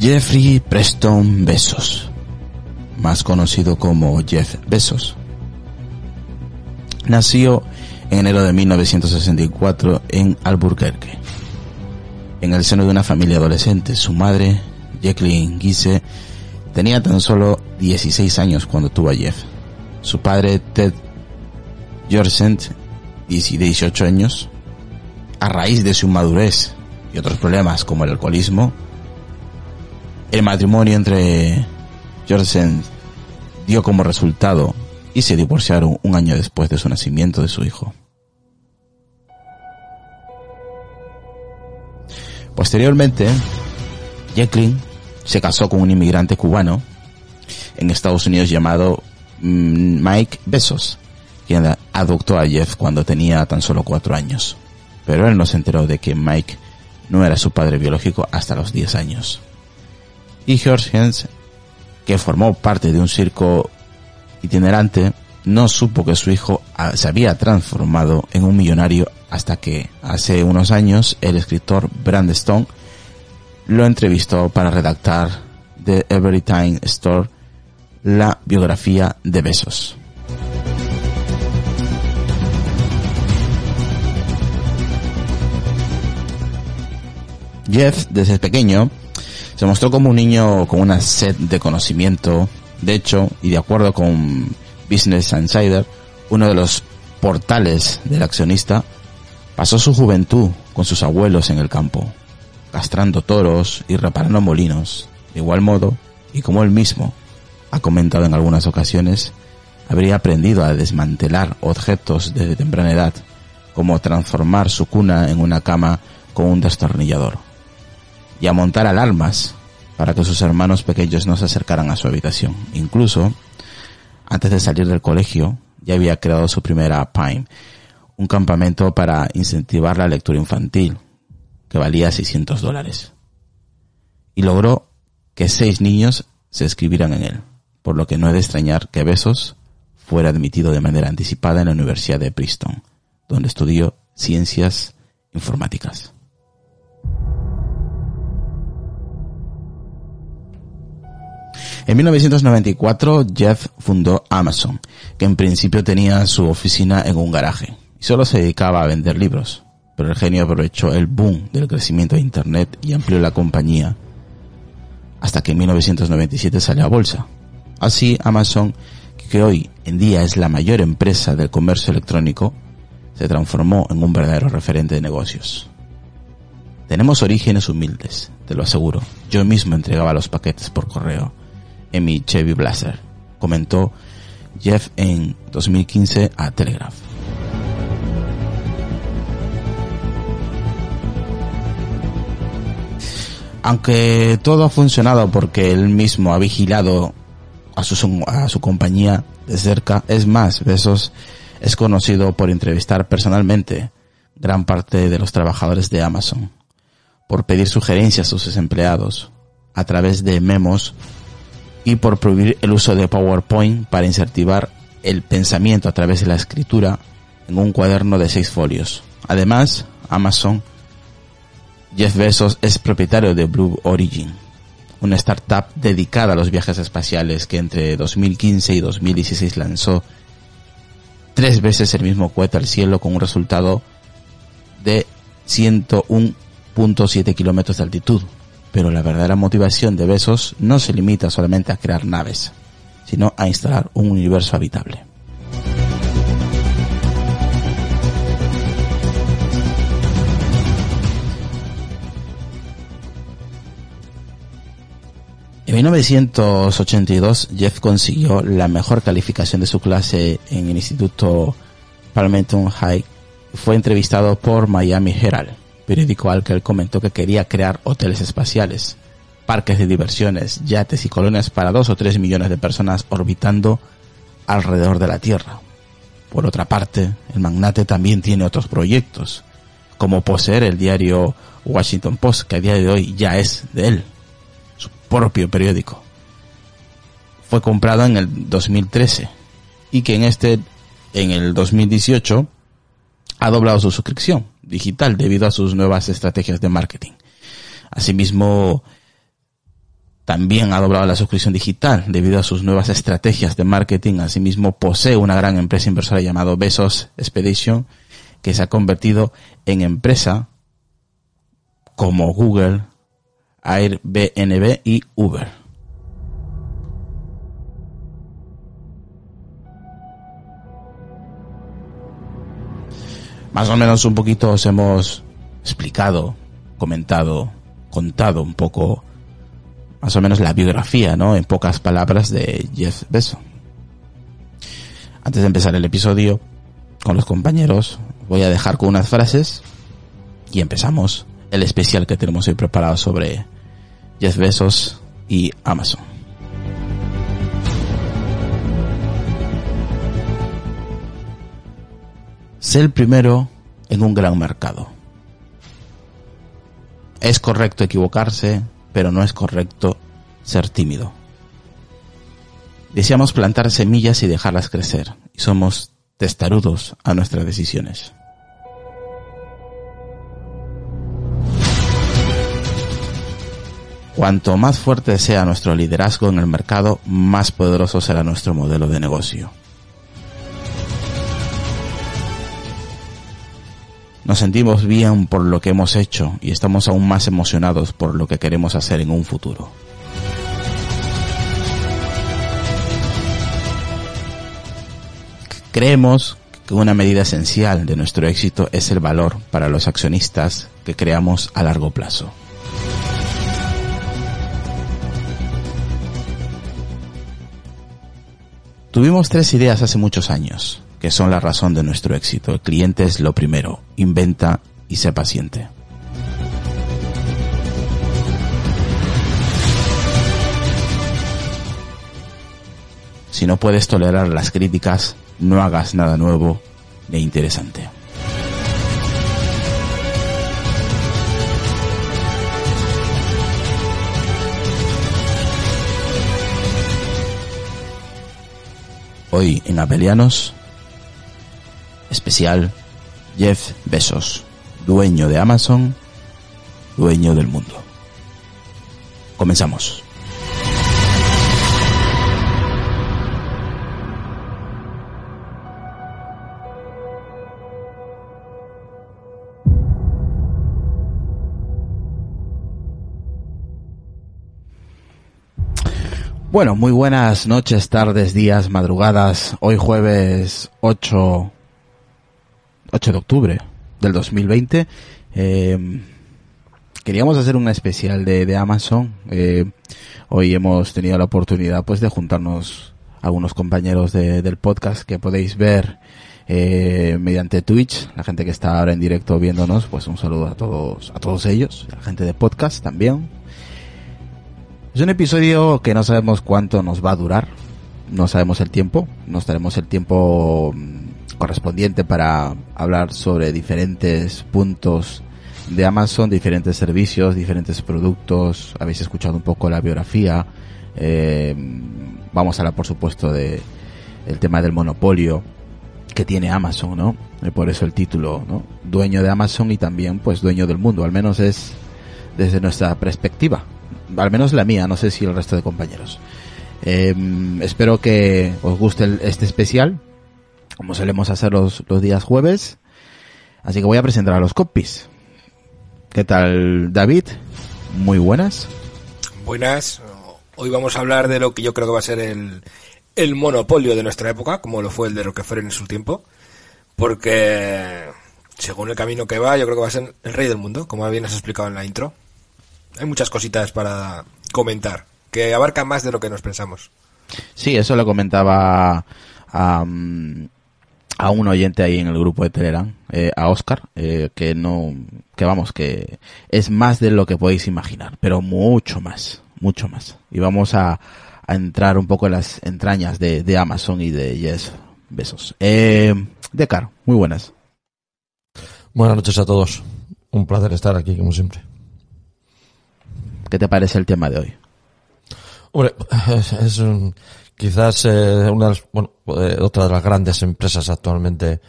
Jeffrey Preston Bezos, más conocido como Jeff Bezos, nació en enero de 1964 en Albuquerque, en el seno de una familia adolescente. Su madre, Jacqueline Guise, tenía tan solo 16 años cuando tuvo a Jeff. Su padre, Ted Jorcent, 18 años, a raíz de su madurez y otros problemas como el alcoholismo, el matrimonio entre Jorcent dio como resultado y se divorciaron un año después de su nacimiento de su hijo. Posteriormente, Jacqueline se casó con un inmigrante cubano en Estados Unidos llamado mm, Mike Besos, quien adoptó a Jeff cuando tenía tan solo cuatro años. Pero él no se enteró de que Mike no era su padre biológico hasta los 10 años. Y George Hens, que formó parte de un circo itinerante, no supo que su hijo ah, se había transformado en un millonario hasta que hace unos años el escritor Brand Stone lo entrevistó para redactar The Everytime Store la biografía de Besos. Jeff, desde pequeño, se mostró como un niño con una sed de conocimiento. De hecho, y de acuerdo con Business Insider, uno de los portales del accionista, pasó su juventud con sus abuelos en el campo, castrando toros y reparando molinos. De igual modo, y como él mismo ha comentado en algunas ocasiones, habría aprendido a desmantelar objetos desde temprana edad, como transformar su cuna en una cama con un destornillador, y a montar alarmas para que sus hermanos pequeños no se acercaran a su habitación. Incluso, antes de salir del colegio, ya había creado su primera PIME, un campamento para incentivar la lectura infantil, que valía 600 dólares. Y logró que seis niños se escribieran en él, por lo que no es de extrañar que Besos fuera admitido de manera anticipada en la Universidad de Princeton, donde estudió ciencias informáticas. En 1994, Jeff fundó Amazon, que en principio tenía su oficina en un garaje y solo se dedicaba a vender libros. Pero el genio aprovechó el boom del crecimiento de Internet y amplió la compañía hasta que en 1997 salió a bolsa. Así, Amazon, que hoy en día es la mayor empresa del comercio electrónico, se transformó en un verdadero referente de negocios. Tenemos orígenes humildes, te lo aseguro. Yo mismo entregaba los paquetes por correo en mi Chevy Blazer, comentó Jeff en 2015 a Telegraph. Aunque todo ha funcionado porque él mismo ha vigilado a su, a su compañía de cerca, es más, Besos es conocido por entrevistar personalmente gran parte de los trabajadores de Amazon, por pedir sugerencias a sus empleados a través de memos y por prohibir el uso de PowerPoint para incentivar el pensamiento a través de la escritura en un cuaderno de seis folios. Además, Amazon, Jeff Bezos es propietario de Blue Origin, una startup dedicada a los viajes espaciales que entre 2015 y 2016 lanzó tres veces el mismo cohete al cielo con un resultado de 101.7 kilómetros de altitud, pero la verdadera motivación de Besos no se limita solamente a crear naves, sino a instalar un universo habitable. En 1982, Jeff consiguió la mejor calificación de su clase en el Instituto Palmetto High fue entrevistado por Miami Herald periódico al que él comentó que quería crear hoteles espaciales, parques de diversiones, yates y colonias para dos o tres millones de personas orbitando alrededor de la Tierra. Por otra parte, el magnate también tiene otros proyectos, como poseer el diario Washington Post, que a día de hoy ya es de él, su propio periódico. Fue comprado en el 2013 y que en este, en el 2018, ha doblado su suscripción digital debido a sus nuevas estrategias de marketing. Asimismo, también ha doblado la suscripción digital debido a sus nuevas estrategias de marketing. Asimismo, posee una gran empresa inversora llamada Besos Expedition, que se ha convertido en empresa como Google, Airbnb y Uber. Más o menos un poquito os hemos explicado, comentado, contado un poco más o menos la biografía, ¿no? En pocas palabras de Jeff Bezos. Antes de empezar el episodio con los compañeros, voy a dejar con unas frases y empezamos el especial que tenemos hoy preparado sobre Jeff Bezos y Amazon. Sé el primero en un gran mercado. Es correcto equivocarse, pero no es correcto ser tímido. Deseamos plantar semillas y dejarlas crecer, y somos testarudos a nuestras decisiones. Cuanto más fuerte sea nuestro liderazgo en el mercado, más poderoso será nuestro modelo de negocio. Nos sentimos bien por lo que hemos hecho y estamos aún más emocionados por lo que queremos hacer en un futuro. Creemos que una medida esencial de nuestro éxito es el valor para los accionistas que creamos a largo plazo. Tuvimos tres ideas hace muchos años que son la razón de nuestro éxito. El cliente es lo primero. Inventa y sé paciente. Si no puedes tolerar las críticas, no hagas nada nuevo ni interesante. Hoy en Apelianos especial Jeff Bezos, dueño de Amazon, dueño del mundo. Comenzamos. Bueno, muy buenas noches, tardes, días, madrugadas. Hoy jueves 8 8 de octubre del 2020. Eh, queríamos hacer un especial de, de Amazon. Eh, hoy hemos tenido la oportunidad pues de juntarnos algunos compañeros de, del podcast que podéis ver eh, mediante Twitch, la gente que está ahora en directo viéndonos, pues un saludo a todos, a todos ellos, la gente de podcast también. Es un episodio que no sabemos cuánto nos va a durar, no sabemos el tiempo, no estaremos el tiempo correspondiente para hablar sobre diferentes puntos de Amazon, diferentes servicios, diferentes productos. Habéis escuchado un poco la biografía. Eh, vamos a hablar, por supuesto, de el tema del monopolio que tiene Amazon, ¿no? Eh, por eso el título, ¿no? Dueño de Amazon y también, pues, dueño del mundo. Al menos es desde nuestra perspectiva. Al menos la mía, no sé si el resto de compañeros. Eh, espero que os guste este especial como solemos hacer los, los días jueves. Así que voy a presentar a los copies. ¿Qué tal, David? Muy buenas. Buenas. Hoy vamos a hablar de lo que yo creo que va a ser el, el monopolio de nuestra época, como lo fue el de Rockefeller en su tiempo. Porque, según el camino que va, yo creo que va a ser el rey del mundo, como bien has explicado en la intro. Hay muchas cositas para comentar, que abarcan más de lo que nos pensamos. Sí, eso lo comentaba a a un oyente ahí en el grupo de Telegram, eh, a Oscar, eh, que no, que vamos, que es más de lo que podéis imaginar, pero mucho más, mucho más. Y vamos a, a entrar un poco en las entrañas de, de Amazon y de Yes Besos. Eh, Decar, muy buenas. Buenas noches a todos. Un placer estar aquí, como siempre. ¿Qué te parece el tema de hoy? Hombre, es, es un, quizás eh, una de las, bueno, eh, otra de las grandes empresas actualmente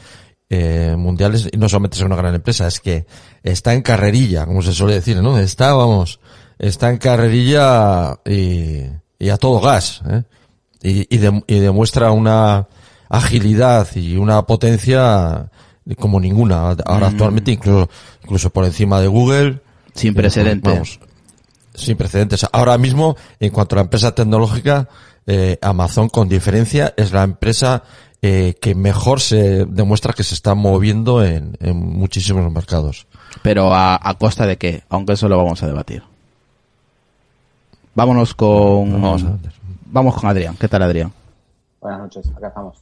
eh, mundiales, y no solamente es una gran empresa, es que está en carrerilla, como se suele decir, ¿no? Está, vamos, está en carrerilla y, y a todo gas, ¿eh? y, y, de- y demuestra una agilidad y una potencia como ninguna ahora actualmente, incluso, incluso por encima de Google. Sin precedentes. vamos, sin precedentes. Ahora mismo, en cuanto a la empresa tecnológica, eh, Amazon con diferencia es la empresa eh, que mejor se demuestra que se está moviendo en, en muchísimos mercados. Pero a, a costa de qué, aunque eso lo vamos a debatir. Vámonos con... Vamos con Adrián. ¿Qué tal, Adrián? Buenas noches, acá estamos.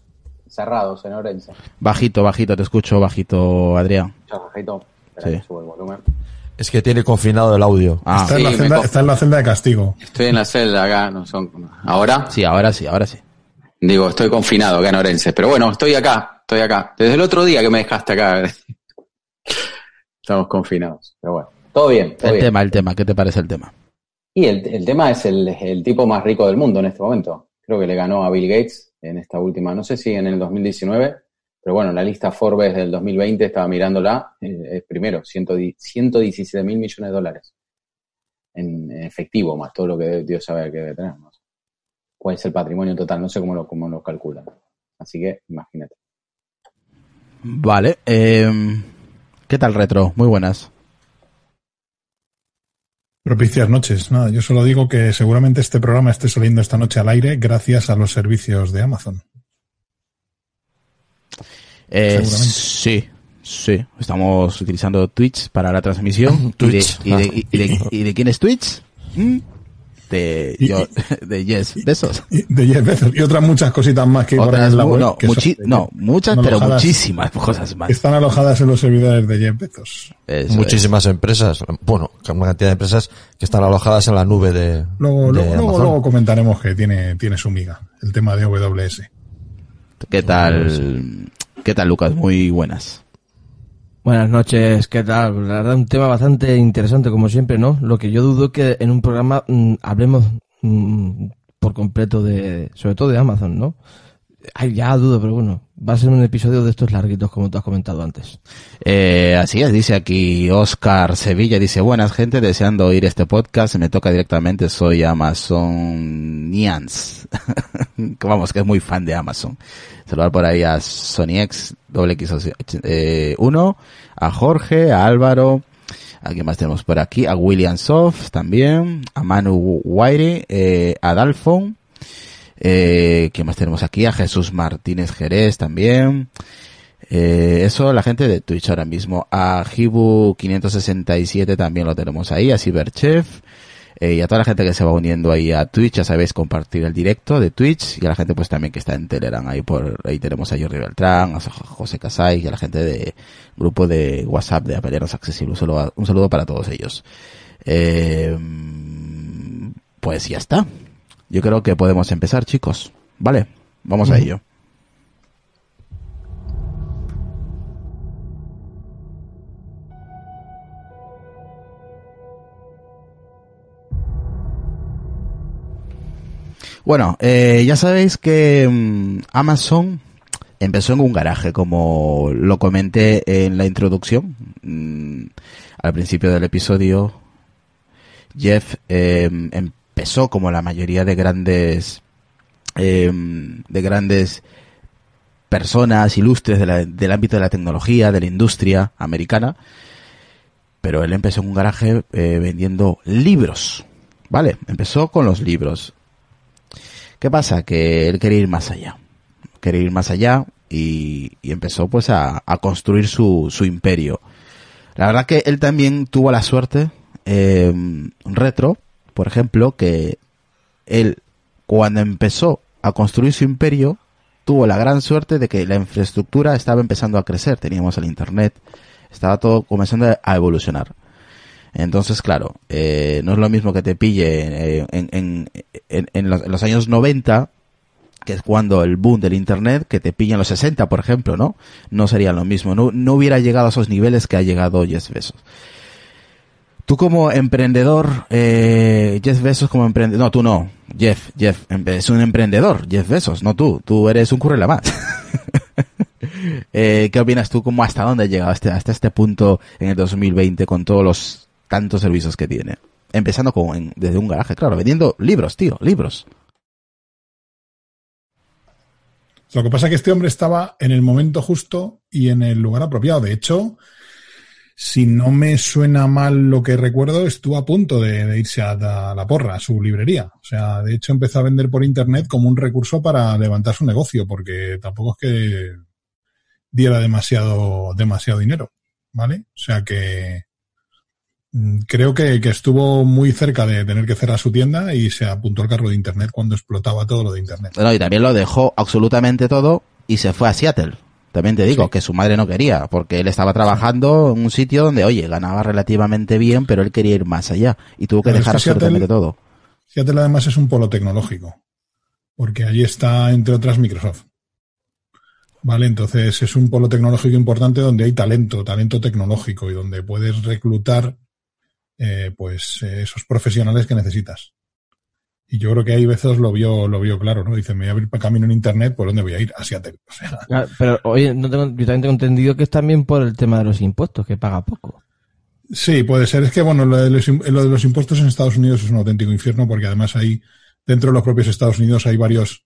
Cerrados en Orense. Bajito, bajito, te escucho, bajito, Adrián. Chao, Bajito. Espera Sí. que subo el volumen. Es que tiene confinado el audio. Ah, Está, en la celda, está en la celda de castigo. Estoy en la celda acá, no son. Ahora, sí, ahora sí, ahora sí. digo, estoy confinado acá en Orense. Pero bueno, estoy acá, estoy acá. Desde el otro día que me dejaste acá. Estamos confinados. Pero bueno, todo bien, todo El bien. tema, el tema, ¿qué te parece el tema? Y el, el tema es el, el tipo más rico del mundo en este momento. Creo que le ganó a Bill Gates en esta última, no sé si en el 2019, pero bueno, la lista Forbes del 2020 estaba mirándola, eh, eh, primero, 110 117 mil millones de dólares en, en efectivo, más todo lo que Dios sabe que debe tener. ¿no? ¿Cuál es el patrimonio total? No sé cómo lo, cómo lo calculan. Así que imagínate. Vale. eh, ¿Qué tal, Retro? Muy buenas. Propicias noches. Nada, yo solo digo que seguramente este programa esté saliendo esta noche al aire gracias a los servicios de Amazon. Eh, sí, sí. Estamos utilizando Twitch para la transmisión. Twitch. ¿Y de, y de- y de- y de quién es Twitch? ¿Mm? De, Y- yo, de Yes Besos. Y, de Jeff Bezos y otras muchas cositas más que Otras, en la web. no, muchi- muchas, pero alojadas- muchísimas cosas más. Están alojadas en los servidores de Jeff Bezos. Eso Muchísimas empresas, bueno, una cantidad de empresas que están alojadas en la nube de, Luego, de luego, luego, luego comentaremos que tiene, tiene su miga el tema de AWS. Es. ¿Qué tal? ¿Qué tal, Lucas? Muy buenas. Buenas noches, ¿qué tal? La verdad, un tema bastante interesante, como siempre, ¿no? Lo que yo dudo que en un programa mm, hablemos mm, por completo de, sobre todo de Amazon, ¿no? Ay, ya dudo, pero bueno, va a ser un episodio de estos larguitos, como tú has comentado antes. Eh, así es, dice aquí Oscar Sevilla, dice, buenas gente, deseando oír este podcast, me toca directamente, soy Amazonians. Vamos, que es muy fan de Amazon. Saludar por ahí a SonyX, doble eh, uno, a Jorge, a Álvaro, a quién más tenemos por aquí, a William Soft también, a Manu Whitey, eh, a Dalfon, eh, ¿quién más tenemos aquí? A Jesús Martínez Jerez también. Eh, eso la gente de Twitch ahora mismo. A Hibu567 también lo tenemos ahí, a Cyberchef. Eh, y a toda la gente que se va uniendo ahí a Twitch, ya sabéis, compartir el directo de Twitch. Y a la gente pues también que está en Telegram. Ahí por ahí tenemos a Jordi Beltrán, a José Casay y a la gente de grupo de WhatsApp de Apeleros Accesibles. Un saludo, un saludo para todos ellos. Eh, pues ya está. Yo creo que podemos empezar, chicos. Vale, vamos a ello. Bueno, eh, ya sabéis que mm, Amazon empezó en un garaje, como lo comenté en la introducción. Mm, al principio del episodio, Jeff eh, empezó como la mayoría de grandes eh, de grandes personas ilustres del ámbito de la tecnología, de la industria americana, pero él empezó en un garaje eh, vendiendo libros, ¿vale? Empezó con los libros. ¿Qué pasa? Que él quería ir más allá, quería ir más allá y, y empezó pues a, a construir su, su imperio. La verdad que él también tuvo la suerte, eh, retro, por ejemplo, que él cuando empezó a construir su imperio, tuvo la gran suerte de que la infraestructura estaba empezando a crecer. Teníamos el Internet, estaba todo comenzando a evolucionar. Entonces, claro, eh, no es lo mismo que te pille eh, en, en, en, los años 90, que es cuando el boom del Internet, que te pilla en los 60, por ejemplo, ¿no? No sería lo mismo. No, no hubiera llegado a esos niveles que ha llegado Jeff Bezos. Tú como emprendedor, eh, Jeff Bezos como emprendedor, no, tú no, Jeff, Jeff, em- es un emprendedor, Jeff Bezos, no tú, tú eres un currela más. eh, ¿Qué opinas tú como hasta dónde ha llegado hasta, hasta este punto en el 2020 con todos los tantos servicios que tiene? empezando con, desde un garaje, claro, vendiendo libros, tío, libros. Lo que pasa es que este hombre estaba en el momento justo y en el lugar apropiado. De hecho, si no me suena mal lo que recuerdo, estuvo a punto de, irse a, la- porra, a su librería. O sea, de hecho empezó a vender por internet como un recurso para levantar su negocio, porque tampoco es que diera demasiado, demasiado dinero. ¿Vale? O sea que mm, creo que, estuvo muy cerca de tener que cerrar su tienda y se apuntó al carro de internet cuando explotaba todo lo de internet. No, y también lo dejó absolutamente todo y se fue a Seattle. También te digo Sí. que su madre no quería, porque él estaba trabajando en un sitio donde, oye, ganaba relativamente bien, pero él quería ir más allá y tuvo que es dejar que Seattle- absolutamente todo. Seattle además es un polo tecnológico, porque allí está, entre otras, Microsoft. Vale, entonces es un polo tecnológico importante donde hay talento, talento tecnológico y donde puedes reclutar eh, pues eh, esos profesionales que necesitas. Y yo creo que hay veces lo vio, lo vio claro, ¿no? Dice, me voy a abrir camino en internet, ¿por dónde voy a ir? A Seattle. O sea, Ah, Pero, oye, no tengo, yo también tengo entendido que es también por el tema de los impuestos, que paga poco. Sí, puede ser. Es que, bueno, lo de, los, im- lo de los impuestos en Estados Unidos es un auténtico infierno porque además ahí, dentro de los propios Estados Unidos, hay varios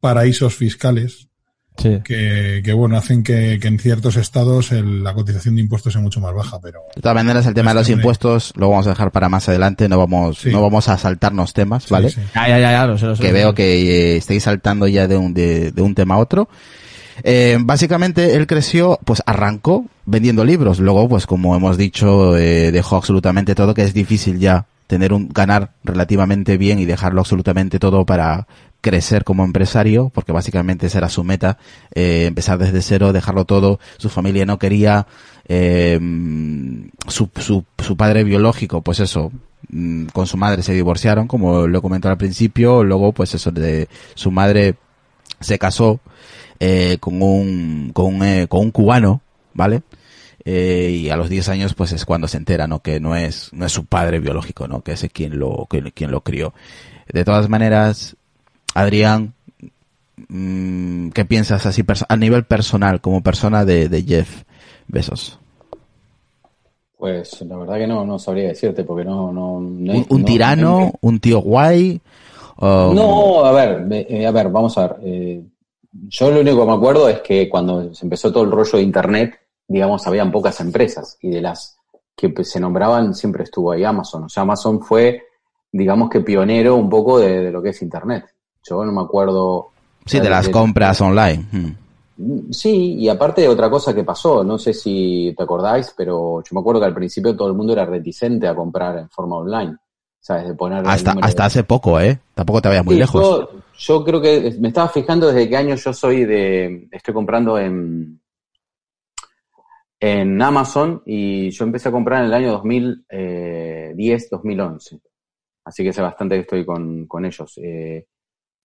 paraísos fiscales Sí. que, que, bueno, hacen que, que en ciertos estados el- la cotización de impuestos sea mucho más baja, pero De todas maneras, el tema de los impuestos lo vamos a dejar para más adelante, no vamos, Sí. no vamos a saltarnos temas, ¿vale? sí. Ya, ya, ya, ya, lo sé, lo sé, que veo que eh, estáis saltando ya de un, de, de un tema a otro. Eh, básicamente él creció, pues arrancó vendiendo libros. Luego, pues como hemos dicho, eh, dejó absolutamente todo, que es difícil ya tener un, ganar relativamente bien y dejarlo absolutamente todo para crecer como empresario, porque básicamente esa era su meta, eh, empezar desde cero, dejarlo todo, su familia no quería, eh, su, su, su padre biológico, pues eso, mm, con su madre se divorciaron, como lo comentó al principio, luego pues eso de su madre se casó eh, con un con un, eh, con un cubano, ¿vale? Eh, y a los 10 años pues es cuando se entera, ¿no? Que no es no es su padre biológico, ¿no? Que es quien lo que- quien lo crió. De todas maneras, Adrián, mm, ¿qué piensas así a nivel personal como persona de, de Jeff Besos? Pues la verdad que no, no sabría decirte porque no... no, no un, un no- tirano, no- un tío guay. No, a ver, eh, a ver, vamos a ver. eh, yo lo único que me acuerdo es que cuando se empezó todo el rollo de Internet, digamos, habían pocas empresas y de las que se nombraban siempre estuvo ahí Amazon. O sea, Amazon fue, digamos que pionero un poco de, de lo que es Internet. Yo no me acuerdo... sí, de las compras online. mm. Sí, y aparte de otra cosa que pasó, no sé si te acordáis, pero yo me acuerdo que al principio todo el mundo era reticente a comprar en forma online. ¿Sabes? De poner Hasta, de- hasta hace poco, ¿eh? Tampoco te vayas muy Sí, lejos. Yo, yo creo que me estaba fijando desde qué año yo soy de. Estoy comprando en. En Amazon y yo empecé a comprar en el año 2010, 2011. Así que hace bastante que estoy con, con ellos. Eh,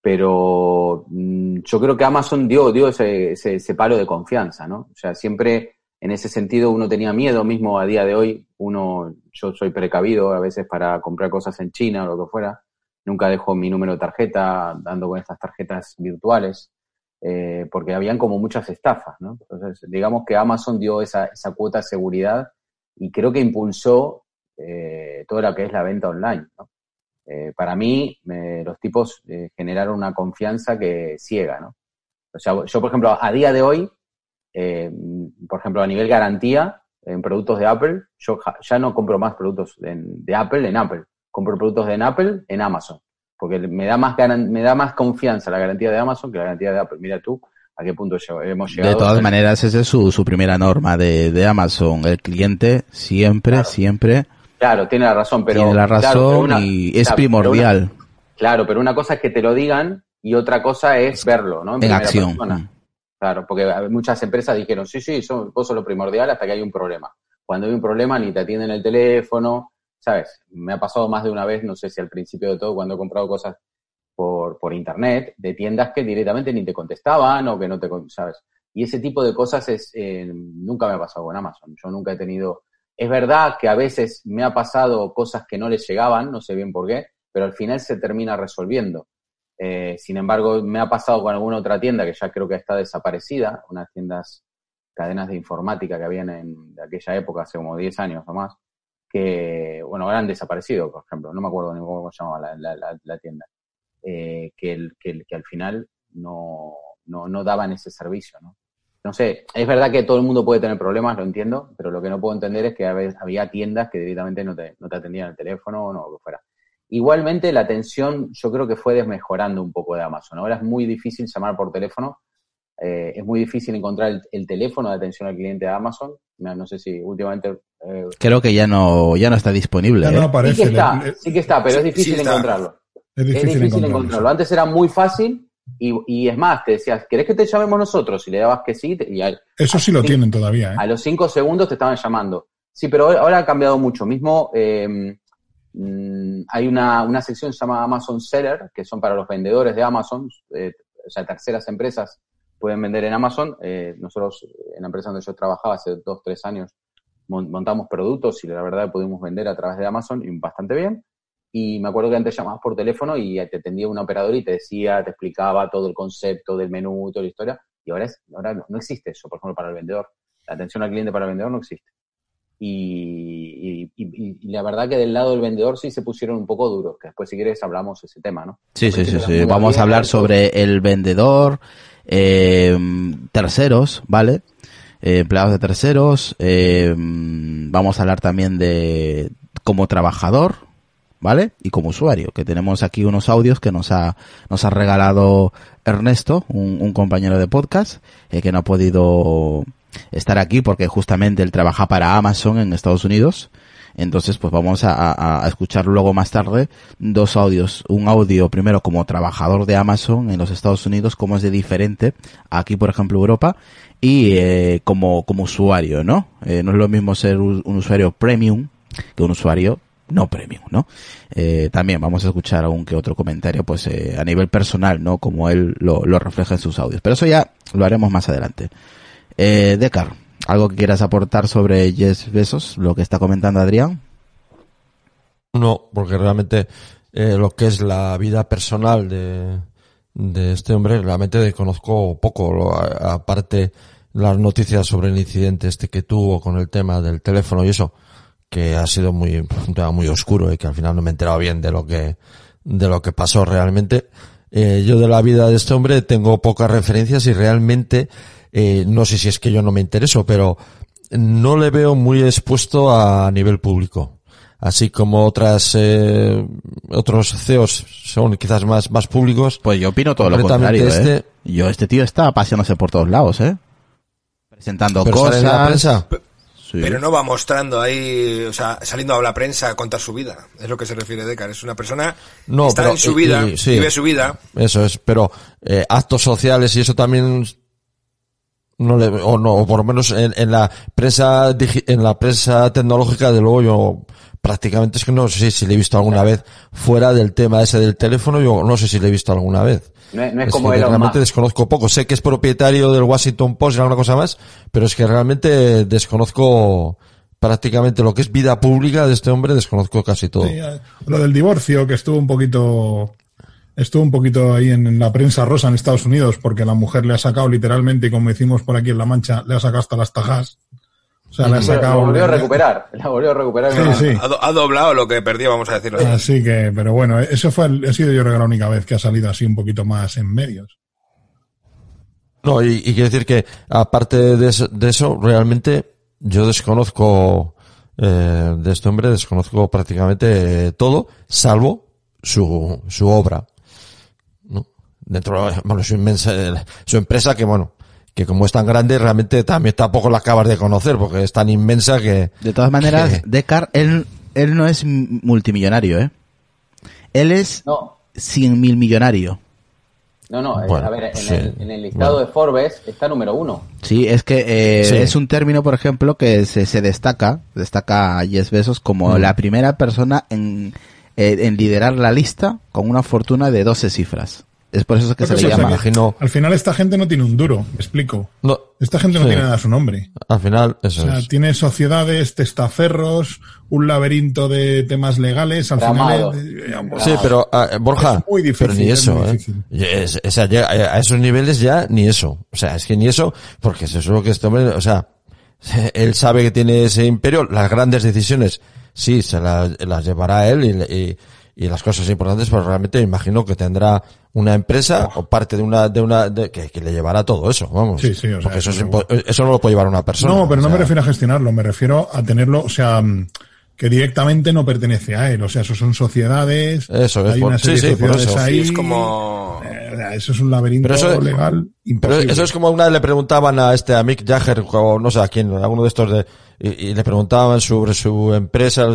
pero mm, yo creo que Amazon dio, dio ese, ese, ese palo de confianza, ¿no? O sea, siempre en ese sentido uno tenía miedo, mismo a día de hoy, uno, yo soy precavido a veces para comprar cosas en China o lo que fuera, nunca dejo mi número de tarjeta dando con estas tarjetas virtuales, eh, porque habían como muchas estafas, ¿no? Entonces, digamos que Amazon dio esa, esa cuota de seguridad y creo que impulsó eh, toda lo que es la venta online, ¿no? Eh, para mí, me- los tipos eh, generaron una confianza que ciega, ¿no? O sea, yo, por ejemplo, a día de hoy, eh, por ejemplo, a nivel garantía, en productos de Apple, yo ja- ya no compro más productos en- de Apple en Apple. Compro productos de en Apple en Amazon. Porque me da más garan- me da más confianza la garantía de Amazon que la garantía de Apple. Mira tú a qué punto hemos llegado. De todas maneras, esa es su, su primera norma de, de Amazon. El cliente siempre, Claro. siempre Claro, tiene la razón, pero. tiene la razón una- y es claro, pero una- primordial Claro, pero una cosa es que te lo digan y otra cosa es verlo, ¿no? en acción. persona. Claro, porque muchas empresas dijeron, sí, sí, son, vos sos lo primordial hasta que hay un problema. Cuando hay un problema ni te atienden el teléfono, ¿sabes? Me ha pasado más de una vez, no sé si al principio de todo, cuando he comprado cosas por, por internet, de tiendas que directamente ni te contestaban o que no te, ¿sabes? Y ese tipo de cosas es, eh, nunca me ha pasado con Amazon. Yo nunca he tenido... Es verdad que a veces me ha pasado cosas que no les llegaban, no sé bien por qué, pero al final se termina resolviendo. Eh, sin embargo, me ha pasado con alguna otra tienda que ya creo que está desaparecida, unas tiendas, cadenas de informática que habían en aquella época, hace como 10 años o más, que, bueno, han desaparecido, por ejemplo, no me acuerdo ni cómo se llamaba la, la, la, tienda, eh, que, al final no, no, no daban ese servicio, ¿no? No sé, es verdad que todo el mundo puede tener problemas, lo entiendo, pero lo que no puedo entender es que a veces había tiendas que directamente no te, no te atendían el teléfono o no, lo que fuera. Igualmente, la atención yo creo que fue desmejorando un poco de Amazon. Ahora es muy difícil llamar por teléfono, eh, es muy difícil encontrar el, el, teléfono de atención al cliente de Amazon. No sé si últimamente... Eh, creo que ya no, ya no está disponible. Ya no ¿eh? aparece. Sí que está, sí que está, pero es difícil sí está. encontrarlo. es difícil, es difícil encontrarlo. encontrarlo. Antes era muy fácil y, y es más, te decías, ¿querés que te llamemos nosotros? Y le dabas que sí te- y a, Eso sí lo tienen todavía, ¿eh? a los cinco segundos te estaban llamando. Sí, pero ahora- ha cambiado mucho. Mismo eh, mm, hay una, una sección que se llama Amazon Seller, que son para los vendedores de Amazon, eh, o sea, terceras empresas pueden vender en Amazon. Nosotros, en la empresa donde yo trabajaba hace dos, tres años, mon- montamos productos y la verdad pudimos vender a través de Amazon y bastante bien. Y me acuerdo que antes llamabas por teléfono y te atendía un operador y te decía, te explicaba todo el concepto del menú, toda la historia. Y ahora, es, ahora no, no existe eso, por ejemplo, para el vendedor. La atención al cliente para el vendedor no existe. Y, y- y- y la verdad que del lado del vendedor sí se pusieron un poco duros, que después si quieres hablamos ese tema, ¿no? Sí, sí, sí, sí. Vamos a hablar sobre el vendedor, eh, terceros, ¿vale? Eh, empleados de terceros. eh, vamos a hablar también de como trabajador, ¿vale? Y como usuario, que tenemos aquí unos audios que nos ha, nos ha regalado Ernesto, un, un compañero de podcast, eh, que no ha podido estar aquí porque justamente él trabaja para Amazon en Estados Unidos. Entonces, pues vamos a, escuchar luego más tarde dos audios. Un audio primero como trabajador de Amazon en los Estados Unidos, cómo es de diferente aquí, por ejemplo, Europa, y eh, como, como usuario, ¿no? Eh, no es lo mismo ser un, un usuario premium que un usuario no premium, ¿no? Eh, también vamos a escuchar algún que otro comentario, pues eh, a nivel personal, ¿no? Como él lo, refleja en sus audios. Pero eso ya lo haremos más adelante. Eh, Decar, ¿algo que quieras aportar sobre Jeff Bezos, lo que está comentando Adrián? No, porque realmente eh, lo que es la vida personal de, de este hombre, realmente conozco poco. Lo- aparte, las noticias sobre el incidente este que tuvo con el tema del teléfono y eso, que ha sido muy, un tema muy oscuro y que al final no me he enterado bien de lo que, de lo que pasó realmente. Eh, yo de la vida de este hombre tengo pocas referencias y realmente, eh, no sé si es que yo no me intereso, pero no le veo muy expuesto a nivel público. Así como otras, eh, otros CEOs son quizás más, más públicos. Pues yo opino todo lo contrario, ¿eh? este- Yo, este tío está paseándose por todos lados, ¿eh? Presentando cosas. en la prensa. Sí. Pero no va mostrando ahí, o sea, saliendo a la prensa a contar su vida. Es lo que se refiere Decar. Es una persona No, que está pero- en su vida, y- sí. vive su vida. Eso es, pero eh, actos sociales y eso también no le, o no, o por lo menos en, en la prensa en la prensa tecnológica de luego yo prácticamente es que no sé si le he visto alguna vez fuera del tema ese del teléfono, yo no sé si le he visto alguna vez. No es, no es Es como que Elon realmente Musk. desconozco poco. Sé que es propietario del Washington Post y alguna cosa más, pero es que realmente desconozco prácticamente lo que es vida pública de este hombre, desconozco casi todo. Sí, lo del divorcio, que estuvo un poquito estuvo un poquito ahí en, en la prensa rosa en Estados Unidos, porque la mujer le ha sacado literalmente, y como decimos por aquí en La Mancha, le ha sacado hasta las tajas. O sea, le ha Pero sacado... la volvió a recuperar, la volvió a recuperar. Sí, sí. Ha, do- ha doblado lo que perdió, vamos a decirlo así. Así que, pero bueno, eso fue, ha sido yo creo que la única vez que ha salido así un poquito más en medios. No, y, y quiero decir que aparte de eso, de eso realmente yo desconozco eh, de este hombre, desconozco prácticamente todo, salvo su, su obra. ¿no? Dentro de bueno, su inmensa, su empresa que bueno, que como es tan grande realmente también tampoco la acabas de conocer porque es tan inmensa que De todas maneras, que- Decar, él, él no es multimillonario, ¿eh? Él es No, cien mil millonario. no, no. eh, Bueno, a ver, en, sí. el, en el listado Bueno. de Forbes está número uno. Sí, es que eh, Sí. es un término, por ejemplo, que se, se destaca, destaca a Jeff Bezos como Mm. la primera persona en, eh, en liderar la lista con una fortuna de 12 cifras. Es por eso que Creo se que le llama. imagino- Al final esta gente no tiene un duro, me explico. no, Esta gente no Sí. tiene nada a su nombre. al final eso O sea, es. tiene sociedades, testaferros, un laberinto de temas legales. Al Tramado. final, eh, eh, Sí, pero ah, Borja, Es muy difícil, pero ni es eso, muy ¿eh? difícil. Y es- o sea, llega a esos niveles ya ni eso. O sea, es que ni eso, porque eso es lo que este hombre, o sea, él sabe que tiene ese imperio, las grandes decisiones sí, se las, las llevará él y, y, y las cosas importantes, pero realmente imagino que tendrá una empresa o parte de una, de una, de, que, que le llevará todo eso, vamos. Sí, sí, o sea, Porque eso, es eso no lo puede llevar una persona. No, pero no sea, me refiero a gestionarlo, me refiero a tenerlo, o sea, mm, que directamente no pertenece a él. O sea, eso son sociedades. Eso es, hay por- una serie sí, de sí, por sociedades eso. ahí. Sí, es como... eh, o sea, eso es un laberinto Pero eso- legal Pero eso es como una vez le preguntaban a este a Mick Jagger o no sé a quién, a alguno de estos de y, y le preguntaban sobre su empresa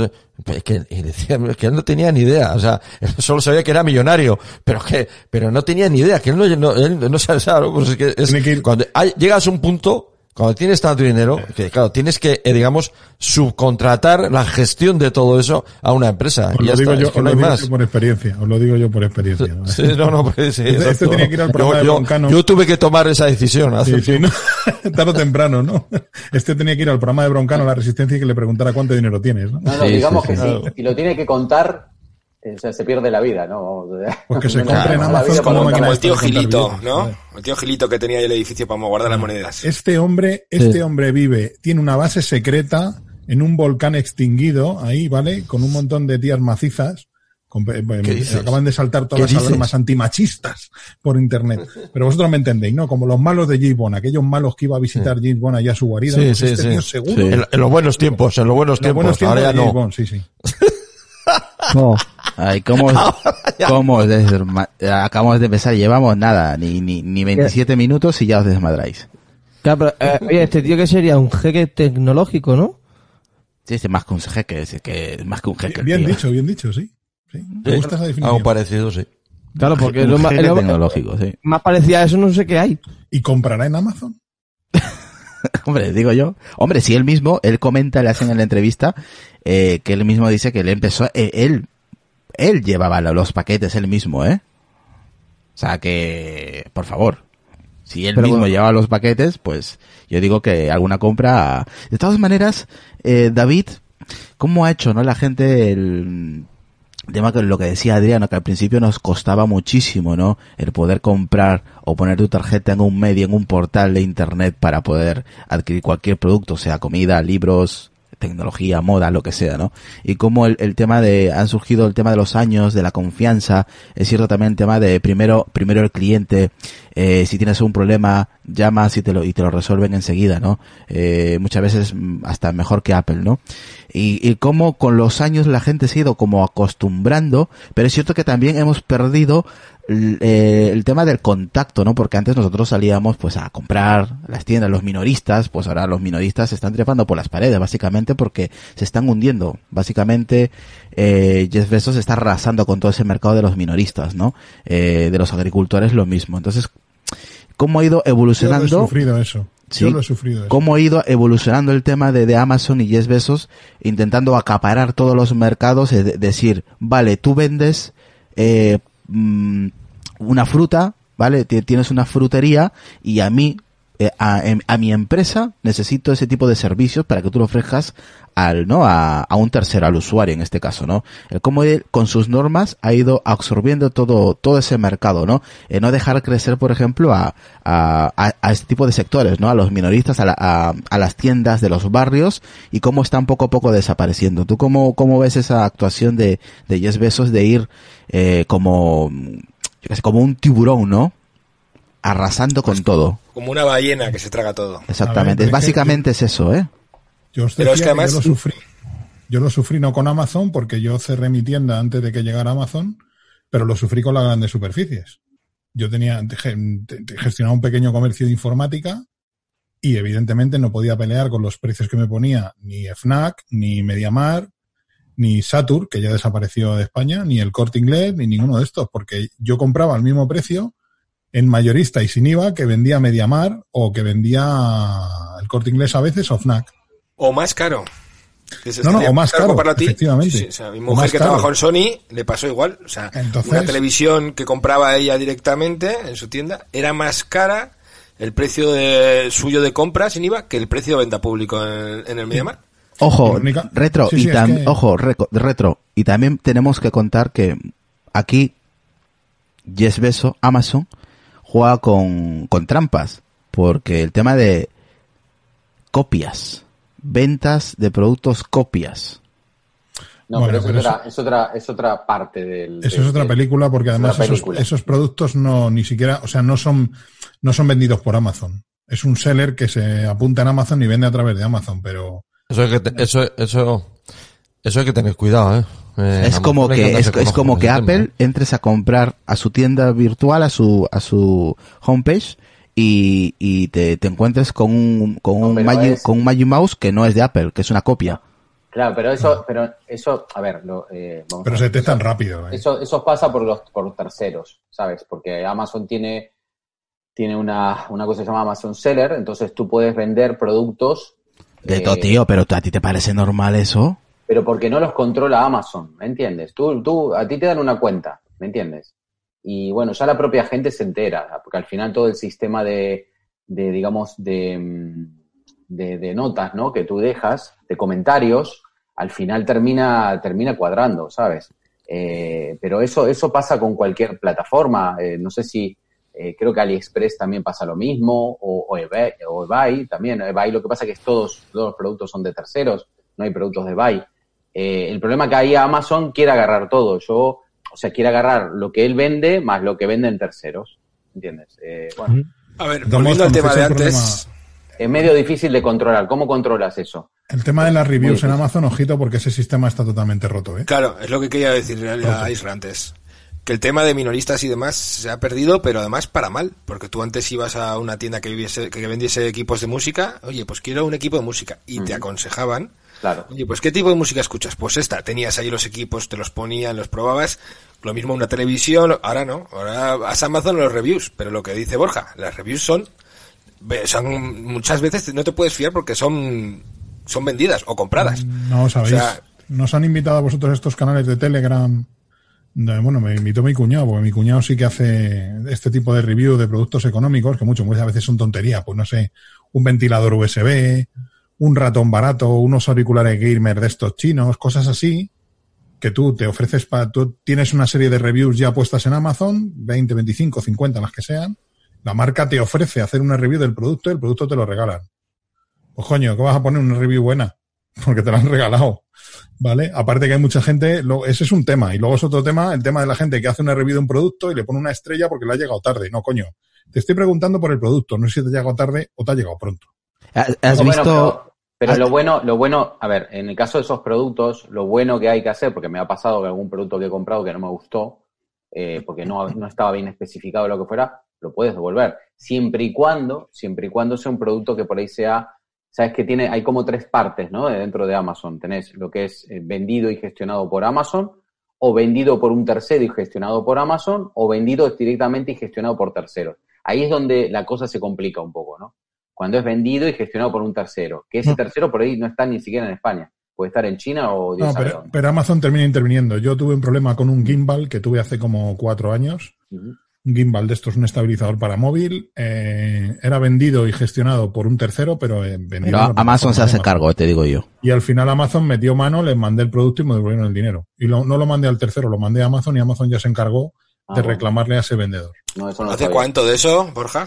pues, que, y decía que él no tenía ni idea, o sea, él solo sabía que era millonario, pero que pero no tenía ni idea, que él no no, él no sabe, sabe, pues es que es- Tiene que ir- cuando hay- llegas a un punto cuando tienes tanto dinero, que claro, tienes que, eh, digamos, subcontratar la gestión de todo eso a una empresa. Os y ya lo digo está, yo, es que os no lo hay digo más. yo por experiencia. Os lo digo yo por experiencia. Sí, no, no, pues sí, Este- este tenía que ir al programa yo, de Broncano. yo tuve que tomar esa decisión hace Sí, ¿no? Tarde o temprano, ¿no? Este tenía que ir al programa de Broncano, la Resistencia, y que le preguntara cuánto dinero tienes, ¿no? No, no, digamos sí, que sí. sí. Y lo tiene que contar, o sea, se pierde la vida, ¿no? Pues que se compre en Amazon vida como Como de el tío Gilito, ¿no? El tío Gilito que tenía ahí el edificio para guardar las monedas. Este hombre, este hombre vive, tiene una base secreta en un volcán extinguido, ahí, ¿vale? Con un montón de tías macizas. Con- eh, eh, acaban de saltar ¿Qué todas las alarmas antimachistas por internet. Pero vosotros me entendéis, ¿no? Como los malos de James Bond, aquellos malos que iba a visitar James Bond allá a su guarida. Sí, pues sí, este sí. tío seguro. Sí. En, en los buenos tiempos, en los buenos tiempos, buenos tiempos ahora ya no. Bond, sí, sí. No. Ay, ¿cómo, cómo acabamos de empezar? Llevamos nada, ni, ni, ni 27 minutos y ya os desmadráis. Claro, pero, eh, oye, este tío que sería un jeque tecnológico, ¿no? Sí, es más que un jeque, es que es más que un jeque. Bien dicho, bien dicho, sí. sí. Sí, gusta esa algo definición. parecido, sí. Claro, porque Un lo más, jeque lo- tecnológico, sí. más parecía a eso no sé qué hay. ¿Y comprará en Amazon? Hombre, digo yo. Hombre, si él mismo, él comenta, le hacen en la entrevista, eh, que él mismo dice que él empezó, eh, él, él llevaba lo- los paquetes él mismo, ¿eh? O sea que, por favor, si él Pero mismo bueno. lleva los paquetes, pues yo digo que alguna compra. De todas maneras, eh, David, ¿cómo ha hecho, no? La gente, el tema que lo que decía Adriano, que al principio nos costaba muchísimo, ¿no? El poder comprar o poner tu tarjeta en un medio, en un portal de internet para poder adquirir cualquier producto, sea comida, libros, tecnología, moda, lo que sea, ¿no? Y como el, el tema de, han surgido el tema de los años, de la confianza, es cierto también el tema de primero, primero el cliente, eh, si tienes un problema, llamas y te lo, y te lo resuelven enseguida, ¿no? Eh, muchas veces mm, hasta mejor que Apple, ¿no? Y, y cómo con los años la gente se ha ido como acostumbrando, pero es cierto que también hemos perdido eh, el tema del contacto, ¿no? Porque antes nosotros salíamos pues a comprar las tiendas, los minoristas, pues ahora los minoristas se están trepando por las paredes, básicamente porque se están hundiendo. Básicamente, eh, Jeff Bezos está arrasando con todo ese mercado de los minoristas, ¿no? De los agricultores lo mismo. Entonces, ¿cómo ha ido Yo lo he evolucionando? sufrido eso. Sí. Yo lo he sufrido eso. cómo ha ido evolucionando el tema de, de Amazon y Jeff Bezos intentando acaparar todos los mercados, es de- decir, vale, tú vendes eh, mm, una fruta, ¿vale? Ti- Tienes una frutería y a mí, eh, a, em- a mi empresa, necesito ese tipo de servicios para que tú lo ofrezcas al, ¿no? A, a un tercero, al usuario en este caso, ¿no? El cómo él, con sus normas, ha ido absorbiendo todo, todo ese mercado, ¿no? Eh, no dejar crecer, por ejemplo, a, a, a- a este tipo de sectores, ¿no? A los minoristas, a, la- a, a las tiendas de los barrios y cómo están poco a poco desapareciendo. ¿Tú cómo, cómo ves esa actuación de, de Yes Besos de ir, eh, como, yo qué sé, como un tiburón, ¿no? Arrasando con todo. Como una ballena que se traga todo. Exactamente. que- básicamente es eso, ¿eh? Yo os Pero es que que además- yo lo sufrí. Yo lo sufrí no con Amazon porque yo cerré mi tienda antes de que llegara Amazon, pero lo sufrí con las grandes superficies. Yo tenía ge- te- te- gestionaba un pequeño comercio de informática y evidentemente no podía pelear con los precios que me ponía ni FNAC, ni Mediamar, ni Satur, que ya desapareció de España, ni el Corte Inglés, ni ninguno de estos, porque yo compraba al mismo precio en mayorista y sin IVA que vendía Mediamar o que vendía el Corte Inglés a veces o FNAC. O más caro. No, no, estaría o más caro, comprarlo a ti. efectivamente. Sí, sí, o sea, mi mujer que caro. trabajó en Sony le pasó igual. O sea, Entonces- una televisión que compraba ella directamente en su tienda era más cara el precio de, suyo de compra sin IVA que el precio de venta público en, en el MediaMarkt. Ojo, retro, Sí, y sí, es tam- que- ojo, retro. Y también tenemos que contar que aquí Yes Beso, Amazon, juega con, con trampas. Porque el tema de copias, ventas de productos copias. No, Bueno, pero, eso pero es, otra, es, otra, es otra parte del... Eso de- es otra película porque es además esos, productos no ni siquiera, o sea, no son no son vendidos por Amazon. Es un seller que se apunta en Amazon y vende a través de Amazon, pero Eso hay que, te- eso, eso, eso hay que tener cuidado, ¿eh? Eh, Es como que es, es como que Apple ¿eh? entres a comprar a su tienda virtual, a su a su homepage y, y te, te encuentres con un con No, un Magic, es- con un Magic Mouse que no es de Apple, que es una copia. Claro, pero eso, pero eso, a ver, lo, eh, vamos pero a se detectan rápido. ¿eh? Eso, eso pasa por los por terceros, ¿sabes? Porque Amazon tiene, tiene una, una cosa que se llama Amazon Seller, entonces tú puedes vender productos, De eh, todo, tío, pero ¿a ti te parece normal eso? pero porque no los controla Amazon, ¿me entiendes? Tú, tú, a ti te dan una cuenta, ¿me entiendes? Y bueno, ya la propia gente se entera, porque al final todo el sistema de, de digamos, de, mm, de, de notas, ¿no? Que tú dejas, de comentarios, al final termina, termina cuadrando, ¿sabes? Eh, pero eso, eso pasa con cualquier plataforma. eh, no sé si, eh, creo que AliExpress también pasa lo mismo, o, o, eBay, o también. eBay lo que pasa es que todos, todos los productos son de terceros, no hay productos de eBay. Eh, el problema que ahí Amazon quiere agarrar todo. Yo, o sea, quiere agarrar lo que él vende más lo que venden terceros. ¿Entiendes? Eh, bueno, A ver, volviendo al tema de el antes. es medio difícil de controlar. ¿Cómo controlas eso? El tema de las reviews en. Amazon, ojito, porque ese sistema está totalmente roto, ¿eh? Claro, es lo que quería decir a Isra antes. Que el tema de minoristas y demás se ha perdido, pero además para mal. Porque tú antes ibas a una tienda que, viviese, que vendiese equipos de música, oye, pues quiero un equipo de música. Y te aconsejaban, Claro. oye, pues ¿qué tipo de música escuchas? Pues esta, tenías ahí los equipos, te los ponían, los probabas. Lo mismo una televisión, ahora no, ahora vas a Amazon los reviews. Pero lo que dice Borja, las reviews son, son muchas veces no te puedes fiar porque son, son vendidas o compradas. No sabéis. O sea- Nos han invitado a vosotros estos canales de Telegram. de- bueno, me invitó mi cuñado, porque mi cuñado sí que hace este tipo de review de productos económicos, que mucho, muchas veces son tontería. Pues no sé, un ventilador USB, un ratón barato, unos auriculares gamer de estos chinos, cosas así, que tú te ofreces para, tú tienes una serie de reviews ya puestas en Amazon, 20, 25, 50, las que sean. La marca te ofrece hacer una review del producto y el producto te lo regalan. Pues coño, ¿qué vas a poner una review buena? Porque te lo han regalado. ¿Vale? Aparte que hay mucha gente, lo- ese es un tema. Y luego es otro tema, el tema de la gente que hace una review de un producto y le pone una estrella porque le ha llegado tarde. No, coño. Te estoy preguntando por el producto, no sé si te ha llegado tarde o te ha llegado pronto. ¿Has has No, bueno, visto? Pero, lo bueno, lo bueno, a ver, en el caso de esos productos, lo bueno que hay que hacer, porque me ha pasado que algún producto que he comprado que no me gustó, eh, porque no, no estaba bien especificado lo que fuera, lo puedes devolver. Siempre y cuando, siempre y cuando sea un producto que por ahí sea, sabes que tiene, hay como tres partes, ¿no? Dentro de Amazon. Tenés lo que es eh, vendido y gestionado por Amazon, o vendido por un tercero y gestionado por Amazon, o vendido directamente y gestionado por terceros. Ahí es donde la cosa se complica un poco, ¿no? Cuando es vendido y gestionado por un tercero, que ese No. tercero por ahí no está ni siquiera en España. Puede estar en China o Dios No, pero, Amazon termina interviniendo. Yo tuve un problema con un gimbal que tuve hace como cuatro años. Un gimbal de estos, un estabilizador para móvil. eh, era vendido y gestionado por un tercero, pero eh, vendido Pero Amazon se hace Amazon. cargo, te digo yo. Y al final Amazon metió mano, les mandé el producto y me devolvieron el dinero. Y lo- no lo mandé al tercero, lo mandé a Amazon y Amazon ya se encargó Ah, de bueno. reclamarle a ese vendedor. No, no ¿Hace sabía. cuánto de eso, Borja?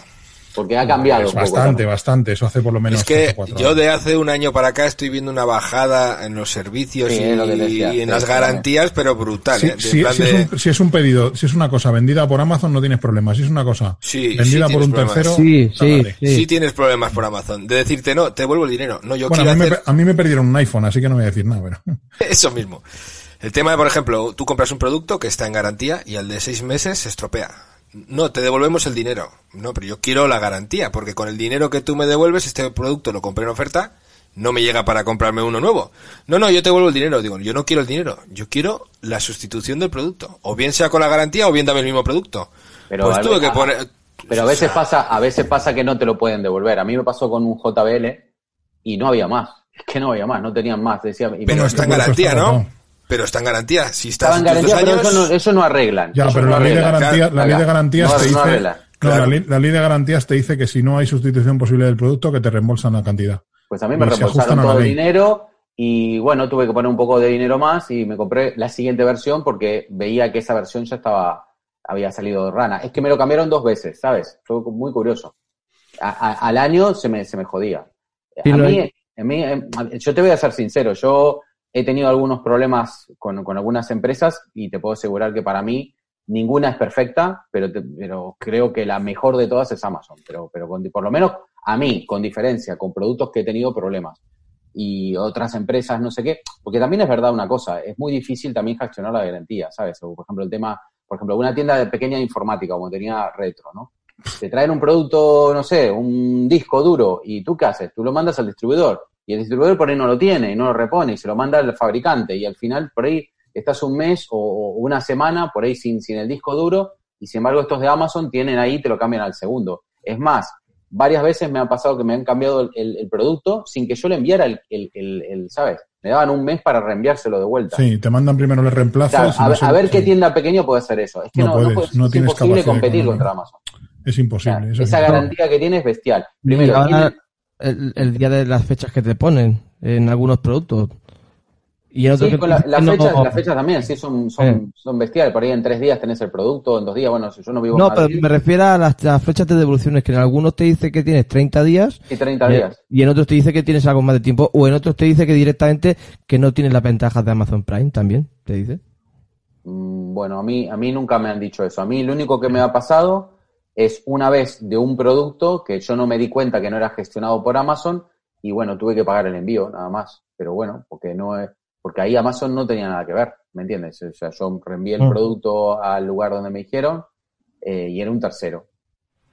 Porque ha cambiado Es un poco. bastante, bastante. Eso hace por lo menos Es que yo de hace un año para acá estoy viendo una bajada en los servicios Sí, y, es lo que decía, y en las garantías, pero brutal. Sí, ¿eh? De sí, plan si, de- es un, si es un pedido, si es una cosa vendida por Amazon, no tienes problema. Si es una cosa Sí, vendida sí por un problemas. tercero, Sí, sí, dale. sí. Sí tienes problemas por Amazon. De decirte, no, te devuelvo el dinero. No, yo Bueno, a quiero mí, me, a mí me perdieron un iPhone, así que no voy a decir nada. Pero... eso mismo. El tema de, por ejemplo, tú compras un producto que está en garantía y al de seis meses se estropea. No, te devolvemos el dinero. No, pero yo quiero la garantía, porque con el dinero que tú me devuelves, este producto lo compré en oferta, no me llega para comprarme uno nuevo. No, no, yo te devuelvo el dinero. Digo, yo no quiero el dinero, yo quiero la sustitución del producto. O bien sea con la garantía o bien dame el mismo producto. Pero pues a tuve que poner... Pero a veces pasa, a veces pasa que no te lo pueden devolver. A mí me pasó con un JBL y no había más. Es que no había más, no tenían más. Decía, y Pero me- está en garantía, ¿no? Pero está en garantía. Si estás en garantía, pero eso no, eso no arreglan. Ya, Eso pero no la ley, la ley de garantías No, te dice. Claro. la, ley, la ley de garantías te dice que si no hay sustitución posible del producto, que te reembolsan la cantidad. Pues a mí me Y reembolsaron todo el dinero y bueno, tuve que poner un poco de dinero más y me compré la siguiente versión porque veía que esa versión ya estaba, había salido de rana. Es que me lo cambiaron dos veces, ¿sabes? Fue muy curioso. A- a- al año se me, se me jodía. Sí, a, mí, a mí, eh, yo te voy a ser sincero, yo he tenido algunos problemas con, con algunas empresas y te puedo asegurar que para mí ninguna es perfecta, pero, te- pero creo que la mejor de todas es Amazon. Pero, pero con- por lo menos a mí, con diferencia, con productos que he tenido problemas y otras empresas, no sé qué, porque también es verdad una cosa, es muy difícil también gestionar la garantía, ¿sabes? Por ejemplo, el tema, por ejemplo, una tienda de pequeña informática, como tenía Retro, ¿no? Te traen un producto, no sé, un disco duro, y tú qué haces? Tú lo mandas al distribuidor, y el distribuidor por ahí no lo tiene, y no lo repone, y se lo manda al fabricante, y al final por ahí estás un mes o, o una semana por ahí sin, sin el disco duro, y sin embargo estos de Amazon tienen ahí, te lo cambian al segundo. Es más, varias veces me ha pasado que me han cambiado el, el- el producto sin que yo le enviara el, el, el- el, ¿sabes? Me daban un mes para reenviárselo de vuelta. Sí, te mandan primero los reemplazos. Claro, a, no ver- sé- a ver qué tienda pequeña puede hacer eso. Es que No no, puedes, no puedes- no es tienes imposible competir contra Amazon. Es O imposible. sea, eso esa garantía que tiene es bestial. Y Primero, ahora tiene- el, el día de las fechas que te ponen en algunos productos. Y en otros Sí, que la- no, las fechas también, sí, son, son, Eh. son bestiales. Por ahí en tres días tenés el producto, en dos días, bueno, si yo no vivo No, en pero me refiero a las, las fechas de devoluciones, que en algunos te dice que tienes 30 días y 30 y, días. y en otros te dice que tienes algo más de tiempo, o en otros te dice que directamente que no tienes las ventajas de Amazon Prime también, te dice. Mm, Bueno, a mí, a mí nunca me han dicho eso. A mí lo único que me ha pasado es una vez de un producto que yo no me di cuenta que no era gestionado por Amazon y bueno, tuve que pagar el envío, nada más. Pero bueno, porque no es, porque ahí Amazon no tenía nada que ver, ¿me entiendes? O sea, yo reenvié el Mm. producto al lugar donde me dijeron eh, y era un tercero.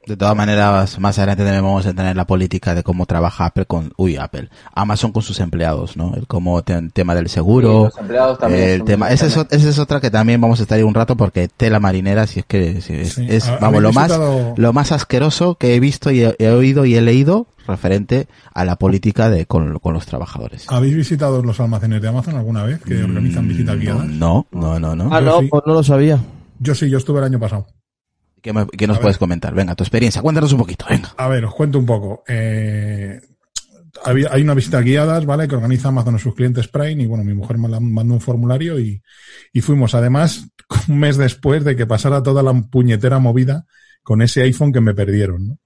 De todas maneras, más adelante también vamos a tener la política de cómo trabaja Apple con, uy, Apple, Amazon con sus empleados, ¿no? El cómo te- tema del seguro, los empleados también. el tema, esa es, ot- esa es otra que también vamos a estar ahí un rato porque tela marinera, si es que si es, Sí. es, ¿Ha- vamos, lo más, lo más asqueroso que he visto y he, he oído y he leído referente a la política de con, con los trabajadores. ¿Habéis visitado los almacenes de Amazon alguna vez? Que organizan visitas guiadas. Mm, No, no, no, no. Ah, no, sí. pues no lo sabía. Yo sí, yo estuve el año pasado. ¿Qué, me- qué nos A ver. puedes comentar? Venga, tu experiencia, cuéntanos un poquito, venga. A ver, os cuento un poco. Eh, hay una visita guiadas, ¿vale? Que organiza Amazon a sus clientes Prime y bueno, mi mujer me mandó un formulario y, y fuimos. Además, un mes después de que pasara toda la puñetera movida con ese iPhone que me perdieron, ¿no?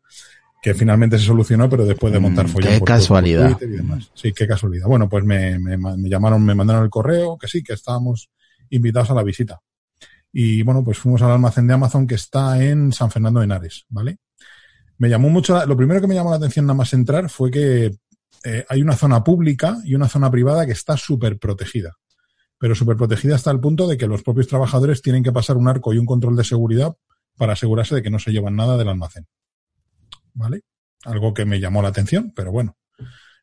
Que finalmente se solucionó, pero después de montar Mm, follón qué por- por casualidad. Twitter y demás. Sí, qué casualidad. Bueno, pues me, me, me llamaron, me mandaron el correo, que sí, que estábamos invitados a la visita. Y bueno, pues fuimos al almacén de Amazon que está en San Fernando de Henares, ¿vale? Me llamó mucho, la- lo primero que me llamó la atención nada más entrar fue que eh, hay una zona pública y una zona privada que está súper protegida. Pero súper protegida hasta el punto de que los propios trabajadores tienen que pasar un arco y un control de seguridad para asegurarse de que no se llevan nada del almacén. ¿Vale? Algo que me llamó la atención, pero bueno.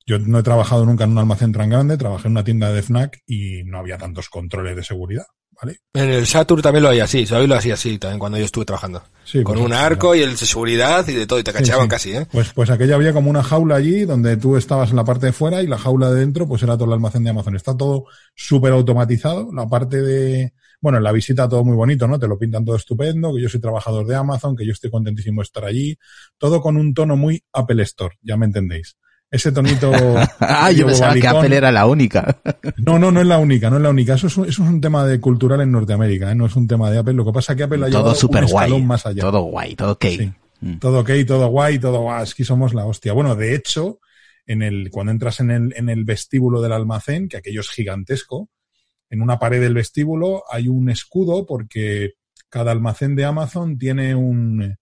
Yo no he trabajado nunca en un almacén tan grande, trabajé en una tienda de FNAC y no había tantos controles de seguridad, ¿vale? En el Saturn también lo hay así, hoy lo hacía así también cuando yo estuve trabajando. Sí, Con pues, un arco y el de seguridad y de todo, y te Sí, cachaban sí. casi, ¿eh? Pues, pues aquella había como una jaula allí donde tú estabas en la parte de fuera y la jaula de dentro pues era todo el almacén de Amazon. Está todo súper automatizado. La parte de, bueno, en la visita todo muy bonito, ¿no? Te lo pintan todo estupendo, que yo soy trabajador de Amazon, que yo estoy contentísimo de estar allí. Todo con un tono muy Apple Store, ya me entendéis. Ese tonito. Ah, yo pensaba que. Apple era la única. No, no, no es la única, no es la única. Eso es un, eso es un tema de cultural en Norteamérica, ¿eh? no es un tema de Apple. Lo que pasa es que Apple ha llevado todo super un guay. escalón más allá. Todo guay, todo ok. Sí. Mm. Todo ok, todo guay, todo guay. Es que somos la hostia. Bueno, de hecho, en el, cuando entras en el, en el vestíbulo del almacén, que aquello es gigantesco, en una pared del vestíbulo hay un escudo porque cada almacén de Amazon tiene un,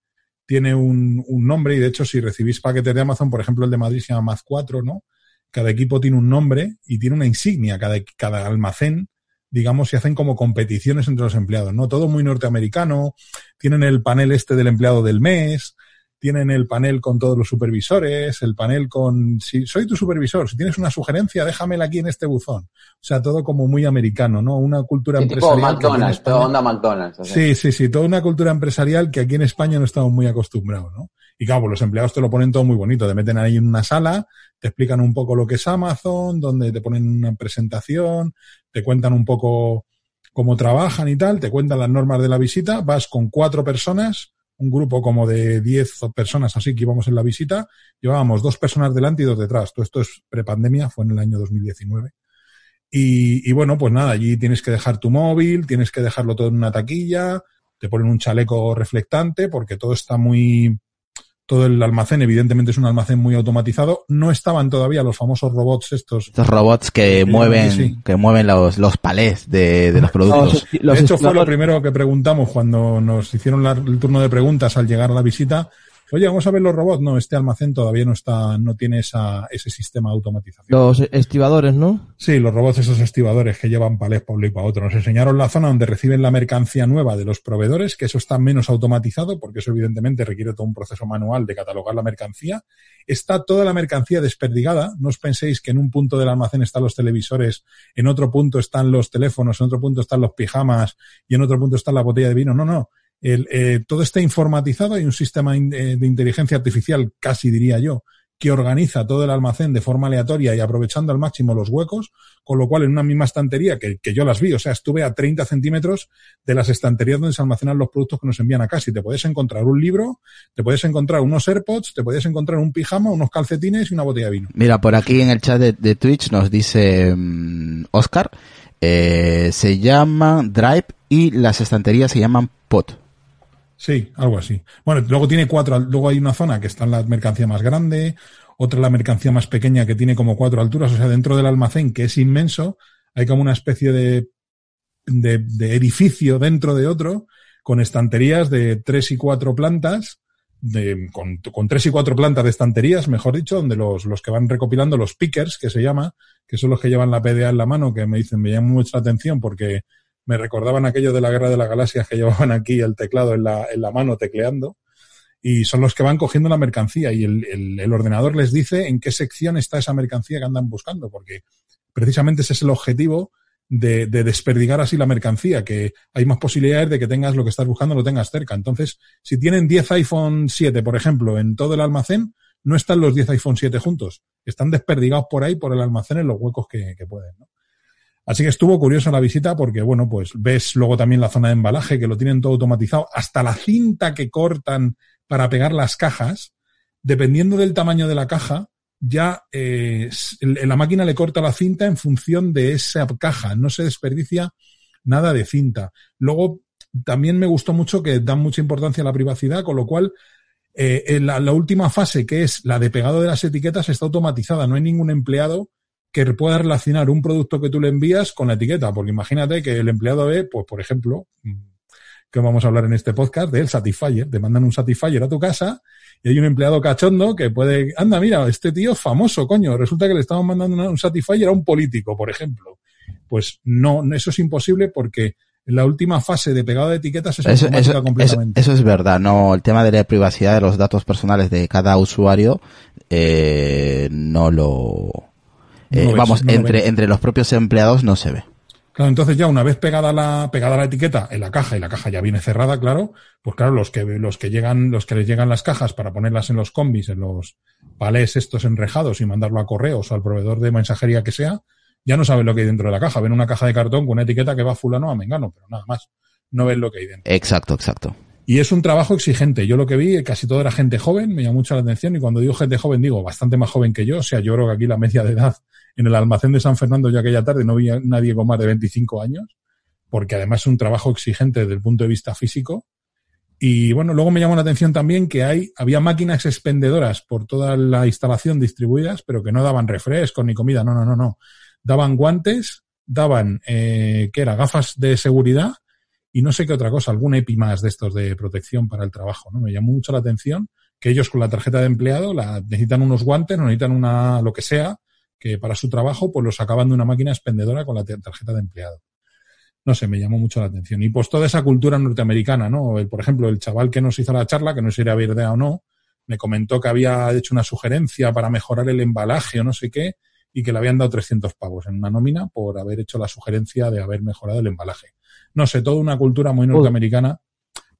tiene un, nombre y de hecho si recibís paquetes de Amazon, por ejemplo el de Madrid se llama Maz4, ¿no? Cada equipo tiene un nombre y tiene una insignia, cada, cada almacén, digamos, se hacen como competiciones entre los empleados, ¿no? Todo muy norteamericano, tienen el panel este del empleado del mes, tienen el panel con todos los supervisores, el panel con, si soy tu supervisor, si tienes una sugerencia, déjamela aquí en este buzón. O sea, todo como muy americano, ¿no? Una cultura Sí, empresarial. McDonald's, España- toda onda McDonald's. Sí, sí, sí, toda una cultura empresarial que aquí en España no estamos muy acostumbrados, ¿no? Y claro, pues los empleados te lo ponen todo muy bonito, te meten ahí en una sala, te explican un poco lo que es Amazon, donde te ponen una presentación, te cuentan un poco cómo trabajan y tal, te cuentan las normas de la visita, vas con cuatro personas, un grupo como de 10 personas así que íbamos en la visita, llevábamos dos personas delante y dos detrás. Todo esto es prepandemia, fue en el año 2019. Y, y bueno, pues nada, allí tienes que dejar tu móvil, tienes que dejarlo todo en una taquilla, te ponen un chaleco reflectante porque todo está muy, todo el almacén evidentemente es un almacén muy automatizado. No estaban todavía los famosos robots estos. Estos robots que mueven, sí. que mueven los, los palés de, de los productos. Los de hecho, fue lo primero que preguntamos cuando nos hicieron la- el turno de preguntas al llegar a la visita. Oye, vamos a ver los robots. No, este almacén todavía no está, no tiene esa, ese sistema de automatización. Los estibadores, ¿no? Sí, los robots esos estibadores que llevan palés para un y para otro. Nos enseñaron la zona donde reciben la mercancía nueva de los proveedores, que eso está menos automatizado, porque eso evidentemente requiere todo un proceso manual de catalogar la mercancía. Está toda la mercancía desperdigada. No os penséis que en un punto del almacén están los televisores, en otro punto están los teléfonos, en otro punto están los pijamas y en otro punto está la botella de vino. No, no. El, eh, todo está informatizado y un sistema eh, de inteligencia artificial, casi diría yo, que organiza todo el almacén de forma aleatoria y aprovechando al máximo los huecos, con lo cual en una misma estantería, que, que yo las vi, o sea, estuve a 30 centímetros de las estanterías donde se almacenan los productos que nos envían a casa y te puedes encontrar un libro, te puedes encontrar unos AirPods, te puedes encontrar un pijama, unos calcetines y una botella de vino. Mira, por aquí en el chat de, Twitch nos dice mm, Oscar, eh, se llama Drive y las estanterías se llaman Pot. Sí, algo así. Bueno, luego tiene cuatro, luego hay una zona que está en la mercancía más grande, otra la mercancía más pequeña que tiene como cuatro alturas, o sea, dentro del almacén, que es inmenso, hay como una especie de, de, de edificio dentro de otro, con estanterías de tres y cuatro plantas, de, con, con tres y cuatro plantas de estanterías, mejor dicho, donde los, los que van recopilando los pickers, que se llama, que son los que llevan la PDA en la mano, que me dicen, me llama mucho la atención porque me recordaban aquello de la guerra de las galaxias que llevaban aquí el teclado en la, en la mano tecleando. Y son los que van cogiendo la mercancía y el, ordenador les dice en qué sección está esa mercancía que andan buscando, porque precisamente ese es el objetivo de, de desperdigar así la mercancía, que hay más posibilidades de que tengas lo que estás buscando, lo tengas cerca. Entonces, si tienen 10 iPhone 7, por ejemplo, en todo el almacén, no están los 10 iPhone 7 juntos. Están desperdigados por ahí, por el almacén, en los huecos que, que pueden. ¿no? Así que estuvo curiosa la visita porque, bueno, pues ves luego también la zona de embalaje, que lo tienen todo automatizado, hasta la cinta que cortan para pegar las cajas, dependiendo del tamaño de la caja, ya eh, la máquina le corta la cinta en función de esa caja, no se desperdicia nada de cinta. Luego, también me gustó mucho que dan mucha importancia a la privacidad, con lo cual eh, en la, la, última fase, que es la de pegado de las etiquetas, está automatizada. No hay ningún empleado que pueda relacionar un producto que tú le envías con la etiqueta, porque imagínate que el empleado ve, pues por ejemplo, que vamos a hablar en este podcast, del Satisfyer. Te mandan un Satisfyer a tu casa y hay un empleado cachondo que puede, anda, mira, este tío es famoso, coño, resulta que le estamos mandando un Satisfyer a un político, por ejemplo. Pues no, eso es imposible porque la última fase de pegado de etiquetas es eso, eso, completamente. Eso, eso, es verdad, no, el tema de la privacidad de los datos personales de cada usuario, eh, no lo, eh, no vamos, no entre, entre los propios empleados no se ve. Claro, entonces ya una vez pegada la, pegada la etiqueta en la caja y la caja ya viene cerrada, claro, pues claro, los que, los que llegan, los que les llegan las cajas para ponerlas en los combis, en los palés estos enrejados y mandarlo a correos o al proveedor de mensajería que sea, ya no saben lo que hay dentro de la caja. Ven una caja de cartón con una etiqueta que va fulano a mengano, pero nada más. No ven lo que hay dentro. Exacto, exacto. Y es un trabajo exigente. Yo lo que vi, casi todo era gente joven, me llamó mucho la atención. Y cuando digo gente joven, digo bastante más joven que yo. O sea, yo creo que aquí la media de edad en el almacén de San Fernando ya aquella tarde no vi a nadie con más de 25 años, porque además es un trabajo exigente desde el punto de vista físico. Y bueno, luego me llamó la atención también que hay, había máquinas expendedoras por toda la instalación distribuidas, pero que no daban refrescos ni comida. No, no, no, no. Daban guantes, daban, eh, ¿qué era? Gafas de seguridad y no sé qué otra cosa, algún EPI más de estos de protección para el trabajo, ¿no? Me llamó mucho la atención que ellos con la tarjeta de empleado la, necesitan unos guantes, necesitan una, lo que sea, que para su trabajo, pues lo sacaban de una máquina expendedora con la tarjeta de empleado. No sé, me llamó mucho la atención. Y pues toda esa cultura norteamericana, ¿no? El, por ejemplo, el chaval que nos hizo la charla, que no sé si era verdad o no, me comentó que había hecho una sugerencia para mejorar el embalaje o no sé qué, y que le habían dado 300 pavos en una nómina por haber hecho la sugerencia de haber mejorado el embalaje. No sé, toda una cultura muy norteamericana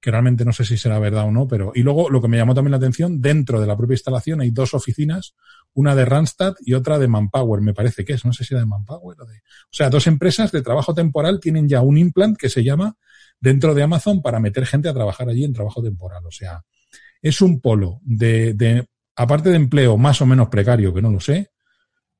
que realmente no sé si será verdad o no, pero y luego lo que me llamó también la atención, dentro de la propia instalación hay dos oficinas, una de Randstad y otra de Manpower, me parece que es, no sé si era de Manpower o de... O sea, dos empresas de trabajo temporal tienen ya un implant que se llama dentro de Amazon para meter gente a trabajar allí en trabajo temporal. O sea, es un polo de, de aparte de empleo más o menos precario, que no lo sé,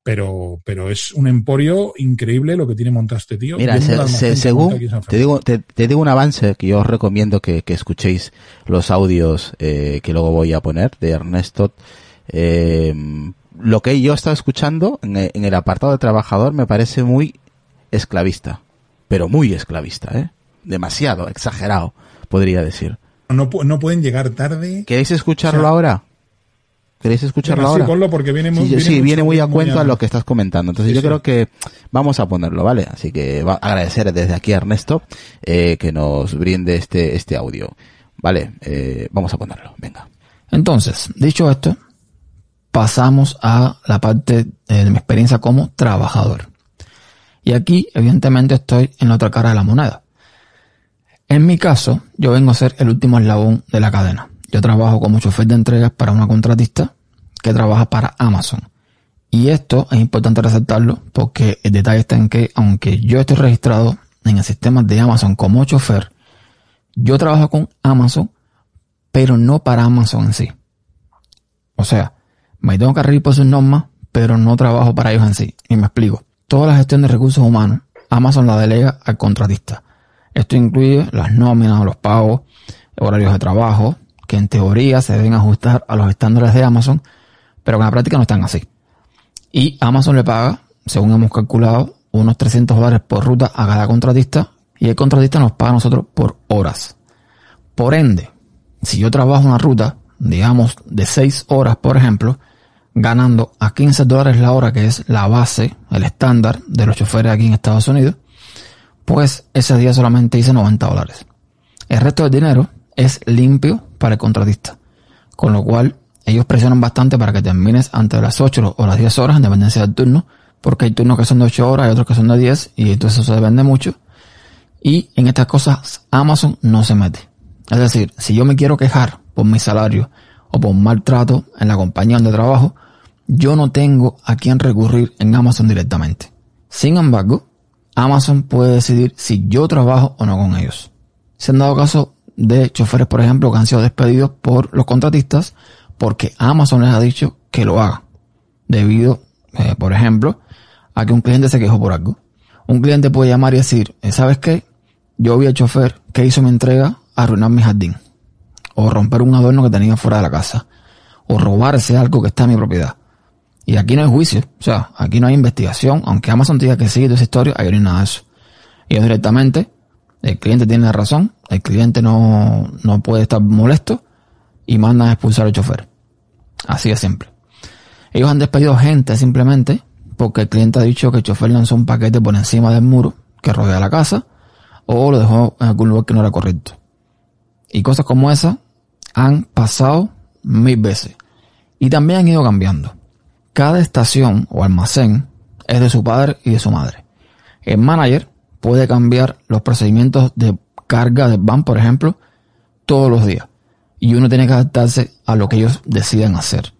pero, pero es un emporio increíble lo que tiene montado este tío. Mira, se- se- según te digo, te, te digo un avance que yo os recomiendo que, que escuchéis los audios eh, que luego voy a poner de Ernesto. Eh, lo que yo he estado escuchando en, el- en el apartado de trabajador me parece muy esclavista, pero muy esclavista, ¿eh? Demasiado, exagerado, podría decir. No, pu- no pueden llegar tarde. ¿Queréis escucharlo O sea, ahora? ¿Queréis escucharlo Venga, sí, ahora? ponlo porque viene muy, Sí, sí, viene muy a muy cuento a lo que estás comentando. Entonces Sí, yo sí. creo que vamos a ponerlo, ¿vale? Así que va a agradecer desde aquí a Ernesto eh, que nos brinde este, este audio. Vale, eh, vamos a ponerlo, venga. Entonces, dicho esto, pasamos a la parte de mi experiencia como trabajador. Y aquí, evidentemente, estoy en la otra cara de la moneda. En mi caso, yo vengo a ser el último eslabón de la cadena. Yo trabajo como chofer de entregas para una contratista que trabaja para Amazon. Y esto es importante resaltarlo porque el detalle está en que, aunque yo estoy registrado en el sistema de Amazon como chofer, yo trabajo con Amazon, pero no para Amazon en sí. O sea, me tengo que regir por sus normas, pero no trabajo para ellos en sí. Y me explico. Toda la gestión de recursos humanos, Amazon la delega al contratista. Esto incluye las nóminas, los pagos, horarios de trabajo, que en teoría se deben ajustar a los estándares de Amazon, pero en la práctica no están así. Y Amazon le paga, según hemos calculado, unos 300 dólares por ruta a cada contratista y el contratista nos paga a nosotros por horas. Por ende, si yo trabajo una ruta, digamos, de 6 horas, por ejemplo, ganando a 15 dólares la hora, que es la base, el estándar de los choferes aquí en Estados Unidos, pues ese día solamente hice 90 dólares. El resto del dinero es limpio para el contratista. Con lo cual, ellos presionan bastante para que termines antes de las 8 o las 10 horas, en dependencia del turno, porque hay turnos que son de 8 horas y otros que son de 10, y entonces eso depende mucho. Y en estas cosas Amazon no se mete. Es decir, si yo me quiero quejar por mi salario o por maltrato en la compañía donde trabajo, yo no tengo a quién recurrir en Amazon directamente. Sin embargo, Amazon puede decidir si yo trabajo o no con ellos. Se han dado casos de choferes, por ejemplo, que han sido despedidos por los contratistas porque Amazon les ha dicho que lo hagan. Debido, eh, por ejemplo, a que un cliente se quejó por algo. Un cliente puede llamar y decir, eh, ¿sabes qué? Yo vi al chofer que hizo mi entrega arruinar mi jardín. O romper un adorno que tenía fuera de la casa. O robarse algo que está en mi propiedad. Y aquí no hay juicio. O sea, aquí no hay investigación. Aunque Amazon diga que sigue toda esa historia, ahí no hay nada de eso. Ellos directamente, el cliente tiene la razón, el cliente no, no puede estar molesto y mandan a expulsar al chofer. Así de simple. Ellos han despedido gente simplemente porque el cliente ha dicho que el chofer lanzó un paquete por encima del muro que rodea la casa o lo dejó en algún lugar que no era correcto. Y cosas como esa han pasado mil veces. Y también han ido cambiando. Cada estación o almacén es de su padre y de su madre. El manager puede cambiar los procedimientos de carga del van, por ejemplo, todos los días. Y uno tiene que adaptarse a lo que ellos decidan hacer.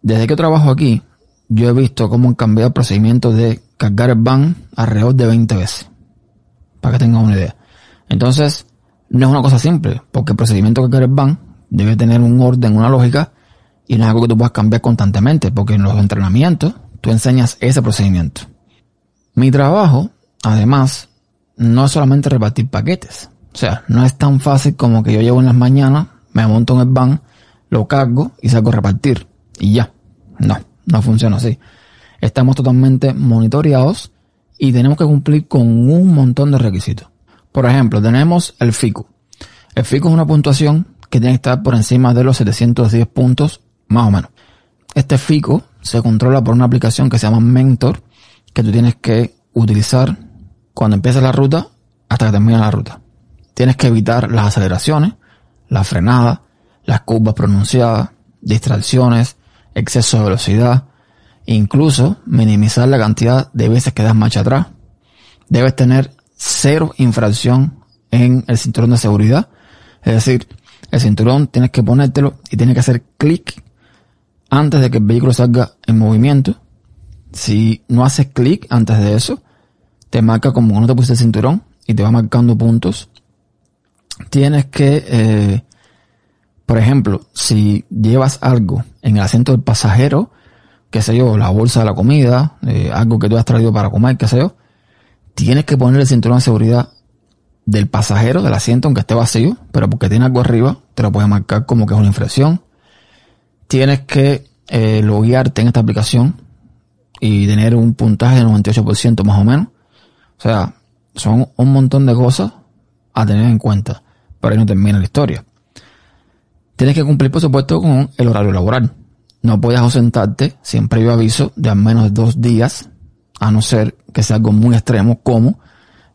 Desde que trabajo aquí, yo he visto cómo han cambiado el de cargar el van alrededor de 20 veces. Para que tengan una idea. Entonces, no es una cosa simple, porque el procedimiento de cargar el debe tener un orden, una lógica, y no es algo que tú puedas cambiar constantemente, porque en los entrenamientos tú enseñas ese procedimiento. Mi trabajo, además, no es solamente repartir paquetes. O sea, no es tan fácil como que yo llevo en las mañanas, me monto en el van, lo cargo y salgo a repartir. Y ya. No, no funciona así. Estamos totalmente monitoreados y tenemos que cumplir con un montón de requisitos. Por ejemplo, tenemos el FICO. El FICO es una puntuación que tiene que estar por encima de los 710 puntos, más o menos. Este FICO se controla por una aplicación que se llama Mentor, que tú tienes que utilizar cuando empieza la ruta hasta que termina la ruta. Tienes que evitar las aceleraciones, la frenada, las curvas pronunciadas, distracciones, exceso de velocidad, incluso minimizar la cantidad de veces que das marcha atrás. Debes tener cero infracción en el cinturón de seguridad. Es decir, el cinturón tienes que ponértelo y tienes que hacer clic antes de que el vehículo salga en movimiento. Si no haces clic antes de eso, te marca como no te pusiste el cinturón y te va marcando puntos. Tienes que, eh, por ejemplo, si llevas algo en el asiento del pasajero, qué sé yo, la bolsa de la comida, eh, algo que tú has traído para comer, qué sé yo, tienes que poner el cinturón de seguridad del pasajero del asiento, aunque esté vacío, pero porque tiene algo arriba, te lo puede marcar como que es una infracción. Tienes que eh, loguearte en esta aplicación y tener un puntaje de 98% más o menos. O sea, son un montón de cosas a tener en cuenta, pero ahí no termina la historia. Tienes que cumplir, por supuesto, con el horario laboral. No puedes ausentarte sin previo aviso de al menos dos días, a no ser que sea algo muy extremo como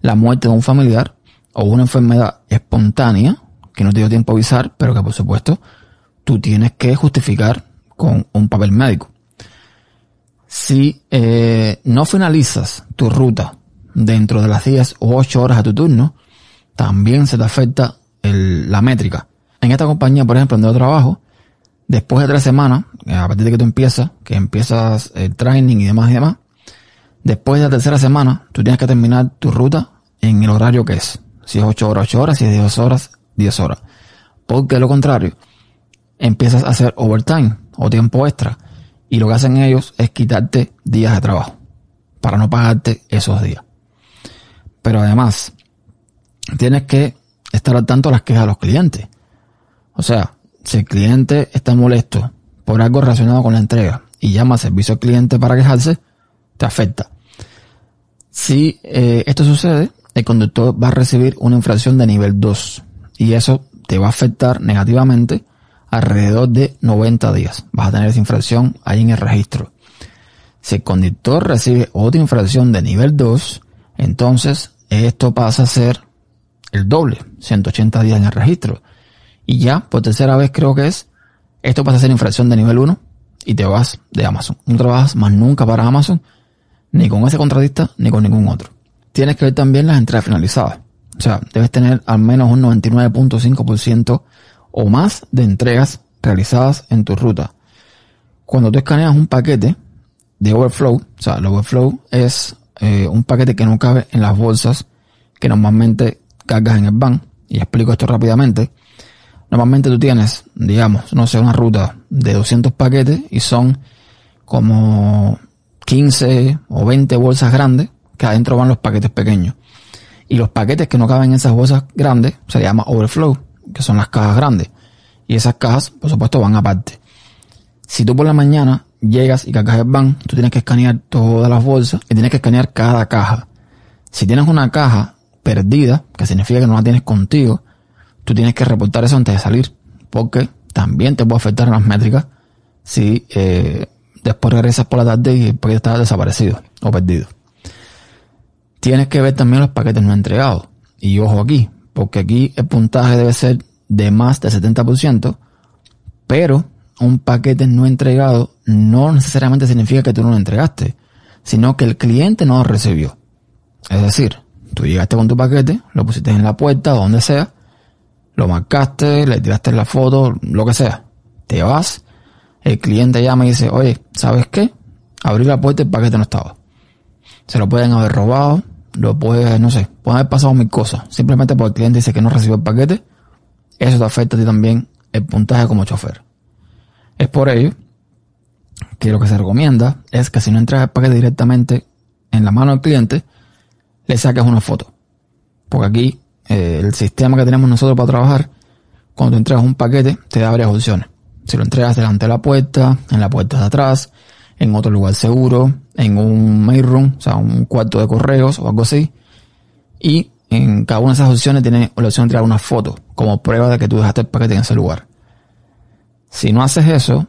la muerte de un familiar o una enfermedad espontánea que no te dio tiempo a avisar, pero que por supuesto tú tienes que justificar con un papel médico. Si eh, no finalizas tu ruta dentro de las 10 o 8 horas a tu turno, también se te afecta la métrica. En esta compañía, por ejemplo, donde yo trabajo, después de tres semanas, eh, a partir de que tú empiezas, que empiezas el training y demás y demás, después de la tercera semana, tú tienes que terminar tu ruta en el horario que es. Si es 8 horas, 8 horas, si es 10 horas, 10 horas. Porque lo contrario, empiezas a hacer overtime o tiempo extra. Y lo que hacen ellos es quitarte días de trabajo para no pagarte esos días. Pero además, tienes que estar al tanto de las quejas de los clientes. O sea, si el cliente está molesto por algo relacionado con la entrega y llama a servicio al cliente para quejarse, te afecta. Si eh, esto sucede, el conductor va a recibir una infracción de nivel 2 y eso te va a afectar negativamente alrededor de 90 días. Vas a tener esa infracción ahí en el registro. Si el conductor recibe otra infracción de nivel 2, entonces esto pasa a ser el doble, 180 días en el registro. Y ya, por tercera vez creo que es, esto pasa a ser infracción de nivel 1 y te vas de Amazon. No trabajas más nunca para Amazon, ni con ese contratista, ni con ningún otro. Tienes que ver también las entregas finalizadas. O sea, debes tener al menos un 99.5% o más de entregas realizadas en tu ruta. Cuando tú escaneas un paquete de overflow, o sea, el overflow es eh, un paquete que no cabe en las bolsas que normalmente cargas en el van. Y explico esto rápidamente. Normalmente tú tienes, digamos, no sé, una ruta de 200 paquetes y son como 15 o 20 bolsas grandes que adentro van los paquetes pequeños. Y los paquetes que no caben en esas bolsas grandes se llama overflow, que son las cajas grandes. Y esas cajas, por supuesto, van aparte. Si tú por la mañana llegas y cargas el van, tú tienes que escanear todas las bolsas y tienes que escanear cada caja. Si tienes una caja perdida, que significa que no la tienes contigo, tú tienes que reportar eso antes de salir, porque también te puede afectar las métricas si eh, después regresas por la tarde y el paquete está desaparecido o perdido. Tienes que ver también los paquetes no entregados. Y ojo aquí, porque aquí el puntaje debe ser de más del 70%, pero un paquete no entregado no necesariamente significa que tú no lo entregaste, sino que el cliente no lo recibió. Es decir, tú llegaste con tu paquete, lo pusiste en la puerta donde sea, lo marcaste, le tiraste la foto, lo que sea. Te vas, el cliente llama y dice, oye, ¿sabes qué? Abrí la puerta y el paquete no estaba. Se lo pueden haber robado, lo puede, no sé, pueden haber pasado mil cosas. Simplemente porque el cliente dice que no recibió el paquete, eso te afecta a ti también el puntaje como chofer. Es por ello lo que se recomienda es que si no entregas el paquete directamente en la mano del cliente, le saques una foto. Porque aquí eh, el sistema que tenemos nosotros para trabajar, cuando tú entregas un paquete, te da varias opciones. Si lo entregas delante de la puerta, en la puerta de atrás, en otro lugar seguro, en un mail room, o sea, un cuarto de correos o algo así. Y en cada una de esas opciones tiene la opción de entregar una foto como prueba de que tú dejaste el paquete en ese lugar. Si no haces eso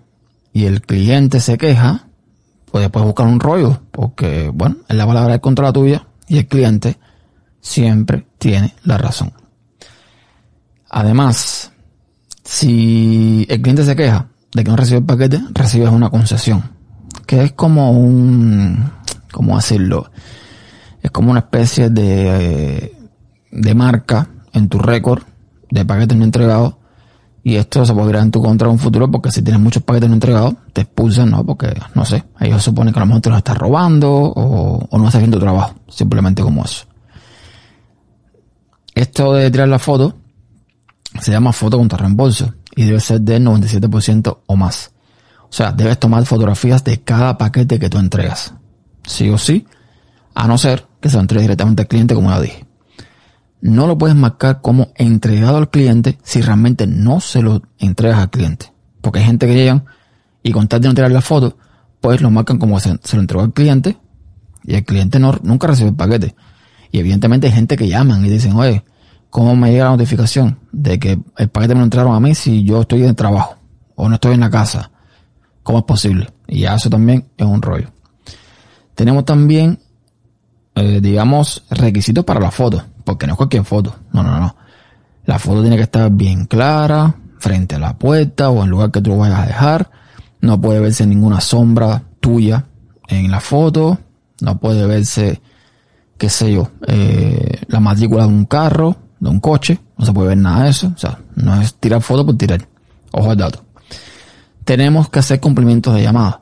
y el cliente se queja, pues después buscar un rollo, porque, bueno, es la palabra de contra la tuya y el cliente siempre tiene la razón. Además, si el cliente se queja de que no recibe el paquete, recibes una concesión, que es como un, ¿cómo decirlo? Es como una especie de, de marca en tu récord de paquetes no entregados y esto se podría en tu contra en un futuro porque si tienes muchos paquetes no entregados, te expulsan, ¿no? Porque, no sé, ellos suponen que a lo mejor te los estás robando o, no estás haciendo tu trabajo, simplemente como eso. Esto de tirar la foto se llama foto contra reembolso y debe ser del 97% o más. O sea, debes tomar fotografías de cada paquete que tú entregas. Sí o sí, a no ser que se lo entregues directamente al cliente, como ya dije. No lo puedes marcar como entregado al cliente si realmente no se lo entregas al cliente. Porque hay gente que llegan y con tal de no tirar la foto, pues lo marcan como se, lo entregó al cliente y el cliente no, nunca recibe el paquete. Y evidentemente hay gente que llaman y dicen, oye, ¿cómo me llega la notificación de que el paquete me lo entraron a mí si yo estoy en trabajo o no estoy en la casa? ¿Cómo es posible? Y eso también es un rollo. Tenemos también, eh, digamos, requisitos para la foto, porque no es cualquier foto. No, no, no. La foto tiene que estar bien clara, frente a la puerta o en el lugar que tú lo vayas a dejar. No puede verse ninguna sombra tuya en la foto. No puede verse, qué sé yo, eh, la matrícula de un carro, de un coche. No se puede ver nada de eso. O sea, no es tirar foto por tirar. Ojo al dato. Tenemos que hacer cumplimientos de llamada.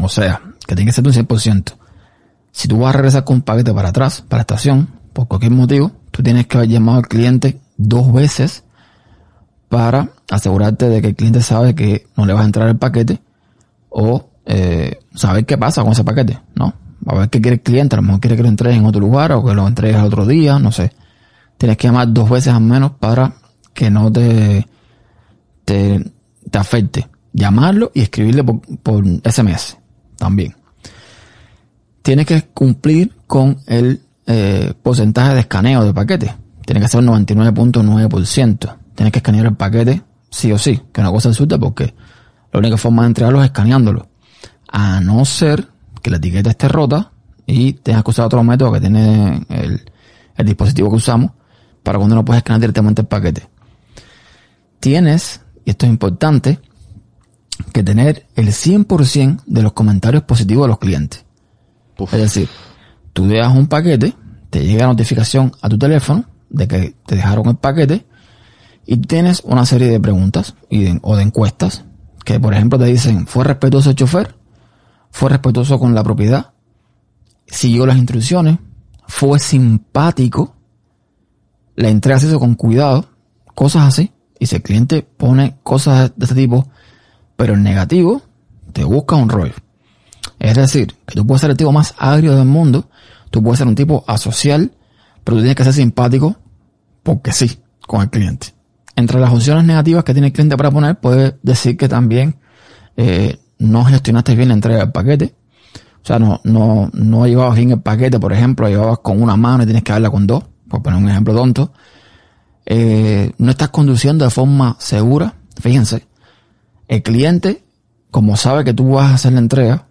O sea, que tiene que ser un 100%. Si tú vas a regresar con un paquete para atrás, para la estación, por cualquier motivo, tú tienes que haber llamado al cliente dos veces para asegurarte de que el cliente sabe que no le vas a entrar el paquete o eh, saber qué pasa con ese paquete, ¿no? A ver qué quiere el cliente, a lo mejor quiere que lo entregues en otro lugar o que lo entregues al otro día, no sé. Tienes que llamar dos veces al menos para que no te, te, te afecte. Llamarlo y escribirle por, por SMS también. Tienes que cumplir con el eh, porcentaje de escaneo de paquete. Tiene que ser un 99.9%. Tienes que escanear el paquete sí o sí, que es una cosa insulta porque la única forma de entregarlo es escaneándolo. A no ser que la etiqueta esté rota y tengas que usar otro método que tiene el, el dispositivo que usamos para cuando no puedes escanear directamente el paquete. Tienes, y esto es importante, que tener el 100% de los comentarios positivos de los clientes. Es decir, tú dejas un paquete, te llega notificación a tu teléfono de que te dejaron el paquete y tienes una serie de preguntas y de- o de encuestas que, por ejemplo, te dicen, ¿fue respetuoso el chofer? ¿Fue respetuoso con la propiedad? ¿Siguió las instrucciones? ¿Fue simpático? ¿La entrega se hizo con cuidado? Cosas así. Y si el cliente pone cosas de este tipo, pero en negativo, te busca un rollo. Es decir, que tú puedes ser el tipo más agrio del mundo, tú puedes ser un tipo asocial, pero tú tienes que ser simpático porque sí, con el cliente. Entre las opciones negativas que tiene el cliente para poner, puede decir que también eh, no gestionaste bien la entrega del paquete. O sea, no, no, no llevabas bien el paquete, por ejemplo, lo llevabas con una mano y tienes que darla con dos, por poner un ejemplo tonto. Eh, no estás conduciendo de forma segura. Fíjense, el cliente, como sabe que tú vas a hacer la entrega,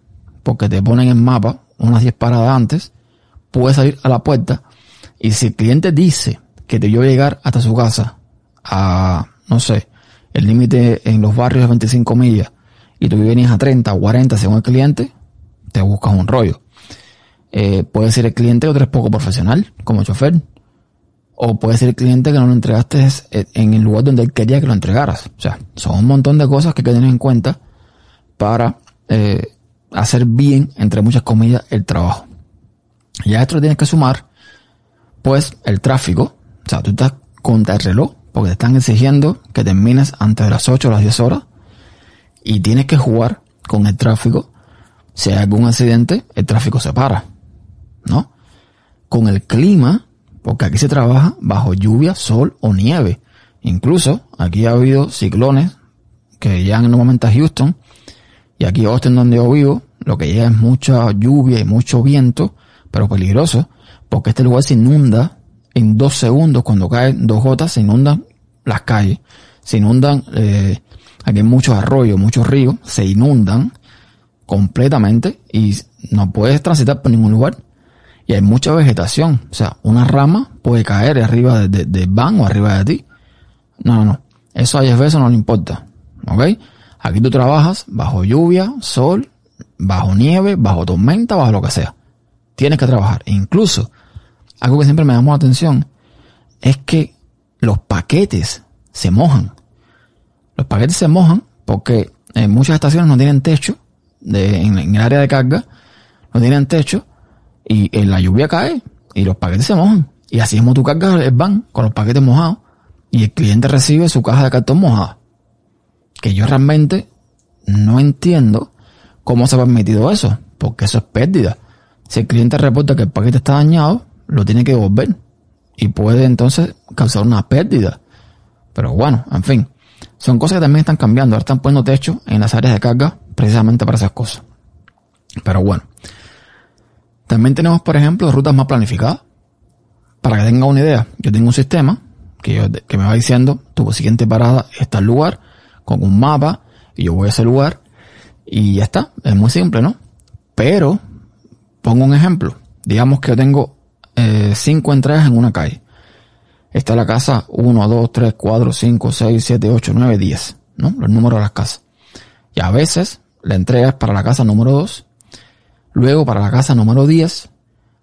porque te ponen en mapa unas 10 paradas antes, puede salir a la puerta y si el cliente dice que te vio llegar hasta su casa a, no sé, el límite en los barrios de 25 millas y tú vienes a 30 o 40 según el cliente, te buscas un rollo. Eh, puede ser el cliente otro es poco profesional, como chofer. O puede ser el cliente que no lo entregaste en el lugar donde él quería que lo entregaras. O sea, son un montón de cosas que hay que tener en cuenta para eh, hacer bien, entre muchas comillas, el trabajo. Y a esto tienes que sumar, pues, el tráfico. O sea, tú estás contra el reloj, porque te están exigiendo que termines antes de las 8 o las 10 horas. Y tienes que jugar con el tráfico. Si hay algún accidente, el tráfico se para. ¿No? Con el clima, porque aquí se trabaja bajo lluvia, sol o nieve. Incluso aquí ha habido ciclones que llegan en un momento a Houston y aquí Austin donde yo vivo, lo que llega es mucha lluvia y mucho viento, pero peligroso, porque este lugar se inunda en dos segundos, cuando caen dos gotas, se inundan las calles, se inundan, eh, aquí hay muchos arroyos, muchos ríos, se inundan completamente y no puedes transitar por ningún lugar. Y hay mucha vegetación, o sea, una rama puede caer arriba de- de- del van o arriba de ti. No, no, no. Eso a Bezos no le importa. ¿Ok? Aquí tú trabajas bajo lluvia, sol, bajo nieve, bajo tormenta, bajo lo que sea. Tienes que trabajar. Incluso, algo que siempre me llamó la atención es que los paquetes se mojan. Los paquetes se mojan porque en muchas estaciones no tienen techo, en, el área de carga, no tienen techo, y en la lluvia cae y los paquetes se mojan. Y así mismo tú cargas el van con los paquetes mojados y el cliente recibe su caja de cartón mojada. Que yo realmente no entiendo cómo se ha permitido eso, porque eso es pérdida. Si el cliente reporta que el paquete está dañado, lo tiene que devolver y puede entonces causar una pérdida. Pero bueno, en fin, son cosas que también están cambiando. Ahora están poniendo techo en las áreas de carga precisamente para esas cosas. Pero bueno, también tenemos, por ejemplo, rutas más planificadas. Para que tenga una idea, yo tengo un sistema que, que me va diciendo tu siguiente parada está el lugar con un mapa y yo voy a ese lugar y ya está. Es muy simple, ¿no? Pero, pongo un ejemplo. Digamos que yo tengo eh, cinco entregas en una calle. Está la casa 1, 2, 3, 4, 5, 6, 7, 8, 9, 10, ¿no? Los números de las casas. Y a veces la entrega es para la casa número 2, luego para la casa número 10,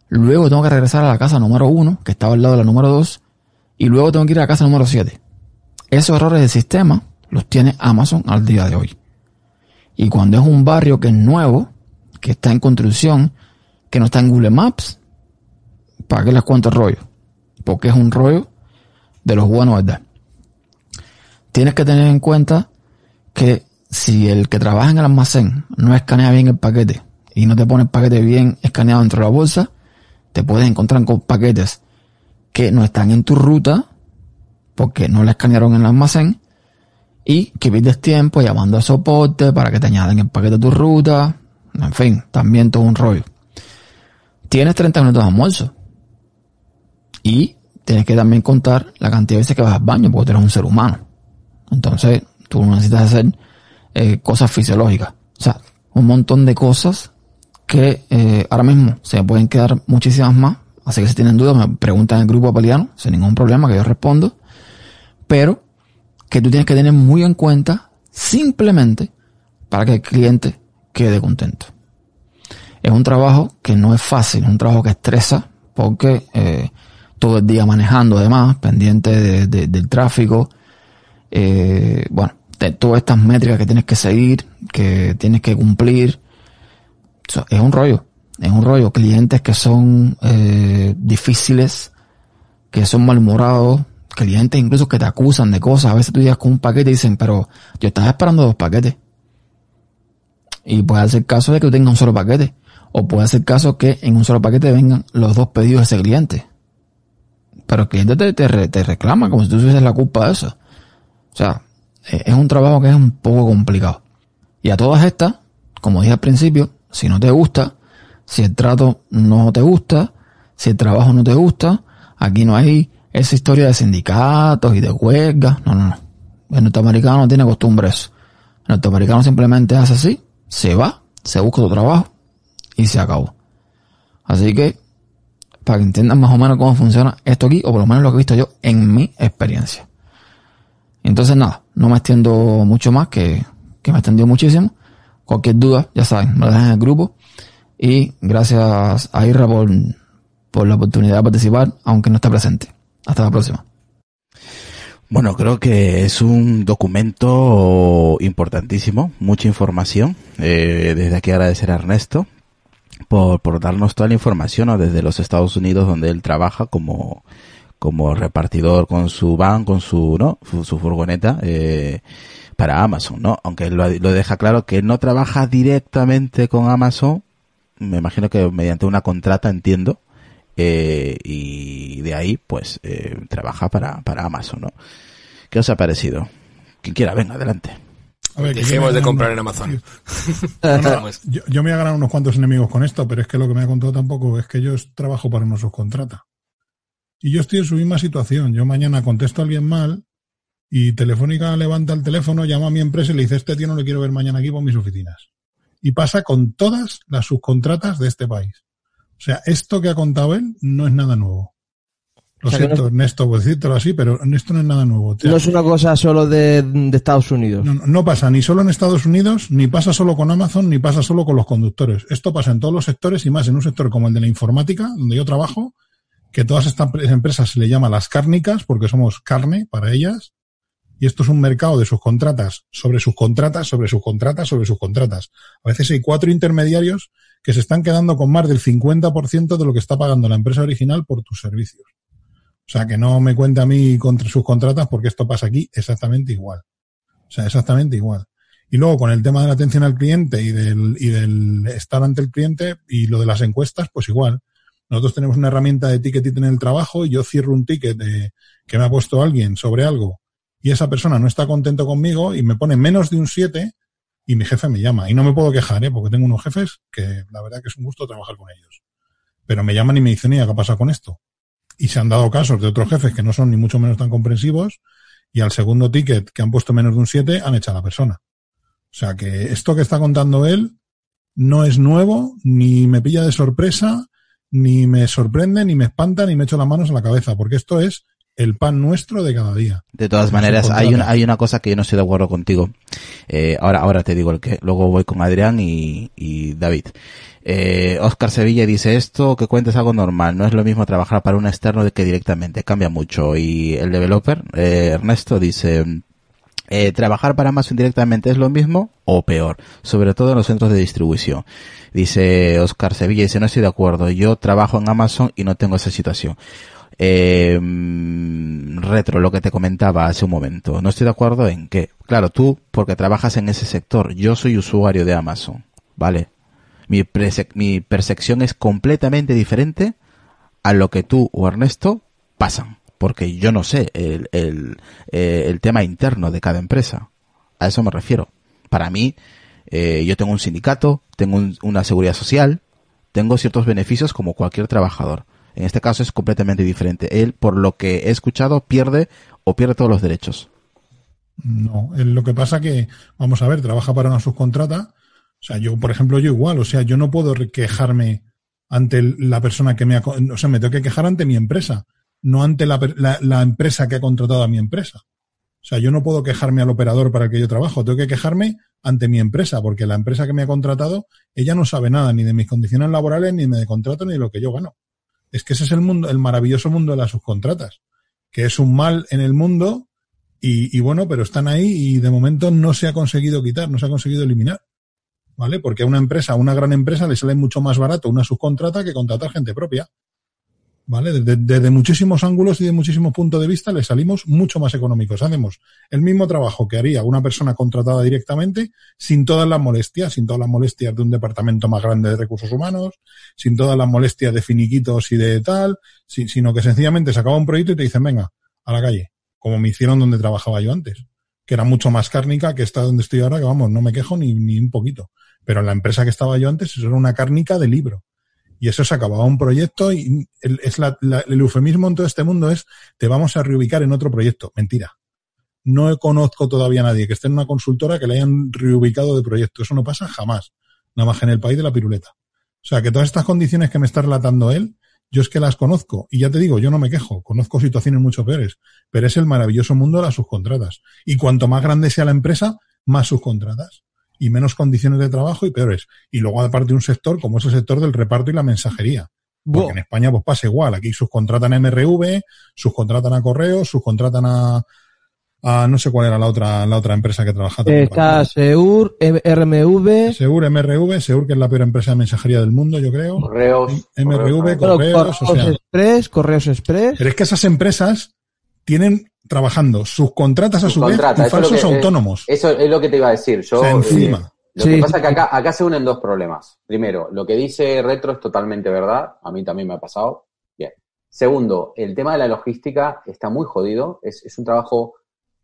luego tengo que regresar a la casa número 1, que estaba al lado de la número 2, y luego tengo que ir a la casa número 7. Esos errores del sistema los tiene Amazon al día de hoy. Y cuando es un barrio que es nuevo, que está en construcción, que no está en Google Maps, ¿para qué les cuento el rollo? Porque es un rollo de los buenos, ¿verdad? Tienes que tener en cuenta que si el que trabaja en el almacén no escanea bien el paquete y no te pone el paquete bien escaneado dentro de la bolsa, te puedes encontrar con paquetes que no están en tu ruta porque no le escanearon en el almacén y que pierdes tiempo llamando a soporte para que te añaden el paquete a tu ruta. En fin, también todo un rollo. Tienes 30 minutos de almuerzo. Y tienes que también contar la cantidad de veces que vas al baño, porque tú eres un ser humano. Entonces, tú necesitas hacer eh, cosas fisiológicas. O sea, un montón de cosas que eh, ahora mismo se pueden quedar muchísimas más. Así que si tienen dudas, me preguntan en el grupo apeliano, sin ningún problema, que yo respondo. Pero que tú tienes que tener muy en cuenta simplemente para que el cliente quede contento. Es un trabajo que no es fácil, es un trabajo que estresa porque eh, todo el día manejando además, pendiente del tráfico, eh, bueno, de todas estas métricas que tienes que seguir, que tienes que cumplir. es un rollo, es un rollo. Clientes que son eh, difíciles, que son malhumorados, clientes incluso que te acusan de cosas. A veces tú llegas con un paquete y dicen, pero yo estaba esperando dos paquetes. Y puede ser caso de que tú tengas un solo paquete. O puede ser caso que en un solo paquete vengan los dos pedidos de ese cliente. Pero el cliente te, te, reclama como si tú tuvieses la culpa de eso. O sea, e, es un trabajo que es un poco complicado. Y a todas estas, como dije al principio, si no te gusta, si el trato no te gusta, si el trabajo no te gusta, aquí no hay esa historia de sindicatos y de huelgas. No, no, no. El norteamericano no tiene costumbre eso. El norteamericano simplemente hace así, se va, se busca su trabajo y se acabó. Así que, para que entiendan más o menos cómo funciona esto aquí, o por lo menos lo que he visto yo en mi experiencia. Entonces nada, no me extiendo mucho más, que, que me extendió muchísimo. Cualquier duda, ya saben, me la dejan en el grupo. Y gracias a Irra por, por la oportunidad de participar, aunque no esté presente. Hasta la próxima. Bueno, creo que es un documento importantísimo, mucha información. Eh, desde aquí agradecer a Ernesto por, por darnos toda la información desde los Estados Unidos donde él trabaja como, como repartidor con su van, con su, ¿no? su, furgoneta, eh, para Amazon, ¿no? Aunque lo, lo deja claro que no trabaja directamente con Amazon, me imagino que mediante una contrata, entiendo, eh, y de ahí pues eh, trabaja para, para Amazon, ¿no? ¿Qué os ha parecido? Quien quiera, venga, adelante. Dejemos de comprar en Amazon. yo, me voy a ganar unos cuantos enemigos con esto, pero es que lo que me ha contado tampoco es que yo trabajo para una subcontrata. Y yo estoy en su misma situación. Yo mañana contesto a alguien mal y Telefónica levanta el teléfono, llama a mi empresa y le dice, este tío no le quiero ver mañana aquí por mis oficinas. Y pasa con todas las subcontratas de este país. O sea, esto que ha contado él no es nada nuevo. Lo siento, Ernesto, por decírtelo así, pero esto no es nada nuevo. no es una cosa solo de, Estados Unidos. No, no, pasa ni solo en Estados Unidos, ni pasa solo con Amazon, ni pasa solo con los conductores. Esto pasa en todos los sectores y más en un sector como el de la informática, donde yo trabajo, que todas estas empresas se le llama las cárnicas, porque somos carne para ellas. Y esto es un mercado de subcontratas, sobre subcontratas, sobre subcontratas, sobre subcontratas. A veces hay cuatro intermediarios que se están quedando con más del 50% de lo que está pagando la empresa original por tus servicios. O sea, que no me cuente a mí contra sus contratas porque esto pasa aquí exactamente igual. O sea, exactamente igual. Y luego con el tema de la atención al cliente y del, y del estar ante el cliente y lo de las encuestas, pues igual. Nosotros tenemos una herramienta de ticketing en el trabajo y yo cierro un ticket que me ha puesto alguien sobre algo y esa persona no está contento conmigo y me pone menos de un 7 y mi jefe me llama. Y no me puedo quejar, ¿eh? porque tengo unos jefes que la verdad que es un gusto trabajar con ellos. Pero me llaman y me dicen, ¿y qué pasa con esto? Y se han dado casos de otros jefes que no son ni mucho menos tan comprensivos y al segundo ticket que han puesto menos de un 7 han echado a la persona. O sea que esto que está contando él no es nuevo, ni me pilla de sorpresa, ni me sorprende, ni me espanta, ni me echo las manos a la cabeza, porque esto es el pan nuestro de cada día. De todas maneras, hay una, hay una cosa que yo no estoy de acuerdo contigo. Eh, ahora, ahora te digo el que. Luego voy con Adrián y, y David. Eh, Oscar Sevilla dice esto, que cuentes algo normal. No es lo mismo trabajar para un externo de que directamente. Cambia mucho. Y el developer, eh, Ernesto, dice, eh, trabajar para Amazon directamente es lo mismo o peor, sobre todo en los centros de distribución. Dice Oscar Sevilla, dice, no estoy de acuerdo, yo trabajo en Amazon y no tengo esa situación. Eh, retro, lo que te comentaba hace un momento, no estoy de acuerdo en que, claro, tú, porque trabajas en ese sector, yo soy usuario de Amazon, ¿vale? Mi, mi percepción es completamente diferente a lo que tú o Ernesto pasan porque yo no sé el, el, eh, el tema interno de cada empresa. A eso me refiero. Para mí, eh, yo tengo un sindicato, tengo una seguridad social, tengo ciertos beneficios como cualquier trabajador. En este caso es completamente diferente. Él, por lo que he escuchado, pierde o pierde todos los derechos. No, lo que pasa que, vamos a ver, trabaja para una subcontrata. O sea, yo, por ejemplo, yo igual, o sea, yo no puedo quejarme ante la persona que me ha, o sea, me tengo que quejar ante mi empresa no ante la, la, empresa que ha contratado a mi empresa. O sea, yo no puedo quejarme al operador para el que yo trabajo, tengo que quejarme ante mi empresa, porque la empresa que me ha contratado, ella no sabe nada ni de mis condiciones laborales, ni de contrato, ni de lo que yo gano. Es que ese es el mundo, el maravilloso mundo de las subcontratas, que es un mal en el mundo y, bueno, pero están ahí y de momento no se ha conseguido quitar, no se ha conseguido eliminar. ¿Vale? Porque a una empresa, a una gran empresa le sale mucho más barato una subcontrata que contratar gente propia. ¿Vale? Desde, muchísimos ángulos y de muchísimos puntos de vista le salimos mucho más económicos. Hacemos el mismo trabajo que haría una persona contratada directamente sin todas las molestias, sin todas las molestias de un departamento más grande de recursos humanos, sin todas las molestias de finiquitos y de tal, sino que sencillamente se acaba un proyecto y te dicen, venga, a la calle, como me hicieron donde trabajaba yo antes, que era mucho más cárnica que esta donde estoy ahora, que vamos, no me quejo ni, ni un poquito. Pero en la empresa que estaba yo antes, eso era una cárnica de libro y eso se acababa un proyecto y el, el eufemismo en todo este mundo es te vamos a reubicar en otro proyecto. Mentira. No conozco todavía a nadie que esté en una consultora que le hayan reubicado de proyecto. Eso no pasa jamás. Nada más en el país de la piruleta. O sea, que todas estas condiciones que me está relatando él, yo es que las conozco. Y ya te digo, yo no me quejo. Conozco situaciones mucho peores. Pero es el maravilloso mundo de las subcontratas. Y cuanto más grande sea la empresa, más subcontratas y menos condiciones de trabajo y peores. Y luego aparte un sector como es el sector del reparto y la mensajería. Porque en España pues pasa igual. Aquí subcontratan a MRV, subcontratan a Correos, subcontratan a, a no sé cuál era la otra la otra empresa que trabaja. Está Seur, RMV. Seur, MRV, Seur que es la peor empresa de mensajería del mundo, yo creo. Correos. MRV, Correos, Correos Express, Correos Express. Pero es que esas empresas tienen trabajando sus contratas a su vez y falsos autónomos. Eso es lo que te iba a decir. Yo, encima. Eh, lo que pasa es que acá, acá se unen dos problemas. Primero, lo que dice Retro es totalmente verdad. A mí también me ha pasado. Bien. Segundo, el tema de la logística está muy jodido. Es, es un trabajo,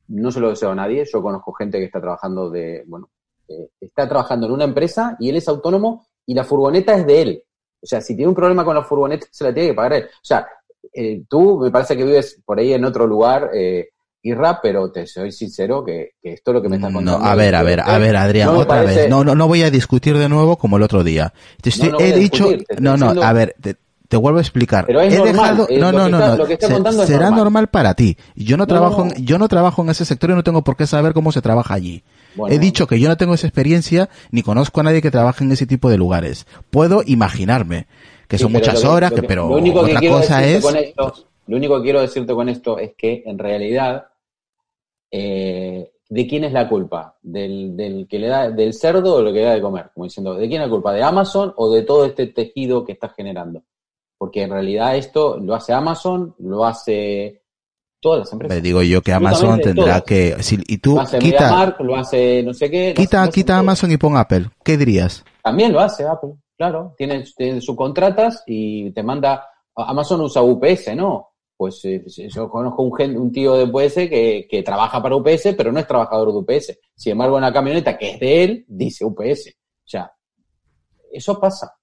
no se lo deseo a nadie. Yo conozco gente que está trabajando de, bueno, eh, está trabajando en una empresa y él es autónomo y la furgoneta es de él. O sea, si tiene un problema con la furgoneta, se la tiene que pagar él. O sea, eh, tú me parece que vives por ahí en otro lugar, eh, Irra, pero te soy sincero que, esto es lo que me está contando. No, a ver, a ver, a ver, Adrián, otra vez. No, no, no voy a discutir de nuevo como el otro día. Te he dicho, no, no, a ver, te, vuelvo a explicar. Pero es normal. no, no, no, no. será normal. para ti. Yo no trabajo, En, yo no trabajo en ese sector y no tengo por qué saber cómo se trabaja allí. He dicho que yo no tengo esa experiencia ni conozco a nadie que trabaje en ese tipo de lugares. Puedo imaginarme que son muchas horas, que, pero otra cosa es... lo único que quiero decirte con esto es que en realidad, eh, ¿de quién es la culpa? ¿Del, del, que le da, ¿Del cerdo o lo que le da de comer? Como diciendo, ¿de quién es la culpa? ¿De Amazon o de todo este tejido que está generando? Porque en realidad esto lo hace Amazon, lo hace Todas las empresas. Me digo yo que Amazon tendrá todas. que... Si, y tú Lo hace quita, lo hace no sé qué. quita, quita todo. Amazon y pon Apple. ¿Qué dirías? También lo hace Apple, claro. Tiene, tiene subcontratas y te manda. Amazon usa UPS, ¿no? Pues eh, yo conozco un, gen- un tío de UPS que, que trabaja para UPS, pero no es trabajador de UPS. Sin embargo, en la camioneta que es de él, dice UPS. O sea, eso pasa.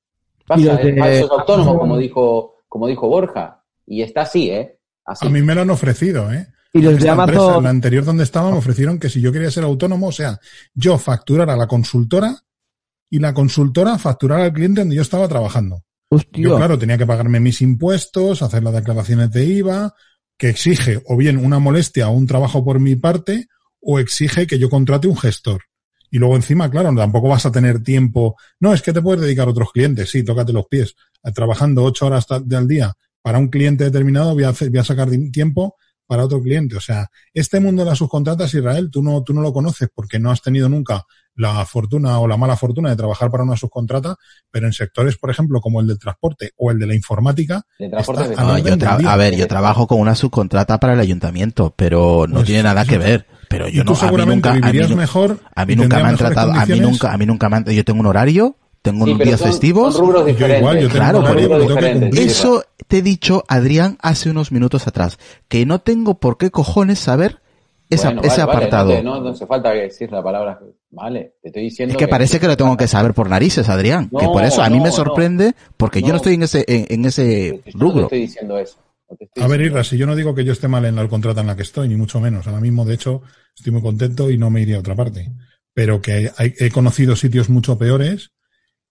Pasa, de es Amazon- como dijo, como dijo Borja. Y está así, ¿eh? Así. A mí me lo han ofrecido, ¿eh? Y los de Esta empresa, Amazon, la anterior donde estaba, me ofrecieron que si yo quería ser autónomo, o sea, yo facturar a la consultora y la consultora facturar al cliente donde yo estaba trabajando. hostia, Yo, claro, tenía que pagarme mis impuestos, hacer las declaraciones de IVA, que exige o bien una molestia o un trabajo por mi parte, o exige que yo contrate un gestor. Y luego encima, claro, tampoco vas a tener tiempo. No, es que te puedes dedicar a otros clientes. Sí, tócate los pies. Eh, Trabajando ocho horas al día para un cliente determinado, voy a, hacer- voy a sacar tiempo para otro cliente. O sea, este mundo de las subcontratas, Israel, tú no, tú no lo conoces porque no has tenido nunca la fortuna o la mala fortuna de trabajar para una subcontrata, pero en sectores, por ejemplo, como el del transporte o el de la informática, De transporte está de- a No, yo tra- a ver, yo trabajo con una subcontrata para el ayuntamiento, pero no Pues, tiene nada que ver. Pero yo no, a mí seguramente nunca, a mí, mejor. a mí nunca me han tratado, a mí nunca, a mí nunca me han, yo tengo un horario, tengo Sí, unos días son- festivos. son rubros Yo igual, yo tengo Claro, un horario que tengo que diferentes. cumplir. Eso te he dicho, Adrián, hace unos minutos atrás, que no tengo por qué cojones saber esa- Bueno, ese vale, vale, apartado. no, te- no, no hace falta decir la palabra. Vale, te estoy diciendo. Es que parece que lo tengo que saber por narices, Adrián. que por eso a mí no, me sorprende, porque yo No. estoy en ese, en, en ese Yo no te rubro. estoy diciendo eso. no te estoy A ver, Irra, si yo no digo que yo esté mal en la contrata en la que estoy, ni mucho menos. Ahora mismo, de hecho, estoy muy contento y no me iría a otra parte. Pero que hay- he conocido sitios mucho peores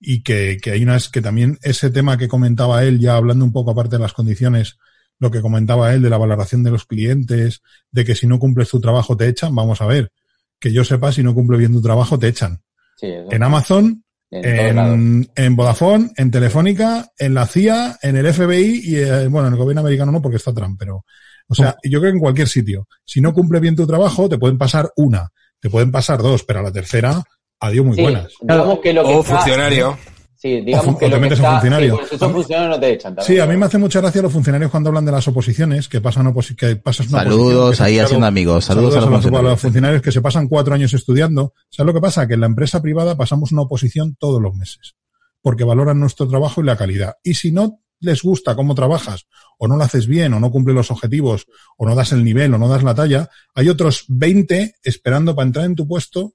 y que, que hay unas que también ese tema que comentaba él, ya hablando un poco aparte de las condiciones, lo que comentaba él de la valoración de los clientes, de que si no cumples tu trabajo te echan, vamos a ver. Que yo sepa, si no cumple bien tu trabajo te echan. Sí. En Amazon, en, en Vodafone, en Telefónica, en la CIA, en el FBI y, eh, bueno, en el gobierno americano no porque está Trump, pero, o sea, yo creo que en cualquier sitio. Si no cumple bien tu trabajo, te pueden pasar una, te pueden pasar dos, pero a la tercera, adiós muy Sí, buenas. digamos que lo que O está- funcionario. Sí, digamos O que o lo te que metes en está, funcionario. sí, pues si son funcionarios no te echan. Sí, a mí me hace mucha gracia los funcionarios cuando hablan de las oposiciones, que pasan oposi que pasas una Saludos oposición, que se ahí haciendo amigos. Saludos, a los a, los, a los funcionarios. funcionarios que se pasan cuatro años estudiando. ¿Sabes lo que pasa? Que en la empresa privada pasamos una oposición todos los meses, porque valoran nuestro trabajo y la calidad. Y si no les gusta cómo trabajas, o no lo haces bien, o no cumple los objetivos, o no das el nivel, o no das la talla, hay otros 20 esperando para entrar en tu puesto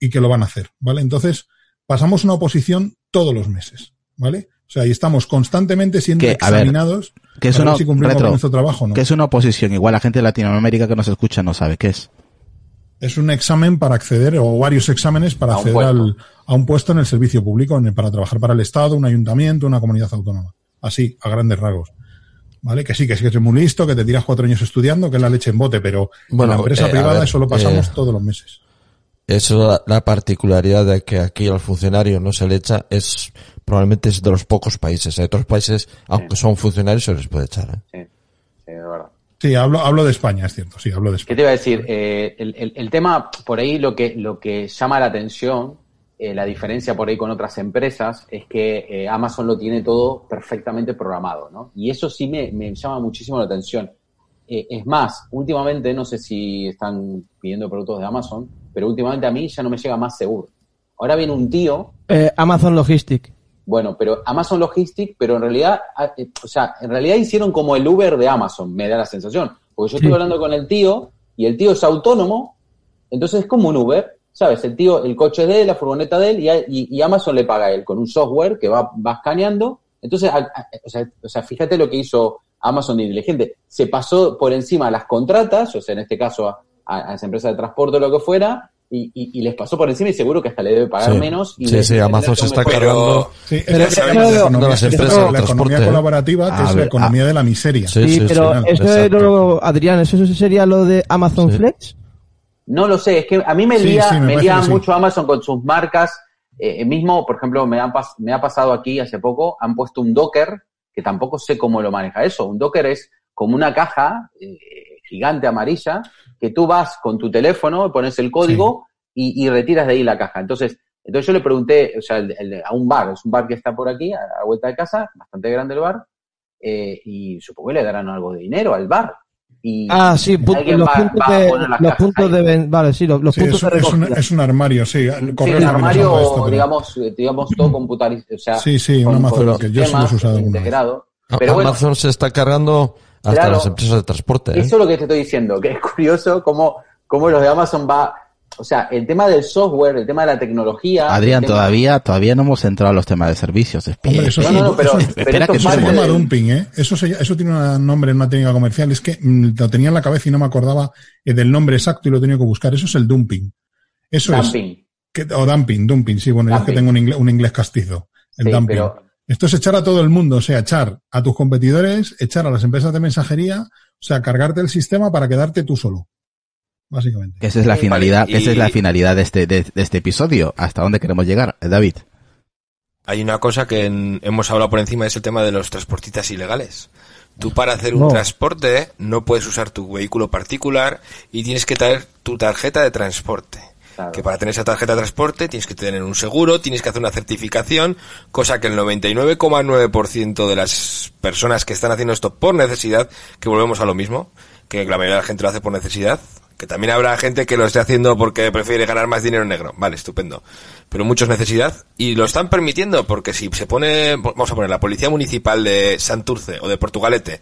y que lo van a hacer, ¿vale? Entonces, pasamos una oposición todos los meses, ¿vale? O sea, y estamos constantemente siendo Que, a ver, examinados Que es para una, ver si cumplimos retro, con nuestro trabajo no. que es una oposición. Igual la gente de Latinoamérica que nos escucha no sabe qué es. Es un examen para acceder, o varios exámenes para A acceder al, a un puesto en el servicio público, en el- para trabajar para el Estado, un ayuntamiento, una comunidad autónoma. Así, a grandes rasgos. ¿Vale? Que sí, que sí que eres muy listo, que te tiras cuatro años estudiando, que es la leche en bote, pero Bueno, en la empresa eh, privada ver, eso lo pasamos eh, todos los meses. Eso, la, la particularidad de que aquí al funcionario no se le echa es probablemente es de los pocos países. Hay otros países, aunque son funcionarios, se les puede echar. ¿eh? Sí, sí, de verdad. Sí, hablo, hablo de España, es cierto, sí, hablo de ¿Qué España. te iba a decir? Eh, el, el- el tema, por ahí lo que, lo que llama la atención, eh, la diferencia por ahí con otras empresas, es que eh, Amazon lo tiene todo perfectamente programado, ¿no? Y eso sí me, me llama muchísimo la atención. Eh, es más, últimamente, no sé si están pidiendo productos de Amazon, pero últimamente a mí ya no me llega más seguro. Ahora viene un tío eh, Amazon Logistic. bueno, pero Amazon Logistics, pero en realidad, ah, eh, o sea, en realidad hicieron como el Uber de Amazon, me da la sensación. Porque yo Sí. estuve hablando con el tío y el tío es autónomo, entonces es como un Uber, ¿sabes? El tío, el coche es de él, la furgoneta de él y, a- y- y Amazon le paga a él con un software que va, va escaneando. Entonces, a- a- o, sea, o sea, fíjate lo que hizo Amazon de inteligente. Se pasó por encima a las contratas, o sea, en este caso a, a, a esa empresa de transporte o lo que fuera, y, y- y les pasó por encima y seguro que hasta le debe pagar Sí. menos. Y Sí, sí, Amazon se está Pero- cargando. Sí, Pero es la las esa es empresas la economía transporte, ¿eh? colaborativa, que A es ver, la economía de la miseria. Sí, Sí, sí, pero sí, eso exacto. es lo, Adrián, ¿eso sería lo de Amazon Sí. Flex? No lo sé, es que a mí me Sí, lía, sí, me me lía mucho Amazon con sus marcas. Eh, mismo, por ejemplo, me, han pas- me ha pasado aquí hace poco, han puesto un Docker, que tampoco sé cómo lo maneja eso. Un Docker es como una caja eh, gigante amarilla, que tú vas con tu teléfono, pones el código y, y retiras de ahí la caja. Entonces, entonces yo le pregunté, o sea, el- el- a un bar, es un bar que está por aquí, a la vuelta de casa, bastante grande el bar, eh, y supongo que le darán algo de dinero al bar. y Ah, sí, los va- puntos, va a de, poner las los cajas puntos de ven- vale, sí, los, los Sí, puntos es, de un, es, un, es un armario, sí. Sí, Correcto, un que nos armario, puesto, pero- digamos, eh, digamos, todo computarizado, o sea, Sí, sí, un Amazon, que yo sí lo he usado integrado. Pero bueno, Amazon se está cargando hasta Claro. las empresas de transporte. ¿eh? Eso es lo que te estoy diciendo, que es curioso cómo, cómo los de Amazon va, o sea, el tema del software, el tema de la tecnología. Adrián, tema- todavía, todavía no hemos entrado a los temas de servicios. Espera, Hombre, eso No, sí, no, no, pero, eso- pero espera esto que Eso se parte suene. llama del- dumping, ¿eh? Eso, se- eso tiene un nombre en una técnica comercial. Es que mm, lo tenía en la cabeza y no me acordaba eh, del nombre exacto y lo he tenido que buscar. Eso es el dumping. Eso dumping. es. Que, o dumping, dumping, sí. Bueno, yo es que Dumping. tengo un inglés, un inglés castizo. El Sí, dumping. pero Esto es echar a todo el mundo, o sea, echar a tus competidores, echar a las empresas de mensajería, o sea, cargarte el sistema para quedarte tú solo. Básicamente. que esa es la Vale, finalidad, esa es la finalidad de este, de, de este episodio. ¿Hasta dónde queremos llegar, eh, David? Hay una cosa que en- hemos hablado por encima, es el tema de los transportistas ilegales. Tú para hacer un No. transporte no puedes usar tu vehículo particular y tienes que traer tu tarjeta de transporte. Que para tener esa tarjeta de transporte tienes que tener un seguro, tienes que hacer una certificación, cosa que el 99,9% de las personas que están haciendo esto por necesidad, que volvemos a lo mismo, que la mayoría de la gente lo hace por necesidad, que también habrá gente que lo esté haciendo porque prefiere ganar más dinero negro. Vale, estupendo. Pero muchos necesidad y lo están permitiendo porque si se pone, vamos a poner la policía municipal de Santurce o de Portugalete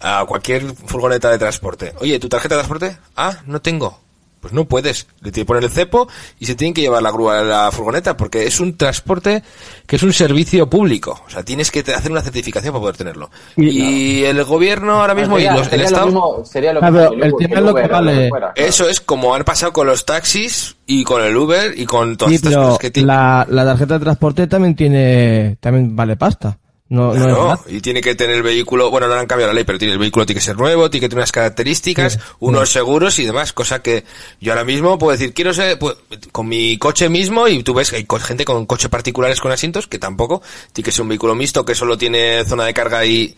a cualquier furgoneta de transporte. Oye, ¿tu tarjeta de transporte? Ah, no tengo. Pues no puedes. Le tiene que poner el cepo y se tienen que llevar la grúa a la furgoneta porque es un transporte que es un servicio público. O sea, tienes que hacer una certificación para poder tenerlo. Y- Y, el gobierno ahora mismo sería, y los, el sería lo Estado... mismo, sería lo Ah, que el Uber- tema que es lo que Uber, o lo vale. fuera, claro. Eso es como han pasado con los taxis y con el Uber y con todas Sí, estas pero cosas que tienen. la, la tarjeta de transporte también tiene, también vale pasta. No, no es Claro, gratis. y tiene que tener el vehículo, bueno, no le han cambiado la ley, pero tiene el vehículo tiene que ser nuevo, tiene que tener unas características, unos seguros y demás, cosa que yo ahora mismo puedo decir, quiero ser, pues, con mi coche mismo, y tú ves que hay gente con coches particulares con asientos, que tampoco, tiene que ser un vehículo mixto que solo tiene zona de carga y,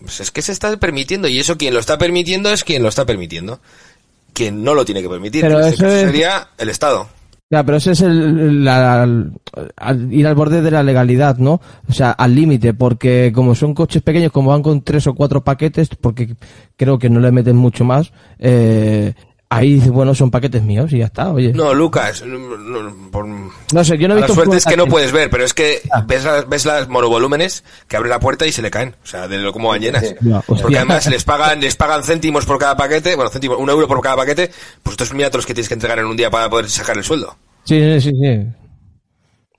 pues es que se está permitiendo, y eso quien lo está permitiendo es quien lo está permitiendo. Quien no lo tiene que permitir, Pero que en este eso caso es- sería el Estado. Ya, pero ese es el, la- al- ir al borde de la legalidad, ¿no? O sea, al límite, porque como son coches pequeños, como van con tres o cuatro paquetes, porque creo que no le meten mucho más, eh, ahí dice, bueno, son paquetes míos y ya está, oye. No, No, Lucas, no, no, por- sé, yo no he A la visto... suerte es que no puedes ver, pero es que Ah. ves las, ves las monovolúmenes que abre la puerta y se le caen. O sea, de lo cómo van llenas. sí. Porque además les pagan, les pagan céntimos por cada paquete, bueno, céntimos, un euro por cada paquete, pues estos los que tienes que entregar en un día para poder sacar el sueldo. Sí, sí, sí, sí.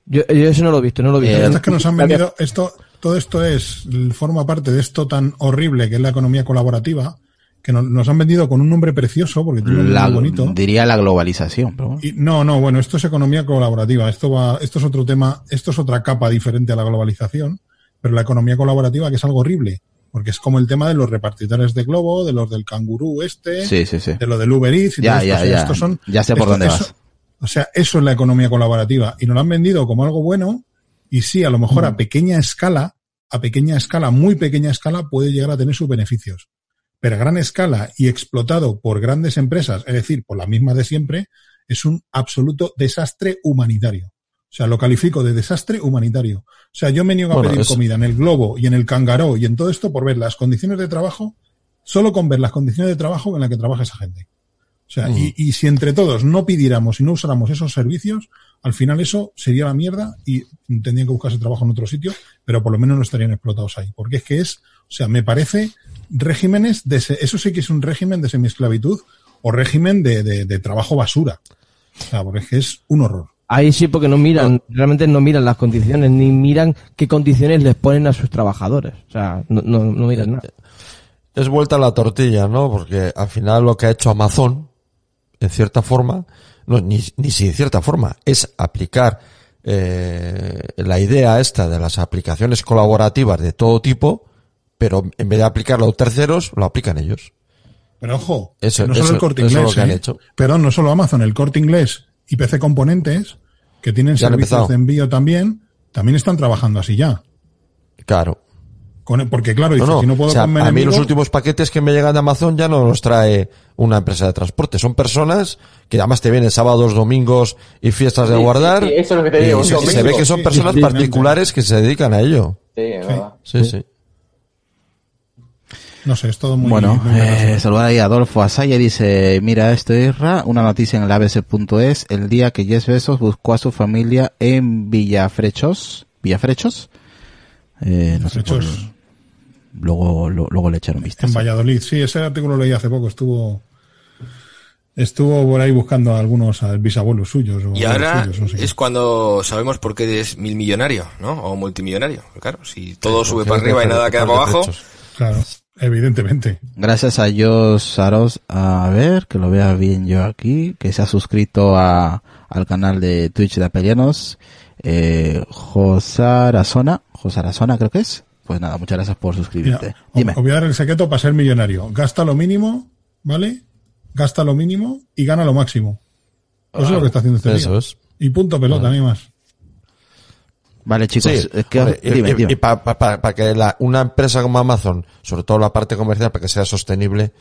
Yo, yo eso no lo he visto, no lo he visto. Eh, Esto es que nos han vendido, esto, todo esto es, forma parte de esto tan horrible que es la economía colaborativa, que nos, nos han vendido con un nombre precioso, porque tiene un nombre bonito. diría la globalización, pero bueno. Y, no, no, bueno, esto es economía colaborativa. Esto va, esto es otro tema, esto es otra capa diferente a la globalización, pero la economía colaborativa que es algo horrible, porque es como el tema de los repartidores de globo, de los del cangurú este, Sí, sí, sí. de lo del Uber Eats y Ya, todo ya, ya. estos son- Ya sé por esto- dónde eso- vas. O sea, eso es la economía colaborativa. Y nos lo han vendido como algo bueno. Y sí, a lo mejor Mm. a pequeña escala, a pequeña escala, muy pequeña escala, puede llegar a tener sus beneficios. Pero a gran escala y explotado por grandes empresas, es decir, por las mismas de siempre, es un absoluto desastre humanitario. O sea, lo califico de desastre humanitario. O sea, yo me niego a Bueno, pedir es- comida en el globo y en el cangaró y en todo esto por ver las condiciones de trabajo, solo con ver las condiciones de trabajo en las que trabaja esa gente. O sea, y, y si entre todos no pidiéramos y no usáramos esos servicios, al final eso sería la mierda y tendrían que buscarse trabajo en otro sitio, pero por lo menos no estarían explotados ahí. Porque es que es, o sea, me parece regímenes de, se- eso sí que es un régimen de semiesclavitud o régimen de, de, de trabajo basura. O sea, porque es que es un horror. Ahí sí, porque no miran, realmente no miran las condiciones, ni miran qué condiciones les ponen a sus trabajadores. O sea, no, no, no miran nada. Es vuelta a la tortilla, ¿no? Porque al final lo que ha hecho Amazon, en cierta forma, no, ni, ni si en cierta forma, es aplicar eh, la idea esta de las aplicaciones colaborativas de todo tipo, pero en vez de aplicarlo a terceros, lo aplican ellos. Pero ojo, Eso- no solo eso- el corte eso es inglés, lo que han ¿eh? hecho. perdón, no solo Amazon, el corte inglés y PC Componentes, que tienen Ya servicios de envío también, también están trabajando así ya. Claro. Con- porque claro, No, dice, no. si no puedo o sea, con mi a mí enemigo, los últimos paquetes que me llegan de Amazon ya no los trae una empresa de transporte. Son personas que además te vienen sábados, domingos y fiestas de Sí, guardar. sí, eso es lo que te y digo, un se- se ve que son personas particulares que se dedican a ello. Sí, es verdad. Sí, sí. No sé, es todo muy... bueno, muy eh, saludar ahí a Adolfo Asaya, dice, mira esto Irra, una noticia en el abc.es, el día que Jess Bezos buscó a su familia en Villafrechos, Villafrechos, eh, no sé, luego, lo- luego le echaron En vistas. Valladolid, sí, ese artículo lo leí hace poco, estuvo... Estuvo por ahí buscando a algunos a bisabuelos suyos. O Y ahora suyos, no sé qué. es cuando sabemos por qué es mil millonario, ¿no? O multimillonario. Claro, si todo sube para arriba y nada queda para abajo, Claro, evidentemente. Gracias a Jos Saros, a ver, que lo vea bien yo aquí, que se ha suscrito a, al canal de Twitch de Apelianos, eh, Josarazona, Josarazona creo que es. Pues nada, muchas gracias por Mira, suscribirte. os Dime. os voy a dar el secreto para ser millonario. Gasta lo mínimo, ¿vale? Gasta lo mínimo y gana lo máximo. Eso es lo que está haciendo este Eso tío. es. Y punto pelota, ni más. Vale, chicos, Sí, es que, hombre, y- dime, y, dime. para que la- una empresa como Amazon, sobre todo la parte comercial, para que sea sostenible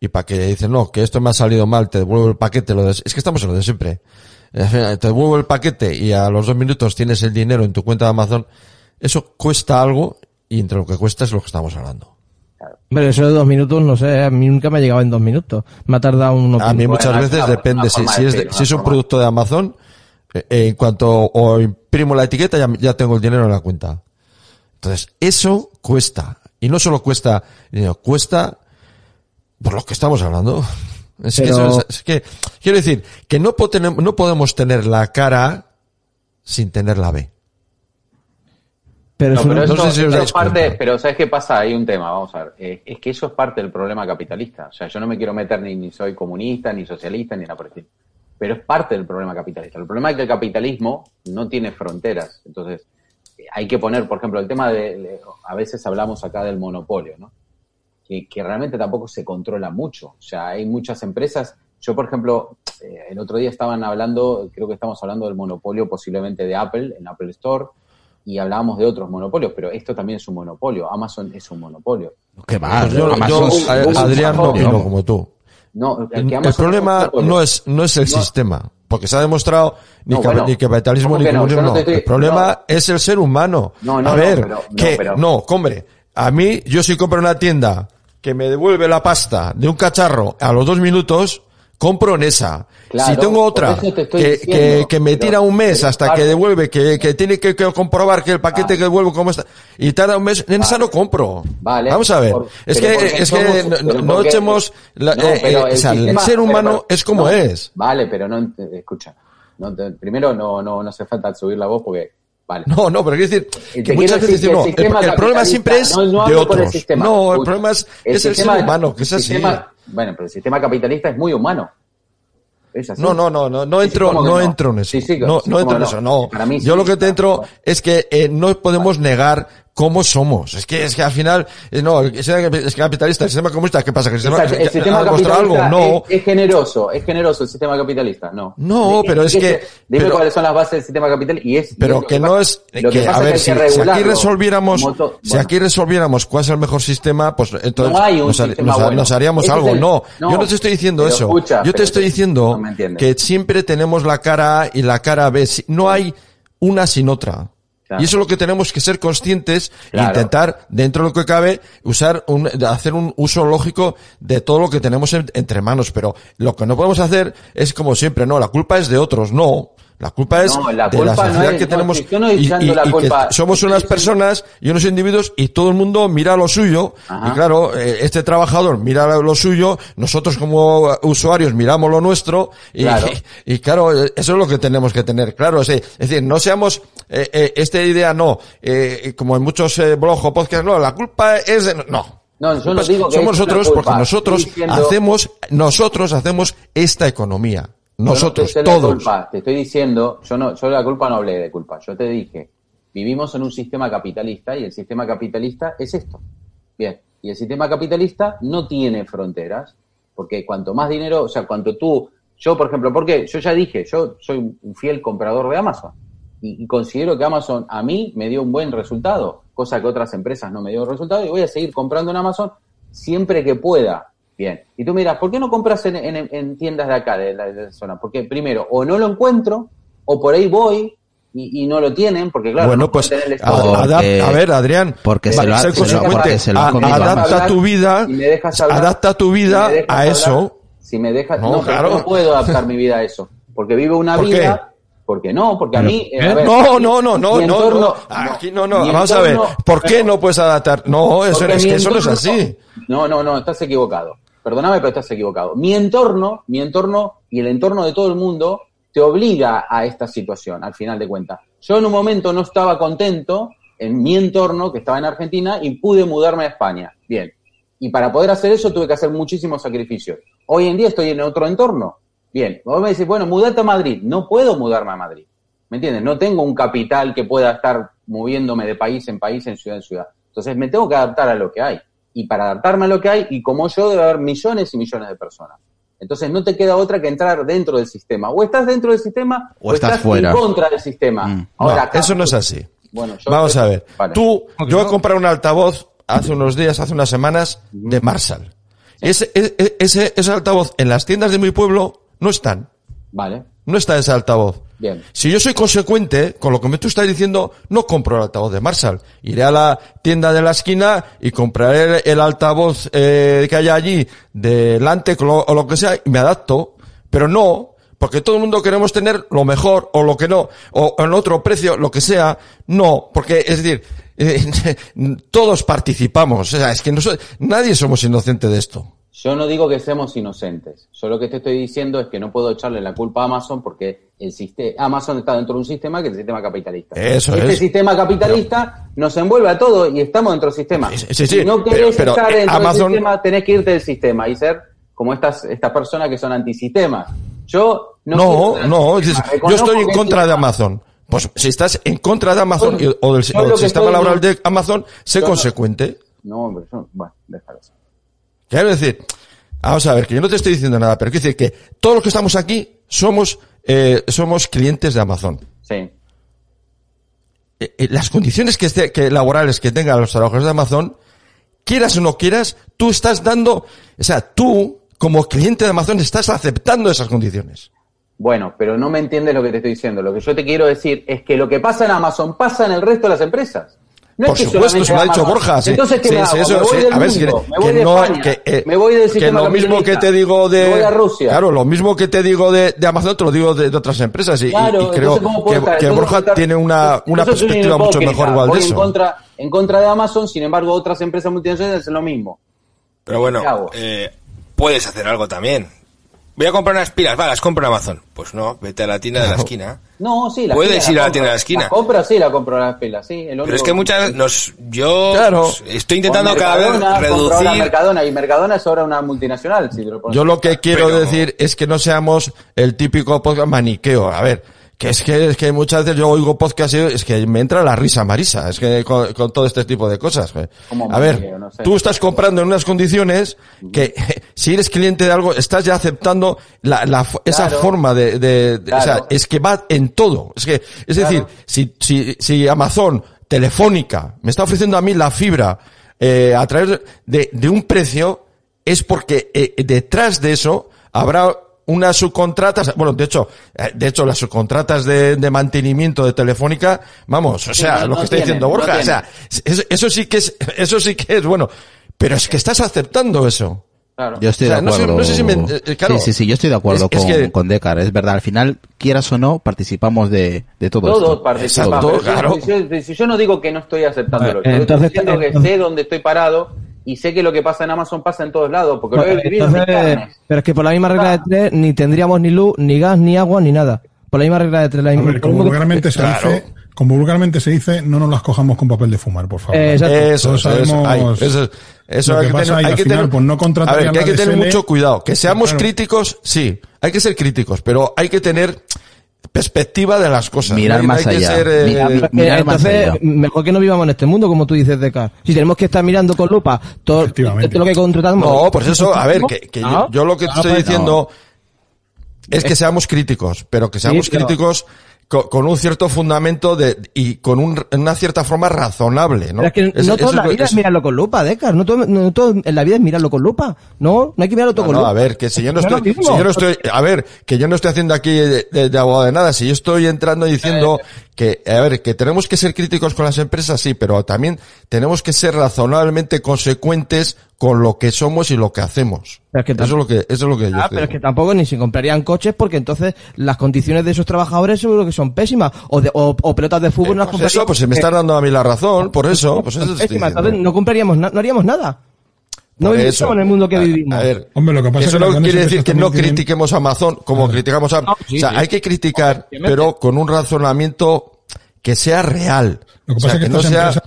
y para que dicen, no, que esto me ha salido mal, te devuelvo el paquete, lo de- es que estamos en lo de siempre. Te devuelvo el paquete y a los dos minutos tienes el dinero en tu cuenta de Amazon, eso cuesta algo y entre lo que cuesta es lo que estamos hablando. Pero eso de dos minutos, no sé, a mí nunca me ha llegado en dos minutos. Me ha tardado unos A mí muchas veces depende, si, es, de- si es un producto de Amazon, eh, eh, en cuanto o imprimo la etiqueta ya, ya tengo el dinero en la cuenta. Entonces, eso cuesta. Y no solo cuesta dinero, cuesta por lo que estamos hablando. Es, que, eso es- es que, quiero decir, que no, po- no podemos tener la cara sin tener la B. Pero No, eso, sé si os eso dais es parte, pero ¿sabes qué pasa? Hay un tema, vamos a ver. Eh, es que eso es parte del problema capitalista. O sea, yo no me quiero meter ni, ni soy comunista, ni socialista, ni nada por el estilo. Pero es parte del problema capitalista. El problema es que el capitalismo no tiene fronteras. Entonces, hay que poner, por ejemplo, el tema de, de- a veces hablamos acá del monopolio, ¿no? Que, que realmente tampoco se controla mucho. O sea, hay muchas empresas. Yo, por ejemplo, eh, el otro día estaban hablando, creo que estamos hablando del monopolio posiblemente de Apple, en Apple Store, y hablábamos de otros monopolios, pero esto también es un monopolio. Amazon es un monopolio. ¿Qué va? Pues yo, Amazon yo, Adrián, no Amazon, opino ¿no? como tú. No, que El, problema no es, no es el No. sistema, porque se ha demostrado ni, No, cap- bueno, ni capitalismo ¿cómo ni comunismo. No estoy- el problema es el ser humano. No, no, a no, ver, pero- no, que pero- no, hombre, a mí yo si compro una tienda que me devuelve la pasta de un cacharro a los dos minutos, compro en esa. Claro, si tengo otra te que, diciendo, que, que me tira un mes hasta que devuelve, que, que tiene que, comprobar que el paquete que devuelvo cómo está, y tarda un mes, en esa no compro. Vale. Vamos a ver. Por- es que, es que no, no echemos la- No, eh, eh, o sea, el ser humano pero- es como no, es. Vale, pero no, escucha. Te- primero, no, no, no hace falta subir la voz porque, vale. No, no, pero quiero decir que te muchas veces decir no, el el, el problema siempre es no, no de el otros. sistema. No, el problema es, el el sistema- ser humano, que es el así. sistema- bueno, pero el sistema capitalista es muy humano. Es así. No, no, no, no, no Sí, sí, entro, ¿cómo que no no? entro en eso. Sí, no, no ¿cómo entro en eso, no. Para mí Yo lo que te entro es que eh, no podemos negar cómo somos. Es que, es que al final, eh, no, el sistema es capitalista, el sistema comunista, ¿qué pasa? ¿Que el sistema, el que- sistema ¿ha capitalista algo? No. es, es generoso, es generoso el sistema capitalista, no. No, pero es que- Dime pero- cuáles son las bases del sistema capitalista y es... y Pero es lo que no es, lo que, a es ver, si, que si aquí resolviéramos, si bueno, aquí resolviéramos cuál es el mejor sistema, pues entonces No hay un nos, sistema nos bueno. nos haríamos Ese es algo. el- no, no, yo no te estoy diciendo eso. escucha, yo te estoy diciendo no que siempre tenemos la cara A y la cara B. No hay una sin otra. Claro. Y eso es lo que tenemos que ser conscientes e intentar, dentro de lo que cabe, usar un, hacer un uso lógico de todo lo que tenemos en- entre manos. Pero lo que no podemos hacer es como siempre, no, la culpa es de otros, no. La culpa es No, la de culpa no es- que no, tenemos si yo no y, la y que culpa- somos unas personas y unos individuos y todo el mundo mira lo suyo. Ajá. y claro eh, este trabajador mira lo suyo nosotros como usuarios miramos lo nuestro y Claro. y, claro eh, eso es lo que tenemos que tener claro. Es, decir, no seamos eh, eh, esta idea no eh, como en muchos blogs o podcasts no la culpa es de, no No, yo no es- digo que somos nosotros porque nosotros diciendo- hacemos nosotros hacemos esta economía nosotros Yo no todos culpa, te estoy diciendo, yo no, yo la culpa no hablé de culpa, yo te dije, vivimos en un sistema capitalista y el sistema capitalista es esto. Bien, y el sistema capitalista no tiene fronteras, porque cuanto más dinero, o sea, cuanto tú, yo por ejemplo, porque yo ya dije, yo soy un fiel comprador de Amazon y, y considero que Amazon a mí me dio un buen resultado, cosa que otras empresas no me dio resultado y voy a seguir comprando en Amazon siempre que pueda. Bien. Y tú miras, ¿por qué no compras en, en- en tiendas de acá, de la, de la zona? Porque primero, o no lo encuentro, o por ahí voy y, y no lo tienen, porque claro, bueno, no pues tener el a. Porque- ver, Adrián, porque se lo ha- se lo- consecuente, porque se lo ha a- comido adapta tu vida, y me dejas hablar, adapta tu si me vida dejas a hablar, eso. Si me dejas, No, no, pero claro. no puedo adaptar mi vida a eso, porque vivo una ¿Por qué? vida, porque no, porque a mí, eh, a ver, No, no, no, no, no, entorno- no. Aquí no, no. Vamos a ver. ¿Por qué no puedes adaptar? No, eso, es que eso no es así. No, no, no, estás equivocado. Perdóname, pero estás equivocado. Mi entorno, mi entorno y el entorno de todo el mundo te obliga a esta situación, al final de cuentas. Yo en un momento no estaba contento en mi entorno, que estaba en Argentina, y pude mudarme a España. Bien. Y para poder hacer eso tuve que hacer muchísimos sacrificios. Hoy en día estoy en otro entorno. Bien. Vos me decís, bueno, mudate a Madrid. No puedo mudarme a Madrid. ¿Me entiendes? No tengo un capital que pueda estar moviéndome de país en país, en ciudad en ciudad. Entonces me tengo que adaptar a lo que hay. Y para adaptarme a lo que hay, y como yo, debe haber millones y millones de personas. Entonces no te queda otra que entrar dentro del sistema. O estás dentro del sistema O estás fuera. en contra del sistema. Mm. Ahora, No, eso no es así. Bueno, yo- Vamos a ver. Vale. Tú, yo he comprado un altavoz hace unos días, hace unas semanas, de Marshall. Ese, e- ese, ese altavoz en las tiendas de mi pueblo no están. Vale, No está ese altavoz. bien. Si yo soy consecuente con lo que me tú estás diciendo, no compro el altavoz de Marshall. Iré a la tienda de la esquina y compraré el, altavoz eh, que haya allí delante o lo, que sea y me adapto. Pero no, porque todo el mundo queremos tener lo mejor o lo que no, o en otro precio, lo que sea. No, porque es decir, eh, todos participamos. O sea, es que no nadie somos inocentes de esto. Yo no digo que seamos inocentes. Yo lo que te estoy diciendo es que no puedo echarle la culpa a Amazon porque el sistema, Amazon está dentro de un sistema que es el sistema capitalista. Eso este es. sistema capitalista nos envuelve a todos y estamos dentro del sistema. Sí, si no querés pero, estar dentro Amazon- del sistema, tenés que irte del sistema y ser como estas, estas personas que son antisistemas. Yo no No, no, yo estoy en contra de Amazon. Pues si estás en contra de Amazon o del, o sistema laboral de Amazon, sé consecuente. No, hombre, yo, bueno, déjalo. Quiero decir, vamos a ver, que yo no te estoy diciendo nada, pero quiero decir que todos los que estamos aquí somos, eh, somos clientes de Amazon. Sí. Eh, eh, las condiciones que, esté, que laborales que tengan los trabajadores de Amazon, quieras o no quieras, tú estás dando, o sea, tú, como cliente de Amazon, estás aceptando esas condiciones. Bueno, pero no me entiendes lo que te estoy diciendo. Lo que yo te quiero decir es que lo que pasa en Amazon pasa en el resto de las empresas. No Por es que supuesto, se lo ha dicho. Borja. sí. Entonces, ¿qué Sí, me sí, hago? eso, me voy del A ver, mundo, me voy que de no, España, que, eh, me voy del que lo mismo que te digo de, me voy a Rusia. claro, lo mismo que te digo de, de Amazon te lo digo de, de otras empresas y, Claro, y creo entonces, ¿cómo puedo que, estar? que Borja estar- tiene una, una perspectiva mucho mejor igual Voy de en eso. contra, en contra de Amazon, sin embargo, otras empresas multinacionales hacen lo mismo. Pero bueno, eh, puedes hacer algo también. Voy a comprar unas pilas, va, las compro en Amazon. Pues no, vete a la tienda de la esquina. No, sí, las Puedes pilas ir a la tienda de la esquina. Las compro, sí, la compro las pilas, sí. el Pero es que muchas veces nos, yo Claro. estoy intentando cada vez reducir. Mercadona, y Mercadona es ahora una multinacional. Si te lo pones Yo lo que quiero Pero- decir es que no seamos el típico podcast maniqueo. A ver, que es que, es que muchas veces yo oigo podcast y es que me entra la risa marisa. Es que con, con todo este tipo de cosas. A ver, maniqueo, no sé. tú estás comprando en unas condiciones que si eres cliente de algo estás ya aceptando la, la esa Claro. forma de, de- de- o sea, es que va en todo. Es que, es Claro. decir, si, si, si Amazon, Telefónica, me está ofreciendo a mí la fibra, eh, a través de, de un precio, es porque eh, detrás de eso habrá unas subcontratas, bueno, de hecho, eh, de hecho las subcontratas de, de mantenimiento de Telefónica, vamos, o Sí, sea, no- lo no que está tienen, diciendo no Borja, o sea, eso, eso sí que es, eso sí que es bueno, pero es que estás aceptando eso. Claro. Yo estoy O sea, de no sé- acuerdo. no sé si me- eh, eh, claro. sí, sí, sí, yo estoy de acuerdo Es- es con, que- con Decar. Es verdad, al final, quieras o no, participamos de, de todo Todos esto. participamos. Exacto, Pero si- claro. Si, si- si yo no digo que no estoy aceptándolo, yo entonces- estoy diciendo que sé dónde estoy parado y sé que lo que pasa en Amazon pasa en todos lados, porque lo he vivido Entonces, pero es que por la misma regla de tres ni tendríamos ni luz, ni gas, ni agua, ni nada. Por la misma regla de tres. La misma- ver, como vulgarmente se Claro. dice, como vulgarmente se dice, no nos las cojamos con papel de fumar, por favor. Eh, exacto. Eso, Todos eso, eso, eso, eso lo hay que que pasa tener, hay que final, tener- pues, no a ver, contratarían que hay la que tener DSL. mucho cuidado. Que seamos Claro. críticos, sí, hay que ser críticos, pero hay que tener perspectiva de las cosas. Mirar ¿no? No más hay que allá. ser, eh, Mirar- mirar más entonces, allá. mejor que no vivamos en este mundo, como tú dices, de Car. Si tenemos que estar mirando con lupa todo, todo lo que contratamos. No, pues eso, a ver, que, que yo, Ah, yo lo que te ah, estoy pues, diciendo es que seamos críticos, pero que seamos pero- críticos co- con, un cierto fundamento de, y con un, una cierta forma razonable, ¿no? Pero es que Es- no toda es la vida es mirarlo con lupa, Decar. No todo, no todo en la vida es mirarlo con lupa. No, no hay que mirarlo todo No, con no, lupa. a ver, que si yo no estoy, si yo no estoy, a ver, que yo no estoy haciendo aquí de, de- de abogado de nada, si yo estoy entrando diciendo que, a ver, que tenemos que ser críticos con las empresas, sí, pero también tenemos que ser razonablemente consecuentes con lo que somos y lo que hacemos. Pero es que eso es lo que, eso es lo que yo Ah, pero es que tampoco ni se comprarían coches porque entonces las condiciones de esos trabajadores seguro que son pésimas. O, de, o, o pelotas de fútbol no las Pues eso, compraríamos pues se me está dando a mí la razón, por eso, pues eso pésimas. Entonces no compraríamos no haríamos nada. No eso. en el mundo que A- vivimos. A ver, Hombre, lo que pasa eso es que no las quiere decir que no critiquemos a Amazon como criticamos a... No, sí, o sea, sí. hay que criticar, pero con un razonamiento que sea real. Lo que O sea, pasa es que, no sea... empresas,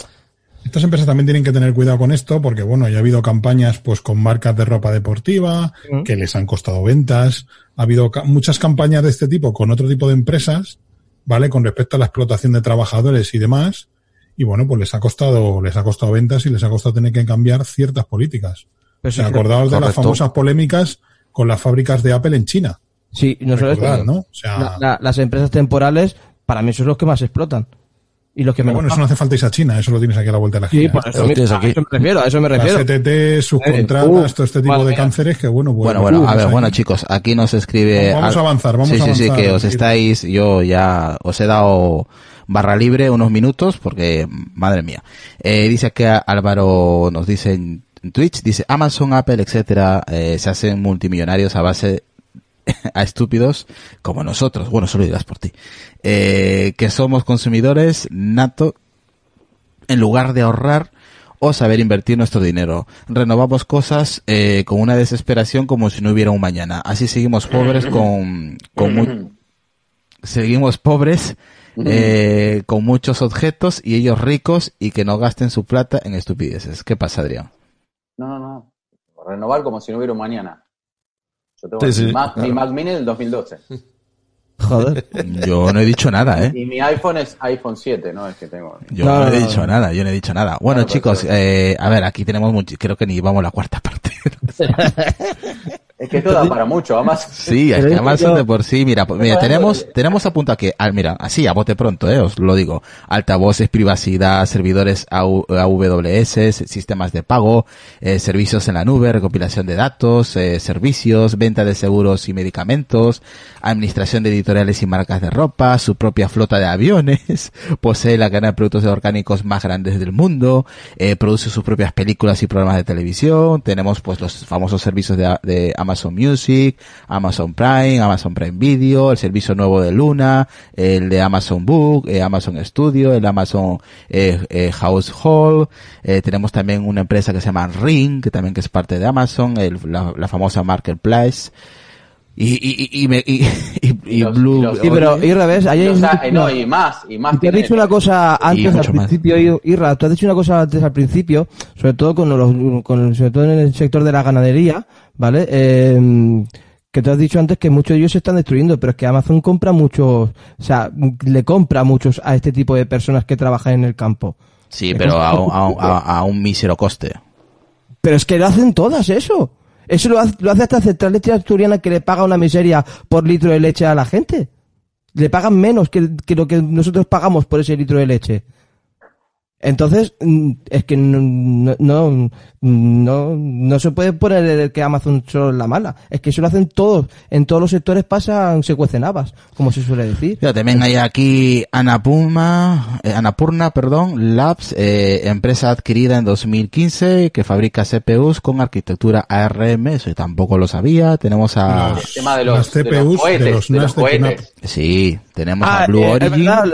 estas empresas también tienen que tener cuidado con esto, porque bueno, ya ha habido campañas pues con marcas de ropa deportiva que les han costado ventas. Ha habido ca- muchas campañas de este tipo con otro tipo de empresas, ¿vale? Con respecto a la explotación de trabajadores y demás. Y bueno, pues les ha costado, les ha costado ventas y les ha costado tener que cambiar ciertas políticas. Pero O sea, sí que- acordaos de las famosas polémicas con las fábricas de Apple en China. Sí, no solo Recordad, ¿no? O sea- la- la- las empresas temporales, para mí, son los que más explotan. Y los que Pero menos. bueno, eso no hace falta irse a China, eso lo tienes aquí a la vuelta de la Sí, esquina. eso, me- tienes a aquí. eso me refiero, a eso me Las refiero. STT, subcontratas, Uh, todo este tipo de cánceres que bueno, pues, Bueno, bueno, pues a ver, ahí- bueno chicos, aquí nos escribe... Vamos a avanzar, vamos sí, a Sí, sí, avanzar. que os estáis, yo ya os he dado barra libre unos minutos porque, madre mía. Eh, dice que Álvaro nos dice en en Twitch, dice Amazon, Apple, etcétera, eh, se hacen multimillonarios a base a estúpidos como nosotros, bueno, solo dirás por ti, eh, que somos consumidores nato en lugar de ahorrar o saber invertir nuestro dinero. Renovamos cosas eh, con una desesperación como si no hubiera un mañana. Así seguimos pobres con, seguimos pobres eh, con muchos objetos y ellos ricos y que no gasten su plata en estupideces. ¿Qué pasa, Adrián? No, no, no. Renovar como si no hubiera un mañana. Yo tengo Sí, mi, Mac, claro. mi Mac Mini del 2012. Joder. Yo no he dicho nada, ¿eh? Y mi iPhone es iPhone 7, ¿no? Es que tengo. Yo No, no, no, he dicho no. nada, yo no he dicho nada. Bueno, Claro, chicos, eh, a ver, aquí tenemos mucho, creo que ni vamos a la cuarta parte. Es que esto da para mucho, además. Sí, es que yo- de por sí, mira, pues, mira, tenemos, tenemos a punto aquí, ah, mira, así, a bote pronto, eh, os lo digo, altavoces, privacidad, servidores AWS, s- sistemas de pago, eh, servicios en la nube, recopilación de datos, eh, servicios, venta de seguros y medicamentos, administración de editoriales y marcas de ropa, su propia flota de aviones, posee la cadena de productos orgánicos más grandes del mundo, eh, produce sus propias películas y programas de televisión, tenemos pues los famosos servicios de, de Amazon Music, Amazon Prime, Amazon Prime Video, el servicio nuevo de Luna, el de Amazon Book, eh, Amazon Studio, el Amazon eh, eh, Household, eh, tenemos también una empresa que se llama Ring, que también que es parte de Amazon, el- la, la famosa Marketplace, y, y, y, me- y, y- y los- Blue, y los- Sí, pero Irra, ¿ves? Ahí hay eh, no, y más, y más. Y te has tiene- dicho una cosa antes al principio, Irra, tú has dicho una cosa antes al principio, sobre todo con los, con, sobre todo en el sector de la ganadería, ¿vale? Eh, que tú has dicho antes que muchos de ellos se están destruyendo, pero es que Amazon compra muchos, o sea, le compra muchos a este tipo de personas que trabajan en el campo. Sí, pero a, un- a, un- a- a un mísero coste. Pero es que lo hacen todas eso. Eso lo hace, lo hace hasta Central Leche Asturiana que le paga una miseria por litro de leche a la gente. Le pagan menos que, que lo que nosotros pagamos por ese litro de leche. Entonces, mm, es que no, no, no, no, se puede poner que Amazon solo es la mala. Es que eso lo hacen todos. En todos los sectores pasan, se cuecen habas, como se suele decir. También hay aquí Anapurna, eh, Anapurna, perdón, Labs, eh, empresa adquirida en 2015 que fabrica CPUs con arquitectura ARM, eso tampoco lo sabía. Tenemos a, Los- El tema de los, las de los CPUs de cohetes, los de los NAS de cohetes. sí, tenemos Ah, a Blue eh, es Origin. verdad,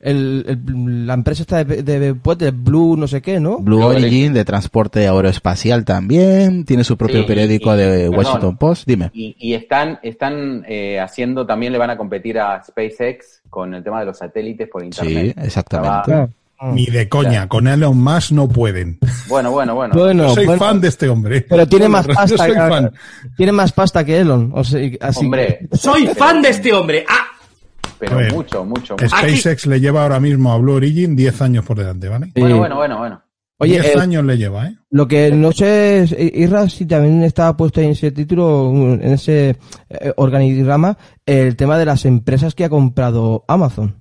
el- la empresa está de, de, pues, de Blue no sé qué, ¿no? Blue Origin de transporte aeroespacial también, tiene su propio Sí, periódico y- de perdón. Washington Post, dime. Y, y están, están eh, haciendo, también le van a competir a SpaceX con el tema de los satélites por Sí, internet. exactamente. Estaba- Ni de coña, con Elon Musk no pueden. Bueno, bueno, bueno. Bueno, Yo soy bueno, fan de este hombre. pero tiene más Yo pasta. soy que- fan. Tiene más pasta que Elon. O sea, así Hombre, Soy fan de este hombre. ¡Ah! Pero ver. mucho, mucho, mucho. SpaceX le lleva ahora mismo a Blue Origin 10 años por delante, ¿vale? Sí. Bueno, bueno, bueno, bueno. Oye, 10 eh, años le lleva, ¿eh? Lo que no sé es, eh, Isra, si también estaba puesto en ese título, en ese eh, organigrama, el tema de las empresas que ha comprado Amazon.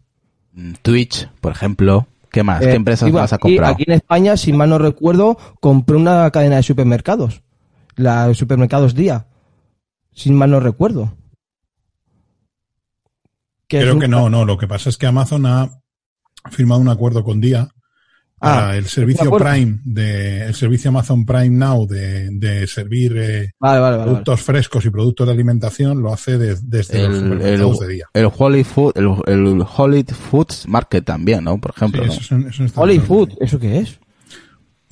Mm, Twitch, por ejemplo. ¿Qué más? Eh, ¿Qué empresas digo, más ha aquí- comprado? Aquí en España, si mal no recuerdo, compró una cadena de supermercados. La supermercados Día. Si mal no recuerdo. Que es Creo un- que no, no. Lo que pasa es que Amazon ha firmado un acuerdo con Día para Ah, el servicio. Prime, de, el servicio Amazon Prime Now de, de servir eh, Vale, vale, vale. vale. productos frescos y productos de alimentación, lo hace de- desde el, supermercados el, de Día. el Holy Food, el, el Holy Foods Market también, ¿no? Por Sí, ejemplo, ¿no? eso es un- eso está Holy. Food, ¿eso qué es?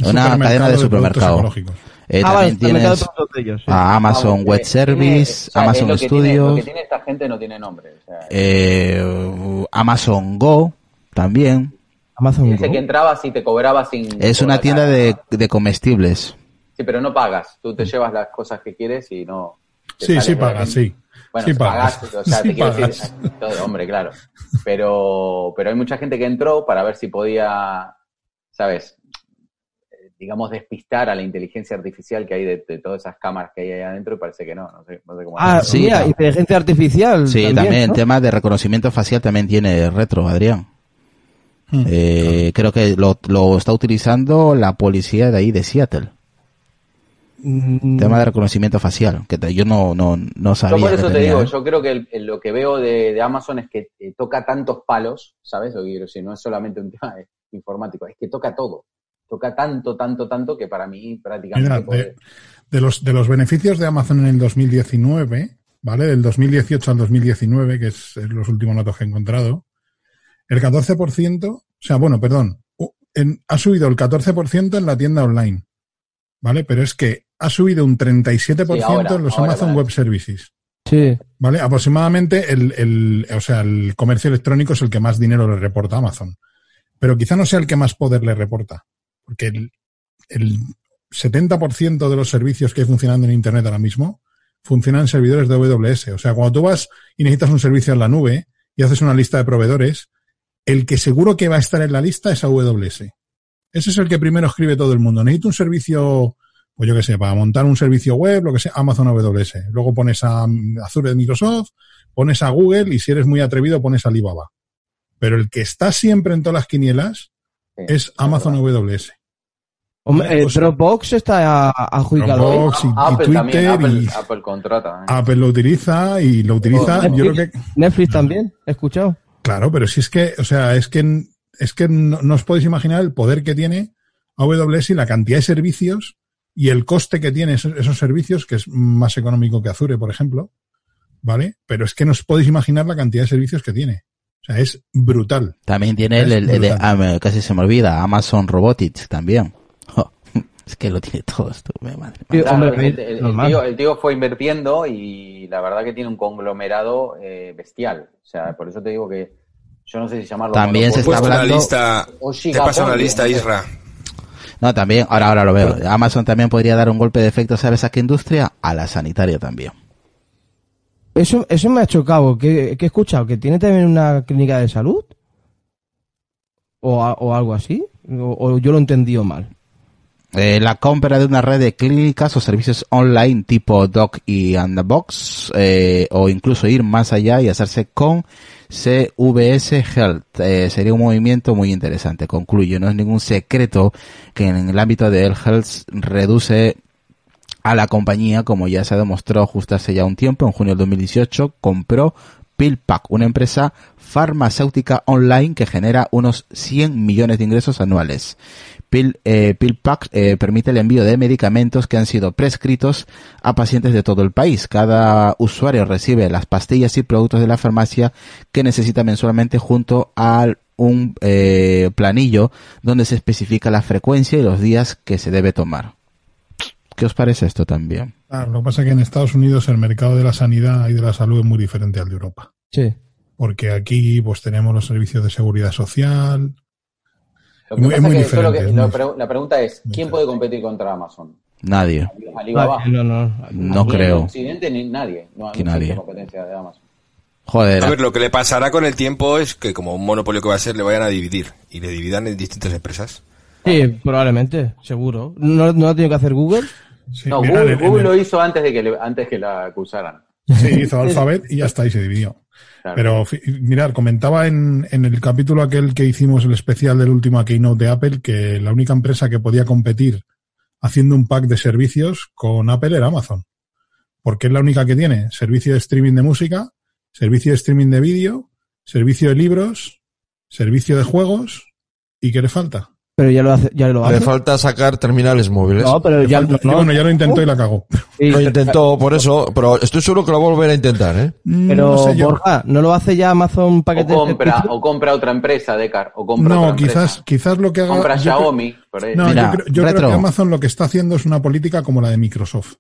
Un Una cadena de productos supermercado. ecológicos. Eh, ah, también tienes productos de ellos, sí. a Amazon Web Service, tiene- o sea, Amazon Studios, lo que tiene esta gente no tiene nombre. O sea, eh, Amazon Go también. Amazon ese Go. que entraba si te cobraba sin... Es una tienda de, de comestibles. Sí, pero no pagas. Tú te llevas las cosas que quieres y no... Sí, sí pagas, sí. Bueno, sí si pagas. pagaste, o sea, Sí te quiero pagas. decir, todo, hombre, claro. Pero, pero hay mucha gente que entró para ver si podía, ¿sabes? Digamos, despistar a la inteligencia artificial que hay de, de todas esas cámaras que hay ahí adentro y parece que no, no sé, no sé cómo Ah. Sí, inteligencia artificial. Sí, también, también, tema de reconocimiento facial también tiene retro, Adrián. Hmm. Eh, Creo que lo, lo está utilizando la policía de ahí de Seattle. Mm, Tema de reconocimiento facial, que te- yo no, no, no Yo sabía. por que eso te tenía, digo, ¿eh? yo creo que el- el- lo que veo de, de Amazon es que eh, toca tantos palos, ¿sabes? Que quiero decir, no es solamente un tema informático, es que toca todo. Toca tanto, tanto, tanto que para mí prácticamente... Mira, puede- de, de los, de los beneficios de Amazon en el 2019, ¿vale? Del 2018 al 2019, que es, es los últimos datos que he encontrado, el 14%, o sea, bueno, perdón, en- ha subido el 14% en la tienda online, ¿vale? Pero es que ha subido un 37% Sí, ahora, en los ahora, Amazon. Web Services. Sí. ¿Vale? Aproximadamente el, el, o sea, el comercio electrónico es el que más dinero le reporta a Amazon. Pero quizá no sea el que más poder le reporta. Porque el, el 70% de los servicios que hay funcionando en Internet ahora mismo funcionan en servidores de AWS. O sea, cuando tú vas y necesitas un servicio en la nube y haces una lista de proveedores, el que seguro que va a estar en la lista es AWS. Ese es el que primero escribe todo el mundo. Necesito un servicio, pues yo qué sé, para montar un servicio web, lo que sea, Amazon AWS. Luego pones a mm, Azure de Microsoft, pones a Google y si eres muy atrevido pones a Alibaba. Pero el que está siempre en todas las quinielas es Amazon AWS. Hombre, eh, Dropbox está adjudicado. Dropbox y, y Apple Twitter también, Apple, y Apple contrata. ¿eh? Apple lo utiliza y lo utiliza, Netflix, yo creo que Netflix también, he escuchado. Claro, pero si es que, o sea, es que, es que no, no os podéis imaginar el poder que tiene AWS y la cantidad de servicios y el coste que tiene esos, esos servicios, que es más económico que Azure, por ejemplo, ¿vale? Pero es que no os podéis imaginar la cantidad de servicios que tiene. O sea, es brutal. También tiene el, Es el- el de, ah, casi se me olvida, Amazon Robotics también. Es que lo tiene todo esto, me madre. Hombre, el, el- el normal. tío, el tío fue invirtiendo y la verdad que tiene un conglomerado eh, bestial. O sea, por eso te digo que yo no sé si llamarlo. También se está puesto una hablando- lista, O te paso una lista. Isra. No, también, ahora, ahora lo veo. Amazon también podría dar un golpe de efecto, ¿sabes a qué industria? A la sanitaria también. Eso, eso me ha chocado. ¿Qué, qué he escuchado? ¿Que tiene también una clínica de salud? ¿O, o algo así? O, yo lo he entendido mal? Eh, la compra de una red de clínicas o servicios online tipo Doc y Box eh, o incluso ir más allá y hacerse con CVS Health. Eh, sería un movimiento muy interesante. Concluyo, no es ningún secreto que en el ámbito de el Health reduce a la compañía, como ya se demostró justo hace ya un tiempo, en junio del 2018, compró PillPack, una empresa farmacéutica online que genera unos 100 millones de ingresos anuales. Pill, eh, PillPack eh, permite el envío de medicamentos que han sido prescritos a pacientes de todo el país. Cada usuario recibe las pastillas y productos de la farmacia que necesita mensualmente junto a un eh, planillo donde se especifica la frecuencia y los días que se debe tomar. ¿Qué os parece esto también? Claro, lo que pasa es que en Estados Unidos el mercado de la sanidad y de la salud es muy diferente al de Europa. Sí. Porque aquí pues tenemos los servicios de seguridad social. Lo que Muy- pasa muy es que yo lo que- diferente, la, muy- pre- la pregunta es, ¿quién puede competir contra Amazon? Nadie. Alibaba. No, no. No Aquí En creo. Occidente ni nadie. No, Que nadie. competencia de Amazon. Joder. A ver, lo que le pasará con el tiempo es que como un monopolio que va a ser, le vayan a dividir y le dividan en distintas empresas. Sí, probablemente, seguro. ¿No, no lo ha tenido que hacer Google? Sí, No, Google, el- lo hizo antes de que le- antes que la acusaran. Sí, hizo Alphabet y ya está, y se dividió. Claro. Pero mirar, comentaba en, en el capítulo aquel que hicimos el especial del último Keynote de Apple que la única empresa que podía competir haciendo un pack de servicios con Apple era Amazon. Porque es la única que tiene servicio de streaming de música, servicio de streaming de vídeo, servicio de libros, servicio de juegos y ¿qué le falta? Pero ya lo hace. Ya lo Le falta sacar terminales móviles. No, pero Le ya falta- no, bueno, ya lo intentó y la cagó. sí, Lo intentó por eso, pero estoy seguro que lo va a volver a intentar, ¿eh? Pero no sé. Borja, ¿no lo hace ya Amazon O paquete compra, o compra otra empresa, Decar, o compra No, otra quizás, empresa. quizás lo que haga. compra creo- Xiaomi, por ahí. No, Mira, yo, creo, yo creo que Amazon lo que está haciendo es una política como la de Microsoft.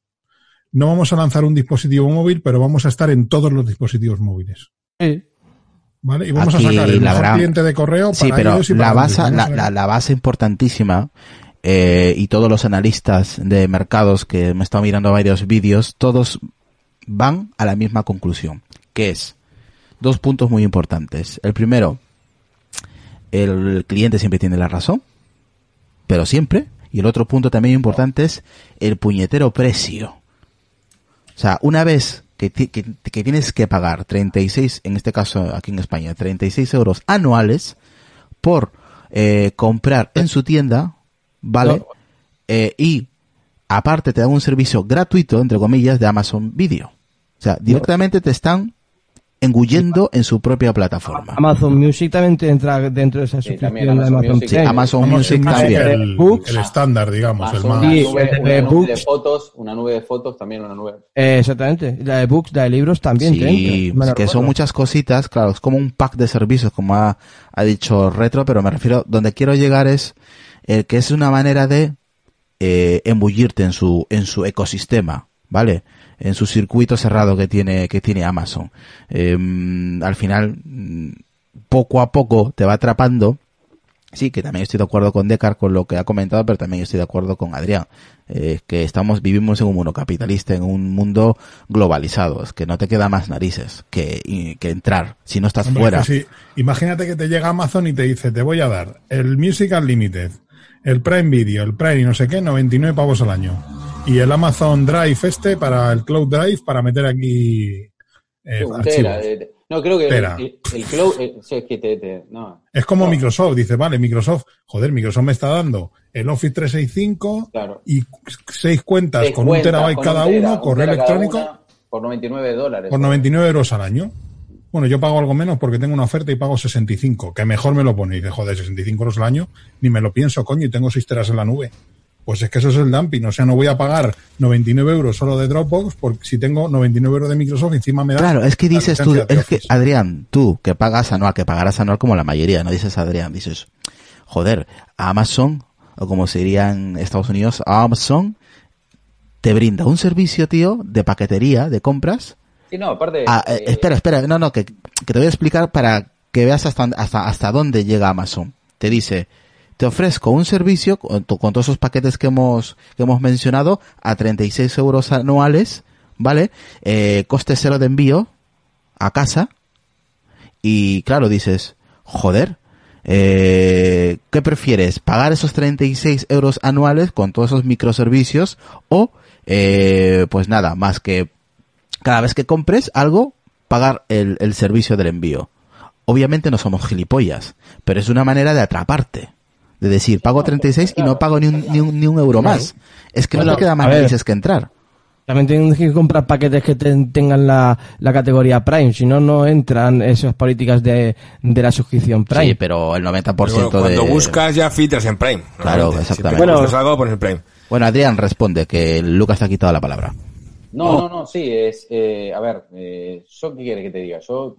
No vamos a lanzar un dispositivo móvil, pero vamos a estar en todos los dispositivos móviles. Sí. ¿Vale? Y vamos Aquí a sacar el la mejor gran- cliente de correo Sí, para pero ellos y la para base, la base importantísima eh, y todos los analistas de mercados que me he estado mirando varios vídeos, todos van a la misma conclusión, que es dos puntos muy importantes. El primero, el cliente siempre tiene la razón, pero siempre. Y el otro punto también importante es el puñetero precio. O sea, una vez que, ti- que, que tienes que pagar 36, en este caso aquí en España, 36 euros anuales por eh, comprar en su tienda, ¿vale? No. Eh, y aparte te dan un servicio gratuito, entre comillas, de Amazon Video. O sea, directamente te están engullendo en su propia plataforma. Amazon Music también entra dentro de esa Sí, suscripción también de Amazon Amazon Music. Prime. Amazon Amazon Music también. el, Books. el estándar, digamos, el Amazon, más. una, Sí, nube, el de una nube de fotos, una nube de fotos, también una nube. Eh, exactamente. La de books, la de libros también Sí, que son muchas cositas, claro, es como un pack de servicios, como ha, ha dicho Retro, pero me refiero, donde quiero llegar es eh, que es una manera de eh, embullirte en su, en su ecosistema, ¿vale? En su circuito cerrado que tiene, que tiene Amazon. Eh, al final, mm, poco a poco te va atrapando. Sí, que también estoy de acuerdo con Decar con lo que ha comentado, pero también estoy de acuerdo con Adrián. Eh, que estamos, vivimos en un mundo capitalista, en un mundo globalizado. Es que no te queda más narices que, y- que entrar si no estás Hombre, fuera. que sí. Imagínate que te llega Amazon y te dice, te voy a dar el Music Unlimited, el Prime Video, el Prime y no sé qué, 99 pavos al año. Y el Amazon Drive este para el Cloud Drive para meter aquí eh, tera, eh, no, creo que el, Tera. el, el cloud, eh, es que te, te- no, Es como No. Microsoft, dice, vale, Microsoft, joder, Microsoft me está dando el Office 365 claro. y seis cuentas Seis con un terabyte con cada un tera, uno, un correo electrónico, una por 99 dólares. por 99 euros al año. Bueno, yo pago algo menos porque tengo una oferta y pago 65, que mejor me lo pone. Y dice, joder, 65 euros al año, ni me lo pienso, coño, y tengo 6 teras en la nube. Pues es que eso es el dumping, o sea, no voy a pagar 99 euros solo de Dropbox porque si tengo 99 euros de Microsoft encima me da... Claro, es que dices tú, es que. Adrián, tú que pagas anual, que pagarás anual como la mayoría, no dices Adrián, dices, joder, Amazon, o como se diría en Estados Unidos, Amazon, te brinda un servicio, tío, de paquetería, de compras. Sí, no, aparte. Ah, eh, eh, espera, espera, no, no, que, que te voy a explicar para que veas hasta, hasta, hasta dónde llega Amazon. Te dice, te ofrezco un servicio con, con todos esos paquetes que hemos, que hemos mencionado a 36 euros anuales, ¿vale? Eh, coste cero de envío a casa. Y claro, dices, joder, eh, ¿qué prefieres? ¿Pagar esos 36 euros anuales con todos esos microservicios? O, eh, pues nada, más que cada vez que compres algo, pagar el, el servicio del envío. Obviamente no somos gilipollas, pero es una manera de atraparte. De decir, pago 36 y no pago ni un, ni un, ni un euro más. Es que no te queda más narices que entrar. También tienes que comprar paquetes que ten- tengan la, la categoría Prime, si no, no entran esas políticas de, de la suscripción Prime. Sí, pero el 90% Pero bueno, de... cuando buscas ya filtras en Prime. Claro, exactamente. Que Bueno, buscas algo pones en Prime. Bueno, Adrián responde que Lucas te ha quitado la palabra. No, no, no, sí, es, eh, a ver, eh, yo qué quiere que te diga, yo,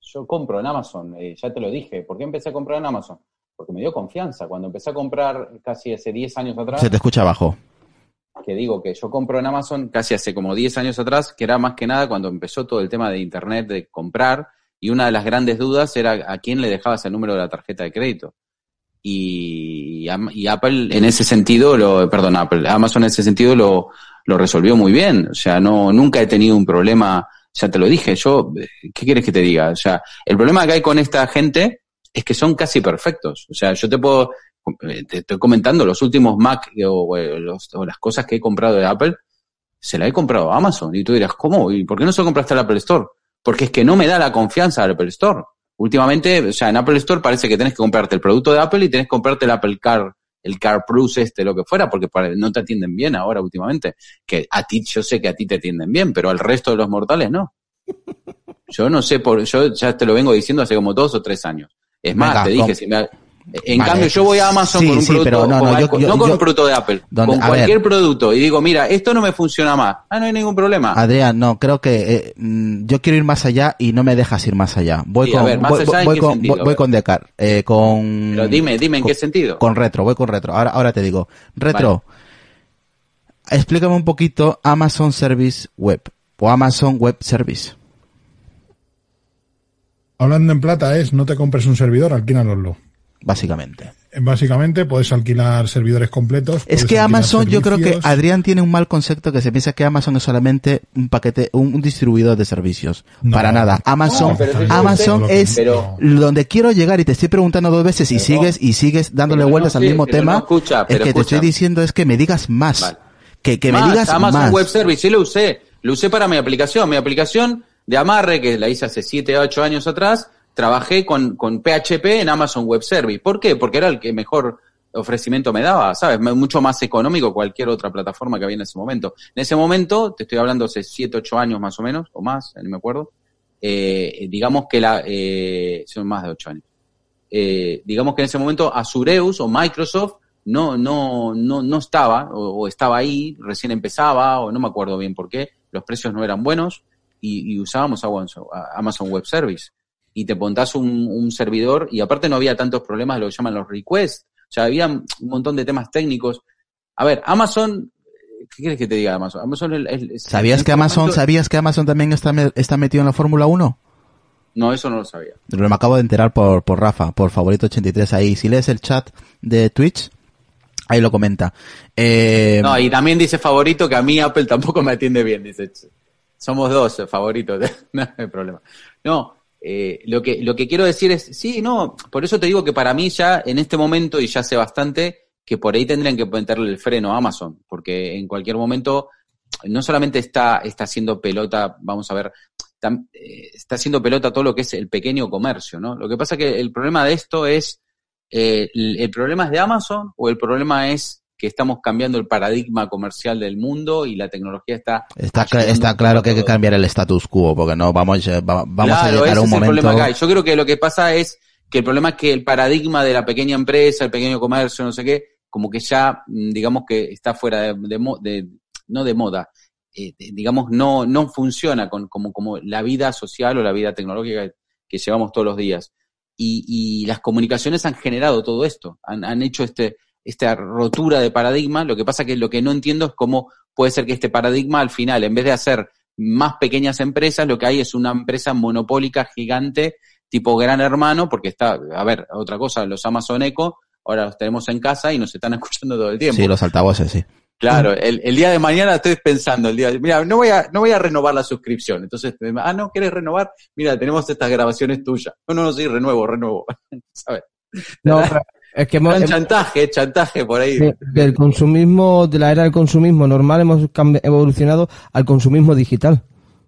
yo compro en Amazon, eh, ya te lo dije, ¿por qué empecé a comprar en Amazon? Porque me dio confianza, cuando empecé a comprar casi hace 10 años atrás, Se te escucha abajo. que digo que yo compro en Amazon casi hace como 10 años atrás, que era más que nada cuando empezó todo el tema de Internet, de comprar, y una de las grandes dudas era a quién le dejabas el número de la tarjeta de crédito. Y, Apple en ese sentido, lo, perdón, Apple, Amazon en ese sentido lo, lo resolvió muy bien. O sea, no, nunca he tenido un problema, ya te lo dije, yo, ¿qué quieres que te diga? O sea, el problema que hay con esta gente es que son casi perfectos. O sea, yo te puedo, eh, te estoy comentando, los últimos Mac o, o los- o las cosas que he comprado de Apple, se la he comprado a Amazon. Y tú dirás, ¿cómo? ¿Y por qué no se lo compraste al Apple Store? Porque es que no me da la confianza al Apple Store. Últimamente, o sea, en Apple Store parece que tenés que comprarte el producto de Apple y tenés que comprarte el Apple Car, el Car Plus este, lo que fuera, porque no te atienden bien ahora últimamente. Que a ti, yo sé que a ti te atienden bien, pero al resto de los mortales no. Yo no sé por, yo ya te lo vengo diciendo hace como dos o tres años. Es más, Venga, te dije, si me- en Vale, cambio yo voy a Amazon sí, con un sí, producto, pero no, no, con- yo- no con yo- un producto de Apple, Donde- con cualquier ver. producto y digo, mira, esto no me funciona más. Ah, no hay ningún problema. Adrián, no, creo que eh, mm, yo quiero ir más allá y no me dejas ir más allá. Voy Sí, con, ver, voy, allá, ¿en voy qué con, sentido? voy- con Decar, eh, con... Pero dime, dime en qué sentido. Con retro, voy con retro. Ahora, ahora te digo, retro, explícame un poquito Amazon Service Web o Amazon Web Service. Hablando en plata es, no te compres un servidor, alquílaloslo. Básicamente. Básicamente puedes alquilar servidores completos. Es que Amazon, yo creo que. Adrián tiene un mal concepto que se piensa que Amazon es solamente un paquete, un, un distribuidor de servicios. No. Para nada. Amazon, No, Amazon es pero- donde quiero llegar y te estoy preguntando dos veces y sigues y sigues dándole no, vueltas al mismo tema. escucha, pero que te estoy diciendo es que me digas más. Vale. Que, que me Más, digas Amazon más. Web Service, sí lo usé. Lo usé para mi aplicación. Mi aplicación de amarre, que la hice hace 7 o 8 años atrás, trabajé con, con PHP en Amazon Web Service. ¿Por qué? Porque era el que mejor ofrecimiento me daba, ¿sabes? Mucho más económico que cualquier otra plataforma que había en ese momento. En ese momento, te estoy hablando hace 7, 8 años más o menos, o más, no me acuerdo, eh, digamos que la, eh, son más de 8 años. Eh, digamos que en ese momento Azureus o Microsoft no, no, no, no estaba, o estaba ahí, recién empezaba, o no me acuerdo bien por qué, los precios no eran buenos, y, y usábamos Amazon Amazon Web Service. Y te montás un, un servidor, y aparte no había tantos problemas de lo que llaman los requests, o sea, había un montón de temas técnicos. A ver, Amazon, ¿qué quieres que te diga Amazon? Amazon ¿Sabías que Amazon, momento- sabías que Amazon también está, está metido en la Fórmula 1? No, eso no lo sabía. Lo me acabo de enterar por, por Rafa, por favorito 83 ahí. Si lees el chat de Twitch, ahí lo comenta. Eh, No, y también dice favorito que a mí Apple tampoco me atiende bien, dice. Somos dos eh, favoritos, no hay problema. No, eh, lo que lo que quiero decir es, sí, no, por eso te digo que para mí ya en este momento y ya hace bastante que por ahí tendrían que meterle el freno a Amazon, porque en cualquier momento no solamente está está haciendo pelota, vamos a ver, eh, está haciendo pelota todo lo que es el pequeño comercio, ¿no? Lo que pasa que el problema de esto es eh, el problema es de Amazon o el problema es que estamos cambiando el paradigma comercial del mundo y la tecnología está está, está claro que hay que cambiar el status quo, porque no vamos, a- va- vamos Claro, a llegar ese a un es el momento. problema acá. Yo creo que lo que pasa es que el problema es que el paradigma de la pequeña empresa, el pequeño comercio, no sé qué, como que ya, mm, digamos que está fuera de, de de- no de moda, eh, digamos, no, no funciona con, como, como la vida social o la vida tecnológica que llevamos todos los días. Y, y las comunicaciones han generado todo esto, han, han hecho este, esta rotura de paradigma. Lo que pasa que lo que no entiendo es cómo puede ser que este paradigma al final, en vez de hacer más pequeñas empresas, lo que hay es una empresa monopólica gigante, tipo gran hermano, porque está, a ver, otra cosa, los Amazon Echo, ahora los tenemos en casa y nos están escuchando todo el tiempo. Sí, los altavoces, sí. Claro, el, el día de mañana estoy pensando, el día, mira, no voy a, no voy a renovar la suscripción. Entonces, ah, no, ¿quieres renovar? Mira, tenemos estas grabaciones tuyas. No, no, no, sí, renuevo, renuevo. ¿Sabes? No, pero es que hemos, Gran chantaje, chantaje por ahí. de- del consumismo, de la era del consumismo normal, hemos evolucionado al consumismo digital.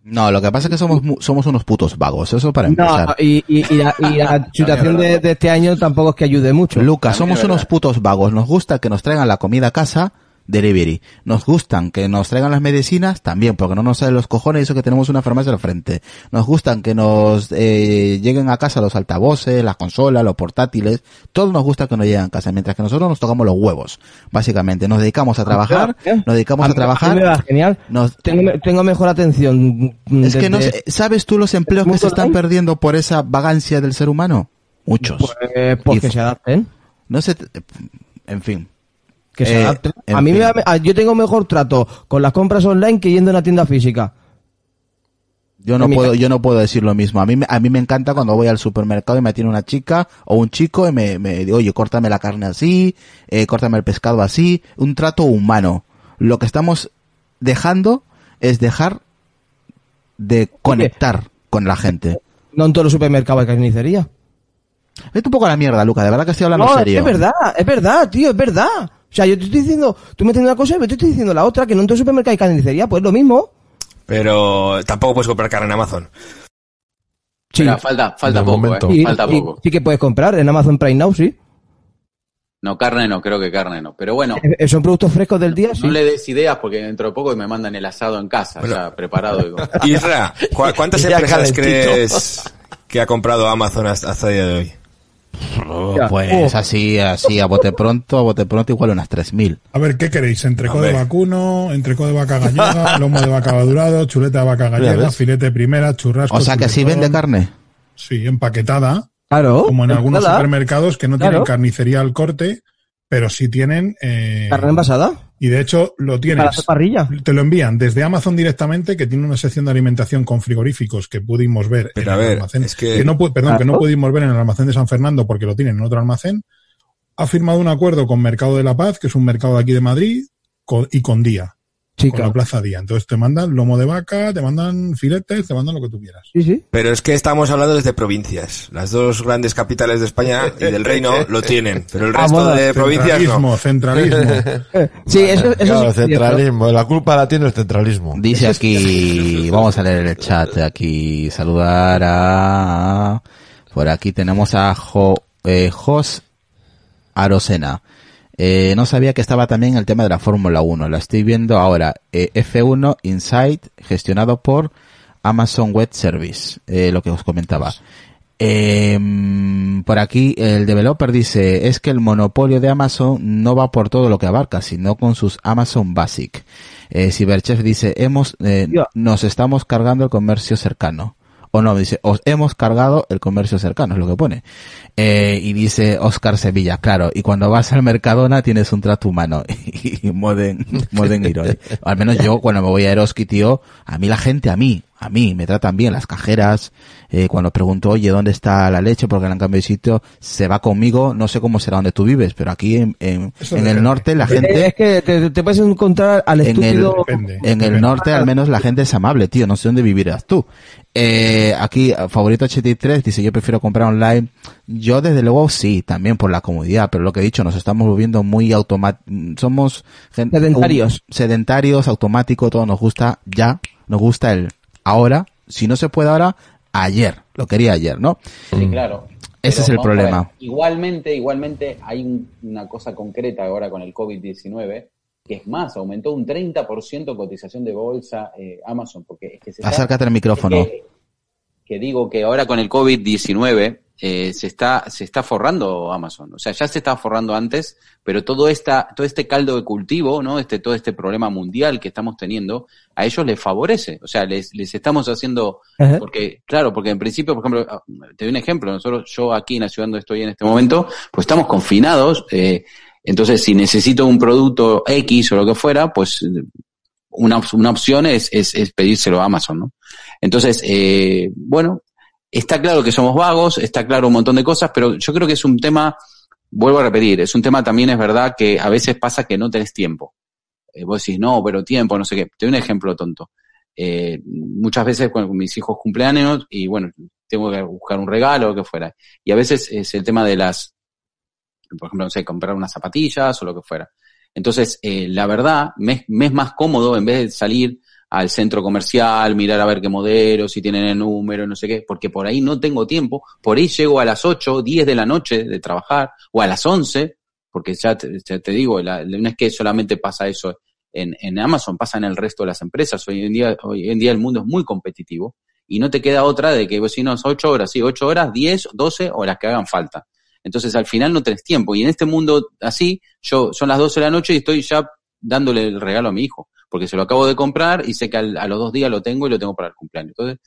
No, lo que pasa es que somos somos unos putos vagos, eso para empezar. No, y, y, y la, y la situación de, de este año tampoco es que ayude mucho. Lucas, somos unos putos vagos. Nos gusta que nos traigan la comida a casa, delivery. Nos gustan que nos traigan las medicinas, también, porque no nos salen los cojones eso que tenemos una farmacia al frente. Nos gustan que nos eh, lleguen a casa los altavoces, las consolas, los portátiles. Todo nos gusta que nos lleguen a casa, mientras que nosotros nos tocamos los huevos, básicamente. Nos dedicamos a trabajar, nos dedicamos a, mí- trabajar. mí me va genial. nos- Tengo, me- tengo mejor atención. es que no ¿sabes tú los empleos que se están perdiendo por esa vagancia del ser humano? Muchos. Pues, pues Y- que se adapten. No sé, en fin. Que se Eh, adapten. A mí me da- a- yo tengo mejor trato con las compras online que yendo a una tienda física. Yo no puedo, yo no puedo decir lo mismo. A mí, me- a mí me encanta cuando voy al supermercado y me tiene una chica o un chico y me, me dice, oye, córtame la carne así, eh, córtame el pescado así, un trato humano. Lo que estamos dejando es dejar de conectar con la gente. No en todos los supermercados hay carnicería. Vete un poco a la mierda, Luca, de verdad que estoy hablando No, serio. es verdad, es verdad, tío, es verdad. O sea, yo te estoy diciendo, tú me entiendes una cosa y yo te estoy diciendo la otra, que no en todo supermercado hay carnicería, pues lo mismo. Pero tampoco puedes comprar carne en Amazon. Sí, Pero falta, falta poco, momento. eh, sí, falta sí, poco. sí que puedes comprar en Amazon Prime Now, sí. No, carne no, creo que carne no. Pero bueno, Eh, eh, Son productos frescos del día, sí. no le des ideas porque dentro de poco me mandan el asado en casa, ya preparado. Digo. Isra, ¿cu- ¿cuántas empresas calentito. crees que ha comprado Amazon hasta, hasta el día de hoy? Oh, Ya. Pues Oh. así, así, a bote pronto, a bote pronto, igual unas 3.000. A ver, ¿qué queréis? Entrecó Hombre. de vacuno, entrecó de vaca gallega, lomo de vaca madurado, chuleta de vaca gallega, filete primera, churrasco. O sea que sí vende carne. Sí, empaquetada, Claro. como en algunos supermercados que no Claro. tienen carnicería al corte, pero sí tienen... eh, Carne envasada. y de hecho lo Para tienes. hacer parrilla. Te lo envían desde Amazon directamente, que tiene una sección de alimentación con frigoríficos que pudimos ver Pero en a el almacén. es que- no perdón, que no pudimos ver en el almacén de San Fernando porque lo tienen en otro almacén. Ha firmado un acuerdo con Mercado de la Paz, que es un mercado de aquí de Madrid, con- y con Día, Sí, con la. Plaza Día. Entonces te mandan lomo de vaca, te mandan filetes, te mandan lo que tú quieras. Sí, sí. Pero es que estamos hablando desde provincias. Las dos grandes capitales de España y del reino lo tienen, pero el resto Vamos, de provincias no. Centralismo, centralismo. Sí, eso, eso Claro, es cierto. centralismo. La culpa la tiene el centralismo. Dice aquí, vamos a leer el chat aquí, saludar a, por aquí tenemos a Jo, eh, Jos Arosena. Eh, no sabía que estaba también el tema de la Fórmula 1, la estoy viendo ahora, eh, F1 Insight, gestionado por Amazon Web Service, eh, lo que os comentaba. Eh, por aquí el developer dice, es que el monopolio de Amazon no va por todo lo que abarca, sino con sus Amazon Basic. Eh, Cyberchef dice, hemos, eh, nos estamos cargando el comercio cercano. O no, dice, os hemos cargado el comercio cercano, es lo que pone. Eh, y dice Oscar Sevilla, claro, y cuando vas al Mercadona tienes un trato humano. y Modern, Modern Irony. Al menos yo, cuando me voy a Eroski, tío, a mí la gente, a mí, a mí, me tratan bien, las cajeras, eh, cuando pregunto, oye, ¿dónde está la leche? Porque le han cambiado de sitio, se va conmigo, no sé cómo será donde tú vives, pero aquí en, en, en el norte la gente... Es que te, te puedes encontrar al En el- estúpido. Depende. En el norte al menos la gente es amable, tío. No sé dónde vivirás tú. Eh, aquí, favorito 83 dice yo prefiero comprar online. Yo desde luego sí, también por la comodidad, pero lo que he dicho, nos estamos volviendo muy automáticos. Somos gente, Sedentarios. un- sedentarios, automático, todo nos gusta ya, nos gusta el ahora. Si no se puede ahora, ayer. Lo quería ayer, ¿no? Sí, claro. Ese es el ver, problema. Igualmente, igualmente hay un- una cosa concreta ahora con el COVID-19, que es más, aumentó un 30% cotización de bolsa eh, Amazon, porque es que se está- Acércate al micrófono. es que, que digo que ahora con el COVID-19 eh, se está se está forrando Amazon, o sea, ya se estaba forrando antes, pero todo esta todo este caldo de cultivo, ¿no? Este todo este problema mundial que estamos teniendo, a ellos les favorece, o sea, les les estamos haciendo Ajá. porque, claro, porque en principio, por ejemplo, ah, te doy un ejemplo, nosotros, yo aquí en la ciudad donde estoy en este momento, pues estamos confinados, eh, entonces si necesito un producto X o lo que fuera, pues una, una opción es, es, es pedírselo a Amazon, ¿no? Entonces, eh, bueno, está claro que somos vagos, está claro un montón de cosas, pero yo creo que es un tema, vuelvo a repetir, es un tema también, es verdad, que a veces pasa que no tenés tiempo. Eh, vos decís, no, pero tiempo, no sé qué. Te doy un ejemplo tonto. Eh, muchas veces cuando mis hijos cumpleaños y bueno, tengo que buscar un regalo o que fuera. Y a veces es el tema de las, por ejemplo, no sé, comprar unas zapatillas o lo que fuera. Entonces, eh, la verdad, me, me es más cómodo en vez de salir al centro comercial, mirar a ver qué modelos, si tienen el número, no sé qué, porque por ahí no tengo tiempo, por ahí llego a las 8, 10 de la noche de trabajar, o a las 11, porque ya te, te digo, la- no es que solamente pasa eso en, en Amazon, pasa en el resto de las empresas. Hoy en día, hoy en día el mundo es muy competitivo y no te queda otra de que, pues, si no, son 8 horas, sí, 8 horas, 10, 12 o las que hagan falta. Entonces al final no tenés tiempo. Y en este mundo así, yo son las 12 de la noche y estoy ya dándole el regalo a mi hijo, porque se lo acabo de comprar y sé que al- a los dos días lo tengo y lo tengo para el cumpleaños. Entonces,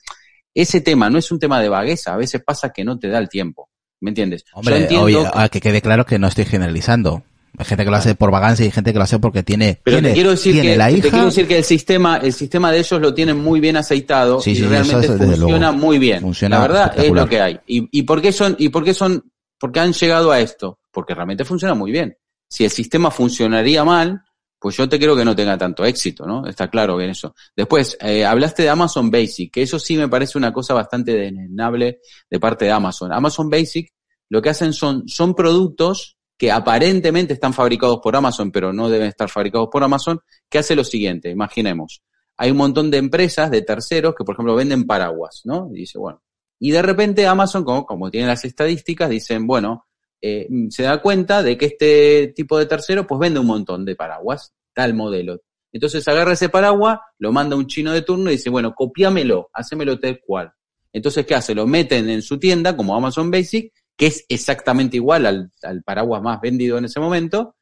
ese tema no es un tema de vagueza, a veces pasa que no te da el tiempo. ¿Me entiendes? Yo Hombre, entiendo oye, que- ah, que quede claro que no estoy generalizando. Hay gente que lo hace por vagancia y hay gente que lo hace porque tiene, Pero tiene, te quiero decir tiene que la te hija. quiero decir que el sistema el sistema de ellos lo tienen muy bien aceitado Sí, y sí, realmente es funciona muy bien. Funciona la verdad es lo que hay. ¿Y, y por qué son y por qué son porque han llegado a esto? Porque realmente funciona muy bien. Si el sistema funcionaría mal, pues yo te creo que no tenga tanto éxito, ¿no? Está claro en eso. Después, eh, hablaste de Amazon Basic, que eso sí me parece una cosa bastante desnable de parte de Amazon. Amazon Basic lo que hacen son, son productos que aparentemente están fabricados por Amazon, pero no deben estar fabricados por Amazon, que hace lo siguiente, imaginemos, hay un montón de empresas, de terceros, que por ejemplo venden paraguas, ¿no? Y dice, bueno, y de repente Amazon, como, como tiene las estadísticas, dicen, bueno, eh, se da cuenta de que este tipo de tercero pues vende un montón de paraguas, tal modelo. Entonces agarra ese paraguas, lo manda a un chino de turno y dice, bueno, copiámelo, hacémelo tal cual. Entonces, ¿qué hace? Lo meten en su tienda como Amazon Basic, que es exactamente igual al, al paraguas más vendido en ese momento,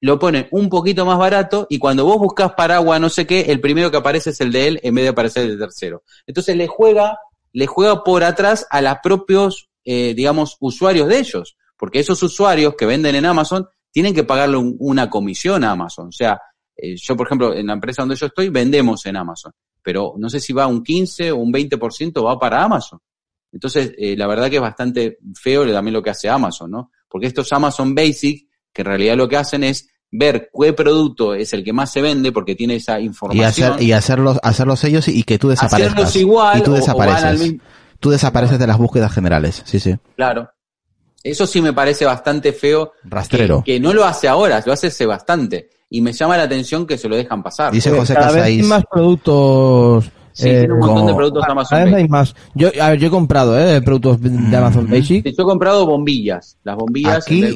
lo ponen un poquito más barato y cuando vos buscas paraguas no sé qué, el primero que aparece es el de él en vez de aparecer el tercero. Entonces le juega, le juega por atrás a los propios, eh, digamos, usuarios de ellos, porque esos usuarios que venden en Amazon tienen que pagarle un- una comisión a Amazon. O sea, eh, yo, por ejemplo, en la empresa donde yo estoy, vendemos en Amazon, pero no sé si va un 15 o un 20% va para Amazon. Entonces, eh, la verdad que es bastante feo también lo que hace Amazon, ¿no? Porque estos Amazon Basic, que en realidad lo que hacen es ver qué producto es el que más se vende porque tiene esa Y, información. hacer, y hacerlos, hacerlos ellos y que tú desaparezcas. hacerlos igual y tú o- o desapareces. mismo- Tú desapareces de las búsquedas generales, sí, sí. Claro. Eso sí me parece bastante feo. Rastrero. Que, que no lo hace ahora, lo hace hace bastante. Y me llama la atenón que se lo dejan pasar. Dice José Cada vez hay Casáis. más productos. Sí, eh, tiene un montón como- de productos cada Amazon vez Basic. hay más. Yo, a ver, yo he comprado eh, productos de Amazon Basic. Sí, Yo he comprado bombillas. Las bombillas, Aquí- de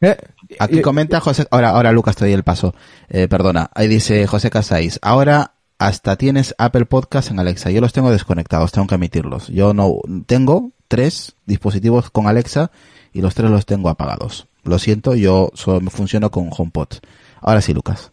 Eh, Aquí eh, comenta José, ahora, ahora Lucas te doy el paso, eh, perdona, ahí dice José Casáis, ahora hasta tienes Apple Podcast en Alexa, yo los tengo desconectados, tengo que emitirlos, yo no, tengo tres dispositivos con Alexa y los tres los tengo apagados, lo siento, yo solo funciono con HomePod, ahora sí Lucas.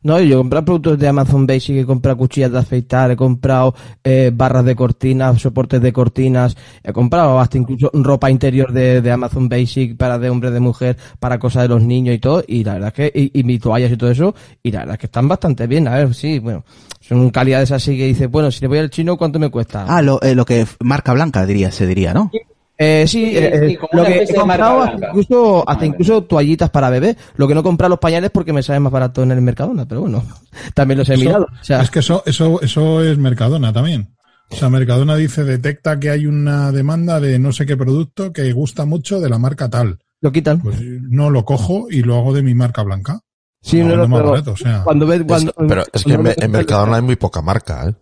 No, yo he comprado productos de Amazon Basic, he comprado cuchillas de afeitar, he comprado eh, barras de cortinas, soportes de cortinas, he comprado hasta incluso ropa interior de, de Amazon Basic para de hombre, de mujer, para cosas de los niños y todo, y la verdad es que, y, y mis toallas y todo eso, y la verdad es que están bastante bien, a ver, sí, bueno, son calidades así que dice, bueno, si le voy al chino, ¿cuánto me cuesta? Ah, lo, eh, lo que marca blanca diría, se diría, ¿no? Sí, eh, sí, eh, como lo que he comprado hasta incluso, hasta incluso toallitas para bebé. Lo que no he comprado los pañales porque me sale más barato en el Mercadona, pero bueno, también los he Eso- mirado. O sea, Es que eso, eso, eso es Mercadona también. O sea, Mercadona dice, detecta que hay una demanda de no sé qué producto que gusta mucho de la marca tal. lo quitan. Pues no lo cojo y lo hago de mi marca blanca. Sí, No, más pero barato, o sea. cuando ves, cuando, Es- pero es que en, en Mercadona hay muy poca marca, ¿eh?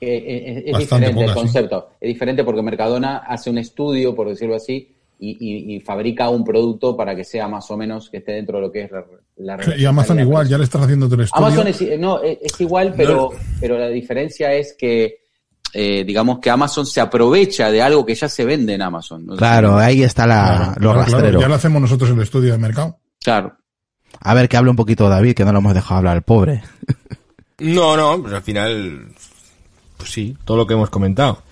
Eh, eh, es Bastante diferente el sí. concepto. Es diferente porque Mercadona hace un estudio, por decirlo así, y, y- y fabrica un producto para que sea más o menos que esté dentro de lo que es la, la Y Amazon igual, ya le estás haciendo tu estudio. Amazon es, no, es, es igual, pero, pero la diferencia es que, eh, digamos que Amazon se aprovecha de algo que ya se vende en Amazon. No Claro, ahí está la, Claro, lo claro, claro, rastrero. ya le hacemos nosotros el estudio de mercado. Claro. A ver, que hable un poquito David, que no lo hemos dejado hablar al pobre. No, no, pues al final, pues sí, todo lo que hemos comentado.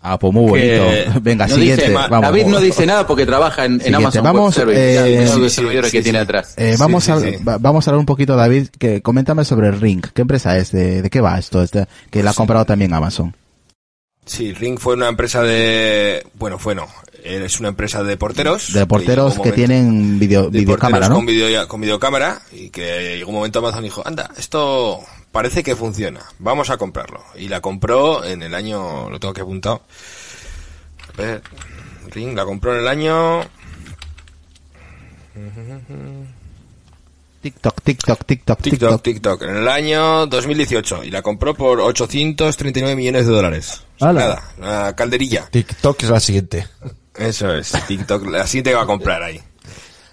Ah, pues muy bonito. Venga, No siguiente. dice, ma- vamos. David no dice nada porque trabaja en, Amazon vamos, Web Service. eh, Mira, sí, los sí, servidores sí, que sí. tiene atrás. Eh, vamos, a, vamos a hablar un poquito, David, que coméntame sobre Ring. ¿Qué empresa es? ¿De, de qué va esto? Este, que la ha comprado también Amazon. Sí, Ring fue una empresa de, bueno, fue no, es una empresa de porteros. De porteros que tienen video, de videocámara, ¿no? Con, video, con videocámara y que llegó un momento Amazon dijo, anda, esto parece que funciona, vamos a comprarlo. Y la compró en el año, lo tengo que apuntado. A ver, Ring la compró en el año, TikTok, TikTok, TikTok, TikTok, TikTok. TikTok, en el año 2018 y la compró por 839 millones de dólares. Nada, una calderilla. TikTok es la siguiente. Eso es, TikTok, la siguiente que va a comprar ahí.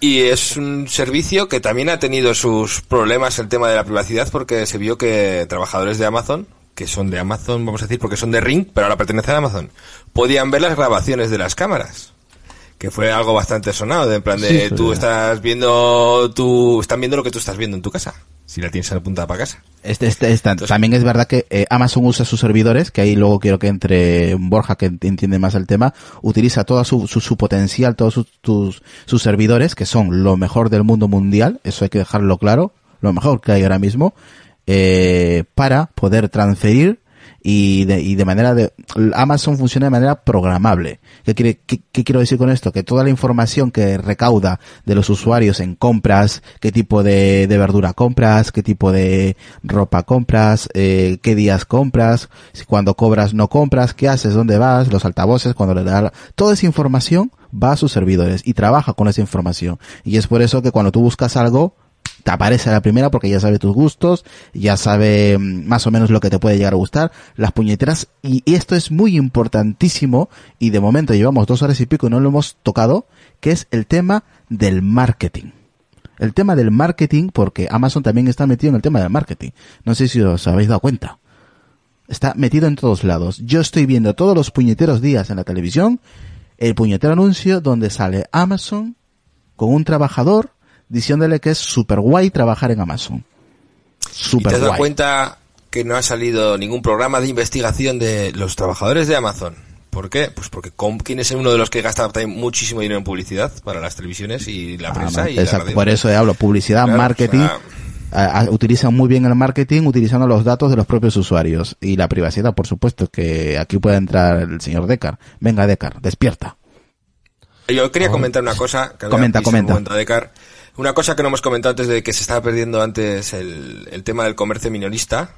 Y es un servicio que también ha tenido sus problemas el tema de la privacidad porque se vio que trabajadores de Amazon, que son de Amazon, vamos a decir, porque son de Ring, pero ahora pertenecen a Amazon, podían ver las grabaciones de las cámaras. Que fue algo bastante sonado, de en plan de Sí, tú estás viendo, tú, están viendo lo que tú estás viendo en tu casa, si la tienes apuntada para casa. Este, este, esta- también es verdad que eh, Amazon usa sus servidores, que ahí luego quiero que entre Borja, que ent- entiende más el tema, utiliza todo su, su, su potencial, todos sus, tus- sus servidores, que son lo mejor del mundo mundial, eso hay que dejarlo claro, lo mejor que hay ahora mismo, eh, para poder transferir y de, y de manera de Amazon funciona de manera programable. ¿Qué, quiere, qué, qué quiero decir con esto? Que toda la información que recauda de los usuarios en compras, qué tipo de, de verdura compras, qué tipo de ropa compras, eh, qué días compras, cuando cobras no compras, qué haces, dónde vas, los altavoces, cuando le das, toda esa información va a sus servidores y trabaja con esa información. Y es por eso que cuando tú buscas algo, te aparece a la primera porque ya sabe tus gustos, ya sabe mm, más o menos lo que te puede llegar a gustar, las puñeteras, y esto es muy importantísimo, y de momento llevamos dos horas y pico y no lo hemos tocado, que es el tema del marketing. El tema del marketing, porque Amazon también está metido en el tema del marketing. No sé si os habéis dado cuenta. Está metido en todos lados. Yo estoy viendo todos los puñeteros días en la televisión el puñetero anuncio donde sale Amazon con un trabajador diciéndole que es super guay trabajar en Amazon. ¿Y Super te has dado guay. cuenta que no ha salido ningún programa de investigación de los trabajadores de Amazon? ¿Por qué? Pues porque Com- ¿quién es uno de los que gasta muchísimo dinero en publicidad para las televisiones y la Ah, prensa y la exacto, radio? por eso hablo, publicidad, Claro, marketing. o sea, utilizan muy bien el marketing utilizando los datos de los propios usuarios y la privacidad, por supuesto, que aquí puede entrar el señor Decar. Venga, Decar, despierta. Yo quería comentar una cosa. Que Comenta, comenta. momento Decar. Una cosa que no hemos comentado antes de que se estaba perdiendo antes el, el tema del comercio minorista.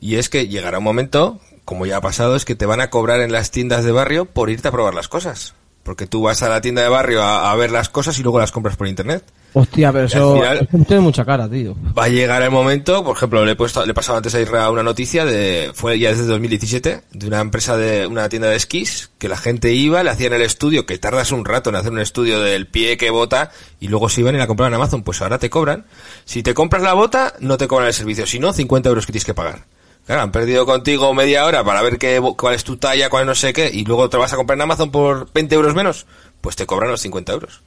Y es que llegará un momento, como ya ha pasado, es que te van a cobrar en las tiendas de barrio por irte a probar las cosas. Porque tú vas a la tienda de barrio a, a ver las cosas y luego las compras por internet. Hostia, pero eso, al final- tiene mucha cara, tío. Va a llegar el momento, por ejemplo, le he puesto, le he pasado antes a Isra una noticia de, fue ya desde 2017, de una empresa de, una tienda de esquís, que la gente iba, le hacían el estudio, que tardas un rato en hacer un estudio del pie que bota, y luego se iban y la compraban en Amazon, pues ahora te cobran. Si te compras la bota, no te cobran el servicio, si no, 50 euros que tienes que pagar. Claro, han perdido contigo media hora para ver qué, cuál es tu talla, cuál no sé qué, y luego te vas a comprar en Amazon por 20 euros menos, pues te cobran los 50 euros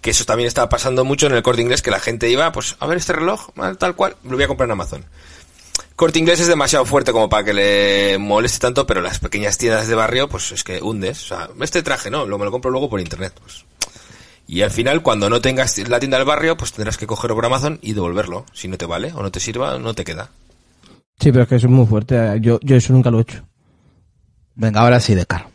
que eso también estaba pasando mucho en el corte inglés, que la gente iba, pues, a ver este reloj, tal cual, lo voy a comprar en Amazon. Corte inglés es demasiado fuerte como para que le moleste tanto, pero las pequeñas tiendas de barrio, pues es que hundes. O sea, este traje no, lo me lo compro luego por internet. Pues. Y al final, cuando no tengas la tienda del barrio, pues tendrás que cogerlo por Amazon y devolverlo. Si no te vale o no te sirva, no te queda. Sí, pero es que eso es muy fuerte. Yo, yo eso nunca lo he hecho. Venga, ahora sí, Decar.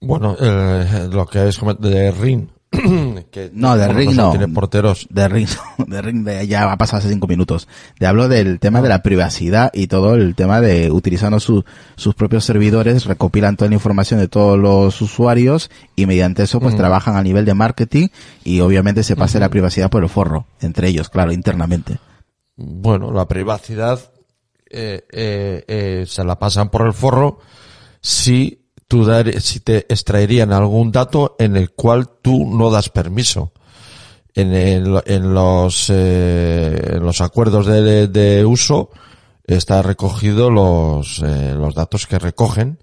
Bueno, eh, lo que es de Ring. que, No, de Ring no. Tiene porteros. De Ring, de Ring de- ya ha pasado hace cinco minutos. Te hablo del tema de la privacidad y todo el tema de utilizando su- sus propios servidores, recopilan toda la información de todos los usuarios y mediante eso pues trabajan a nivel de marketing y obviamente se pasa la privacidad por el forro, entre ellos, claro, internamente. Bueno, la privacidad eh, eh, eh, se la pasan por el forro si tú dar, si te extraerían algún dato en el cual tú no das permiso. En, el- en los eh, en los acuerdos de, de uso está recogido los eh, los datos que recogen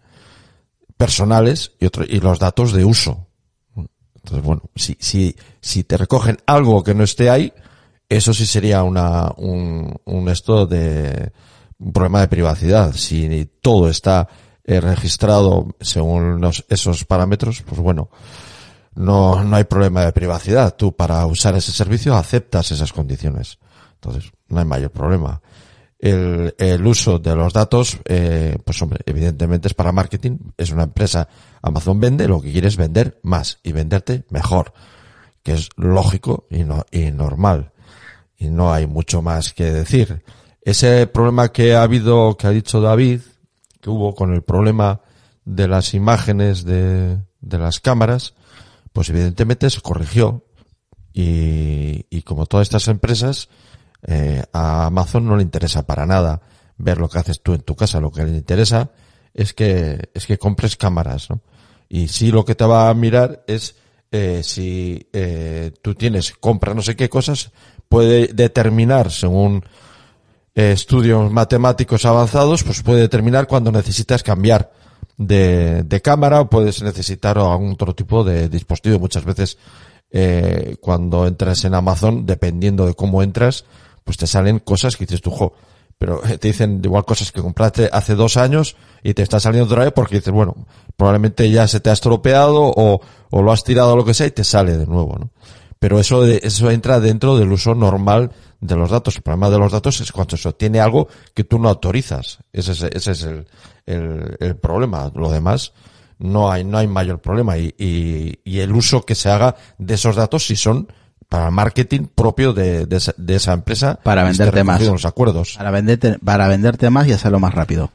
personales y otro, y los datos de uso. Entonces, bueno, si, si, si te recogen algo que no esté ahí, eso sí sería una, un, un esto de, un problema de privacidad. Si todo está eh, registrado según esos parámetros, pues bueno, no, no hay problema de privacidad. Tú para usar ese servicio aceptas esas condiciones. Entonces, no hay mayor problema. El, el uso de los datos, eh, pues hombre, evidentemente es para marketing. Es una empresa, Amazon vende, lo que quiere es vender más y venderte mejor. Que es lógico y, no, y normal. Y no hay mucho más que decir. Ese problema que ha habido, que ha dicho David, que hubo con el problema de las imágenes de, de las cámaras, pues evidentemente se corrigió. Y, y como todas estas empresas, eh, a Amazon no le interesa para nada ver lo que haces tú en tu casa. Lo que le interesa es que, es que compres cámaras, ¿no? Y sí lo que te va a mirar es eh, si eh, tú tienes, compra no sé qué cosas, puede determinar según eh, estudios matemáticos avanzados, pues puede determinar cuando necesitas cambiar de, de cámara o puedes necesitar algún otro tipo de dispositivo. Muchas veces eh, cuando entras en Amazon, dependiendo de cómo entras, pues te salen cosas que dices tú, jo, pero eh, te dicen igual cosas que compraste hace dos años y te está saliendo otra vez porque dices, bueno, probablemente ya se te ha estropeado o, o lo has tirado o lo que sea y te sale de nuevo, ¿no? Pero eso, de- eso entra dentro del uso normal de los datos. El problema de los datos es cuando eso tiene algo que tú no autorizas. Ese es, ese es el, el, el problema. Lo demás, no hay, no hay mayor problema. Y, y, y el uso que se haga de esos datos si son para marketing propio de, de, esa, de esa empresa. Para venderte más. los acuerdos. Para venderte, para venderte más y hacerlo más rápido.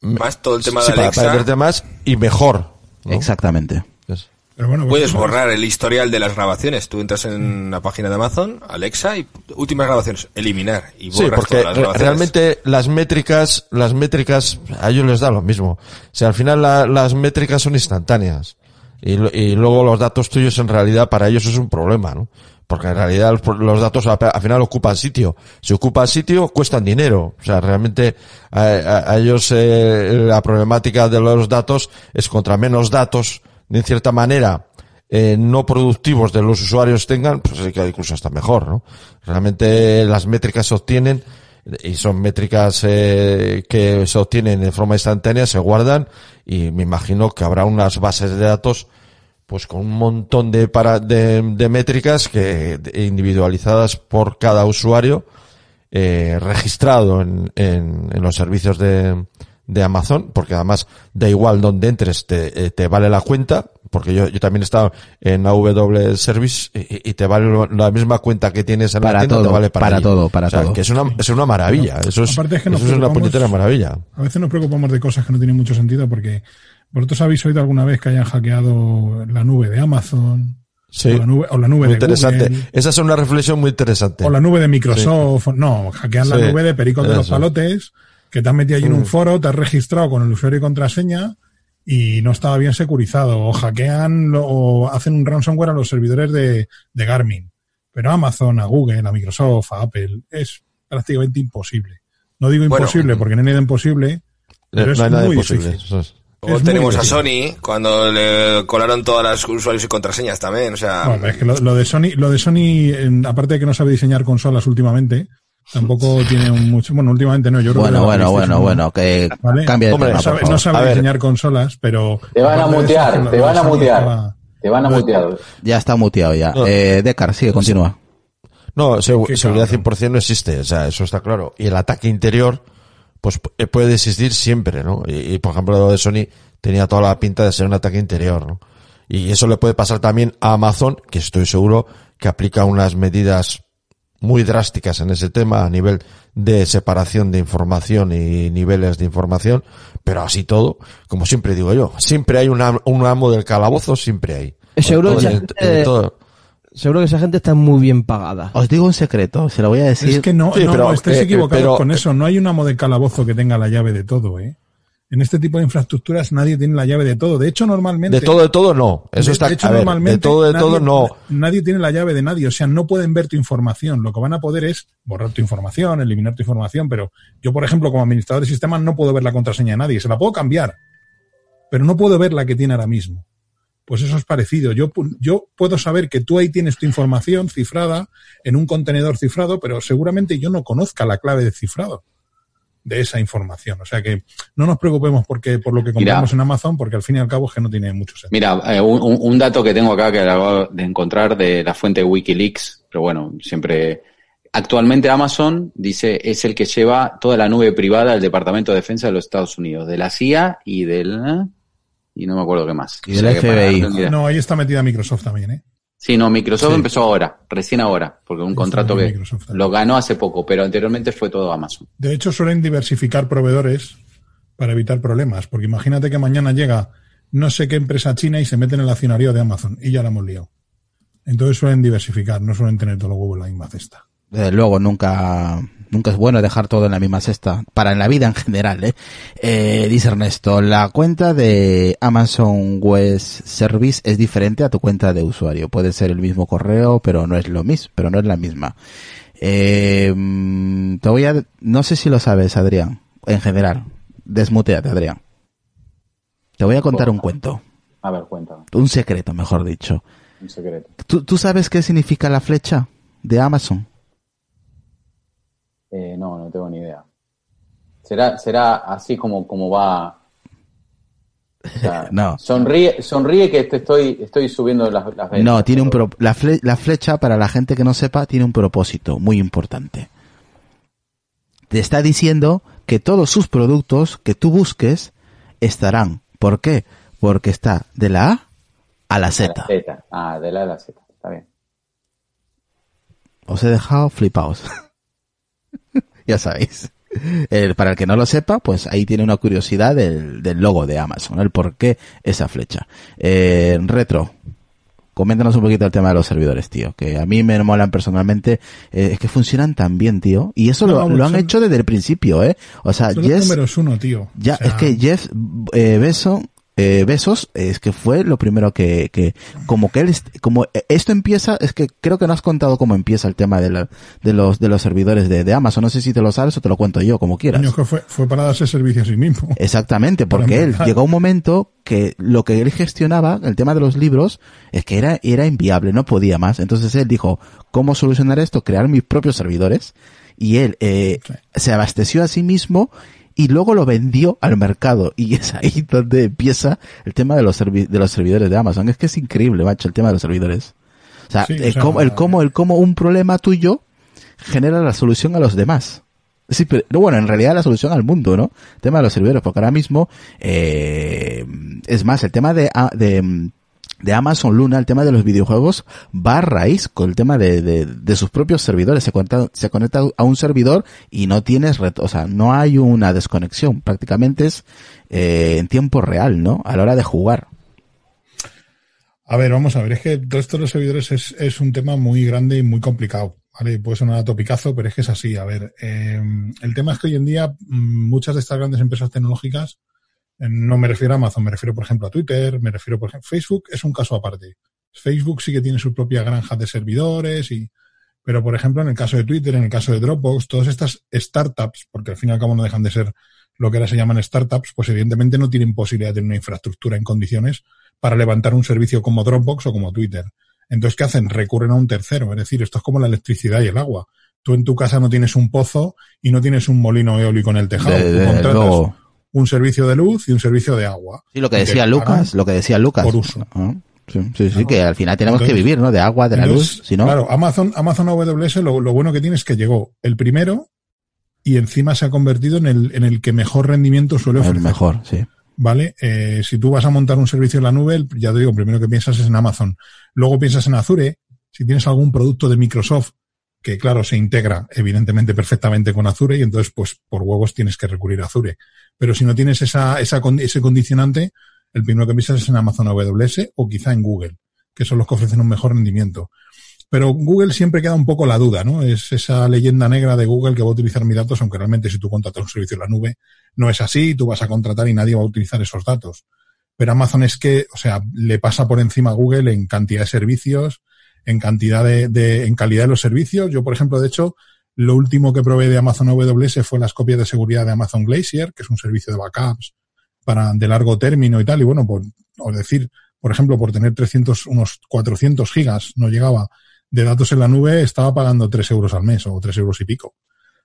Más todo el tema Sí, de para, Alexa. para venderte más y mejor. ¿no? Exactamente. Es- Pero bueno, Puedes borrar el historial de las grabaciones. Tú entras en la página de Amazon, Alexa, y últimas grabaciones, eliminar. Y Sí, borras porque todas las re- grabaciones. realmente las métricas, las métricas, a ellos les da lo mismo. O sea, al final la- las métricas son instantáneas. Y, luego los datos tuyos en realidad para ellos es un problema, ¿no? Porque en realidad los, los datos a- al final ocupan sitio. Si ocupan sitio, cuestan dinero. O sea, realmente a, a- a ellos eh, la problemática de los datos es contra menos datos, de cierta manera, eh, no productivos de los usuarios tengan, pues sí que incluso está mejor, ¿no? Realmente las métricas se obtienen y son métricas eh, que se obtienen de forma instantánea, se guardan y me imagino que habrá unas bases de datos pues con un montón de, para, de, de métricas que individualizadas por cada usuario eh, registrado en, en, en los servicios de, de Amazon, porque además da igual donde entres, te, eh, te vale la cuenta, porque yo, yo también he estado en AW Service y, y te vale la misma cuenta que tienes en la Para tienda, todo, te vale para, para todo, para O sea, todo. Que es una, es una maravilla, eso es, que eso es una puñetera maravilla. A veces nos preocupamos de cosas que no tienen mucho sentido porque vosotros habéis oído alguna vez que hayan hackeado la nube de Amazon Sí, o la nube, o la nube muy de interesante. Google, Esa es una reflexión muy interesante. o la nube de Microsoft. No, hackean la Sí, nube de Pericos de los. Palotes, que te has metido allí en un Mm. foro, te has registrado con el usuario y contraseña y no estaba bien securizado. O hackean lo- o hacen un ransomware a los servidores de, de Garmin. Pero a Amazon, a Google, a Microsoft, a Apple, es prácticamente imposible. No digo Bueno, imposible porque no hay nada imposible, pero no es hay nada muy imposible. difícil. es. Tenemos a. Sony cuando le colaron todas las usuarios y contraseñas también. O sea, Bueno, es que lo, lo de Sony, lo de Sony, en- aparte de que no sabe diseñar consolas últimamente, tampoco tiene un mucho, bueno, últimamente no, yo creo que Bueno, la bueno, bueno, no. bueno, que ¿Vale? cambie de Hombre, tema, sabe, no sabe A ver. diseñar consolas, pero Te van a eso, mutear, lo te van a mutear. Te van a mutear. Ya está muteado ya. No. Eh, Decar, sigue, continúa. No, Qué seguridad cabrón. 100% no existe, o sea, eso está claro. Y el ataque interior, pues pu- puede existir siempre, ¿no? Y, y, por ejemplo, lo de Sony tenía toda la pinta de ser un ataque interior, ¿no? Y eso le puede pasar también a Amazon, que estoy seguro que aplica unas medidas muy drásticas en ese tema a nivel de separación de información y niveles de información, pero así todo, como siempre digo yo, siempre hay un, am- un amo del calabozo, siempre hay. Seguro que todo- esa en- gente- en todo. Seguro que esa gente está muy bien pagada. Os digo un secreto, se lo voy a decir. Es que no, Sí, no, pero, no, estáis eh, equivocados pero- con eso. No hay un amo de calabozo que tenga la llave de todo, ¿eh? En este tipo de infraestructuras nadie tiene la llave de todo. De hecho, normalmente. De todo, de todo, no. Eso de- está, de hecho, a ver, normalmente de todo, de nadie- todo, no. Nadie tiene la llave de nadie. O sea, no pueden ver tu información. Lo que van a poder es borrar tu información, eliminar tu información. Pero yo, por ejemplo, como administrador de sistemas, no puedo ver la contraseña de nadie. Se la puedo cambiar. Pero no puedo ver la que tiene ahora mismo. Pues eso es parecido. Yo, yo puedo saber que tú ahí tienes tu información cifrada en un contenedor cifrado, pero seguramente yo no conozca la clave de cifrado de esa información. O sea que no nos preocupemos porque, por lo que compramos en Amazon, porque al fin y al cabo es que no tiene mucho sentido. Mira, eh, un, dato que tengo acá que acabo de encontrar de la fuente Wikileaks, pero bueno, siempre. Actualmente Amazon dice es el que lleva toda la nube privada del Departamento de Defensa de los Estados Unidos, de la CIA y del ¿eh? y no me acuerdo qué más. Y del FBI. No, ahí está metida Microsoft también, ¿eh? Sí, no, Microsoft Sí. empezó ahora, recién ahora, porque un contrato que Microsoft lo ganó hace poco, pero anteriormente fue todo Amazon. De hecho, suelen diversificar proveedores para evitar problemas, porque imagínate que mañana llega no sé qué empresa china y se mete en el accionario de Amazon y ya la hemos liado. Entonces suelen diversificar, no suelen tener todos los huevos en la misma cesta. Desde luego, nunca, nunca es bueno dejar todo en la misma cesta. Para en la vida en general, ¿eh? Eh, dice Ernesto, la cuenta de Amazon Web Service es diferente a tu cuenta de usuario. Puede ser el mismo correo, pero no es lo mismo, pero no es la misma. Eh, mm, te voy a, no sé si lo sabes, Adrián, en general. Desmuteate, Adrián. Te voy a contar un cuento. A ver, cuéntame, Un secreto, mejor dicho. un secreto. ¿Tú, tú sabes qué significa la flecha de Amazon? Eh, no, no tengo ni idea. Será, será así como, como va. O sea, No. Sonríe, sonríe que te estoy, estoy subiendo las, las ventas. No, tiene un pro- la, fle- la flecha, para la gente que no sepa, tiene un propósito muy importante. Te está diciendo que todos sus productos que tú busques estarán. ¿Por qué? Porque está de la A a la A Z. Ah, de la a la Z. Está bien. Os he dejado flipaos. ya sabéis. Eh, para el que no lo sepa, pues ahí tiene una curiosidad del, del logo de Amazon, el por qué esa flecha. Eh, retro, coméntanos un poquito el tema de los servidores, tío, que a mí me molan personalmente, eh, es que funcionan tan bien, tío, y eso No, lo, han son- hecho desde el principio, ¿eh? O sea, números uno, tío. ya, O sea, es que Jeff eh, Beso, eh, Besos, es que fue lo primero que, que como que él, como eh, esto empieza, es que creo que no has contado cómo empieza el tema de, la- de los, de los servidores de, de Amazon, no sé si te lo sabes o te lo cuento yo, como quieras. que fue, fue para darse servicio a sí mismo. Exactamente, porque él llegó a un momento que lo que él gestionaba, el tema de los libros, es que era, era inviable, no podía más. Entonces él dijo, ¿cómo solucionar esto? Crear mis propios servidores. Y él eh, Sí. se abasteció a sí mismo y luego lo vendió al mercado. Y es ahí donde empieza el tema de los, de los servidores de Amazon. Es que es increíble, macho, el tema de los servidores. O sea, Sí, el, cómo, el cómo, el cómo un problema tuyo genera la solución a los demás. Sí, pero bueno, en realidad la solución al mundo, ¿no? El tema de los servidores, porque ahora mismo, eh, es más, el tema de, a- de, de Amazon Luna, el tema de los videojuegos, va a raíz con el tema de, de, sus propios servidores. Se conecta, se a un servidor y no tienes, ret- o sea, no hay una desconexión. Prácticamente es eh, en tiempo real, ¿no? A la hora de jugar. A ver, vamos a ver, es que todo esto de los servidores es, es un tema muy grande y muy complicado. ¿vale? Puede sonar a topicazo, pero es que es así. A ver, eh, el tema es que hoy en día mm, muchas de estas grandes empresas tecnológicas, no me refiero a Amazon, me refiero por ejemplo a Twitter, me refiero por ejemplo, Facebook es un caso aparte. Facebook sí que tiene su propia granja de servidores y, pero por ejemplo en el caso de Twitter, en el caso de Dropbox, todas estas startups, porque al fin y al cabo no dejan de ser lo que ahora se llaman startups, pues evidentemente no tienen posibilidad de tener una infraestructura en condiciones para levantar un servicio como Dropbox o como Twitter. Entonces, ¿qué hacen? Recurren a un tercero. Es decir, esto es como la electricidad y el agua. Tú en tu casa no tienes un pozo y no tienes un molino eólico en el tejado. De- Tú de- contratas luego- un servicio de luz y un servicio de agua. Sí, lo que decía Lucas, lo que decía Lucas. por uso. Ah, Sí, sí, sí, que al final tenemos que vivir, ¿no? De agua, de la Entonces, luz, si no. Claro, Amazon, Amazon AWS lo, lo bueno que tiene es que llegó el primero y encima se ha convertido en el, en el que mejor rendimiento suele el ofrecer. mejor, sí. ¿vale? Eh, si tú vas a montar un servicio en la nube, el- ya te digo, primero que piensas es en Amazon. Luego piensas en Azure. Si tienes algún producto de Microsoft, que claro, se integra evidentemente perfectamente con Azure y entonces pues por huevos tienes que recurrir a Azure. Pero si no tienes esa, esa, ese condicionante, el primero que piensas es en Amazon AWS o quizá en Google, que son los que ofrecen un mejor rendimiento. Pero Google siempre queda un poco la duda, ¿no? Es esa leyenda negra de Google que va a utilizar mis datos, aunque realmente si tú contratas un servicio en la nube, no es así, tú vas a contratar y nadie va a utilizar esos datos. Pero Amazon es que, o sea, le pasa por encima a Google en cantidad de servicios, en cantidad de, de- en calidad de los servicios. Yo, por ejemplo, de hecho, lo último que probé de Amazon AWS fue las copias de seguridad de Amazon Glacier, que es un servicio de backups para de largo término y tal. Y bueno, por, o decir, por ejemplo, por tener 300, unos 400 gigas, no llegaba de datos en la nube, estaba pagando 3 euros al mes o 3 euros y pico.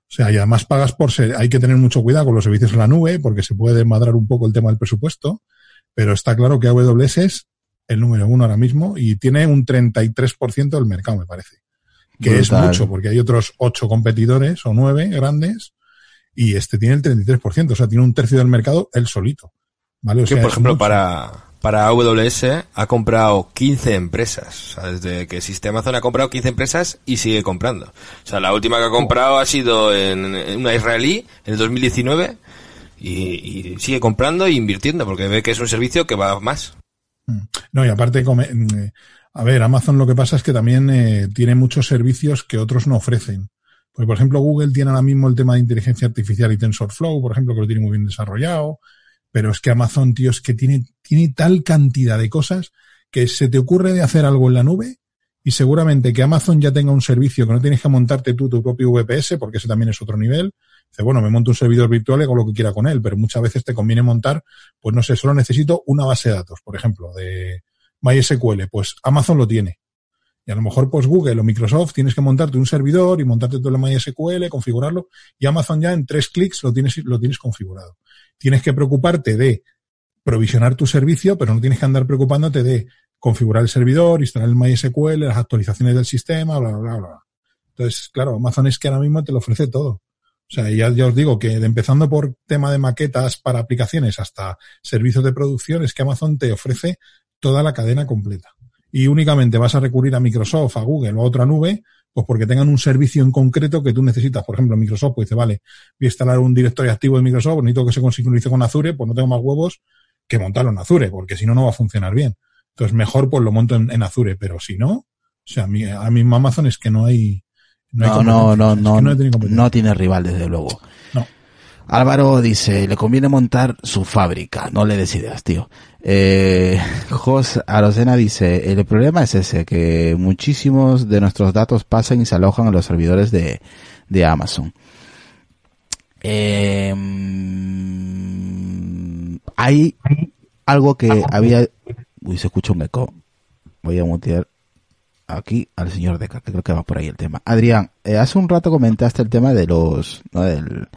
O sea, y además pagas por ser, hay que tener mucho cuidado con los servicios en la nube porque se puede desmadrar un poco el tema del presupuesto, pero está claro que AWS es el número uno ahora mismo y tiene un 33% del mercado, me parece. Que es mucho porque hay otros ocho competidores o nueve grandes y este tiene el 33%, o sea, tiene un tercio del mercado él solito. ¿Vale? O que sea, por es ejemplo mucho. para, para AWS ha comprado 15 empresas. O sea, desde que existe Amazon ha comprado 15 empresas y sigue comprando. O sea, la última que ha comprado ha sido en, en una israelí en el 2019 y, y sigue comprando e invirtiendo porque ve que es un servicio que va más. No, y aparte, eh, a ver, Amazon lo que pasa es que también eh, tiene muchos servicios que otros no ofrecen. Porque, por ejemplo, Google tiene ahora mismo el tema de inteligencia artificial y TensorFlow, por ejemplo, que lo tiene muy bien desarrollado. Pero es que Amazon, tío, es que tiene, tiene tal cantidad de cosas que se te ocurre de hacer algo en la nube y seguramente que Amazon ya tenga un servicio que no tienes que montarte tú tu propio VPS, porque ese también es otro nivel. Dice, bueno, me monto un servidor virtual y hago lo que quiera con él, pero muchas veces te conviene montar, pues no sé, solo necesito una base de datos, por ejemplo, de MySQL. Pues Amazon lo tiene. Y a lo mejor, pues Google o Microsoft tienes que montarte un servidor y montarte todo el MySQL, configurarlo, y Amazon ya en tres clics lo tienes, lo tienes configurado. Tienes que preocuparte de provisionar tu servicio, pero no tienes que andar preocupándote de configurar el servidor, instalar el MySQL, las actualizaciones del sistema, bla, bla, bla, bla. Entonces, claro, Amazon es que ahora mismo te lo ofrece todo. O sea, ya, ya os digo que empezando por tema de maquetas para aplicaciones hasta servicios de producción, es que Amazon te ofrece toda la cadena completa. y únicamente vas a recurrir a Microsoft, a Google o a otra nube, pues porque tengan un servicio en concreto que tú necesitas. Por ejemplo, Microsoft pues dice, vale, voy a instalar un directorio activo de Microsoft, necesito que se sincronice con Azure, pues no tengo más huevos que montarlo en Azure, porque si no, no va a funcionar bien. Entonces, mejor pues lo monto en, Azure, pero si no, o sea, a mí, a mismo Amazon es que no hay... No, no, no, no, no, no tiene rival, desde luego. No. Álvaro dice, le conviene montar su fábrica, no le decidas, tío. Eh, Jos Arocena dice, el problema es ese, que muchísimos de nuestros datos pasan y se alojan en los servidores de, de Amazon. Eh, hay algo que había... Uy, se escucha un eco. Voy a mutear aquí al señor Deca, que creo que va por ahí el tema. Adrián, eh, hace un rato comentaste el tema de los... ¿no? Del,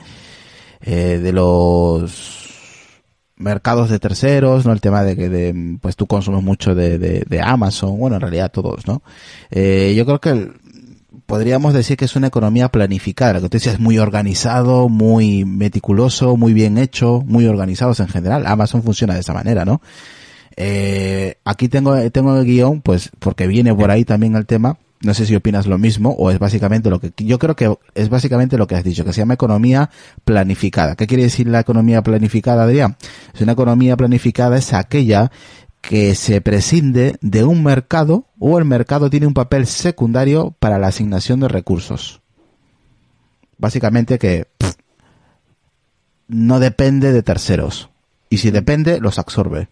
eh, de los mercados de terceros, ¿no? El tema de que de, pues tú consumes mucho de, de, Amazon, bueno, en realidad todos, ¿no? Eh, yo creo que podríamos decir que es una economía planificada, lo que tú decías muy organizado, muy meticuloso, muy bien hecho, muy organizados en general. Amazon funciona de esa manera, ¿no? Eh, aquí tengo, tengo el guion, pues, porque viene por ahí también el tema, no sé si opinas lo mismo o es básicamente lo que yo creo que es básicamente lo que has dicho, que se llama economía planificada. ¿Qué quiere decir la economía planificada, Adrián? Es una economía planificada es aquella que se prescinde de un mercado o el mercado tiene un papel secundario para la asignación de recursos. Básicamente que no depende de terceros y si depende los absorbe.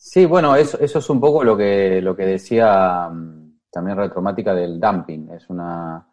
Sí, bueno, eso, eso es un poco lo que, lo que decía mm, también retromática del dumping. Es una,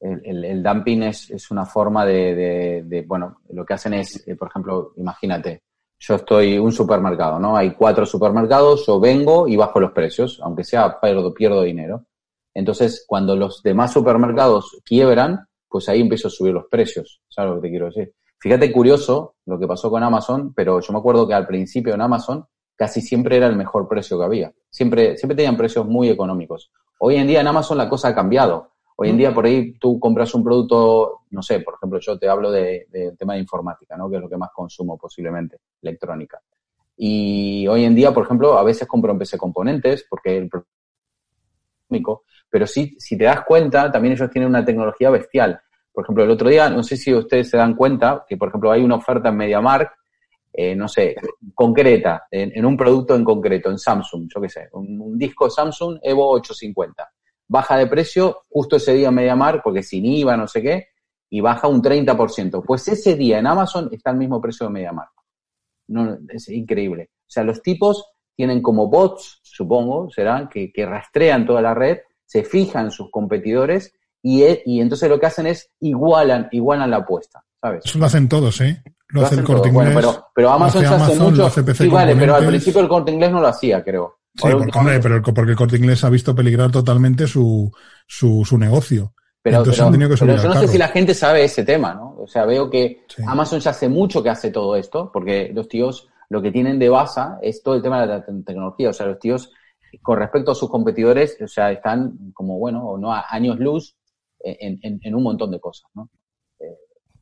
el, dumping es, es, una forma de, bueno, lo que hacen es, eh, por ejemplo, imagínate, yo estoy un supermercado, ¿no? Hay cuatro supermercados, yo vengo y bajo los precios, aunque sea pierdo, pierdo dinero. Entonces, cuando los demás supermercados quiebran, pues ahí empiezo a subir los precios. ¿Sabes lo que te quiero decir? Fíjate curioso lo que pasó con Amazon, pero yo me acuerdo que al principio en Amazon casi siempre era el mejor precio que había. Siempre, siempre tenían precios muy económicos. Hoy en día en Amazon la cosa ha cambiado. Hoy en día por ahí tú compras un producto, no sé, por ejemplo, yo te hablo del de, tema de informática, ¿no? Que es lo que más consumo posiblemente, electrónica. Y hoy en día, por ejemplo, a veces compro en PC componentes porque el pero sí, si te das cuenta, también ellos tienen una tecnología bestial. Por ejemplo, el otro día, no sé si ustedes se dan cuenta, que por ejemplo hay una oferta en MediaMark, eh, no sé, concreta, en, un producto en concreto, en Samsung, yo qué sé, un, disco Samsung Evo 850 baja de precio justo ese día en MediaMar, porque sin IVA, no sé qué, y baja un 30%. Pues ese día en Amazon está al mismo precio de MediaMar. No, es increíble. O sea, los tipos tienen como bots, supongo, serán, que, rastrean toda la red, se fijan sus competidores y, y entonces lo que hacen es igualan, igualan la apuesta. Eso lo hacen todos, ¿eh? Lo, hace el corte inglés. pero, pero Amazon se hace mucho. sí, vale, pero al principio el corte inglés no lo hacía, creo. Sí, porque, pero porque el corte inglés ha visto peligrar totalmente su, su, su negocio. Pero, Entonces han tenido que pero yo no sé si la gente sabe ese tema, ¿no? O sea, veo que Amazon ya hace mucho que hace todo esto, porque los tíos lo que tienen de base es todo el tema de la tecnología. O sea, los tíos, con respecto a sus competidores, o sea, están como, bueno, o no a años luz en, en, en un montón de cosas, ¿no?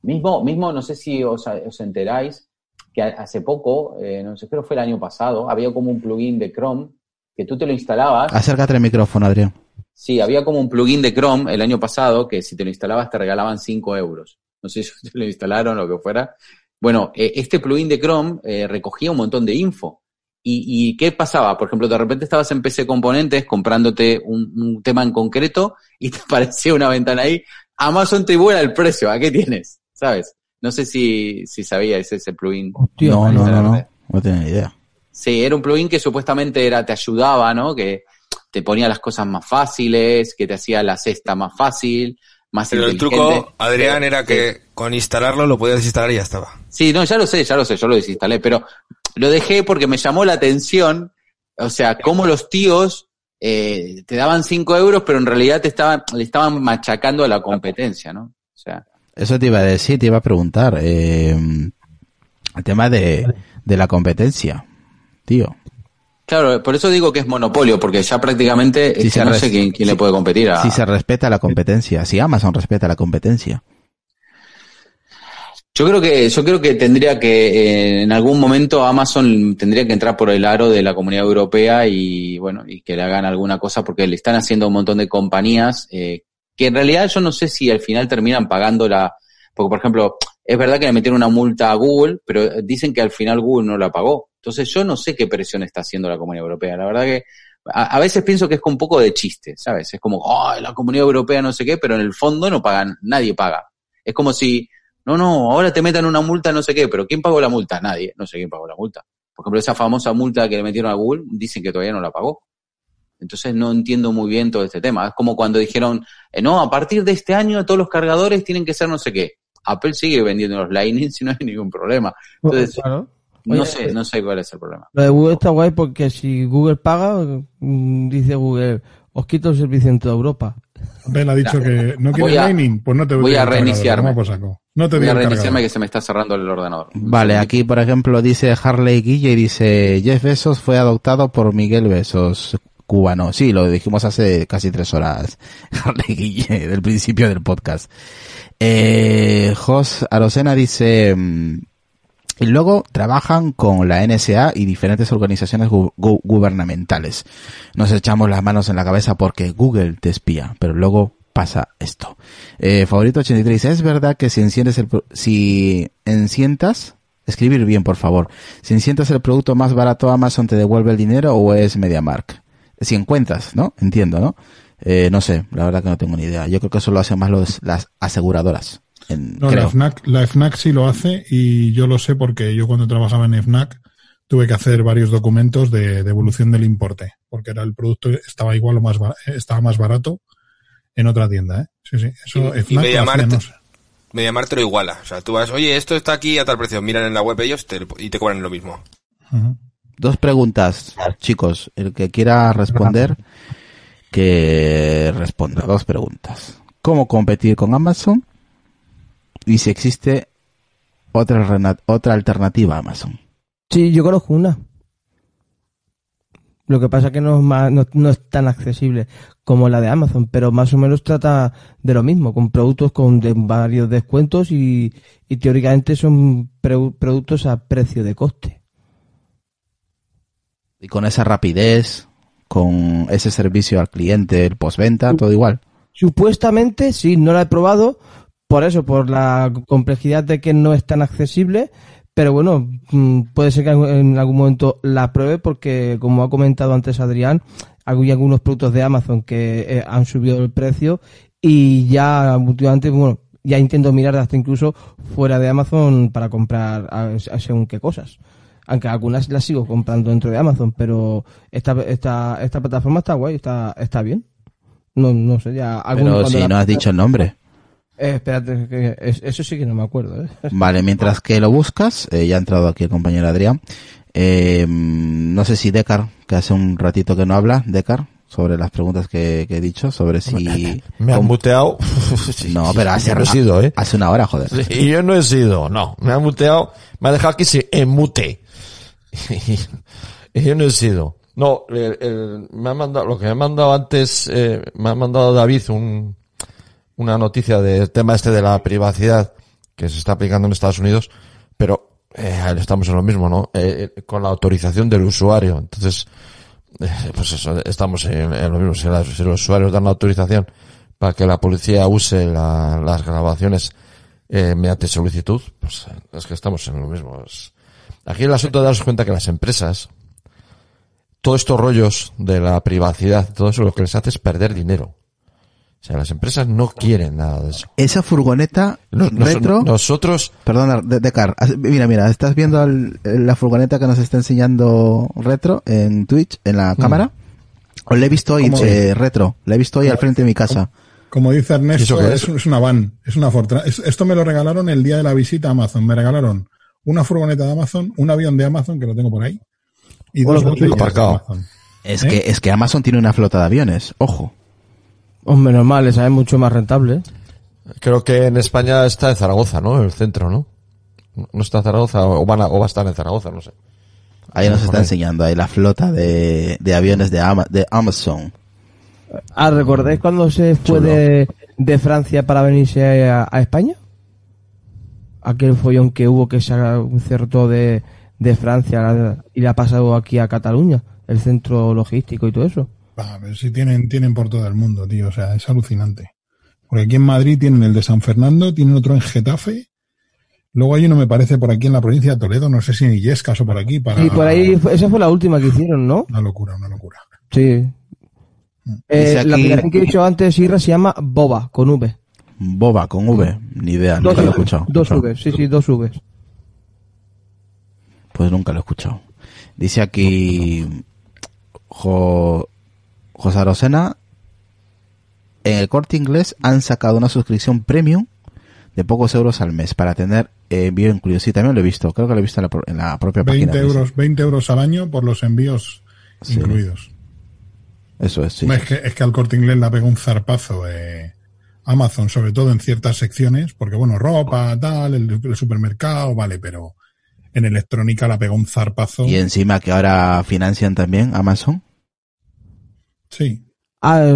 Mismo, mismo, no sé si os, os enteráis que hace poco, eh, no sé, creo que fue el año pasado, había como un plugin de Chrome que tú te lo instalabas. Acércate al micrófono, Adrián. Sí, había como un plugin de Chrome el año pasado que si te lo instalabas te regalaban 5 euros. No sé si te lo instalaron o lo que fuera. Bueno, eh, este plugin de Chrome eh, recogía un montón de info. ¿Y, qué pasaba? Por ejemplo, de repente estabas en PC Componentes comprándote un, tema en concreto y te aparecía una ventana ahí. Amazon te vuela el precio. ¿A qué tienes? ¿Sabes? No sé si, si sabías ese plugin. no, no, no, no, no tenía idea. Sí, era un plugin que supuestamente era, te ayudaba, ¿no? Que te ponía las cosas más fáciles, que te hacía la cesta más fácil, más Pero el truco, Adrián, era que con instalarlo lo podías instalar y ya estaba. Sí, no, ya lo sé, ya lo sé, yo lo desinstalé, pero lo dejé porque me llamó la atención, o sea, cómo los tíos eh, te daban 5 euros, pero en realidad te estaban, le estaban machacando a la competencia, ¿no? O sea. Eso te iba a decir, te iba a preguntar, eh, el tema de, de la competencia tío. Claro, por eso digo que es monopolio, porque ya prácticamente si no sé quién, le puede competir a... Si se respeta la competencia, si Amazon respeta la competencia. Yo creo que, yo creo que tendría que, eh, en algún momento Amazon tendría que entrar por el aro de la comunidad europea y bueno, y que le hagan alguna cosa porque le están haciendo un montón de compañías eh, que en realidad yo no sé si al final terminan pagando la, porque por ejemplo, es verdad que le metieron una multa a Google, pero dicen que al final Google no la pagó. Entonces yo no sé qué presión está haciendo la comunidad europea. La verdad que a, veces pienso que es con un poco de chiste, ¿sabes? Es como, oh, la comunidad europea no sé qué, pero en el fondo no pagan, nadie paga. Es como si, no, no, ahora te metan una multa no sé qué, pero ¿quién pagó la multa? Nadie, no sé quién pagó la multa. Por ejemplo, esa famosa multa que le metieron a Google, dicen que todavía no la pagó. Entonces no entiendo muy bien todo este tema. Es como cuando dijeron, eh, no, a partir de este año todos los cargadores tienen que ser no sé qué. Apple sigue vendiendo los Lightning si no hay ningún problema. Entonces, Claro. no sé, no sé cuál es el problema. Lo de Google está guay porque si Google paga, mm, dice Google, os quito el servicio en toda Europa. Apple ha dicho que no Voy quiere a- Lightning, pues no te voy a reiniciarme. No te Voy a reiniciarme que se me está cerrando el ordenador. Vale, aquí por ejemplo dice Harley Guille y dice Jeff Bezos fue adoptado por Miguel Besos, cubano. Sí, lo dijimos hace casi tres horas, del principio del podcast. Eh, Jos Arocena dice, mm, y luego trabajan con la NSA y diferentes organizaciones gu- gu- gubernamentales. Nos echamos las manos en la cabeza porque Google te espía, pero luego pasa esto. Eh, favorito 83 dice, es verdad que si enciendes el, si encientas, escribir bien por favor, si encientas el producto más barato Amazon te devuelve el dinero o es MediaMark. Si encuentras, ¿no? Entiendo, ¿no? Eh, no sé, la verdad que no tengo ni idea. Yo creo que eso lo hacen más los, las aseguradoras. En, No, creo. la FNAC, la FNAC sí lo hace y yo lo sé porque yo cuando trabajaba en FNAC tuve que hacer varios documentos de devolución del importe porque era el producto estaba igual o más ba- estaba más barato en otra tienda, ¿eh? Sí, sí. Eso Y- y FNAC sé. MediaMarkt te lo iguala. O sea, tú vas, oye, esto está aquí a tal precio. Miran en la web ellos te- y te cobran lo mismo. Dos preguntas, chicos. El que quiera responder, que responda. Dos preguntas. ¿Cómo competir con Amazon? Y si existe otra, rena- otra alternativa a Amazon. Sí, yo conozco una. Lo que pasa es que no es, más- no, no es tan accesible como la de Amazon, pero más o menos trata de lo mismo, con productos con de- varios descuentos y, y teóricamente son pre- productos a precio de coste. Y con esa rapidez, con ese servicio al cliente, el postventa, todo igual. Supuestamente, sí, no la he probado, por eso, por la complejidad de que no es tan accesible, pero bueno, mm, puede ser que en algún momento la pruebe porque, como ha comentado antes Adrián, hay algunos productos de Amazon que eh, han subido el precio y ya últimamente, bueno, ya intento mirar hasta incluso fuera de Amazon para comprar según qué cosas. Aunque algunas las sigo comprando dentro de Amazon, pero esta, esta, esta plataforma está guay, está, está bien. No, no sé, ya. Pero si no has dicho el nombre. Eh, espérate, que es- eso sí que no me acuerdo, ¿eh? Vale, mientras que lo buscas, eh, ya ha entrado aquí el compañero Adrián. Eh, no sé si Decar, que hace un ratito que no habla, Decar, sobre las preguntas que, que he dicho, sobre si... Me han muteado. No, pero hace, no he sido, ¿eh? hace una hora, joder. Y yo no he sido, no. Me han muteado, me ha dejado aquí se mute. y yo no he sido. No, me ha mandado, lo que me ha mandado antes, eh, me ha mandado David un, una noticia del tema este de la privacidad que se está aplicando en Estados Unidos, pero eh, estamos en lo mismo, ¿no? Eh, eh, con la autorización del usuario. Entonces, eh, pues eso, estamos en, lo mismo. Si, si los usuarios dan la autorización para que la policía use la- las grabaciones eh, mediante solicitud, pues es que estamos en lo mismo. Aquí el asunto de darse cuenta que las empresas, todos estos rollos de la privacidad, todo eso lo que les hace es perder dinero. O sea, las empresas no quieren nada de eso. Esa furgoneta Nos- nos- retro... nosotros, Perdona, De- Decar, mira, mira, estás viendo el- la furgoneta que nos está enseñando retro en Twitch, en la cámara. O la he visto hoy, eh, retro, la he visto hoy al frente de mi casa. Como dice ¿Y eso Ernesto, es? es? una van, es una Fortran. Es- esto me lo regalaron el día de la visita a Amazon. Me regalaron una furgoneta de Amazon, un avión de Amazon, que lo tengo por ahí, y dos Hola, botellas de aparcado. Amazon. Es ¿Eh? que, es que Amazon tiene una flota de aviones, ojo. Hombre, normal, esa es mucho más rentable. creo que en España está en Zaragoza, ¿no? El centro, ¿no? No está en Zaragoza o, van a, o va a estar en Zaragoza, no sé. Ahí nos está ahí. enseñando ahí la flota de, de aviones de, Ama- de Amazon. Ah, ¿recordáis cuando se fue de, de Francia para venirse a, a España? Aquel follón que hubo que se cerró de, de Francia y le ha pasado aquí a Cataluña, el centro logístico y todo eso. A ver si tienen, tienen por todo el mundo, tío. O sea, es alucinante. Porque aquí en Madrid tienen el de San Fernando, tienen otro en Getafe. Luego hay uno, me parece, por aquí en la provincia de Toledo, no sé si en Illescas o por aquí. Para... Y por ahí, esa fue la última que hicieron, ¿no? Una locura, una locura. Sí. Eh, La aplicación que he dicho antes, Irra, se llama Boba, con V. Boba, con V. Ni idea, Dos, nunca lo he escuchado. dos V, sí, sí, dos V. Pues nunca lo he escuchado. Dice aquí jo, José Rosena, en el corte inglés han sacado una suscripción premium de pocos euros al mes para tener eh, envío incluido. Sí, también lo he visto, creo que lo he visto en la, en la propia 20 página. euros, 20 euros al año por los envíos Sí. incluidos. Eso es, sí. Es, que, es que al corte inglés le pega un zarpazo eh, Amazon, sobre todo en ciertas secciones, porque bueno, ropa, tal, el, el supermercado, vale, pero en electrónica la pega un zarpazo. Y encima que ahora financian también Amazon. Sí. Ah,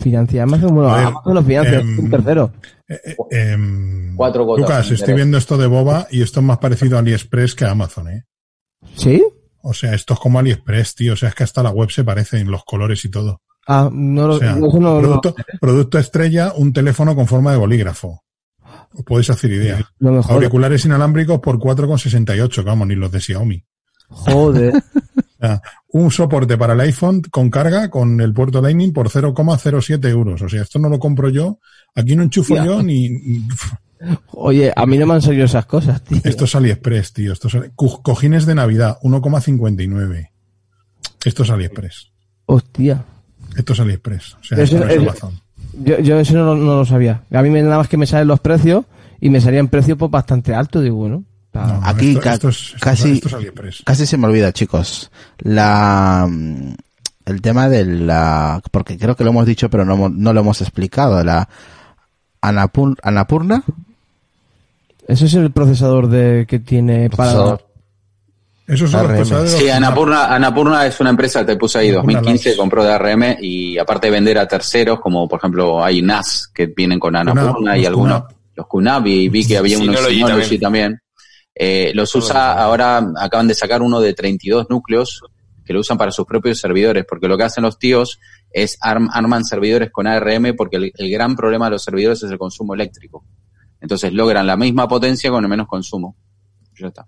financia Amazon, bueno, ver, Amazon lo financia, em, es un tercero. Eh, eh, em, Cuatro gotas Lucas, estoy interés. viendo esto de Boba y esto es más parecido a AliExpress que a Amazon, ¿eh? ¿Sí? O sea, esto es como AliExpress, tío. O sea, es que hasta la web se parece en los colores y todo. Ah, no lo, O sea, eso no, no- producto, estrella, un teléfono con forma de bolígrafo. Os podéis hacer idea. Auriculares inalámbricos por 4,68, vamos, ni los de Xiaomi. Joder. O sea, un soporte para el iPhone con carga con el puerto Lightning por 0,07 euros. O sea, esto no lo compro yo. Aquí no enchufo Ya. yo ni... Oye, a mí no me han salido esas cosas, tío. Esto es AliExpress, tío. Esto es Cojines de Navidad, 1,59. Esto es AliExpress. Hostia. Esto es AliExpress. O sea, eso- no es Amazon. Yo, yo eso no, lo- no lo sabía. A mí me nada más que me salen los precios y me salían precios pues bastante altos. Digo, bueno. No, Aquí esto, ca- esto es, esto es- casi- esto es AliExpress. Casi se me olvida, chicos. La el tema de la porque creo que lo hemos dicho pero no, no lo hemos explicado, la Anapur- Anapurna, Ese es el procesador de que tiene para... Esos son ARM. Sí, Anapurna, Anapurna es una empresa que te puse ahí, Anapurna 2015, Labs. compró de ARM y aparte de vender a terceros, como por ejemplo hay NAS que vienen con Anapurna Kunab, y los algunos, Kunab. los Kunab y vi que había unos Synology Synology también. también. Eh, los usa ahora, acaban de sacar uno de 32 núcleos que lo usan para sus propios servidores, porque lo que hacen los tíos es arm- arman servidores con ARM porque el, el gran problema de los servidores es el consumo eléctrico. Entonces logran la misma potencia con el menos consumo. Ya está.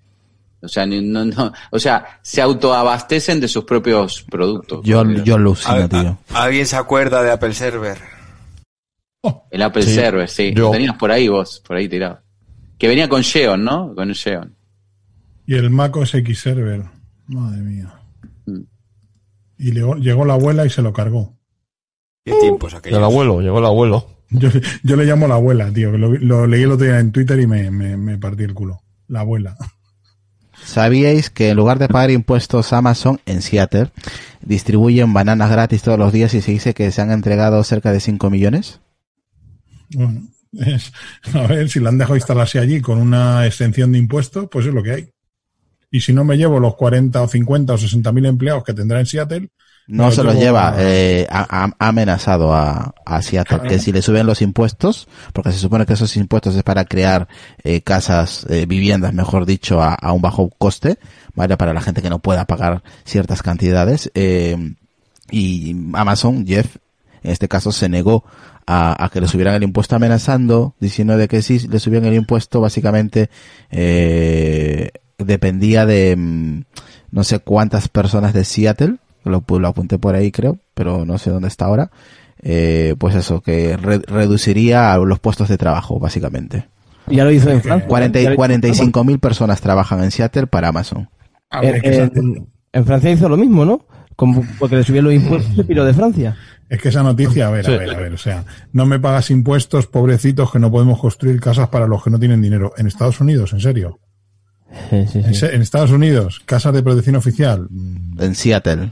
O sea, ni- no, no, o sea, se autoabastecen de sus propios productos. yo yo alucino, Al- tío. ¿Alguien se acuerda de Apple Server? El Apple Sí, Server, sí. yo. Lo tenías por ahí vos, por ahí tirado. Que venía con Xeon, ¿no? Con Xeon. Y el Mac OS X Server. Madre mía. Mm. Y llegó, llegó la abuela y se lo cargó. ¿Qué tiempos aquellos? El abuelo, llegó el abuelo. Yo, yo le llamo la abuela, tío, que lo, lo leí el otro día en Twitter y me, me, me partí el culo. La abuela. ¿Sabíais que en lugar de pagar impuestos Amazon en Seattle distribuyen bananas gratis todos los días y se dice que se han entregado cerca de 5 millones? Bueno, es- a ver, si la han dejado instalarse allí con una exención de impuestos, pues es lo que hay. Y si no me llevo los 40 o 50 o 60 mil empleados que tendrá en Seattle, No No, se los lleva, eh, ha, amenazado a, a Seattle que si le suben los impuestos, porque se supone que esos impuestos es para crear eh, casas, eh, viviendas, mejor dicho, a, a un bajo coste, ¿vale? Para la gente que no pueda pagar ciertas cantidades. eh, y Amazon, Jeff, en este caso, se negó a, a que le subieran el impuesto amenazando, diciendo de que si le subían el impuesto, básicamente, eh, dependía de mm, no sé cuántas personas de Seattle, lo, lo apunté por ahí creo, pero no sé dónde está ahora, eh, pues eso, que re- reduciría los puestos de trabajo, básicamente. Ya lo hizo en Francia. 40 Ya y lo hizo- 45 mil personas trabajan en Seattle para Amazon. a ver, En, es, que esa, en- en Francia hizo lo mismo, ¿no? Como porque le subieron los impuestos y de Francia. es que esa noticia, a ver, a ver, a ver, o sea, no me pagas impuestos, pobrecitos, que no podemos construir casas para los que no tienen dinero. En Estados Unidos, en serio. Sí, sí, En, sí. en Estados Unidos, casas de protección oficial. Mm, En Seattle.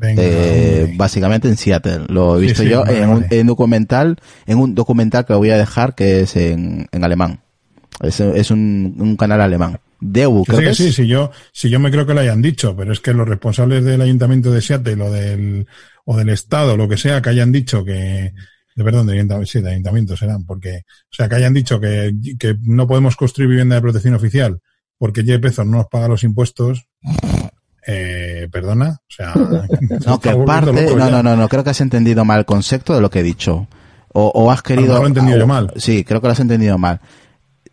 Venga, Eh, básicamente en Seattle. Lo he Sí, visto sí, yo vale, en, un, en documental, en un documental que voy a dejar que es en, en alemán. Es, es un, un canal alemán. Deu, creo sí, que es. sí, si yo, si yo me creo que lo hayan dicho, pero es que los responsables del ayuntamiento de Seattle o del, o del estado, lo que sea, que hayan dicho que, De perdón, de ayuntamientos, sí, de ayuntamientos serán, porque, o sea, que hayan dicho que, que no podemos construir vivienda de protección oficial porque Jeff Bezos no nos paga los impuestos, eh, perdona, o sea, No, que loco no, no, no, no, creo que has entendido mal el concepto de lo que he dicho. O, o has querido... lo he entendido o- yo mal. Sí, creo que lo has entendido mal.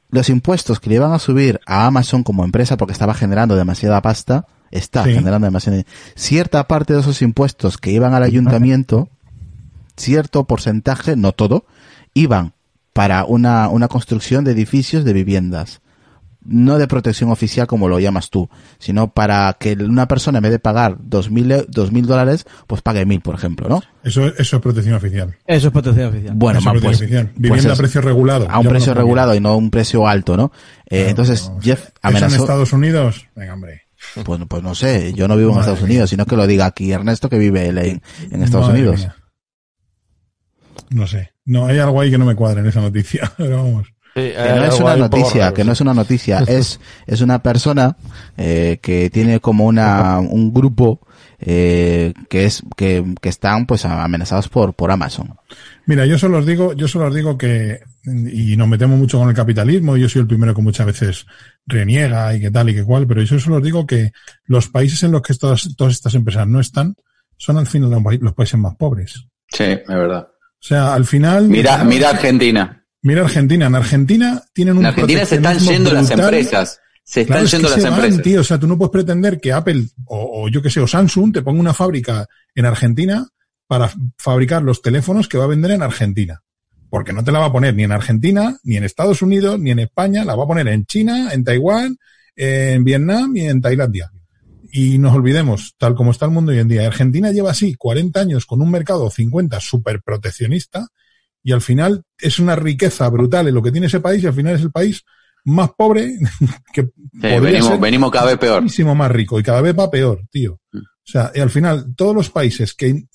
Los impuestos que le iban a subir a Amazon como empresa porque estaba generando demasiada pasta, está Sí. generando demasiada... Cierta parte de esos impuestos que iban al ayuntamiento, cierto porcentaje, no todo, iban para una, una construcción de edificios de viviendas. No de protección oficial como lo llamas tú, sino para que una persona en vez de pagar dos mil, e- dos mil dólares, pues pague mil, por ejemplo, ¿no? Eso, eso es protección oficial. Eso es protección oficial. Bueno, Eso man, es pues, pues Vivienda es- a precio regulado. a un precio regulado y no a un precio alto, ¿no? Eh, entonces, Jeff ¿Eso en amenazó, Estados Unidos? Venga, hombre. pues, pues no sé, yo no vivo en Madre Estados mía. Unidos, sino que lo diga aquí Ernesto que vive él en, en Estados Madre Unidos. mía. No sé. No, hay algo ahí que no me cuadra en esa noticia. Pero vamos. Sí, Que no es una noticia, que no es una noticia, es, es una persona eh, que tiene como una, un grupo eh, que es que, que están pues amenazados por, por Amazon. Mira, yo solo os digo, yo solo os digo que, y nos metemos mucho con el capitalismo, y yo soy el primero que muchas veces reniega y que tal y que cual, pero yo solo os digo que los países en los que todas, todas estas empresas no están, son al final los, los países más pobres. Sí, es verdad. O sea, al final. Mira, mira Argentina. Mira Argentina. En Argentina tienen un En Argentina se están yendo las empresas. Se están Claro, es que yendo las se van, empresas. tío. O sea, tú no puedes pretender que Apple o, o yo que sé, o Samsung te ponga una fábrica en Argentina para fabricar los teléfonos que va a vender en Argentina. Porque no te la va a poner ni en Argentina, ni en Estados Unidos, ni en España. La va a poner en China, en Taiwán, en Vietnam y en Tailandia. Y nos olvidemos, tal como está el mundo hoy en día. Argentina lleva así 40 años con un mercado 50 súper proteccionista y al final es una riqueza brutal en lo que tiene ese país y al final es el país más pobre que Sí, venimos, ser venimos cada vez peor. muchísimo más rico y cada vez va peor, tío. Mm. O sea, y al final, todos los países que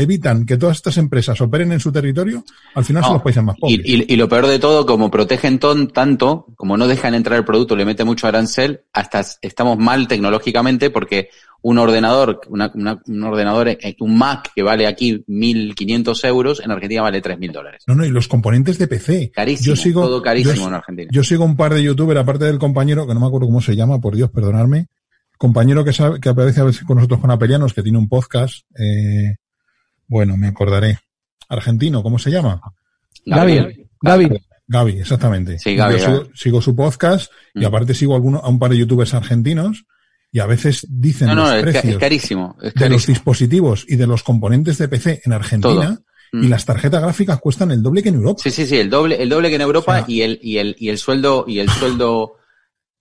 evitan que todas estas empresas operen en su territorio, al final son No, los países más pobres. Y, y- y lo peor de todo, como protegen ton- tanto, como no dejan entrar el producto, le meten mucho arancel, hasta estamos mal tecnológicamente porque un ordenador, una- una- un ordenador, eh, un Mac que vale aquí 1.500 euros, en Argentina vale 3.000 dólares. No, no, y los componentes de PC. Carísimo, yo sigo, todo carísimo yo- en Argentina. Yo sigo un par de youtubers, aparte del compañero, que no me acuerdo cómo se llama, por Dios, perdonadme, compañero que, sabe, que aparece a veces con nosotros con Apelianos, que tiene un podcast, eh, bueno, me acordaré. Argentino, ¿cómo se llama? Gaby, Gaby. Gaby, exactamente. Sí, Gaby, Yo sigo, su podcast y Mm. aparte sigo alguno, a un par de youtubers argentinos y a veces dicen No, no, los precios es carísimo. Es de los carísimo. dispositivos y de los componentes de PC en Argentina Mm. y las tarjetas gráficas cuestan el doble que en Europa. Sí, sí, sí, el doble, el doble que en Europa O sea- y el, y el, y el sueldo, y el sueldo,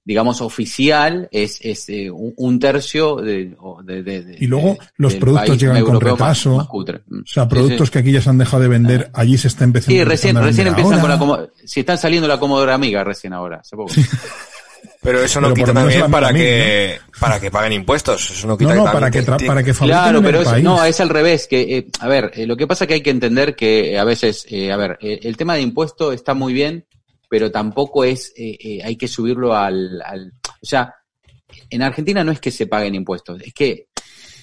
digamos, oficial es, es eh, un, un tercio de, de- de- de- Y luego de- los productos llegan con más- retraso. más cutre. Mm. O sea, Sí, productos sí. que aquí ya se han dejado de vender, allí se está empezando Sí, recién, a recién empiezan con la si están saliendo la Commodore Amiga recién ahora, hace poco. Pero eso no Pero quita también para que, para que paguen impuestos. Eso no quita No, no, que para que, para que Claro, pero el es, país. no, es al revés. Que, eh, a ver, eh, lo que pasa es que hay que entender que eh, a veces, eh, a ver, eh, el tema de impuesto está muy bien, pero tampoco es, eh, eh, hay que subirlo al, al, o sea, en Argentina no es que se paguen impuestos, es que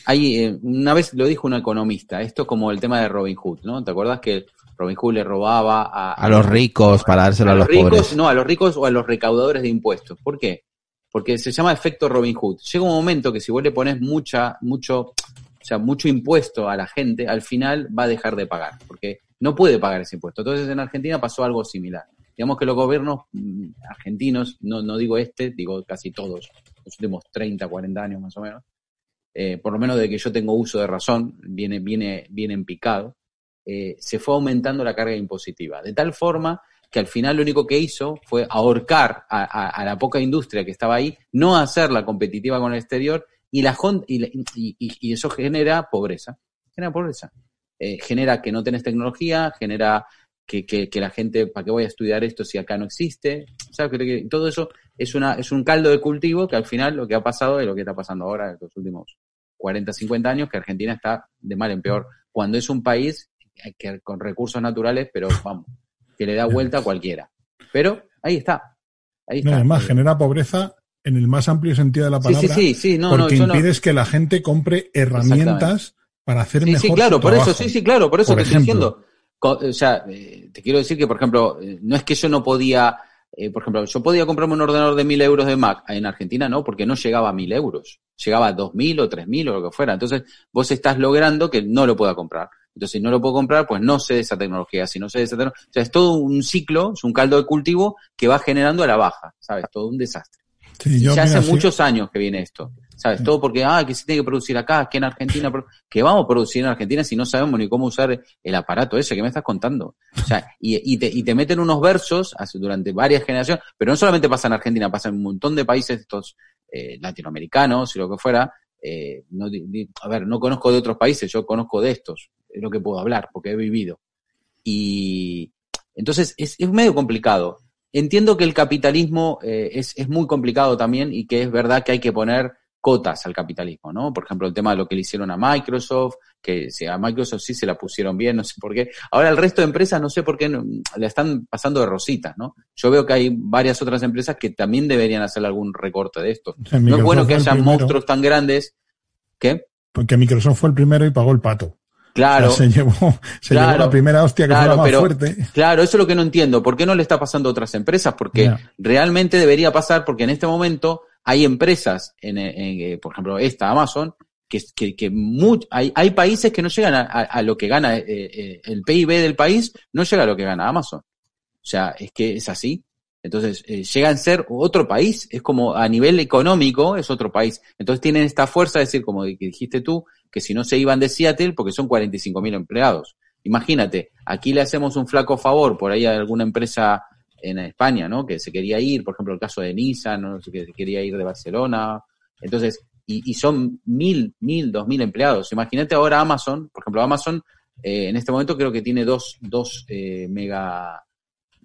hay, eh, una vez lo dijo un economista, esto es como el tema de Robin Hood, ¿no? ¿Te acuerdas que Robin Hood le robaba a, A los ricos para dárselo a, los, ricos, pobres. no, a los ricos o a los recaudadores de impuestos. ¿Por qué? Porque se llama efecto Robin Hood. Llega un momento que si vos le pones mucha, mucho, o sea, mucho impuesto a la gente, al final va a dejar de pagar, porque no puede pagar ese impuesto. Entonces en Argentina pasó algo similar. Digamos que los gobiernos mm, argentinos, no, no digo este, digo casi todos, los últimos 30, 40 años más o menos, eh, por lo menos de que yo tengo uso de razón, viene, viene, viene en picado, eh, se fue aumentando la carga impositiva. De tal forma que al final lo único que hizo fue ahorcar a, la poca industria que estaba ahí, no hacerla competitiva con el exterior y, la, y eso genera pobreza. Genera pobreza. Eh, genera que no tenés tecnología, genera que, que- que la gente, ¿para qué voy a estudiar esto si acá no existe? ¿Sabes? Que- todo eso es, una, es un caldo de cultivo que al final lo que ha pasado es lo que está pasando ahora en los últimos 40, 50 años, que Argentina está de mal en peor, cuando es un país que, con recursos naturales, pero vamos, que le da vuelta a cualquiera. Pero ahí está. Ahí No, está. además, genera pobreza en el más amplio sentido de la palabra. sí, sí, sí, no, no, porque no- impides que la gente compre herramientas para hacer mejor sí, claro, su por eso, sí, sí, claro, por eso te estoy diciendo. O sea, eh, te quiero decir que, por ejemplo, eh, no es que yo no podía, eh, por ejemplo, yo podía comprarme un ordenador de mil euros de Mac en Argentina, no, porque no llegaba a mil euros, llegaba a dos mil o tres mil o lo que fuera. Entonces, vos estás logrando que no lo pueda comprar. Entonces, si no lo puedo comprar, pues no sé de esa tecnología. Si no sé de esa tecnología, o sea, es todo un ciclo, es un caldo de cultivo que va generando a la baja, ¿sabes? Todo un desastre. Sí, Y yo, ya mira, hace sí. muchos años que viene esto. ¿Sabes? Todo porque, ah, que se tiene que producir acá, que en Argentina, que vamos a producir en Argentina si no sabemos ni cómo usar el aparato ese que me estás contando. O sea, y, y te, y te meten unos versos hace- durante varias generaciones, pero no solamente pasa en Argentina, pasa en un montón de países estos eh, latinoamericanos y lo que fuera. Eh, a ver, no conozco de otros países, yo conozco de estos, es lo que puedo hablar, porque he vivido. Y entonces es, es medio complicado. Entiendo que el capitalismo eh, es, es muy complicado también y que es verdad que hay que poner cotas al capitalismo, ¿no? Por ejemplo, el tema de lo que le hicieron a Microsoft, que si a Microsoft sí se la pusieron bien, no sé por qué. Ahora el resto de empresas no sé por qué no- le están pasando de rositas, ¿no? Yo veo que hay varias otras empresas que también deberían hacer algún recorte de esto. O sea, No es bueno que haya monstruos tan grandes que, Porque Microsoft fue el primero y pagó el pato. claro, O sea, se llevó, se Claro, llevó la primera hostia que fue la más pero- fuerte. Claro, eso es lo que no entiendo. ¿Por qué no le está pasando a otras empresas? Porque realmente debería pasar, porque en este momento hay empresas, en, en, eh, por ejemplo, esta Amazon, que, que, que hay, hay países que no llegan a, a- a lo que gana eh, eh, el PIB del país, no llega a lo que gana Amazon. O sea, es que es así. Entonces, eh, llegan a ser otro país, es como a nivel económico es otro país. Entonces tienen esta fuerza de decir, como dijiste tú, que si no se iban de Seattle, porque son 45 mil empleados. Imagínate, aquí le hacemos un flaco favor por ahí a alguna empresa en España, ¿no? Que se quería ir, por ejemplo, el caso de Nissan, ¿no? que se quería ir de Barcelona. Entonces, y, y son mil, mil, dos mil empleados. Imagínate ahora Amazon, por ejemplo, Amazon eh, en este momento creo que tiene dos, dos eh, mega,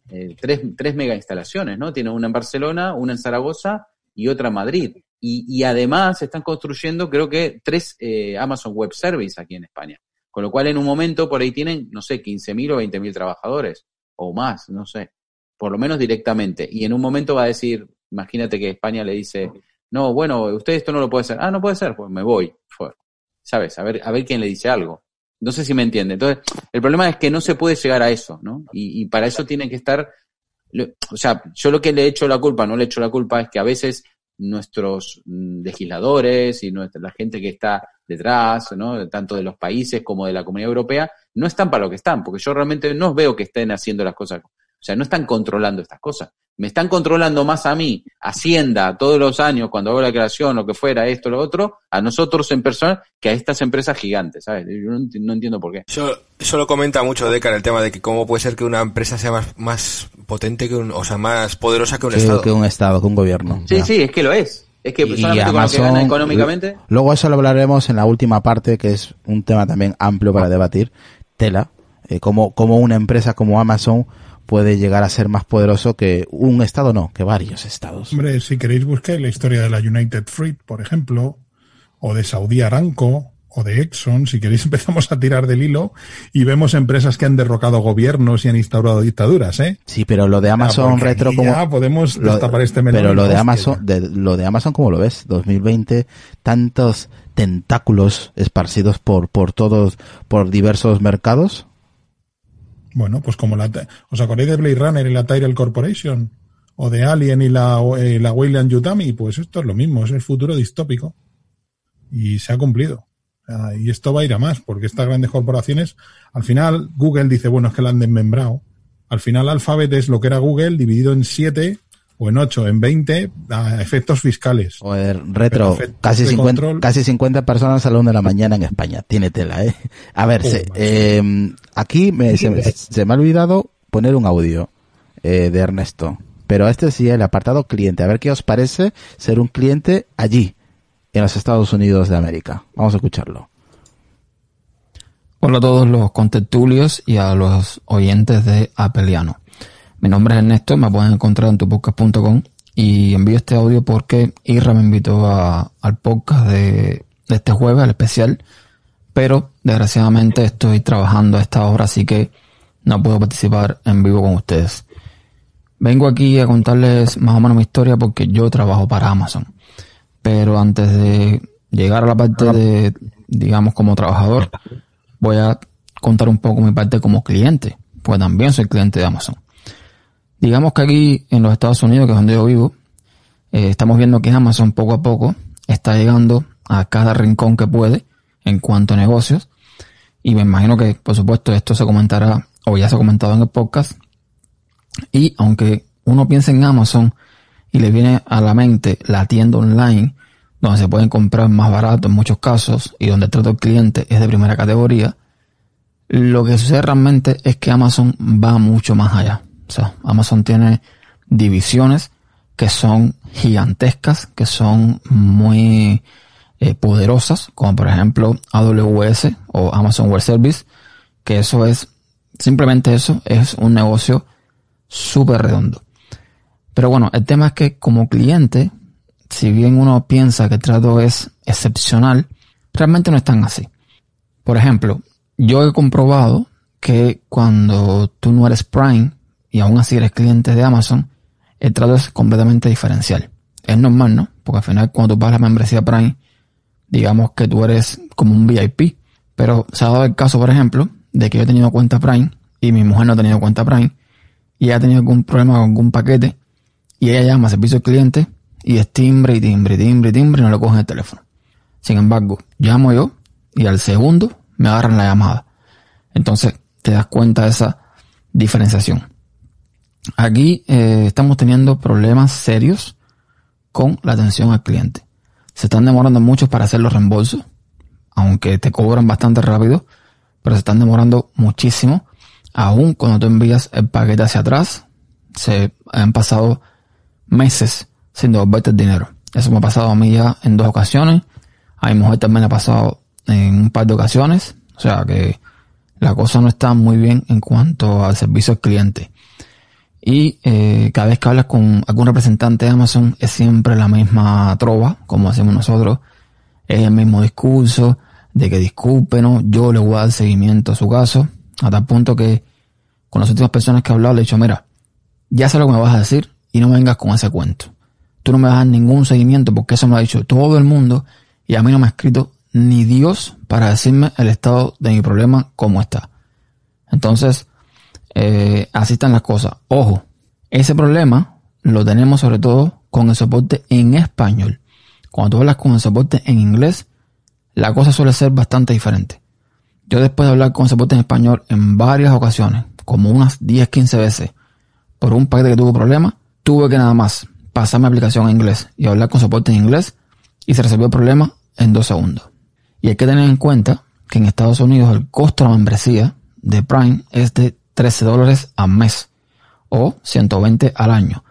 eh, tres, tres mega instalaciones, ¿no? Tiene una en Barcelona, una en Zaragoza y otra en Madrid. Y, y además están construyendo, creo que, tres eh, Amazon Web Service aquí en España. Con lo cual, en un momento, por ahí tienen, no sé, 15.000 o 20.000 trabajadores, o más, no sé, por lo menos directamente. Y en un momento va a decir, imagínate que España le dice, no, bueno, usted esto no lo puede hacer. Ah, no puede ser, pues me voy. ¿Sabes? A ver, a ver quién le dice algo. No sé si me entiende. Entonces, el problema es que no se puede llegar a eso, ¿no? Y, para eso tiene que estar, o sea, yo lo que le he hecho la culpa, no le he hecho la culpa, es que a veces nuestros mm, legisladores y nuestra, la gente que está detrás, ¿no? tanto de los países como de la comunidad europea, no están para lo que están, porque yo realmente no veo que estén haciendo las cosas, o sea, no están controlando estas cosas. Me están controlando más a mí, Hacienda, todos los años, cuando hago la creación, lo que fuera, esto, lo otro, a nosotros en persona, que a estas empresas gigantes, ¿sabes? Yo no, enti- no entiendo por qué. Eso, eso lo comenta mucho Deca en el tema de que cómo puede ser que una empresa sea más, más potente que un, o sea, más poderosa que un Estado. que un Estado, que un gobierno. Sí, ya. sí, es que lo es. Es que Y lo que gana económicamente. Luego eso lo hablaremos en la última parte, que es un tema también amplio para debatir. Tela, eh, cómo, cómo una empresa como Amazon puede llegar a ser más poderoso que un estado, no, que varios estados. Hombre, si queréis buscar la historia de la United Fruit, por ejemplo, o de Saudi Aramco, o de Exxon, si queréis empezamos a tirar del hilo y vemos empresas que han derrocado gobiernos y han instaurado dictaduras, ¿eh? Sí, pero lo de Amazon porque Retro como ya podemos lo- destapar este melón pero lo de Amazon de, lo de Amazon cómo lo ves 2020 tantos tentáculos esparcidos por por todos por diversos mercados Bueno, pues como la, ¿os acordáis de Blade Runner y la Tyrell Corporation? O de Alien y la, eh, la Weyland Yutami, pues esto es lo mismo, es el futuro distópico. Y se ha cumplido. Y esto va a ir a más, porque estas grandes corporaciones, al final, Google dice, bueno, es que la han desmembrado. Al final, Alphabet es lo que era Google dividido en siete o en ocho, en 20 a efectos fiscales. Joder, retro, casi de 50, control. casi 50 personas a la una de la mañana en España. Tiene tela, ¿eh? A ver, se- macho. eh, aquí me, se, se me ha olvidado poner un audio eh, de Ernesto. Pero este sí, el apartado cliente. A ver qué os parece ser un cliente allí, en los Estados Unidos de América. Vamos a escucharlo. Hola a todos los contertulios y a los oyentes de Apeliano. Mi nombre es Ernesto, me pueden encontrar en tupodcast.com y envío este audio porque Irra me invitó a- al podcast de, de este jueves, al especial, pero desgraciadamente estoy trabajando a esta hora, así que no puedo participar en vivo con ustedes. Vengo aquí a contarles más o menos mi historia porque yo trabajo para Amazon. Pero antes de llegar a la parte de, digamos, como trabajador, voy a contar un poco mi parte como cliente, pues también soy cliente de Amazon. Digamos que aquí en los Estados Unidos, que es donde yo vivo, eh, estamos viendo que Amazon poco a poco está llegando a cada rincón que puede en cuanto a negocios. Y me imagino que, por supuesto, esto se comentará o ya se ha comentado en el podcast. Y aunque uno piensa en Amazon y le viene a la mente la tienda online, donde se pueden comprar más barato en muchos casos y donde el trato al cliente es de primera categoría, lo que sucede realmente es que Amazon va mucho más allá. Amazon tiene divisiones que son gigantescas, que son muy eh, poderosas, como por ejemplo AWS o Amazon Web Service, que eso es, simplemente eso, es un negocio súper redondo. Pero bueno, el tema es que como cliente, si bien uno piensa que el trato es excepcional, realmente no es tan así. Por ejemplo, yo he comprobado que cuando tú no eres Prime y aún así eres cliente de Amazon, el trato es completamente diferencial. Es normal, ¿no? Porque al final cuando tú pagas la membresía Prime, digamos que tú eres como un VIP. Pero se ha dado el caso, por ejemplo, de que yo he tenido cuenta Prime y mi mujer no ha tenido cuenta Prime y ella ha tenido algún problema con algún paquete y ella llama a servicio al cliente y es timbre y timbre y timbre y timbre y no le cogen el teléfono. Sin embargo, llamo yo y al segundo me agarran la llamada. Entonces te das cuenta de esa diferenciación. Aquí eh, estamos teniendo problemas serios con la atención al cliente. Se están demorando mucho para hacer los reembolsos, aunque te cobran bastante rápido, pero se están demorando muchísimo. Aún cuando tú envías el paquete hacia atrás, se han pasado meses sin devolverte el dinero. Eso me ha pasado a mí ya en dos ocasiones. A mi mujer también ha pasado en un par de ocasiones. O sea que la cosa no está muy bien en cuanto al servicio al cliente. Y eh, cada vez que hablas con algún representante de Amazon es siempre la misma trova, como hacemos nosotros. Es el mismo discurso de que discúlpenos, yo le voy a dar seguimiento a su caso, a tal punto que con las últimas personas que he hablado le he dicho, mira, ya sé lo que me vas a decir y no vengas con ese cuento. Tú no me vas a dar ningún seguimiento porque eso me lo ha dicho todo el mundo y a mí no me ha escrito ni Dios para decirme el estado de mi problema cómo está. Entonces, eh, así están las cosas. Ojo, ese problema lo tenemos sobre todo con el soporte en español. Cuando tú hablas con el soporte en inglés, la cosa suele ser bastante diferente. Yo después de hablar con el soporte en español en varias ocasiones, como unas 10, 15 veces, por un paquete que tuvo problemas, tuve que nada más pasar mi aplicación en inglés y hablar con soporte en inglés y se resolvió el problema en dos segundos. Y hay que tener en cuenta que en Estados Unidos el costo de la membresía de Prime es de 13 dólares al mes o 120 al año,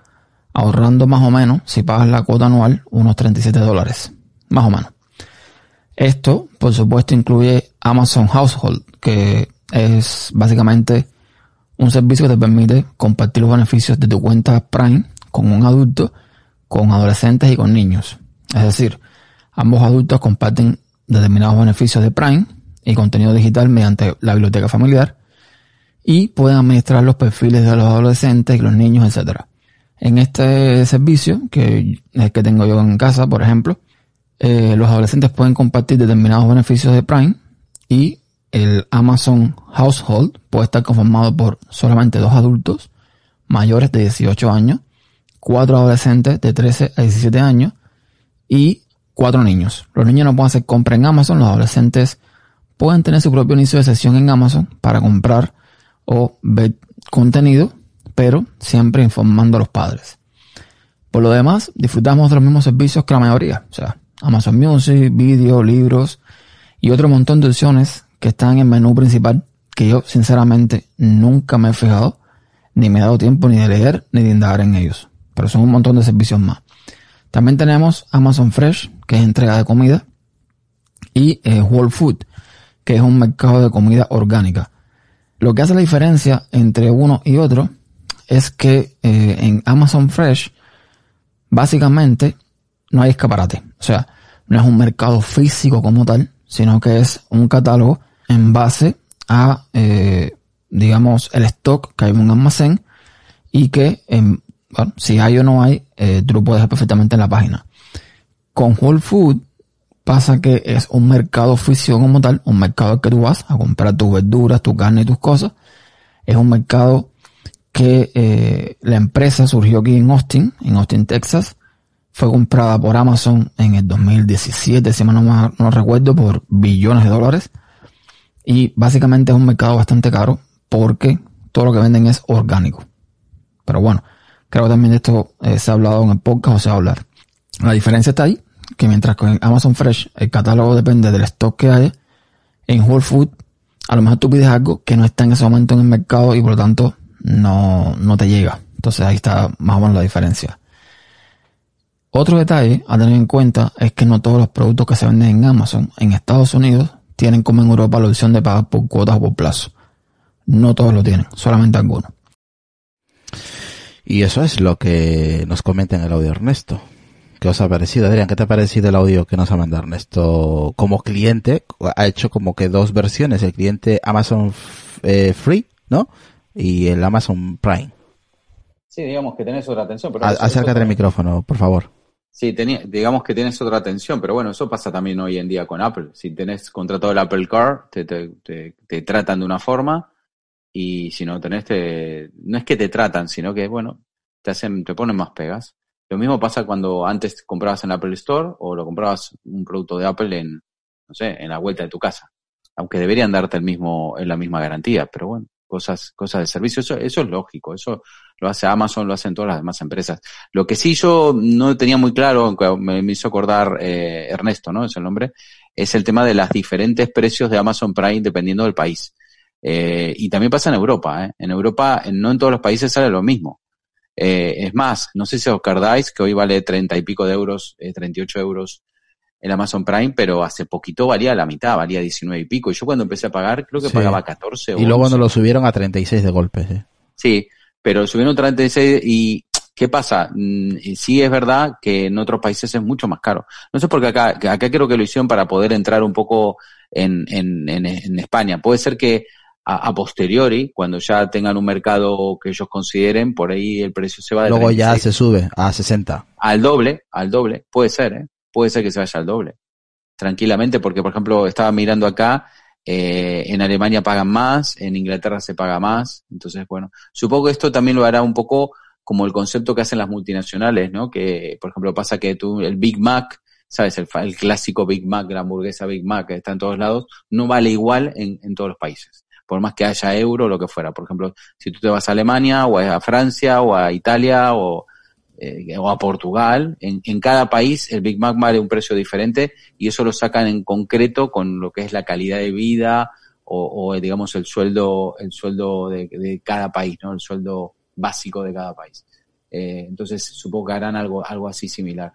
ahorrando más o menos, si pagas la cuota anual, unos 37 dólares, más o menos. Esto, por supuesto, incluye Amazon Household, que es básicamente un servicio que te permite compartir los beneficios de tu cuenta Prime con un adulto, con adolescentes y con niños. Es decir, ambos adultos comparten determinados beneficios de Prime y contenido digital mediante la biblioteca familiar y pueden administrar los perfiles de los adolescentes los niños, etcétera. En este servicio, que es el que tengo yo en casa, por ejemplo, eh, los adolescentes pueden compartir determinados beneficios de Prime y el Amazon Household puede estar conformado por solamente dos adultos mayores de 18 años, cuatro adolescentes de 13 a 17 años y cuatro niños. Los niños no pueden hacer compra en Amazon, los adolescentes pueden tener su propio inicio de sesión en Amazon para comprar o ver contenido, pero siempre informando a los padres. Por lo demás, disfrutamos de los mismos servicios que la mayoría, o sea, Amazon Music, vídeo, libros y otro montón de opciones que están en el menú principal que yo sinceramente nunca me he fijado, ni me he dado tiempo ni de leer ni de indagar en ellos. Pero son un montón de servicios más. También tenemos Amazon Fresh, que es entrega de comida, y eh, Whole Food, que es un mercado de comida orgánica. Lo que hace la diferencia entre uno y otro es que eh, en Amazon Fresh básicamente no hay escaparate. O sea, no es un mercado físico como tal, sino que es un catálogo en base a, eh, digamos, el stock que hay en un almacén y que, bueno, si hay o no hay, eh, tú lo puedes ver perfectamente en la página. Con Whole Food Pasa que es un mercado oficio como tal, un mercado que tú vas a comprar tus verduras, tu carne y tus cosas. Es un mercado que eh, la empresa surgió aquí en Austin, en Austin, Texas. Fue comprada por Amazon en el 2017, si no, no recuerdo, por billones de dólares. Y básicamente es un mercado bastante caro porque todo lo que venden es orgánico. Pero bueno, creo que también de esto eh, se ha hablado en el podcast o se va a hablar. La diferencia está ahí, que mientras con Amazon Fresh el catálogo depende del stock que hay, en Whole Food a lo mejor tú pides algo que no está en ese momento en el mercado y por lo tanto no, no te llega. Entonces ahí está más o menos la diferencia. Otro detalle a tener en cuenta es que no todos los productos que se venden en Amazon en Estados Unidos tienen como en Europa la opción de pagar por cuotas o por plazo. No todos lo tienen, solamente algunos. Y eso es lo que nos comenta en el audio Ernesto. ¿Qué os ha parecido, Adrián? ¿Qué te ha parecido el audio que nos ha mandado Ernesto? Como cliente, ha hecho como que dos versiones, el cliente Amazon eh, Free, ¿no? Y el Amazon Prime. Sí, digamos que tenés otra atención. Pero A- eso- acércate al micrófono, por favor. Sí, tenía, digamos que tienes otra atención, pero bueno, eso pasa también hoy en día con Apple. Si tenés contratado el Apple Car, te, te, te, te tratan de una forma y si no tenés, te, no es que te tratan, sino que, bueno, te hacen, te ponen más pegas. Lo mismo pasa cuando antes comprabas en Apple Store o lo comprabas un producto de Apple en, no sé, en la vuelta de tu casa. Aunque deberían darte el mismo, en la misma garantía, pero bueno, cosas, cosas de servicio, eso, eso es lógico, eso lo hace Amazon, lo hacen todas las demás empresas. Lo que sí yo no tenía muy claro, me, me hizo acordar eh, Ernesto, ¿no? Es el nombre, es el tema de los diferentes precios de Amazon Prime dependiendo del país. Eh, y también pasa en Europa, ¿eh? En Europa, no en todos los países sale lo mismo. Eh, es más, no sé si os acordáis que hoy vale treinta y pico de euros, eh, 38 euros el Amazon Prime, pero hace poquito valía la mitad, valía 19 y pico. Y yo cuando empecé a pagar, creo que Sí. pagaba 14 o Y luego 11. nos lo subieron a 36 de golpe. ¿eh? Sí, pero subieron 36 y ¿qué pasa? Mm, y sí es verdad que en otros países es mucho más caro. No sé por qué acá, acá creo que lo hicieron para poder entrar un poco en, en, en, en España. Puede ser que a, a posteriori, cuando ya tengan un mercado que ellos consideren, por ahí el precio se va de Luego ya 36 se sube a 60. al doble, al doble, puede ser, ¿eh? Puede ser que se vaya al doble. Tranquilamente, porque por ejemplo, estaba mirando acá, eh, en Alemania pagan más, en Inglaterra se paga más, entonces bueno, supongo que esto también lo hará un poco como el concepto que hacen las multinacionales, ¿no? Que, por ejemplo, pasa que tú, el Big Mac, ¿sabes? El, el clásico Big Mac, la hamburguesa Big Mac que está en todos lados, no vale igual en, en todos los países. Por más que haya euro o lo que fuera. Por ejemplo, si tú te vas a Alemania o a Francia o a Italia o, eh, a Portugal, en, cada país el Big Mac vale un precio diferente y eso lo sacan en concreto con lo que es la calidad de vida o, digamos el sueldo, el sueldo de, de cada país, ¿no? El sueldo básico de cada país. Eh, entonces supongo que harán algo, algo así similar.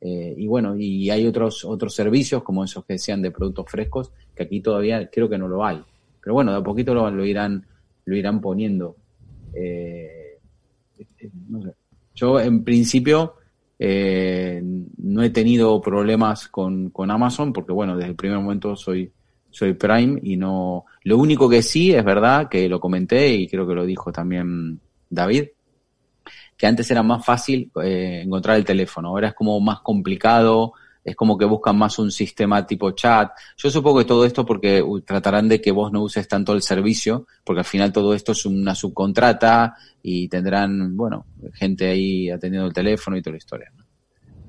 Eh, y bueno, y hay otros, otros servicios como esos que decían de productos frescos, que aquí todavía creo que no lo hay. Pero bueno, de a poquito lo, irán, lo irán poniendo. Eh, eh, no sé. Yo en principio eh, no he tenido problemas con, con Amazon porque bueno, desde el primer momento soy, soy Prime y no... Lo único que sí es verdad, que lo comenté y creo que lo dijo también David, que antes era más fácil eh, encontrar el teléfono, ahora es como más complicado, es como que buscan más un sistema tipo chat. Yo supongo que todo esto porque uh, tratarán de que vos no uses tanto el servicio, porque al final todo esto es una subcontrata y tendrán, bueno, gente ahí atendiendo el teléfono y toda la historia. ¿no?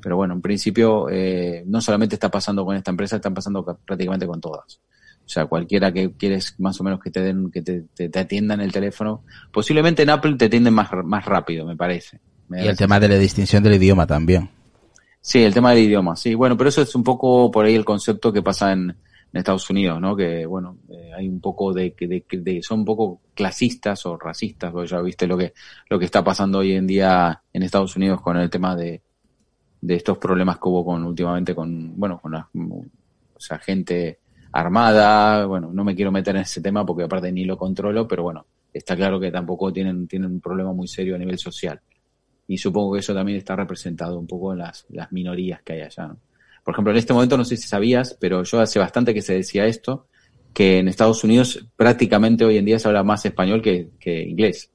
Pero bueno, en principio eh, no solamente está pasando con esta empresa, están pasando ca- prácticamente con todas. O sea, cualquiera que quieres más o menos que te den, que te, te, te atiendan el teléfono, posiblemente en Apple te atienden más, más rápido, me parece. Me Y el tema de la distinción del idioma también. Sí, el tema del idioma, sí. Bueno, pero eso es un poco por ahí el concepto que pasa en, en Estados Unidos, ¿no? Que, bueno, eh, hay un poco de, que de, de, son un poco clasistas o racistas, porque ya viste lo que, lo que está pasando hoy en día en Estados Unidos con el tema de, de estos problemas que hubo con, últimamente con, bueno, con la, sea, gente armada, bueno, no me quiero meter en ese tema porque aparte ni lo controlo, pero bueno, está claro que tampoco tienen, tienen un problema muy serio a nivel social y supongo que eso también está representado un poco en las, las minorías que hay allá. ¿no? Por ejemplo, en este momento no sé si sabías, pero yo hace bastante que se decía esto, que en Estados Unidos prácticamente hoy en día se habla más español que, que inglés,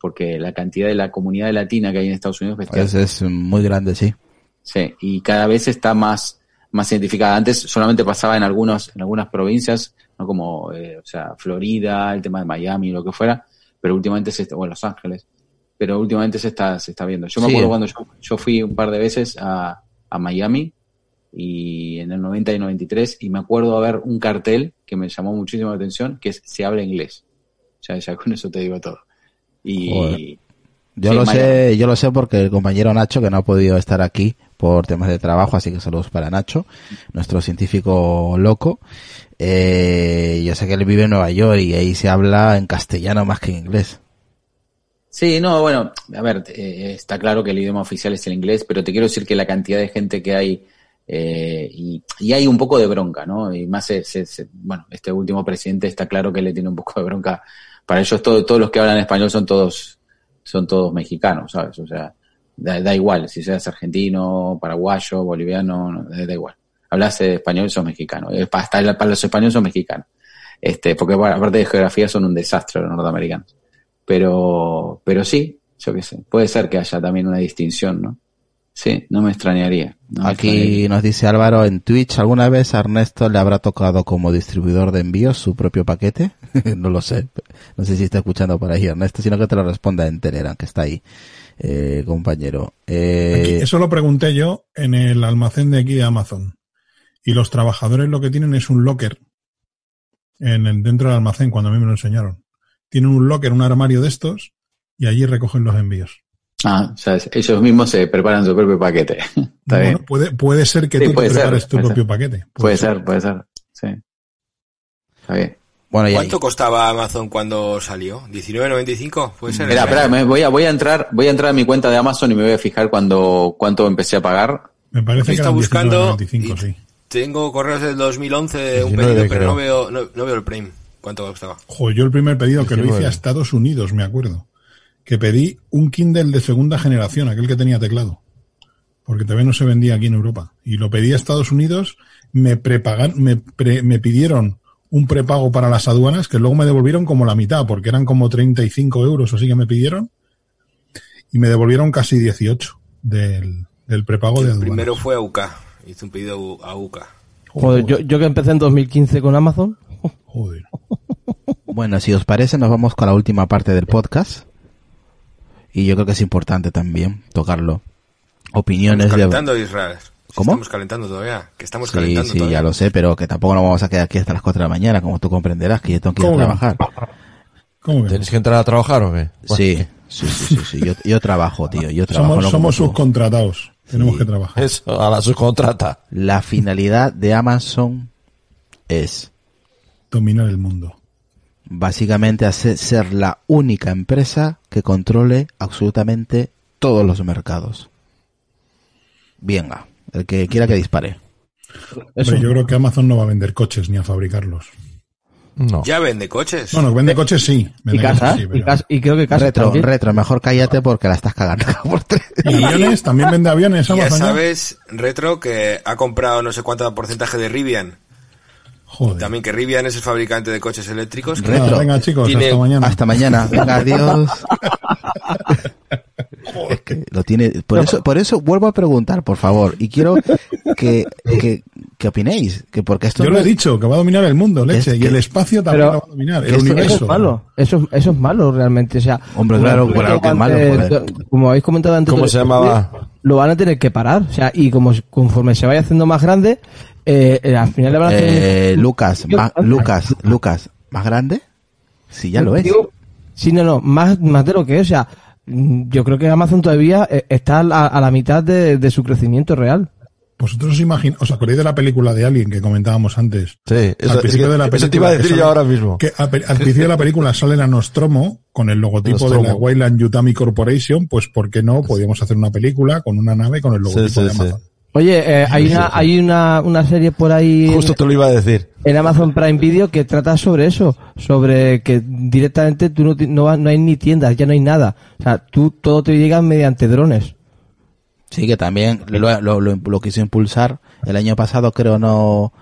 porque la cantidad de la comunidad latina que hay en Estados Unidos es. Es, muy grande, sí. Sí, y cada vez está más, más identificada. Antes solamente pasaba en algunos, en algunas provincias, no como, eh, o sea, Florida, el tema de Miami, lo que fuera, pero últimamente se está, bueno, Los Ángeles, pero últimamente se está, se está viendo. Yo me Sí. acuerdo cuando yo, yo fui un par de veces a, a Miami y en el 90 y 93 y me acuerdo haber un cartel que me llamó muchísimo la atención que es se habla inglés. Ya, ya con eso te digo todo. Y Joder. Yo Sí, lo Miami. sé, yo lo sé porque el compañero Nacho, que no ha podido estar aquí por temas de trabajo, así que saludos para Nacho, nuestro científico loco. Eh, yo sé que él vive en Nueva York y ahí se habla en castellano más que en inglés. Sí, no, bueno, a ver, eh, está claro que el idioma oficial es el inglés, pero te quiero decir que la cantidad de gente que hay, eh, y, y hay un poco de bronca, ¿no? Y más, se- se- bueno, este último presidente está claro que le tiene un poco de bronca. Para ellos todo- todos los que hablan español son todos, son todos mexicanos, ¿sabes? O sea, da, da igual, si seas argentino, paraguayo, boliviano, no, da igual. Hablas eh, español, sos mexicano. Eh, Hasta para los españoles son mexicanos. Este, porque aparte de geografía son un desastre los norteamericanos. Pero, pero sí, yo qué sé, puede ser que haya también una distinción, ¿no? Sí, no me extrañaría. no me Aquí extrañaría. nos dice Álvaro en Twitch, ¿alguna vez a Ernesto le habrá tocado como distribuidor de envíos su propio paquete? no lo sé. No sé si está escuchando por ahí Ernesto, sino que te lo responda en Telegram, que está ahí, eh, compañero. Eh, Aquí, eso lo pregunté yo en el almacén de aquí de Amazon. Y los trabajadores lo que tienen es un locker en el, dentro del almacén, cuando a mí me lo enseñaron. Tienen un locker, un armario de estos, y allí recogen los envíos. Ah, o sea, ellos mismos se preparan su propio paquete. Está Bueno, bien. puede, puede ser que Sí, tú te ser, prepares tu puede propio ser. paquete. Puede ser, puede ser. Sí. Está bien. bueno, y ahí- ¿Cuánto costaba Amazon cuando salió? ¿19.95? Puede ser. Espera, espera, me voy a, voy a entrar, voy a entrar a mi cuenta de Amazon y me voy a fijar cuando, cuánto empecé a pagar. Me parece que está buscando 19.95, y- sí. Tengo correos del 2011 de un 19 pedido, pero creo. no veo, no, no veo el Prime. ¿Cuánto costaba? Joder, yo el primer pedido que lo hice 19. a Estados Unidos, me acuerdo. Que pedí un Kindle de segunda generación, aquel que tenía teclado. Porque todavía no se vendía aquí en Europa. Y lo pedí a Estados Unidos, me prepagan, me, pre- me pidieron un prepago para las aduanas, que luego me devolvieron como la mitad, porque eran como 35 euros o así que me pidieron. Y me devolvieron casi 18 del, del prepago de El aduanas. primero fue a UK. Hice un pedido a. Joder, yo, yo que empecé en 2015 con Amazon, Joder. Bueno, si os parece, nos vamos con la última parte del podcast. Y yo creo que es importante también tocarlo. Opiniones Estamos de... calentando, Israel. ¿Cómo? Estamos calentando todavía. Que estamos Sí, calentando sí, todavía. ya lo sé, pero que tampoco nos vamos a quedar aquí hasta las 4 de la mañana, como tú comprenderás, que yo tengo que ir a trabajar. ¿Cómo? ¿Tenéis que entrar a trabajar o qué? Sí, sí, sí, sí, sí. Yo, yo trabajo, tío, yo trabajo. Somos, no somos subcontratados. Tenemos que trabajar. Eso, a la subcontrata. La finalidad de Amazon es Dominar el mundo. básicamente hacer ser la única empresa que controle absolutamente todos los mercados. Venga, el que quiera que dispare. Hombre, yo creo que Amazon no va a vender coches ni a fabricarlos. No. Ya vende coches. Bueno, vende coches sí. y casa, coches, sí, y, pero- casa- y creo que casa Retro, también. retro, mejor cállate porque la estás cagando. por tres. ¿Y aviones? ¿También vende aviones Amazon? ya? sabes, Retro, que ha comprado no sé cuánto porcentaje de Rivian. Joder. También que Rivian es el fabricante de coches eléctricos. que Retro. Nada, venga chicos, Tiene- hasta mañana. Hasta mañana. Venga, adiós. Es que lo tiene, por eso, por eso vuelvo a preguntar, por favor, y quiero que, que, que opinéis, que porque esto Yo no lo he dicho, que va a dominar el mundo, leche. Es y el espacio también Pero- lo va a dominar. El universo. Eso es malo, eso, eso es malo realmente. O sea, Hombre, claro, claro que es malo, eh, joder. Como habéis comentado antes, ¿Cómo se llamaba? Lo van a tener que parar. O sea, y como conforme se vaya haciendo más grande, eh, eh, al final le van a hacer. Eh, Lucas, Lucas, Lucas, ¿más grande? Sí, ya lo es. Digo, Sí, no, no, más, más de lo que es. O sea, mm, yo creo que Amazon todavía eh, está a la, a la mitad de, de su crecimiento real. Vosotros os imagináis, ¿os acordáis de la película de Alien que comentábamos antes? Sí, eso, Al principio es que- de la eso te iba a película decir sale- yo ahora mismo. Que al principio de la película sale la Nostromo con el logotipo de la Wayland Yutami Corporation, pues ¿por qué no? Podíamos hacer una película con una nave con el logotipo Sí, sí, de sí. Amazon. Oye, eh, hay una, hay una, una serie por ahí en- Justo te lo iba a decir. en Amazon Prime Video que trata sobre eso, sobre que directamente tú no, no, no hay ni tiendas, ya no hay nada. O sea, tú todo te llega mediante drones. Sí, que también lo, lo, lo, lo quiso impulsar el año pasado, creo, no,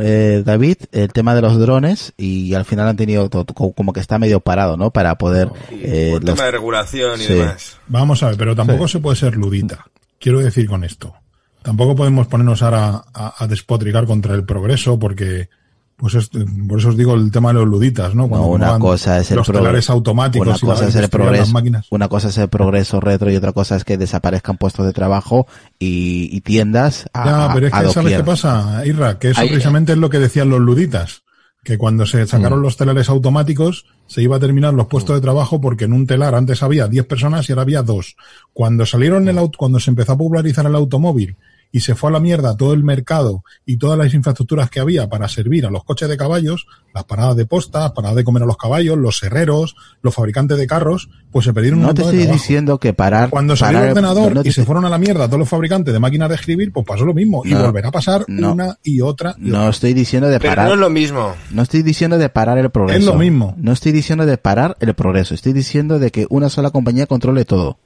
eh, David, el tema de los drones y al final han tenido como que está medio parado, ¿no? Para poder... Y eh, los- tema de regulación y Sí. demás. Vamos a ver, pero tampoco se puede ser ludita. Quiero decir con esto. tampoco podemos ponernos ahora a, a despotricar contra el progreso porque pues es- por eso os digo el tema de los luditas, ¿no? No, Cuando una pongan cosa es el los telares automáticos Una y cosa es el progreso. máquinas. Una cosa es el progreso retro y otra cosa es que desaparezcan puestos de trabajo y, y tiendas a, Ya, pero es que ¿sabes qué pasa, Irra? Que eso Ahí- precisamente es lo que decían los luditas. Que cuando se Mm. sacaron los telares automáticos, se iba a terminar los puestos de trabajo porque en un telar antes había 10 personas y ahora había dos. Cuando salieron el auto, cuando se empezó a popularizar el automóvil y se fue a la mierda todo el mercado y todas las infraestructuras que había para servir a los coches de caballos, las paradas de posta, las paradas de comer a los caballos, los herreros, los fabricantes de carros, pues se perdieron un No te de estoy diciendo que parar. Cuando salió parar- el ordenador no te y se fueron a la mierda todos los fabricantes de máquinas de escribir, pues pasó lo mismo. Y No, volverá a pasar no. una y otra. y No otra. estoy diciendo de Pero parar. no es lo mismo. No estoy diciendo de parar el progreso. Es lo mismo. No estoy diciendo de parar el progreso. Estoy diciendo de que una sola compañía controle todo.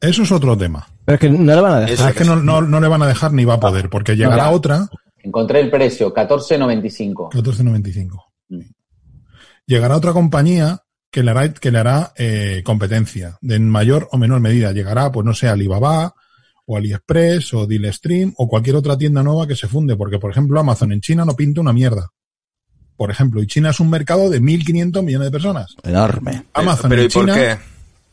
Eso es otro tema. Pero es que no le van a dejar. Eso es que no, no, no le van a dejar ni va a poder, porque llegará otra, Encontré el precio, 14.95. 14.95. Llegará otra compañía que le hará, que le hará eh, competencia, de en mayor o menor medida. Llegará, pues no sé, Alibaba, o AliExpress, o Dealstream, o cualquier otra tienda nueva que se funde, porque por ejemplo Amazon en China no pinta una mierda. Por ejemplo, y China es un mercado de 1.500 millones de personas. Enorme. Amazon Pero en ¿y por China qué?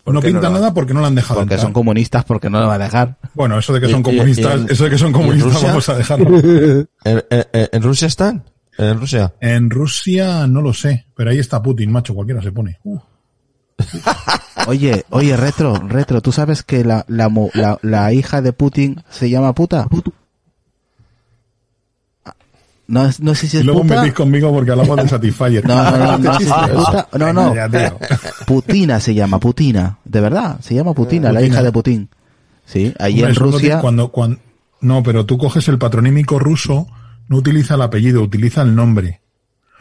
¿Por no qué pinta lo- nada porque no la han dejado Porque entrar. son comunistas porque no lo va a dejar. Bueno, eso de que ¿Y- son comunistas, en- eso de que son comunistas Rusia? vamos a dejarlo. ¿En, en- en- en Rusia están? ¿En Rusia? En Rusia no lo sé, pero ahí está Putin, macho, cualquiera se pone. Uh, Oye, oye, Retro, Retro, ¿tú sabes que la, la, la, la hija de Putin se llama puta? No, es- no sé si y es luego puta. metís conmigo porque hablamos de Satisfyer. No, no, no, no sé si es puta. No. Putina se llama, Putina. De verdad, se llama Putina, la hija de Putin. Sí, allí Hombre, en Rusia. cuando, cuando, no, pero tú coges el patronímico ruso, no utiliza el apellido, utiliza el nombre.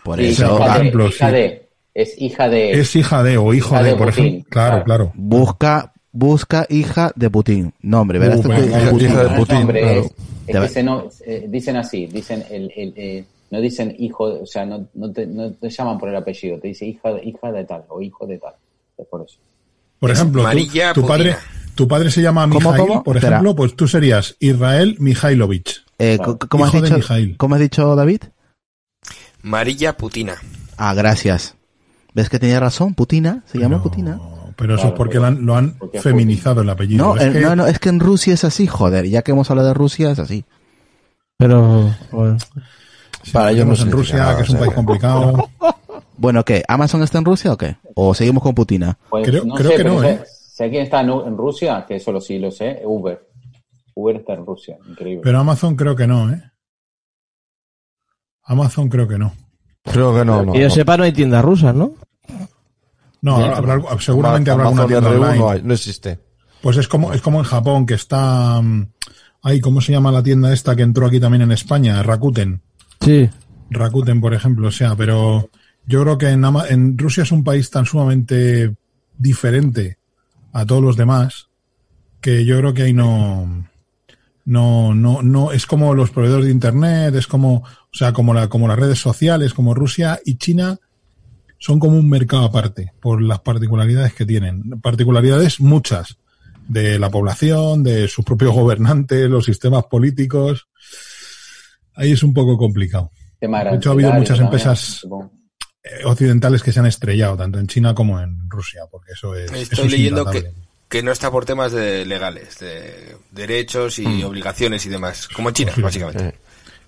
Por Sí, eso, por ejemplo, hija sí. de- es hija de... Es hija de o hijo Hija de, de por Putin, ejemplo. Claro, claro. busca, busca hija de Putin. Nombre, Uh, que- hija- de Putin, nombre claro. es, es que se no, eh, dicen así, dicen el, el, eh, no dicen hijo, o sea, no, no, te, no te llaman por el apellido, te dice hija, de- hija de tal o hijo de tal. Es por eso. Por ejemplo, tu, padre, tu padre se llama ¿Cómo, Mijail, cómo? por Espera. ejemplo, pues tú serías Israel Mihailovich. Eh, Claro. co- ¿cómo, has dicho, Mijail. ¿Cómo has dicho, David? Marilla Putina. Ah, gracias. ¿Ves que tenía razón? Putina, se llama No, Putina. Pero eso Claro, es porque lo han, lo han porque es feminizado el apellido. No, es eh, que, no, no, es que en Rusia es así, joder. Ya que hemos hablado de Rusia, es así. Pero, bueno. si para ellos no en Rusia, nada, que es un o sea, país complicado. Bueno, ¿qué? ¿Amazon está en Rusia o qué? ¿O seguimos con Putina? Pues, Creo- no creo sé, que pero no, sé, ¿eh? sé quién está en, en Rusia, que eso lo sí lo sé, Uber. Uber está en Rusia, increíble. Pero Amazon creo que no, ¿eh? Amazon creo que no. Creo que no. no Que yo no. sepa, no hay tiendas rusas, ¿no? No, habrá, seguramente habrá Amazon alguna tienda R1 online. no, hay, no existe. Pues es como, es como en Japón, que está... mm, Ay, ¿cómo se llama la tienda esta que entró aquí también en España? Rakuten. Sí. Rakuten, por ejemplo, o sea, pero yo creo que en, en Rusia es un país tan sumamente diferente a todos los demás que yo creo que ahí no, no, no, no, es como los proveedores de internet, es como, o sea, como la, como las redes sociales, como Rusia y China son como un mercado aparte por las particularidades que tienen. Particularidades muchas de la población, de sus propios gobernantes, los sistemas políticos. Ahí es un poco complicado. De hecho, ha habido muchas también, empresas- supongo. eh, occidentales que se han estrellado, tanto en China como en Rusia, porque eso es. Estoy es leyendo que, que no está por temas de legales, de derechos y obligaciones y demás, como en China, Sí, básicamente. Eh,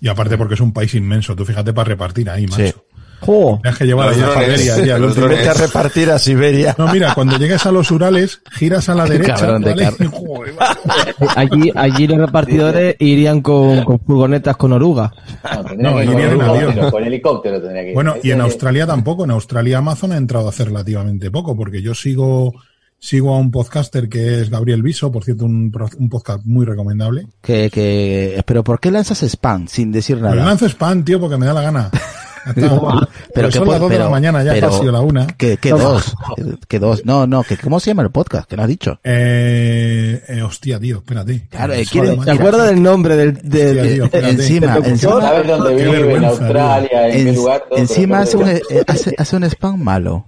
Y aparte porque es un país inmenso, tú fíjate para repartir ahí, macho. Sí. ¡Jo! Tienes que llevar a Siberia, los. Vete a repartir a Siberia. No, mira, cuando llegues a los Urales, giras a la derecha, cabrón de. Allí, allí los repartidores irían con, con furgonetas con oruga. No, tendría No, que ir irían en con avión. helicóptero, con helicóptero tendría que ir. Bueno, y en Australia tampoco. En Australia Amazon ha entrado hace relativamente poco, porque yo sigo sigo a un podcaster que es Gabriel Viso, por cierto, un, podcast muy recomendable. Que, que, pero ¿por qué lanzas spam sin decir Pero nada? lanzo spam, tío, porque me da la gana. Pero Pero que son las dos de la mañana, ya pero- casi o la una. ¿Qué, qué dos? ¿Qué, qué dos? No, no, que, ¿cómo se llama el podcast? Que no has dicho. Eh, eh, hostia, tío, espérate. Claro, eh. ¿Te acuerdas del nombre del, del- Hostia, tío, espérate. encima, del encima? ¿Sabes dónde vive? En Australia, en qué lugar. todo, encima hace un, eh, hace, hace un spam malo.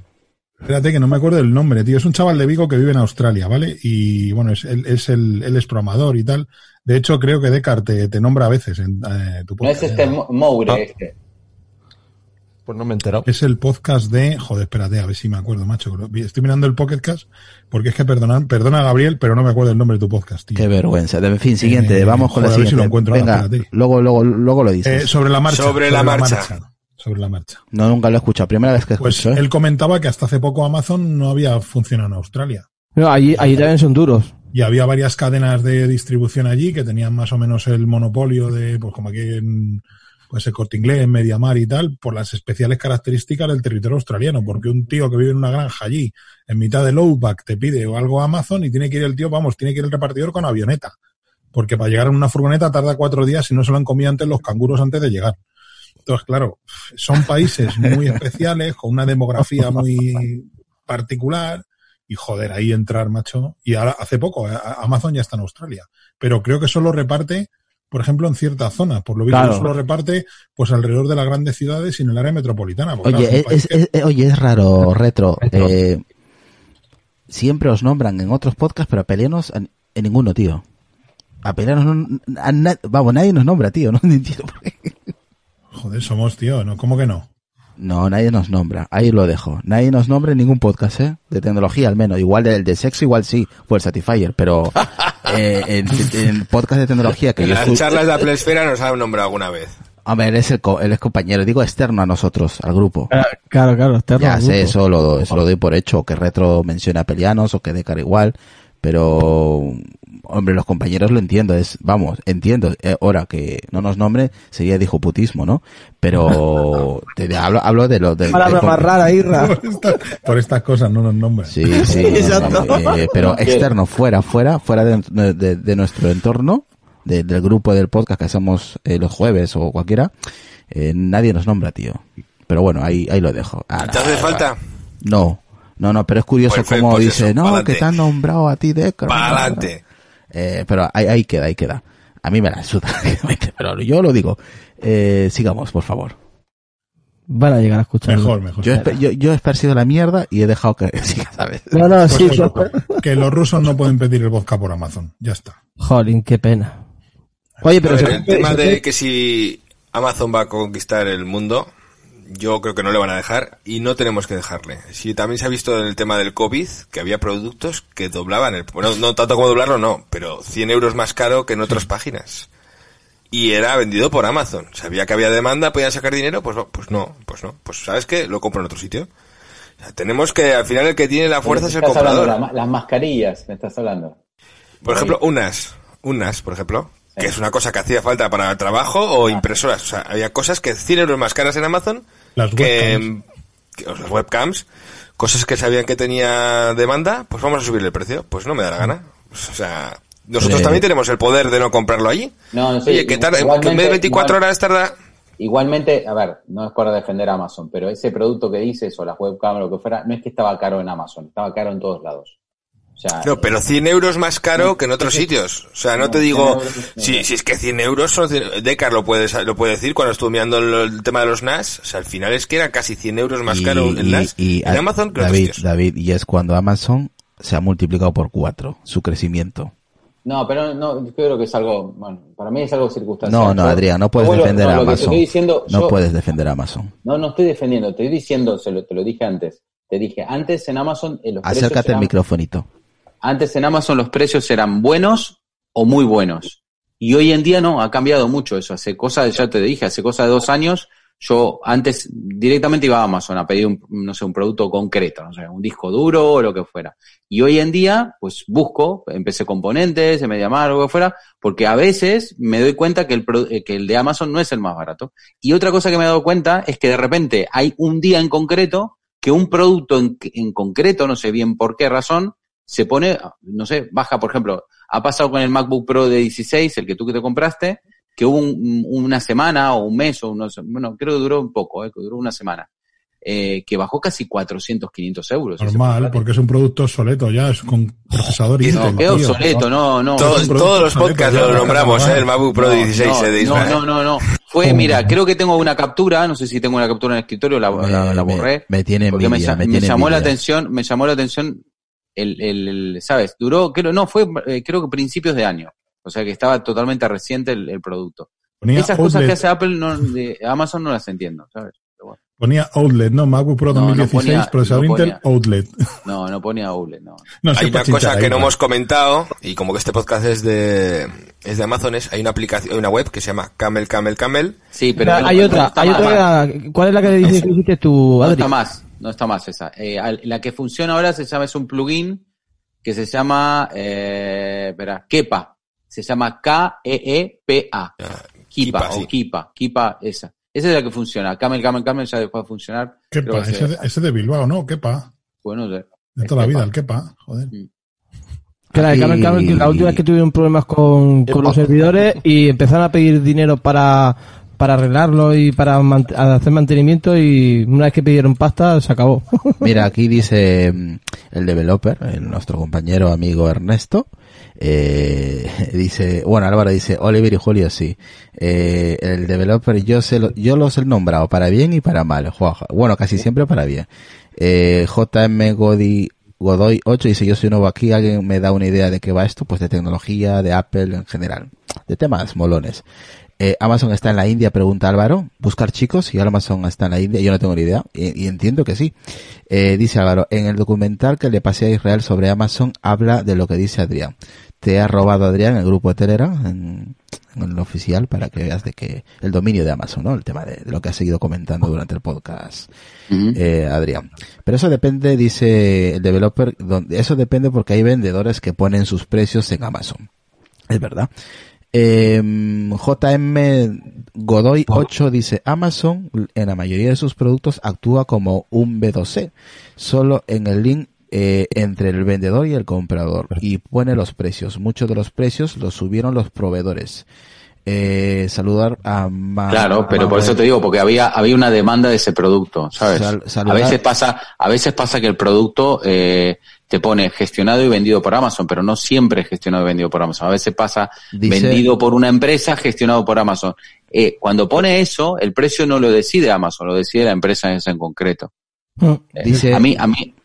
Espérate que no me acuerdo del nombre, tío. Es un chaval de Vigo que vive en Australia, ¿vale? Y bueno, es, él, es el, él es programador y tal. De hecho, creo que Descartes te, te nombra a veces en eh, tu No es podcast. este Mo- Moure, Ah. este. Pues no me he enterado. Es el podcast de. Joder, espérate, a ver si me acuerdo, macho. Estoy mirando el podcast porque es que perdona, perdona Gabriel, pero no me acuerdo el nombre de tu podcast, tío. Qué vergüenza. En fin, siguiente, Eh, vamos con joder, la a ver si siguiente. lo encuentro ahora, Venga, espérate. luego, luego, luego lo dices. Eh, sobre la marcha. Sobre la marcha. Sobre la marcha. no, nunca lo he escuchado. Primera vez que Pues escucho, ¿eh? él comentaba que hasta hace poco Amazon no había funcionado en Australia. No, allí, allí también son duros. Y había varias cadenas de distribución allí que tenían más o menos el monopolio de, pues como aquí en pues el Corte Inglés, Mediamar y tal, por las especiales características del territorio australiano. Porque un tío que vive en una granja allí, en mitad del Outback, te pide o algo a Amazon y tiene que ir el tío, vamos, tiene que ir el repartidor con avioneta. Porque para llegar en una furgoneta tarda cuatro días si no se lo han comido antes los canguros antes de llegar. Entonces, claro, son países muy especiales, con una demografía muy particular, y joder, ahí entrar, macho. Y ahora, hace poco, a- Amazon ya está en Australia. Pero creo que solo reparte, por ejemplo, en ciertas zonas. Por lo visto, Claro. solo reparte, pues alrededor de las grandes ciudades y en el área metropolitana. Oye, es, es- oye, es raro, retro. Retro. Eh, siempre os nombran en otros podcasts, pero a peleanos en, en ninguno, tío. A peleanos no, a na- vamos, nadie nos nombra, tío. No entiendo por qué. joder, somos, tío, ¿no? ¿Cómo que no? No, nadie nos nombra. Ahí lo dejo. Nadie nos nombra en ningún podcast, ¿eh? De tecnología, al menos. Igual el de sexo, igual sí, fue el Satisfyer, pero eh, en, en podcast de tecnología que En yo las charlas de Apple Esfera nos han nombrado alguna vez. Hombre, él es el, co- él es compañero, digo externo a nosotros, al grupo. Claro, claro, externo Ya al sé, grupo. eso lo, eso lo doy por hecho, o que Retro menciona a Pelianos, o que Decar igual, pero, hombre, los compañeros lo entiendo, es, vamos, entiendo, eh, ahora que no nos nombre sería dijoputismo, ¿no? Pero, te, hablo, hablo de lo del... Palabra más rara, Irra. Por, esta- por estas cosas no nos nombran. Sí, sí, Exacto. eh, pero externo, fuera, fuera, fuera de, de- de nuestro entorno, de- del grupo del podcast que hacemos eh, los jueves o cualquiera, eh, nadie nos nombra, tío. Pero bueno, ahí, ahí lo dejo. Ah, ¿Te hace falta? No, no, no, pero es curioso Pues, cómo pues dice, eso, no, pa'lante. que te han nombrado a ti de Para adelante. Eh, pero ahí, ahí queda, ahí queda. A mí me la suda, pero yo lo digo. Eh, sigamos, por favor. Van a llegar a escuchar. Mejor, mejor. Yo, he espe- yo, yo he esparcido la mierda y he dejado que siga, ¿sabes? No, no, sí, eso, no. que los rusos no pueden pedir el vodka por Amazon. Ya está. Jolín, qué pena. Oye, pero ver, el tema de que si Amazon va a conquistar el mundo, yo creo que no le van a dejar y no tenemos que dejarle. Si también se ha visto en el tema del COVID que había productos que doblaban el, bueno, no tanto como doblarlo, no, pero 100 euros más caro que en otras páginas. Y era vendido por Amazon. Sabía que había demanda, podían sacar dinero, pues no, pues no, pues no. Pues sabes qué, lo compro en otro sitio. O sea, tenemos que, al final el que tiene la fuerza es el hablando comprador. la las mascarillas, me estás hablando. Por ejemplo, unas, unas, por ejemplo, que es una cosa que hacía falta para trabajo o impresoras. O sea, había cosas que 100 euros más caras en Amazon Las que, webcams. que- o las webcams, cosas que sabían que tenía demanda, pues vamos a subirle el precio. Pues no me da la gana. Pues, o sea, nosotros Eh. también tenemos el poder de no comprarlo allí. No, sí, Oye, que, tarda, que en vez de 24 igual- horas tarda... Igualmente, a ver, no es para defender a Amazon, pero ese producto que dices o las webcam o lo que fuera, no es que estaba caro en Amazon, estaba caro en todos lados. O sea, No, pero 100 euros más caro que en otros sitios. O sea, no, No, te 100 digo, si, si es que 100 euros son, 100 Decar lo puede, lo puede decir cuando estuvo mirando el, el tema de los NAS. O sea, al final es que era casi 100 euros más caro en NAS en Amazon que en otros David, sitios. David, y es cuando Amazon se ha multiplicado por cuatro, su crecimiento. no, pero no, yo creo que es algo, bueno, para mí es algo circunstancial. No, no, Adrián, no puedes defender no, a te Amazon. estoy diciendo, no yo- puedes defender a Amazon. No, no estoy defendiendo, estoy diciendo, se lo, te lo dije antes. Te dije, antes en Amazon eh, los precios Acércate al microfonito. Antes en Amazon los precios eran buenos o muy buenos. Y hoy en día no, ha cambiado mucho eso. Hace cosa, ya te dije, hace cosa de dos años, yo antes directamente iba a Amazon a pedir un, no sé, un producto concreto, no sé, un disco duro o lo que fuera. Y hoy en día, pues busco, empecé componentes, en MediaMarkt o lo que fuera, porque a veces me doy cuenta que el, eh, que el de Amazon no es el más barato. Y otra cosa que me he dado cuenta es que de repente hay un día en concreto que un producto en, en concreto, no sé bien por qué razón, se pone, no sé, baja, por ejemplo, ha pasado con el MacBook Pro de 16, el que tú que te compraste, que hubo un- una semana o un mes o unos, bueno, creo que duró un poco, eh, que duró una semana. eh, que bajó casi 400, 500 euros. Normal, porque es un producto obsoleto ya, es con procesador No, Intel. qué tío. obsoleto, no, no. Todos, los podcasts lo nombramos, ¿eh? el MacBook Pro No, 16 no, de no, Israel. no, no, no. Fue, mira, creo que tengo una captura, no sé si tengo una captura en el escritorio, la, Me- la- la me- borré. Me, tiene me, envidia, lla- me me tiene llamó la envidia. atención, me llamó la atención el, el, el- ¿sabes? Duró, creo, no, fue, eh, creo que principios de año. O sea que estaba totalmente reciente el, el producto. Ponía Esas cosas que hace Apple, no, de Amazon no las entiendo, ¿sabes? Bueno. ponía Outlet, ¿no? MacBook Pro No, no 2016, ponía- procesador no Intel. Outlet. No, no ponía Outlet, no. No Hay una cosa que no hemos comentado, y como que este podcast es de, es de Amazones, hay una aplicación, hay una web que se llama Camel Camel Camel, Sí, pero no- hay no otra, hay más- otra. ¿Cuál es la que hiciste tú, No Adri? está más, no está más esa. Eh, la que funciona ahora se llama, es un plugin que se llama, eh, espera, Kepa. Se llama K-E-E-P-A. Kipa, Kipa, o sí. Kipa, Kipa, esa. Esa es la que funciona. Camel, Camel, Camel ya dejó de funcionar. ¿Qué Creo pa? que Ese, se- de- ese de Bilbao, ¿no? ¿Qué pa? Bueno, de- De Es toda la Kepa. vida, el quepa, joder. Que la de Aquí- Camel Camel, que la última vez que tuvieron problemas con, con los servidores y empezaron a pedir dinero para, para arreglarlo y para hacer mantenimiento y una vez que pidieron pasta se acabó. Mira, aquí dice mm, el developer, el- nuestro compañero amigo Ernesto, eh, dice, bueno, Álvaro dice, Oliver y Julio sí. Eh, el developer yo se lo, yo los he nombrado para bien y para mal. Bueno, casi siempre para bien. Eh, JM Godoy 8 dice, yo soy nuevo aquí, alguien me da una idea de qué va esto, pues de tecnología, de Apple en general, de temas molones. Eh, Amazon está en la India, pregunta Álvaro. Buscar chicos y Amazon está en la India. Yo no tengo ni idea y, y entiendo que sí. Eh, dice Álvaro, en el documental que le pasé a Israel sobre Amazon habla de lo que dice Adrián. Te ha robado Adrián el grupo de Telegram, en, en el oficial, para que veas de que el dominio de Amazon, ¿no? El tema de, de lo que has seguido comentando durante el podcast, eh, Adrián. Pero eso depende, dice el developer, donde, eso depende porque hay vendedores que ponen sus precios en Amazon. Es verdad. Eh, JM Godoy 8 dice Amazon en la mayoría de sus productos actúa como un B2C, solo en el link eh, entre el vendedor y el comprador y pone los precios. Muchos de los precios los subieron los proveedores. Eh, saludar a Ma- Claro, pero por eso te digo, porque había, había una demanda de ese producto, ¿sabes? Sal- a veces pasa, a veces pasa que el producto eh, te pone gestionado y vendido por Amazon, pero no siempre es gestionado y vendido por Amazon. A veces pasa Dice- vendido por una empresa, gestionado por Amazon. Eh, cuando pone eso, el precio no lo decide Amazon, lo decide la empresa esa en concreto. Eh, Dice- a mí, a mí,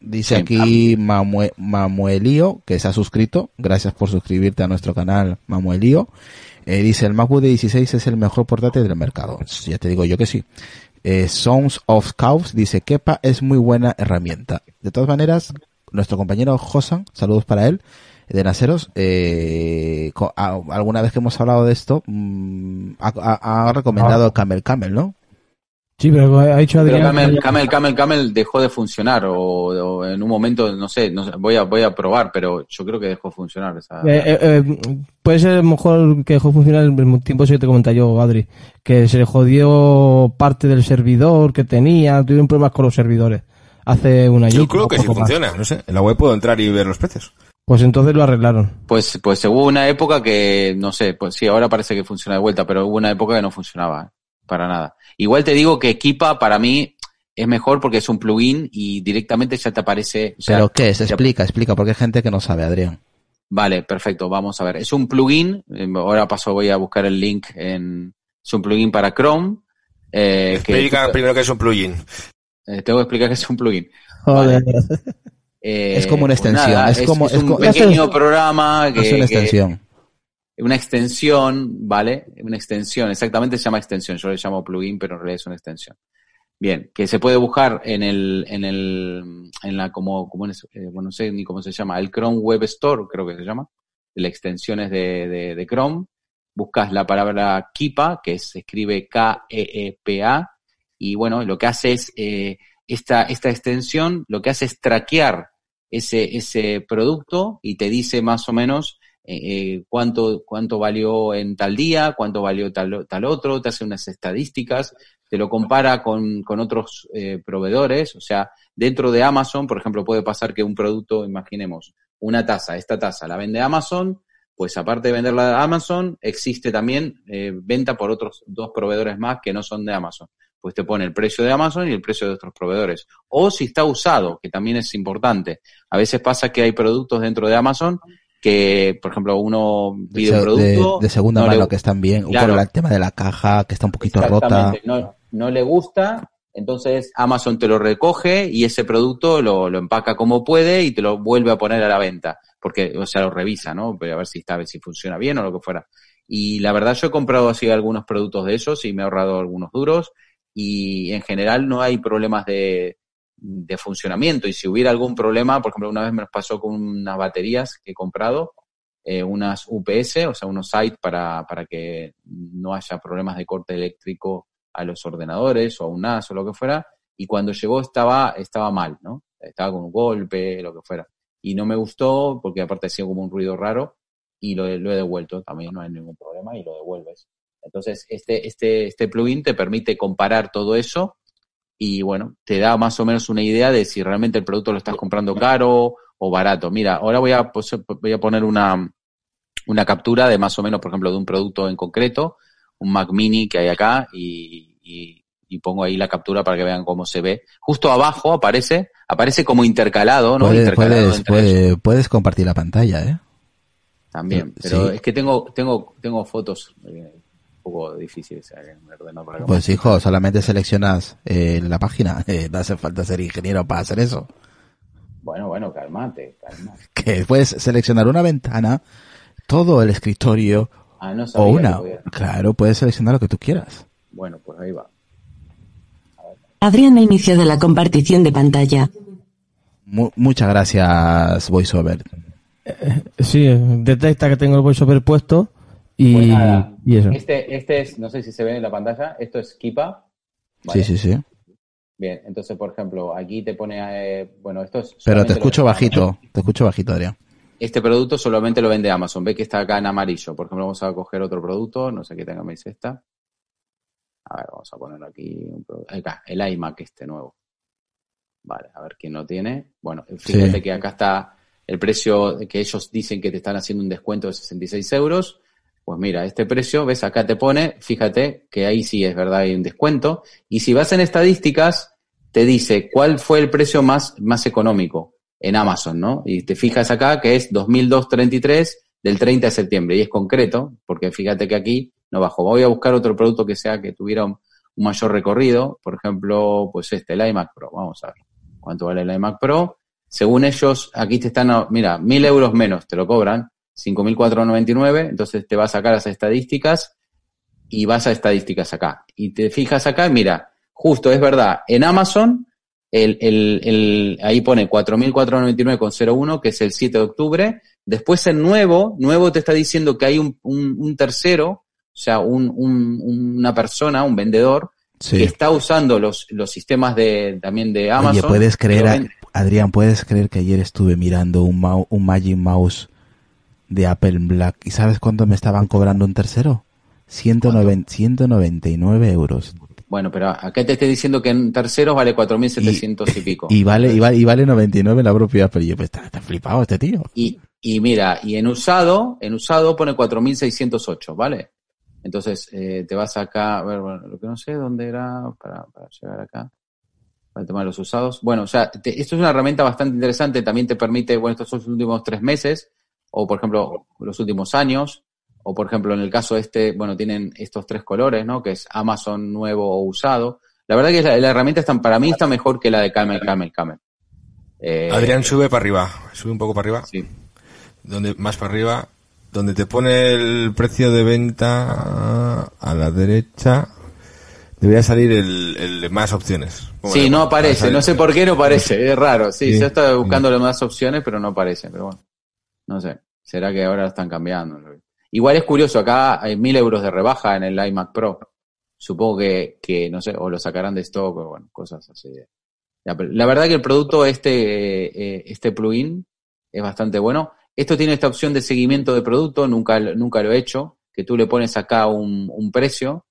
Dice Sí, aquí Mamue- Mamuelío, que se ha suscrito. Gracias por suscribirte a nuestro canal, Mamuelío. Eh, dice, el MacBook de 16 es el mejor portátil del mercado. Ya te digo yo que sí. Eh, Sons of Cows dice, Kepa es muy buena herramienta. De todas maneras, nuestro compañero Josan, saludos para él, de Naseros, eh, co- a- alguna vez que hemos hablado de esto, mm, ha, recomendado Camel Camel, ¿no? Sí, pero ha dicho pero Adrián. Camel, que- Camel, Camel, Camel dejó de funcionar o, o en un momento, no sé, no sé, voy a, voy a probar, pero yo creo que dejó de funcionar esa. Eh, eh, eh, puede ser a lo mejor que dejó funcionar el mismo tiempo ese que te comenté yo, Adri, que se le jodió parte del servidor que tenía, tuvieron problemas con los servidores hace un año. Yo creo que sí funciona, no sé. En la web puedo entrar y ver los precios. Pues entonces lo arreglaron. Pues, pues hubo una época que, no sé, pues sí, ahora parece que funciona de vuelta, pero hubo una época que no funcionaba, ¿eh? para nada. Igual te digo que Equipa para mí es mejor porque es un plugin y directamente ya te aparece. o sea, ¿Pero qué es? ya- Explica, explica, porque hay gente que no sabe, Adrián. Vale, perfecto, vamos a ver. Es un plugin, eh, ahora paso, voy a buscar el link en, es un plugin para Chrome. Eh, que Explica primero que es un plugin. Eh, tengo que explicar que es un plugin. Joder. Eh, Es como una pues extensión, nada, es como- es un pequeño programa que, es una que- extensión. una extensión, ¿vale? Una extensión, exactamente se llama extensión, yo le llamo plugin, pero en realidad es una extensión. Bien, que se puede buscar en el, en el, en la, como, como es, eh, bueno, no sé ni cómo se llama, el Chrome Web Store, creo que se llama, de las extensiones de, de, de Chrome. Buscas la palabra Kipa, que se escribe K-E-E-P-A, y bueno, lo que hace es, eh, esta, esta extensión, lo que hace es traquear ese, ese producto y te dice más o menos eh, eh, cuánto, cuánto valió en tal día, cuánto valió tal, otro, te hace unas estadísticas, te lo compara con, con otros eh, proveedores, o sea, dentro de Amazon, por ejemplo, puede pasar que un producto, imaginemos, una taza, esta taza la vende Amazon, pues aparte de venderla a Amazon, existe también eh, venta por otros dos proveedores más que no son de Amazon. Pues te pone el precio de Amazon y el precio de otros proveedores. O si está usado, que también es importante. A veces pasa que hay productos dentro de Amazon que, por ejemplo, uno pide un de, producto. de segunda no mano le- que están bien. Claro. Por el tema de la caja, que está un poquito rota. No, no le gusta, entonces Amazon te lo recoge y ese producto lo, lo empaca como puede y te lo vuelve a poner a la venta. Porque, o sea, lo revisa, ¿no? A ver si está, a ver si funciona bien o lo que fuera. Y la verdad, yo he comprado así algunos productos de esos y me he ahorrado algunos duros. Y en general no hay problemas de, funcionamiento. Y si hubiera algún problema, por ejemplo, una vez me pasó con unas baterías que he comprado, eh, unas UPS, o sea, unos sites para, para que no haya problemas de corte eléctrico a los ordenadores o a un NAS o lo que fuera, y cuando llegó estaba, estaba mal, ¿no? Estaba con un golpe, lo que fuera. Y no me gustó porque aparte hacía como un ruido raro y lo, lo he devuelto también, no hay ningún problema y lo devuelves. Entonces, este, este, este plugin te permite comparar todo eso y bueno, te da más o menos una idea de si realmente el producto lo estás comprando caro o barato. Mira, ahora voy a, voy a poner una, una captura de más o menos, por ejemplo, de un producto en concreto, un Mac Mini que hay acá y, y- y pongo ahí la captura para que vean cómo se ve. Justo abajo aparece, aparece como intercalado, ¿no? Puedes, intercalado puedes, compartir la pantalla, ¿eh? también, pero Sí. es que tengo, tengo, tengo fotos eh, poco eh, para que Pues hijo, solamente seleccionas eh, la página. Eh, no hace falta ser ingeniero para hacer eso. Bueno, bueno, cálmate, cálmate. Que puedes seleccionar una ventana, todo el escritorio Ah, no o una. podía. Claro, puedes seleccionar lo que tú quieras. Bueno, pues ahí va. Adrián ha iniciado la compartición de pantalla. Mu- muchas gracias, VoiceOver. Sí, detecta que tengo el voiceover puesto y, Pues nada, y eso. Este, este es, no sé si se ve en la pantalla, esto es Kipa. Sí, sí, sí. Bien, entonces, por ejemplo, aquí te pone, eh, bueno, esto es... Pero te escucho bajito, te escucho bajito, Adrián. Este producto solamente lo vende Amazon. Ve que está acá en amarillo. Por ejemplo, vamos a coger otro producto. No sé qué tenga, me dice esta. A ver, vamos a poner aquí un producto. Acá, el iMac este nuevo. Vale, a ver quién lo tiene. Bueno, fíjate Sí. que acá está el precio que ellos dicen que te están haciendo un descuento de 66 euros. Pues mira, este precio, ves, acá te pone, fíjate que ahí sí es verdad, hay un descuento. Y si vas en estadísticas, te dice cuál fue el precio más, más económico en Amazon, ¿no? Y te fijas acá que es 2002.33 del 30 de septiembre y es concreto, porque fíjate que aquí no bajó. Voy a buscar otro producto que sea que tuviera un, un mayor recorrido, por ejemplo, pues este, el iMac Pro. Vamos a ver cuánto vale el iMac Pro. Según ellos, aquí te están, mira, mil euros menos te lo cobran, 5.499, entonces te vas a sacar las estadísticas y vas a estadísticas acá. Y te fijas acá, mira, justo es verdad, en Amazon, el, el, el, ahí pone 4.499,01, que es el 7 de octubre. Después en nuevo, nuevo te está diciendo que hay un, un, un tercero, o sea, un, un, una persona, un vendedor, Sí. que está usando los, los sistemas de, también de Amazon. Oye, puedes creer, a- Adrián, puedes creer que ayer estuve mirando un, mau- un Magic Mouse de Apple Black y ¿sabes cuánto me estaban cobrando un tercero? 190 199 euros. Bueno, pero acá te estoy diciendo que en terceros vale 4.700 y, pico. Y vale, y vale, y vale 99 en la propia Apple. Y yo, pues está, está flipado este tío. Y, y mira, y en usado, en usado pone 4.608, ¿vale? Entonces, eh, te vas acá, a ver, bueno, lo que no sé dónde era para, para llegar acá, para el tema de los usados. Bueno, o sea, te- esto es una herramienta bastante interesante, también te permite, bueno, estos son los últimos tres meses, o por ejemplo, los últimos años, o por ejemplo, en el caso este, bueno, tienen estos tres colores, ¿no? Que es Amazon nuevo o usado. La verdad que la, la herramienta está, para mí está mejor que la de Camel, Camel, Camel. Eh, Adrián sube para arriba, sube un poco para arriba, Sí. donde más para arriba, donde te pone el precio de venta a la derecha, debería salir el, el de más opciones. Sí, Bueno, no va a aparece, no sé por qué no aparece, es raro. Sí, Sí. yo estaba buscando las más opciones, pero no aparece, pero bueno. No sé, será que ahora están cambiando. Igual es curioso, acá hay mil euros de rebaja en el iMac Pro. Supongo que, que no sé, o lo sacarán de stock o bueno, cosas así. Pero la verdad que el producto, este, eh, este plugin, es bastante bueno. Esto tiene esta opción de seguimiento de producto, nunca, nunca lo he hecho, que tú le pones acá un, un precio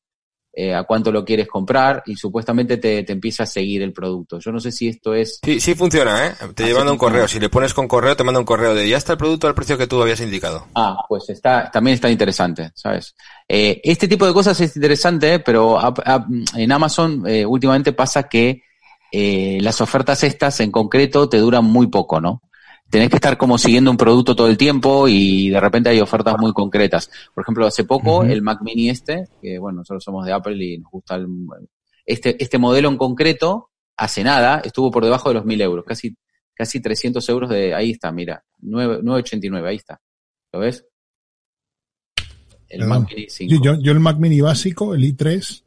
eh, a cuánto lo quieres comprar y supuestamente te, te empieza a seguir el producto. Yo no sé si esto es... Sí, sí funciona, ¿eh? Te Así manda un funciona. correo. Si le pones con correo, te manda un correo de ya está el producto al precio que tú habías indicado. Ah, pues está, también está interesante, ¿sabes? Eh, este tipo de cosas es interesante, pero a- a- en Amazon eh, últimamente pasa que eh, las ofertas estas en concreto te duran muy poco, ¿no? Tenés que estar como siguiendo un producto todo el tiempo y de repente hay ofertas muy concretas. Por ejemplo, hace poco el Mac Mini este, que bueno, nosotros somos de Apple y nos gusta el, este, este modelo en concreto, hace nada, estuvo por debajo de los 1000 euros, casi, casi 300 euros de, ahí está, mira, 9 9,89, ahí está. ¿Lo ves? El Perdón. Mac Mini 5. Yo, yo, el Mac Mini básico, el i3.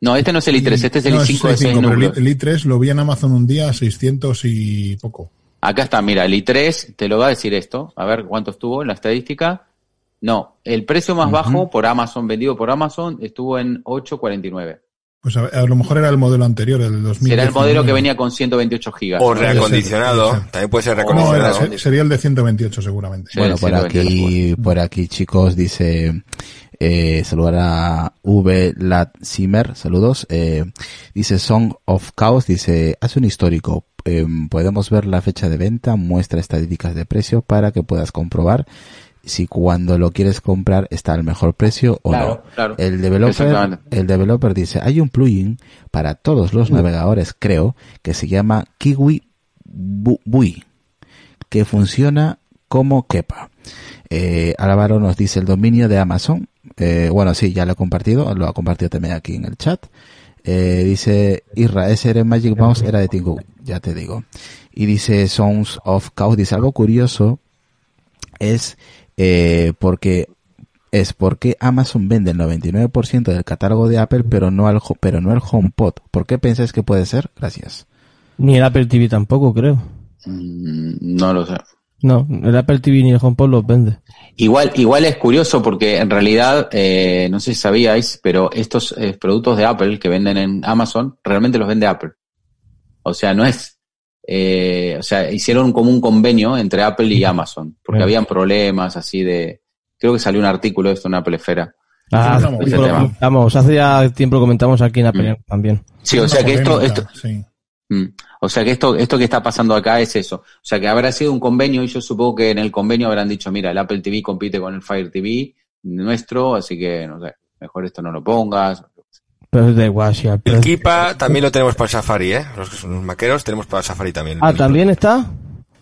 No, este no es el i3, este es el no, i5 de 6 pero el, núcleos. i- el i3 lo vi en Amazon un día a 600 y poco. Acá está, mira, el i3 te lo va a decir esto. A ver cuánto estuvo en la estadística. No, el precio más bajo por Amazon, vendido por Amazon, estuvo en 8.49. Pues a, a lo mejor era el modelo anterior, el 2000. Será el modelo que venía con 128 gigas. O reacondicionado. puede ser. También puede ser No, reacondicionado. era- se- sería el de 128 seguramente. Sí, Bueno, por aquí, por aquí, chicos, dice, eh, saludar a V. Latzimer, saludos. Eh, dice Song of Chaos, dice, hace un histórico. Eh, podemos ver la fecha de venta, muestra estadísticas de precio para que puedas comprobar si cuando lo quieres comprar está al mejor precio o Claro, no. claro. El developer, el developer dice, hay un plugin para todos los navegadores, creo, que se llama Kiwi Bu- Bui que funciona como Kepa. Eh, Álvaro nos dice el dominio de Amazon. Eh, bueno, sí, ya lo he compartido, lo ha compartido también aquí en el chat. Eh, dice Irra, ese era Magic Mouse, era de Tingu, ya te digo. Y dice Sons of Chaos, dice algo curioso es eh, porque es porque Amazon vende el 99% del catálogo de Apple, pero no al pero no el HomePod. ¿Por qué pensáis que puede ser? Gracias. Ni el Apple TV tampoco, creo. Mm, No lo sé. No, el Apple TV ni el HomePod los vende. Igual, igual es curioso porque en realidad, eh, no sé si sabíais, pero estos eh, productos de Apple que venden en Amazon, realmente los vende Apple. O sea, no es, eh, o sea, hicieron como un convenio entre Apple y Amazon, porque Bien. habían problemas así de, creo que salió un artículo de esto en Apple Esfera. Ah, comentamos. Hace ya tiempo lo comentamos aquí en Apple también. Sí, o sea que esto, esto, sí. Mm. O sea que esto, esto que está pasando acá es eso. O sea que habrá sido un convenio y yo supongo que en el convenio habrán dicho, mira, el Apple TV compite con el Fire TV nuestro, así que no sé, mejor esto no lo pongas. Pero es si Apple- El Kipa también lo tenemos para el Safari, ¿eh? Los que son los maqueros tenemos para el Safari también. Ah, ¿también está?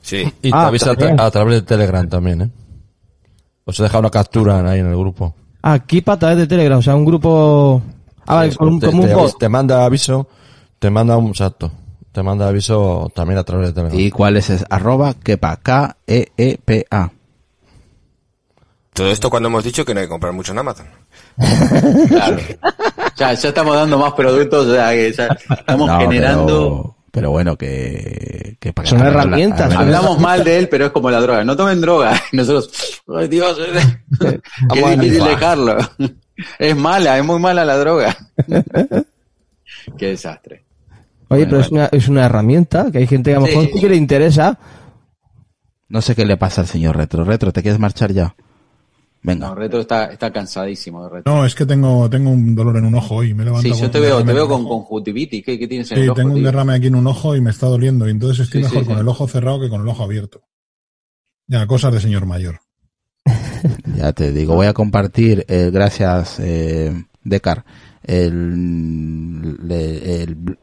Sí. Y te Ah, avisa a, también. tra- a través de Telegram también, ¿eh? Os he dejado una captura ahí en el grupo. Ah, Kipa a través de Telegram, o sea, un grupo... Ah, vale, con un- te, como un te- bot. te manda aviso, te manda un exacto, te manda aviso también a través de Telegram. ¿Y cuál es? es arroba kepa, K-E-E-P-A. Todo esto cuando hemos dicho que no hay que comprar mucho en Amazon. Claro. ya, ya estamos dando más productos, o sea que ya estamos No, generando. Pero, pero bueno, que... que para Son que- herramientas, Hablamos mal de él, pero es como la droga. No tomen droga. Nosotros, ay Dios, qué difícil dejarlo. Es mala, es muy mala la droga. Qué desastre. Oye, pero es una, es una herramienta que hay gente que a lo mejor Sí. sí que le interesa. No sé qué le pasa al señor Retro. Retro, ¿te quieres marchar ya? Venga. No, Retro está, está cansadísimo de Retro. No, es que tengo, tengo un dolor en un ojo y me levanto Sí, yo te veo, te veo con conjuntivitis. ¿Qué, qué tienes en Sí, el ojo? tengo un tío? derrame aquí en un ojo y me está doliendo. Y entonces estoy Sí, mejor sí, con sí. el ojo cerrado que con el ojo abierto. Ya, cosas de señor mayor. Ya te digo, voy a compartir, eh, gracias, eh, Decar, el, el-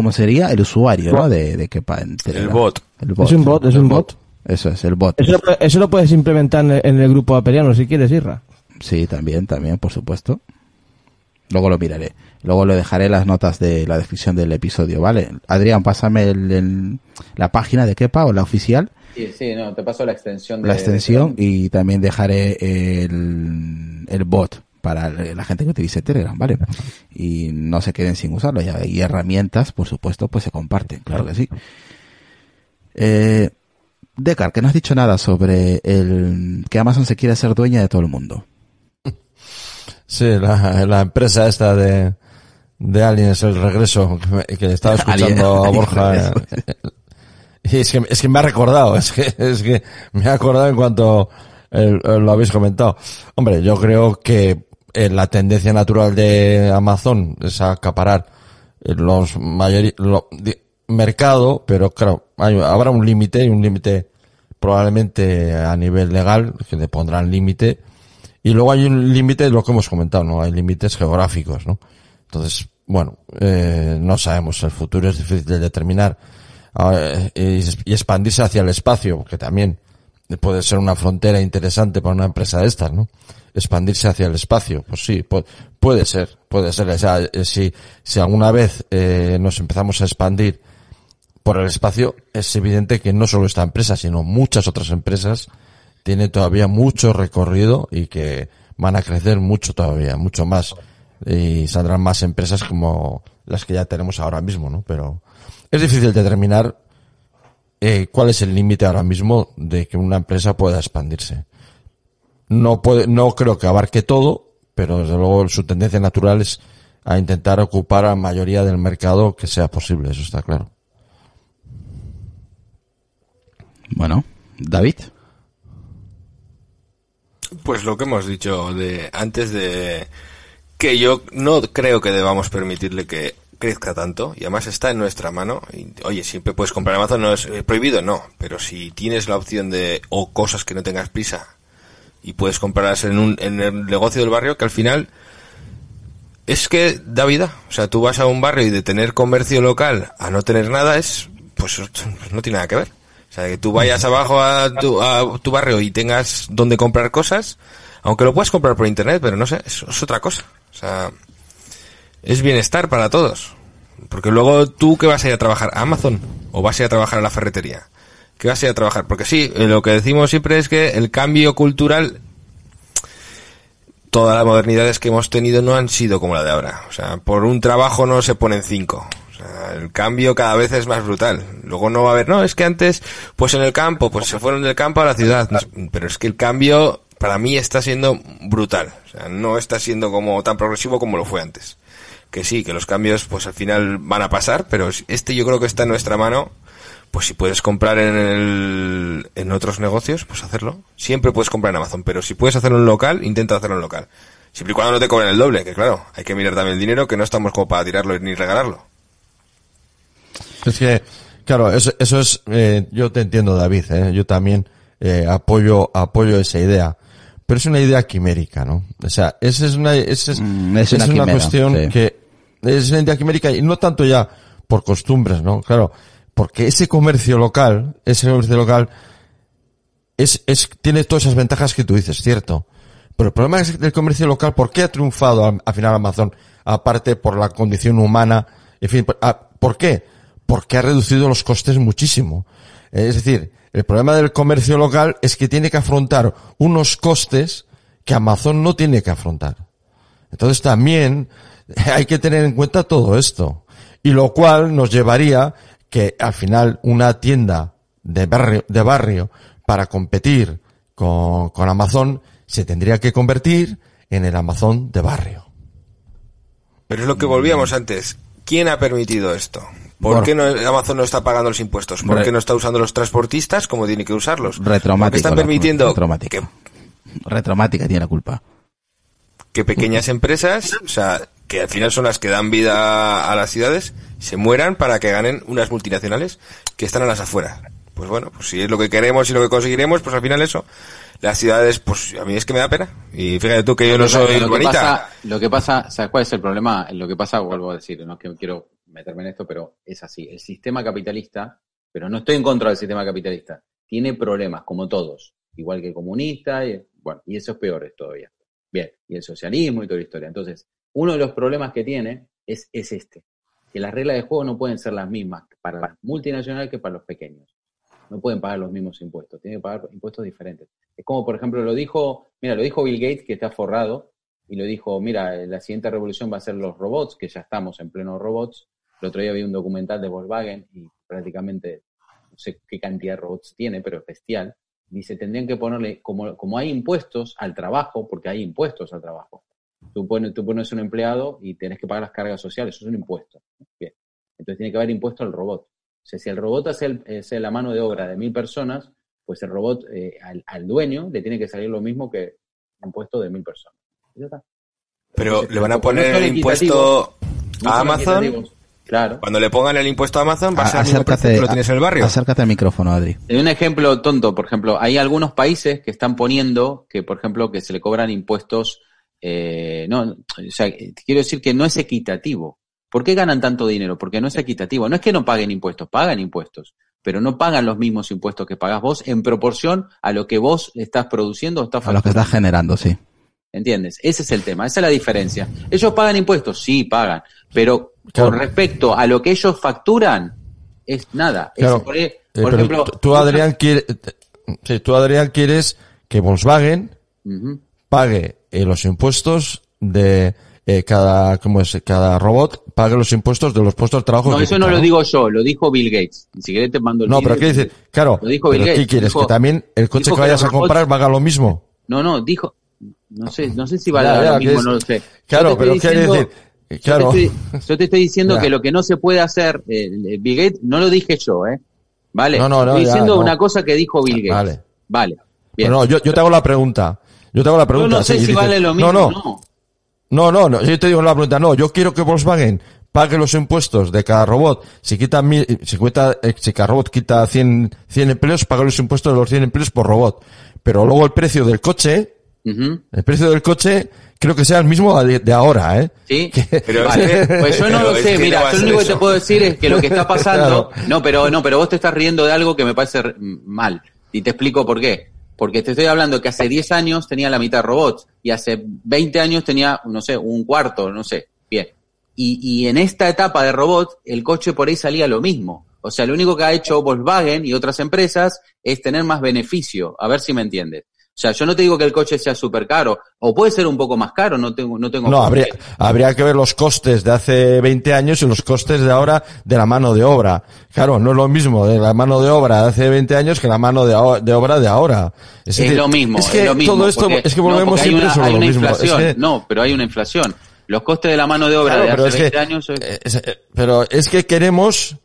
¿cómo sería? El usuario, ¿no? De, de Kepa en El bot. El Es un bot, es El un bot. Eso es, el bot. Eso, lo eso lo puedes implementar en el, en el grupo aperiano si quieres, Irra. Sí, también, también, por supuesto. Luego lo miraré. Luego le dejaré las notas de la descripción del episodio, ¿vale? Adrián, pásame el- el- la página de Kepa o la oficial, Sí, sí, no, te paso la extensión de la extensión y también dejaré el, el bot para la gente que utilice Telegram, ¿vale? Y no se queden sin usarlo. Y herramientas, por supuesto, pues se comparten, claro que sí. Eh, Decar, que no has dicho nada sobre el que Amazon se quiere hacer dueña de todo el mundo. Sí, la, la empresa esta de, de Aliens, el regreso, que, estaba escuchando a Borja. Y es que, es que me ha recordado, es que, es que me ha acordado en cuanto eh, lo habéis comentado. Hombre, yo creo que eh, la tendencia natural de Amazon es acaparar eh, los mayores mercado, pero claro, hay- habrá un límite y un límite probablemente a nivel legal que le pondrán límite y luego hay un límite lo que hemos comentado, ¿no? Hay límites geográficos, ¿no? Entonces, bueno, eh, no sabemos, el futuro es difícil de determinar. Ah, eh, y, y expandirse hacia el espacio, que también puede ser una frontera interesante para una empresa de estas, ¿no? Expandirse hacia el espacio, pues sí, pu- puede ser, puede ser. O sea, eh, si, si alguna vez eh, nos empezamos a expandir por el espacio, es evidente que no solo esta empresa, sino muchas otras empresas tienen todavía mucho recorrido y que van a crecer mucho todavía, mucho más. Y saldrán más empresas como las que ya tenemos ahora mismo, ¿no? Pero es difícil determinar eh, cuál es el límite ahora mismo de que una empresa pueda expandirse. No puede, no creo que abarque todo, pero desde luego su tendencia natural es a intentar ocupar a la mayoría del mercado que sea posible, eso está claro. Bueno, David. Pues lo que hemos dicho de antes de que yo no creo que debamos permitirle que crezca tanto y además está en nuestra mano. Y, oye, siempre puedes comprar Amazon, no es eh, prohibido, no, pero si tienes la opción de o cosas que no tengas prisa y puedes comprarlas en un en el negocio del barrio que al final es que da vida. O sea, tú vas a un barrio y de tener comercio local a no tener nada es pues no tiene nada que ver. O sea, que tú vayas abajo a tu, a tu barrio y tengas donde comprar cosas, aunque lo puedas comprar por internet, pero no sé, es, es otra cosa. O sea, es bienestar para todos. Porque luego tú que vas a ir a trabajar a Amazon o vas a ir a trabajar a la ferretería. ¿Qué vas a ir a trabajar? Porque sí, eh, lo que decimos siempre es que el cambio cultural, todas las modernidades que hemos tenido no han sido como la de ahora. O sea, por un trabajo no se ponen cinco. O sea, el cambio cada vez es más brutal. Luego no va a haber, no, es que antes, pues en el campo, pues se fueron del campo a la ciudad. Pero es que el cambio para mí está siendo brutal. O sea, no está siendo como tan progresivo como lo fue antes. Que sí, que los cambios pues al final van a pasar, pero este yo creo que está en nuestra mano. Pues si puedes comprar en el, en otros negocios, pues hacerlo. Siempre puedes comprar en Amazon, pero si puedes hacerlo en local, intenta hacerlo en local. Siempre y cuando no te cobren el doble, que claro, hay que mirar también el dinero, que no estamos como para tirarlo ni regalarlo. Es que, claro, eso, eso es, eh, yo te entiendo, David, ¿eh? yo también eh, apoyo, apoyo esa idea. Pero es una idea quimérica, ¿no? O sea, esa es una, esa es, Mm, es es una una, quimera, cuestión sí. que es una idea quimérica y no tanto ya por costumbres, ¿no? Claro, porque ese comercio local, ese comercio local es, es, tiene todas esas ventajas que tú dices, cierto. Pero el problema es del comercio local, ¿por qué ha triunfado al, al final Amazon? Aparte por la condición humana, en fin, por, ah, ¿por qué? Porque ha reducido los costes muchísimo. Es decir, el problema del comercio local es que tiene que afrontar unos costes que Amazon no tiene que afrontar. Entonces también hay que tener en cuenta todo esto. Y lo cual nos llevaría que al final una tienda de barrio, de barrio para competir con, con Amazon se tendría que convertir en el Amazon de barrio. Pero es lo que volvíamos antes. ¿Quién ha permitido esto? ¿Por Bueno. qué no, Amazon no está pagando los impuestos? ¿Por qué no está usando los transportistas como tiene que usarlos? ¿Por qué Retraumático. están la- permitiendo retraumático. que, Retraumática tiene la culpa. que pequeñas empresas, o sea, que al final son las que dan vida a las ciudades, se mueran para que ganen unas multinacionales que están a las afueras? Pues bueno, pues si es lo que queremos y lo que conseguiremos, pues al final eso. Las ciudades, pues a mí es que me da pena. Y fíjate tú que yo no soy lo que pasa, lo que pasa, ¿sabes cuál es el problema? Lo que pasa, vuelvo a decir, no es que quiero meterme en esto, pero es así. El sistema capitalista, pero no estoy en contra del sistema capitalista, tiene problemas, como todos, igual que el comunista, y, bueno, y eso es peor todavía. Bien, y el socialismo y toda la historia. Entonces, uno de los problemas que tiene es, es este, que las reglas de juego no pueden ser las mismas para las multinacionales que para los pequeños. No pueden pagar los mismos impuestos, tienen que pagar impuestos diferentes. Es como, por ejemplo, lo dijo, mira, lo dijo Bill Gates, que está forrado, y lo dijo, mira, la siguiente revolución va a ser los robots, que ya estamos en pleno robots. El otro día vi un documental de Volkswagen y prácticamente no sé qué cantidad de robots tiene, pero es bestial. Dice, tendrían que ponerle, como, como hay impuestos al trabajo, porque hay impuestos al trabajo. Tú pones, tú pones un empleado y tienes que pagar las cargas sociales, eso es un impuesto. Bien. Entonces tiene que haber impuesto al robot. O sea, si el robot hace, el- hace la mano de obra de mil personas, pues el robot eh, al, al dueño le tiene que salir lo mismo que un puesto de mil personas. Y ya está. Pero le van a no poner el impuesto No a Amazon. Claro. Cuando le pongan el impuesto a Amazon, va a ser Acércate, que lo tienes en el barrio. acércate al micrófono, Adri. En un ejemplo tonto, por ejemplo, hay algunos países que están poniendo que, por ejemplo, que se le cobran impuestos, eh, no, o sea, quiero decir que no es equitativo. ¿Por qué ganan tanto dinero? Porque no es equitativo. No es que no paguen impuestos, pagan impuestos, pero no pagan los mismos impuestos que pagas vos en proporción a lo que vos estás produciendo o estás A lo que estás generando, sí. ¿Entiendes? Ese es el tema, esa es la diferencia. ¿Ellos pagan impuestos? Sí, pagan. Pero Claro. con respecto a lo que ellos facturan, es nada. Es por, Eh, por pero ejemplo, tú- Adrián, quiere, sí, tú, Adrián, quieres que Volkswagen pague eh, los impuestos de eh, cada, ¿cómo es? Cada robot pague los impuestos de los puestos de trabajo. No, que eso no lo digo yo, lo dijo Bill Gates. Si querés te mando el No, pero. ¿qué dice? Claro, Lo dijo Bill ¿qué Gates, quieres? dijo- que también el coche que que vayas a los robots- comprar valga lo mismo. No, no, dijo, no sé, no sé si va a Ya, ya, lo que mismo, es- no lo sé. Claro, pero diciendo- decir, eh, claro. Yo te estoy, yo te estoy diciendo Ya. que lo que no se puede hacer, eh, eh, Bill Gates, no lo dije yo, ¿eh? Vale, No, no, no, estoy ya, diciendo no. una cosa que dijo Bill Gates. Vale. Vale. Bien. No, yo, yo te hago la pregunta. Yo te hago la Yo pregunta. no sé si dices, vale lo mismo, No, no, no. no, yo te digo la pregunta. No, yo quiero que Volkswagen pague los impuestos de cada robot. Si quita mil, si cuesta, eh, si cada robot quita 100, 100 empleos, pague los impuestos de los 100 empleos por robot. Pero luego el precio del coche, el precio del coche, creo que sea el mismo de, ahora, ¿eh? Sí, Pero Vale. pues yo no pero lo sé, mira, yo lo único que te puedo decir es que lo que está pasando, Claro. no, pero no, pero vos te estás riendo de algo que me parece mal y te explico por qué. Porque te estoy hablando que hace 10 años tenía la mitad robots y hace 20 años tenía, no sé, un cuarto, no sé. Bien. Y, y en esta etapa de robots, el coche por ahí salía lo mismo. O sea, lo único que ha hecho Volkswagen y otras empresas es tener más beneficio. A ver si me entiendes. O sea, yo no te digo que el coche sea súper caro, o puede ser un poco más caro, no tengo, no tengo. No, habría, habría que ver los costes de hace 20 años y los costes de ahora de la mano de obra. Claro, no es lo mismo de la mano de obra de hace 20 años que la mano de, obra de ahora. Es, decir, lo mismo, Es que es lo mismo. todo esto, porque- es que no, volvemos hay siempre una, sobre hay lo mismo. Es inflación. que- No, pero hay una inflación. Los costes de la mano de obra Claro, de pero hace es que- 20 años. eh, eh, eh, pero es que queremos,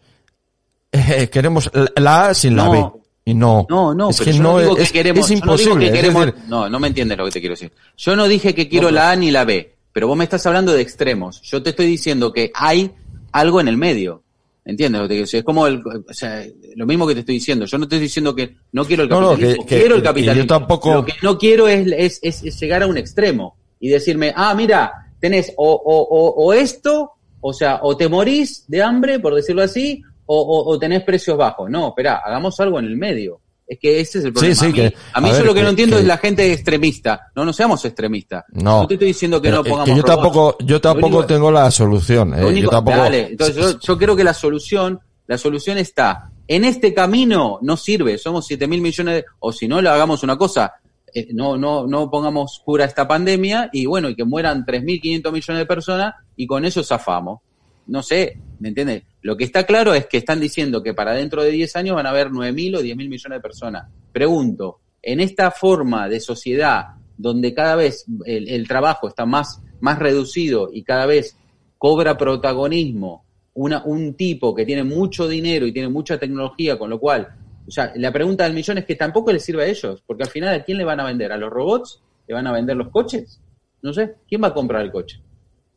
eh, queremos la A sin la No. B. Y no. No, no, es pero que yo no, digo es, que queremos. es yo no digo imposible. que queremos. decir, no, no me entiendes lo que te quiero decir. Yo no dije que quiero la A ni la B, pero vos me estás hablando de extremos. Yo te estoy diciendo que hay algo en el medio. ¿Entiendes lo que te quiero decir? Es como el, o sea, lo mismo que te estoy diciendo. Yo no te estoy diciendo que no quiero el No, no, capitalismo. que- quiero el que yo capitalismo. tampoco- Lo que no quiero es, es, es- es llegar a un extremo y decirme, ah, mira, tenés o, o, o, o esto, o sea, o te morís de hambre, por decirlo así, o, o, o tenés precios bajos. No, espera, hagamos algo en el medio. Es que ese es el problema. sí, a mí, que- a mí a yo ver, lo que, que- no entiendo que- es la gente extremista. No, no seamos extremistas. No. te estoy diciendo que no pongamos que yo robots. tampoco, yo tampoco único- tengo la solución. eh, único- yo tampoco. dale, entonces yo, yo creo que la solución, la solución está en este camino no sirve, somos 7 mil millones de, o si no le hagamos una cosa, eh, no, no, no pongamos cura a esta pandemia y bueno, y que mueran 3.500 millones de personas y con eso zafamos. No sé, ¿me entiendes? Lo que está claro es que están diciendo que para dentro de 10 años van a haber 9.000 o 10.000 millones de personas. Pregunto, en esta forma de sociedad donde cada vez el, el trabajo está más, más reducido y cada vez cobra protagonismo una, un tipo que tiene mucho dinero y tiene mucha tecnología, con lo cual, o sea, la pregunta del millón es que tampoco les sirve a ellos, porque al final, ¿a quién le van a vender? ¿A los robots? ¿Le van a vender los coches? No sé, ¿quién va a comprar el coche?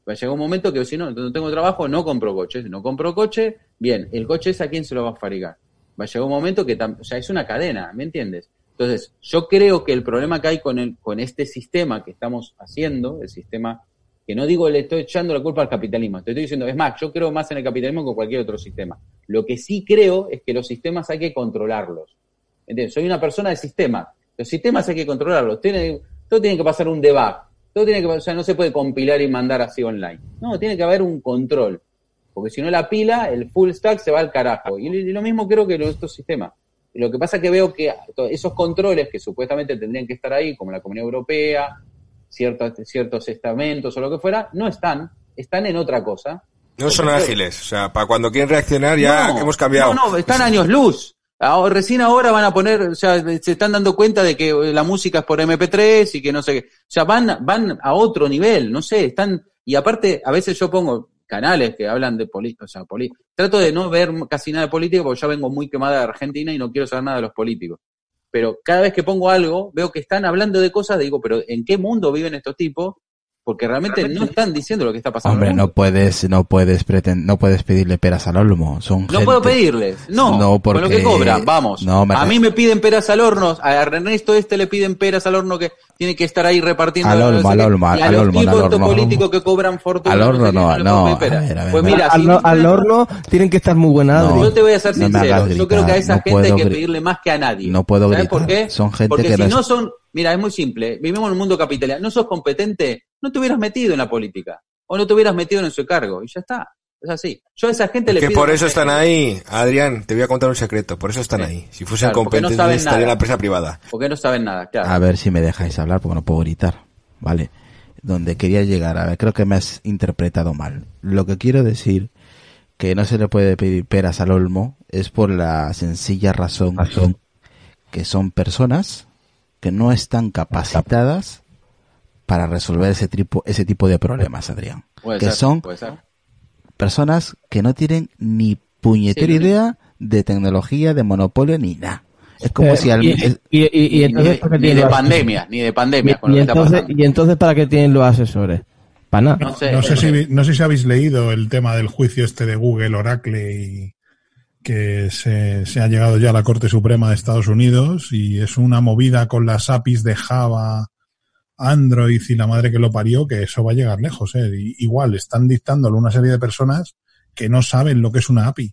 Va a llegar un momento que si no, no tengo trabajo, no compro coches, no compro coche, bien, el coche es a quién se lo va a fabricar. Va a llegar un momento que, o sea, es una cadena, ¿me entiendes? Entonces, yo creo que el problema que hay con, el, con este sistema que estamos haciendo, el sistema, que no digo le estoy echando la culpa al capitalismo, te estoy diciendo, es más, yo creo más en el capitalismo que cualquier otro sistema. Lo que sí creo es que los sistemas hay que controlarlos. ¿Entiendes? Soy una persona de sistemas. Los sistemas hay que controlarlos. Tiene, todo tiene que pasar un debug. Todo tiene que, o sea, no se puede compilar y mandar así online. No, tiene que haber un control. Porque si no la pila, el full stack se va al carajo. Y, y lo mismo creo que los estos sistemas. Lo que pasa es que veo que esos controles que supuestamente tendrían que estar ahí, como la Comunidad Europea, ciertos, ciertos estamentos o lo que fuera, no están. Están en otra cosa. No son ágiles. O sea, para cuando quieren reaccionar ya no, hemos cambiado. No, no, están años luz. Recién ahora van a poner, o sea, se están dando cuenta de que la música es por MP3 y que no sé qué. O sea, van, van a otro nivel, no sé, están, y aparte, a veces yo pongo canales que hablan de política, o sea, poli- trato de no ver casi nada de política porque ya vengo muy quemada de Argentina y no quiero saber nada de los políticos. Pero cada vez que pongo algo, veo que están hablando de cosas, digo, pero ¿en qué mundo viven estos tipos? Porque realmente no están diciendo lo que está pasando. Hombre, no puedes, no puedes preten- no puedes pedirle peras al olmo. Son No gente- puedo pedirles, no, No, con lo porque- que cobran, vamos. No, me a mí me piden peras al horno, a Ernesto este le piden peras al horno que tiene que estar ahí repartiendo. Al olmo, al olmo, al los olmo, al horno. políticos que cobran fortuna. Al horno no, no, puedo pedir a peras. ver, a ver, Pues mira, al, si- al horno tienen que estar muy buena, No. Adri. yo te voy a ser sincero, yo creo que a esa gente hay que pedirle más que a nadie. No puedo ¿Sabes gritar. por qué? Son gente Porque que si no son, mira, es muy simple, vivimos en un mundo capitalista, no sos competente, no te hubieras metido en la política, o no te hubieras metido en su cargo, y ya está. Es así. Yo a esa gente le Que pido por más eso que- están ahí, Adrián, te voy a contar un secreto, por eso están Sí. ahí. Si fuesen Claro, no competentes estarían nada. en la empresa privada. Porque no saben nada, claro. A ver si me dejáis hablar porque no puedo gritar. Vale. Donde quería llegar, a ver, creo que me has interpretado mal. Lo que quiero decir que no se le puede pedir peras al olmo es por la sencilla razón, que son personas que no están capacitadas para resolver ese tipo, ese tipo de problemas, Adrián. Puede que ser, son puede ser. personas que no tienen ni puñetera Sí, idea de tecnología, de monopolio, ni nada. Es como Eh, si al, y, es- y, y- y Ni, entonces, de- ¿para qué ni de pandemia, ni de y, pandemia con y lo que está entonces, pasando. y entonces, ¿para qué tienen los asesores? Para nada. No sé, No sé, eh, si, no sé si habéis leído el tema del juicio este de Google, Oracle y que se, se ha llegado ya a la Corte Suprema de Estados Unidos y es una movida con las APIs de Java, Android y la madre que lo parió, que eso va a llegar lejos. ¿eh? Igual están dictándolo una serie de personas que no saben lo que es una API,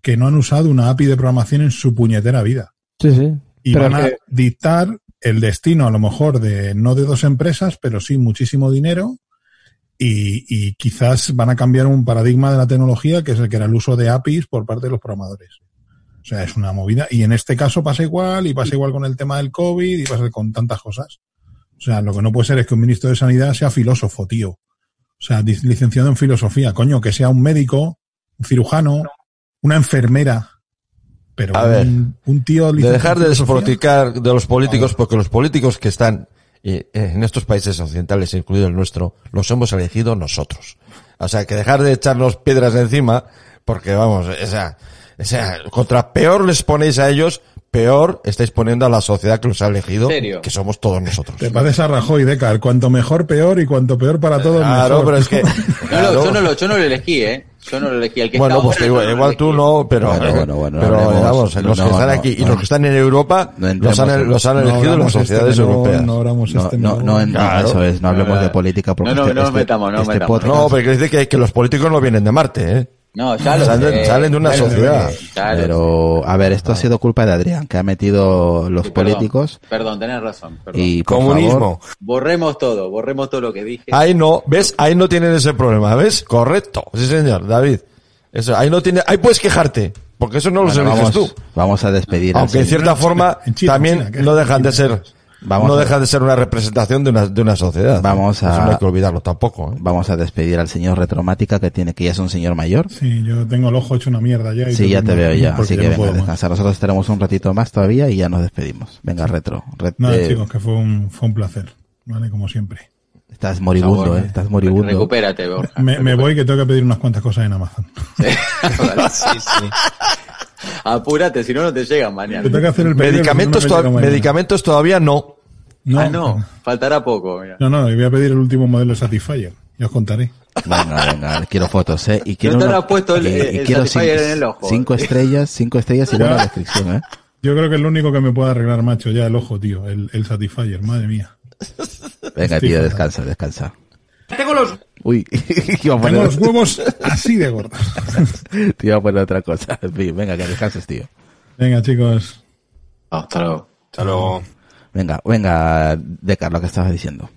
que no han usado una API de programación en su puñetera vida Sí, sí. y Pero van a que- dictar el destino a lo mejor de no de dos empresas, pero sí muchísimo dinero y, y quizás van a cambiar un paradigma de la tecnología que es el que era el uso de APIs por parte de los programadores. O sea, es una movida y en este caso pasa igual y pasa igual con el tema del COVID y pasa con tantas cosas. O sea, lo que no puede ser es que un ministro de Sanidad sea filósofo, tío. O sea, licenciado en filosofía, coño, que sea un médico, un cirujano, una enfermera. Pero A ver, un, un tío de licenciado dejar de despoticar de los políticos, porque los políticos que están eh, en estos países occidentales, incluido el nuestro, los hemos elegido nosotros. O sea, que dejar de echarnos piedras encima, porque vamos, o sea, o sea, contra peor les ponéis a ellos, peor estáis poniendo a la sociedad que los ha elegido, que somos todos nosotros. Te pareces a Rajoy, Decar. Cuanto mejor, peor y cuanto peor para todos, Claro, mejor. pero es que, No, yo, no lo, yo no lo elegí, ¿eh? Yo no lo elegí. El que bueno, pues ahora, igual, igual tú no, pero, Bueno, bueno, bueno, pero hablemos. vamos, los No, que están no, aquí y los que están en Europa No los han, en- los han No elegido las este sociedades europeas. No abramos no, este no, no, Claro. eso es, no hablemos de política porque No, no, este, no este- metamos, no este metamos. No, pero quiere decir que, que los políticos no vienen de Marte, ¿eh? No, ya lo Salen- sé. salen de una lo sociedad. lo Pero, a ver, esto ha sido culpa de Adrián, que ha metido los Sí, perdón. políticos Perdón, tenés razón. Perdón. y Comunismo. favor, Borremos todo, borremos todo lo que dije. Ahí no, ¿ves? Ahí no tienen ese problema, ¿ves? Correcto. Sí, señor, David. Eso, ahí no tiene, ahí puedes quejarte, porque eso no lo bueno, eliges vamos, tú. vamos a despedir Aunque en señor. cierta forma en China, en también China, no dejan de China. ser, Vamos no a- dejan de ser una representación de una, de una sociedad. Vamos a- Eso no hay que olvidarlo tampoco, ¿eh? Vamos a despedir al señor Retromática que tiene que ya es un señor mayor. Sí, yo tengo el ojo hecho una mierda ya. y Sí, ya te veo ya, así que no venga, descansar. Nosotros estaremos un ratito más todavía y ya nos despedimos. Venga, Retro. Ret- Nada, eh, chicos, que fue un, fue un placer. Vale, como siempre. Estás moribundo, favor. eh, estás moribundo. Recupérate, Borja. Me, me voy que tengo que pedir unas cuantas cosas en Amazon. Vale, sí, sí. Apúrate, si no, no te llegan mañana. Te tengo que hacer el pedido, Medicamentos, no, mañana. medicamentos todavía no. No, ah, no, faltará poco. mira. no, no, y voy a pedir el último modelo de Satisfyer. Ya os contaré. Venga, venga, quiero fotos, eh. Y quiero te una- habrás puesto el- y- y el quiero Satisfyer cinco, en el ojo. cinco estrellas, cinco estrellas y buena descripción, eh. Yo creo que es lo único que me puede arreglar, macho, ya el ojo, tío. El, el Satisfyer, madre mía. Venga, Estoy tío, fatal. descansa, descansa. Tengo los... Uy, iba a Tengo poner, los huevos así de gordos. te iba a poner otra cosa. En fin, venga, que descanses, tío. Venga, chicos. Hasta luego. Hasta luego. Venga, venga, Decar, lo que estabas diciendo.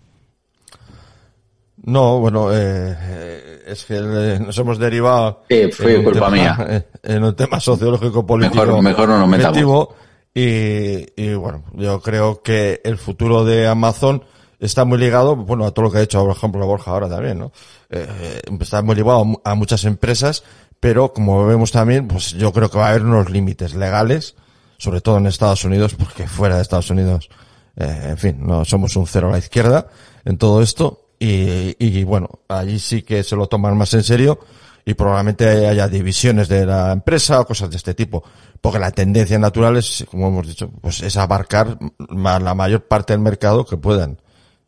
No, bueno, eh, eh, es que eh, nos hemos derivado. Sí, fue culpa tema- mía. En un tema sociológico político. Mejor- mejor no nos metamos. objetivo, Y, y bueno, yo creo que el futuro de Amazon está muy ligado, bueno, a todo lo que ha hecho, por ejemplo, Borja ahora también, ¿no? Eh, eh, está muy ligado a mu- a muchas empresas, pero como vemos también, pues yo creo que va a haber unos límites legales, sobre todo en Estados Unidos, porque fuera de Estados Unidos, eh, en fin, no somos un cero a la izquierda en todo esto, y, y bueno, allí sí que se lo toman más en serio, y probablemente haya divisiones de la empresa o cosas de este tipo, porque la tendencia natural es, como hemos dicho, pues es abarcar la mayor parte del mercado que puedan.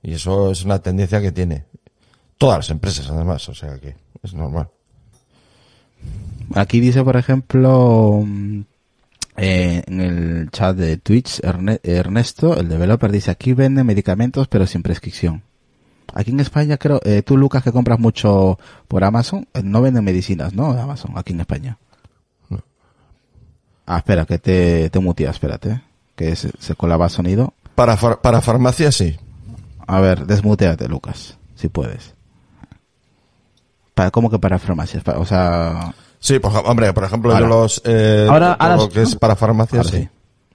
Y eso es una tendencia que tiene todas las empresas, además, o sea que es normal. Aquí dice, por ejemplo, mm, eh, en el chat de Twitch, Erne- Ernesto, el developer, dice, aquí venden medicamentos pero sin prescripción. Aquí en España, creo, eh, tú Lucas que compras mucho por Amazon, eh, no venden medicinas, ¿no? Amazon, aquí en España. Ah, espera, que te, te mutea, espérate, que se, se colaba sonido. Para, far- para farmacia sí. A ver, desmuteate, Lucas, si puedes. Para, ¿Cómo que para farmacias? Pa- o sea, Sí, por, ej- hombre, por ejemplo, Ahora. yo los, eh, Ahora- ahora lo que es para farmacia ahora sí. sí.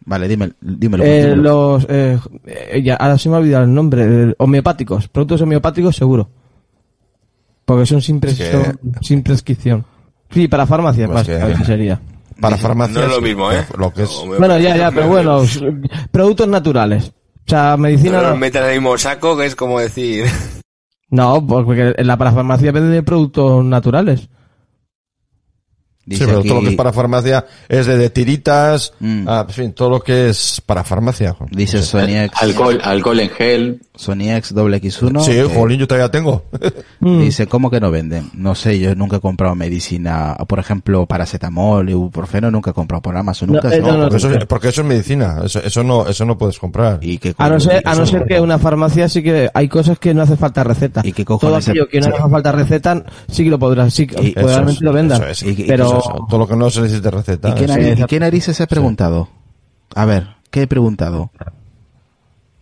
Vale, dime, dímelo. Eh, dímelo. los, eh, ya, ahora se me ha olvidado el nombre, homeopáticos, productos homeopáticos seguro. Porque son sin, pres- Es que- son sin prescripción. Sí, para farmacias Pues que- básicamente sería. Para No farmacia es lo mismo, ¿eh? Lo que es, Bueno, ya, ya, pero bueno, productos naturales. O sea, medicina No no. nos metas en el mismo saco, que es como decir... No, porque en la parafarmacia venden de productos naturales. Dice sí, pero todo lo aquí- que es para farmacia es de, de tiritas, Mm. ah, en fin, todo lo que es para farmacia. Dice Sony X, Alcohol, alcohol en gel. Sony X doble X1. sí, que jolín, yo todavía tengo. Mm. Dice, ¿cómo que no venden? No sé, yo nunca he comprado medicina, por ejemplo, paracetamol, ibuprofeno, nunca he comprado por Amazon, nunca No, eh, no, no, porque, eso, es- porque eso es medicina, eso, eso no, eso no puedes comprar. ¿Y qué A no ser, y a no eso- ser que una farmacia sí que hay cosas que no hace falta receta. ¿Y qué Todo aquello que no hace falta receta sí que lo podrás, sí que Y- Eso probablemente es, lo vendan. eso es. Y- y- pero Eso es, todo lo que no se necesite receta. ¿Y qué, eso- y qué narices he preguntado? A ver, ¿qué he preguntado?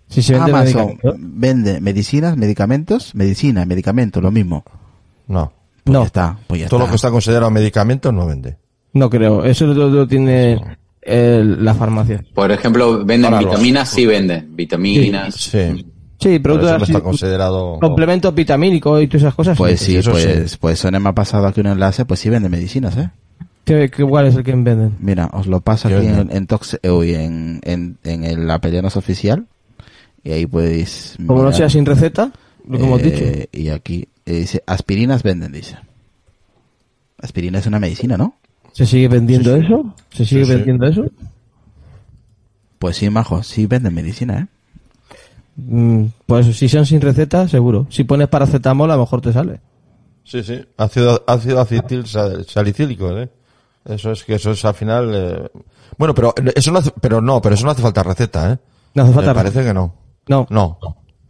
Si se vende Amazon vende medicinas, medicamentos, medicina, medicamento, lo mismo. No. Pues No. ya está, pues ya Todo lo está. que está considerado medicamento no vende. No creo, eso lo, lo tiene el- la farmacia. Por ejemplo, venden los- vitaminas, sí venden. Vitaminas. Sí. Sí, Pero productos eso no está considerado. complementos vitamínicos y todas esas cosas. Pues sí, eso pues, sí. pues Sony me ha pasado aquí un enlace, pues sí vende medicinas, ¿eh? ¿Qué, qué- cuál es el que venden? Mira, os lo paso aquí en, en, Tox- eh, en, en, en el Apelianos oficial. Y ahí podéis. Como no sea sin receta, lo que hemos dicho. Eh, Y aquí eh, dice, aspirinas venden, dice. Aspirina es una medicina, ¿no? ¿Se sigue vendiendo eso? ¿Se sigue Sí, sí. vendiendo eso? Pues sí, majo, sí venden medicina, ¿eh? Mm, pues si son sin receta, seguro. Si pones paracetamol, a lo mejor te sale. Sí, sí. Ácido, ácido acetil sal- salicílico, ¿eh? Eso es que eso es al final. eh, Bueno, pero eso no hace, pero no, pero eso no hace falta receta, ¿eh? No hace falta Me parece que no. No. No.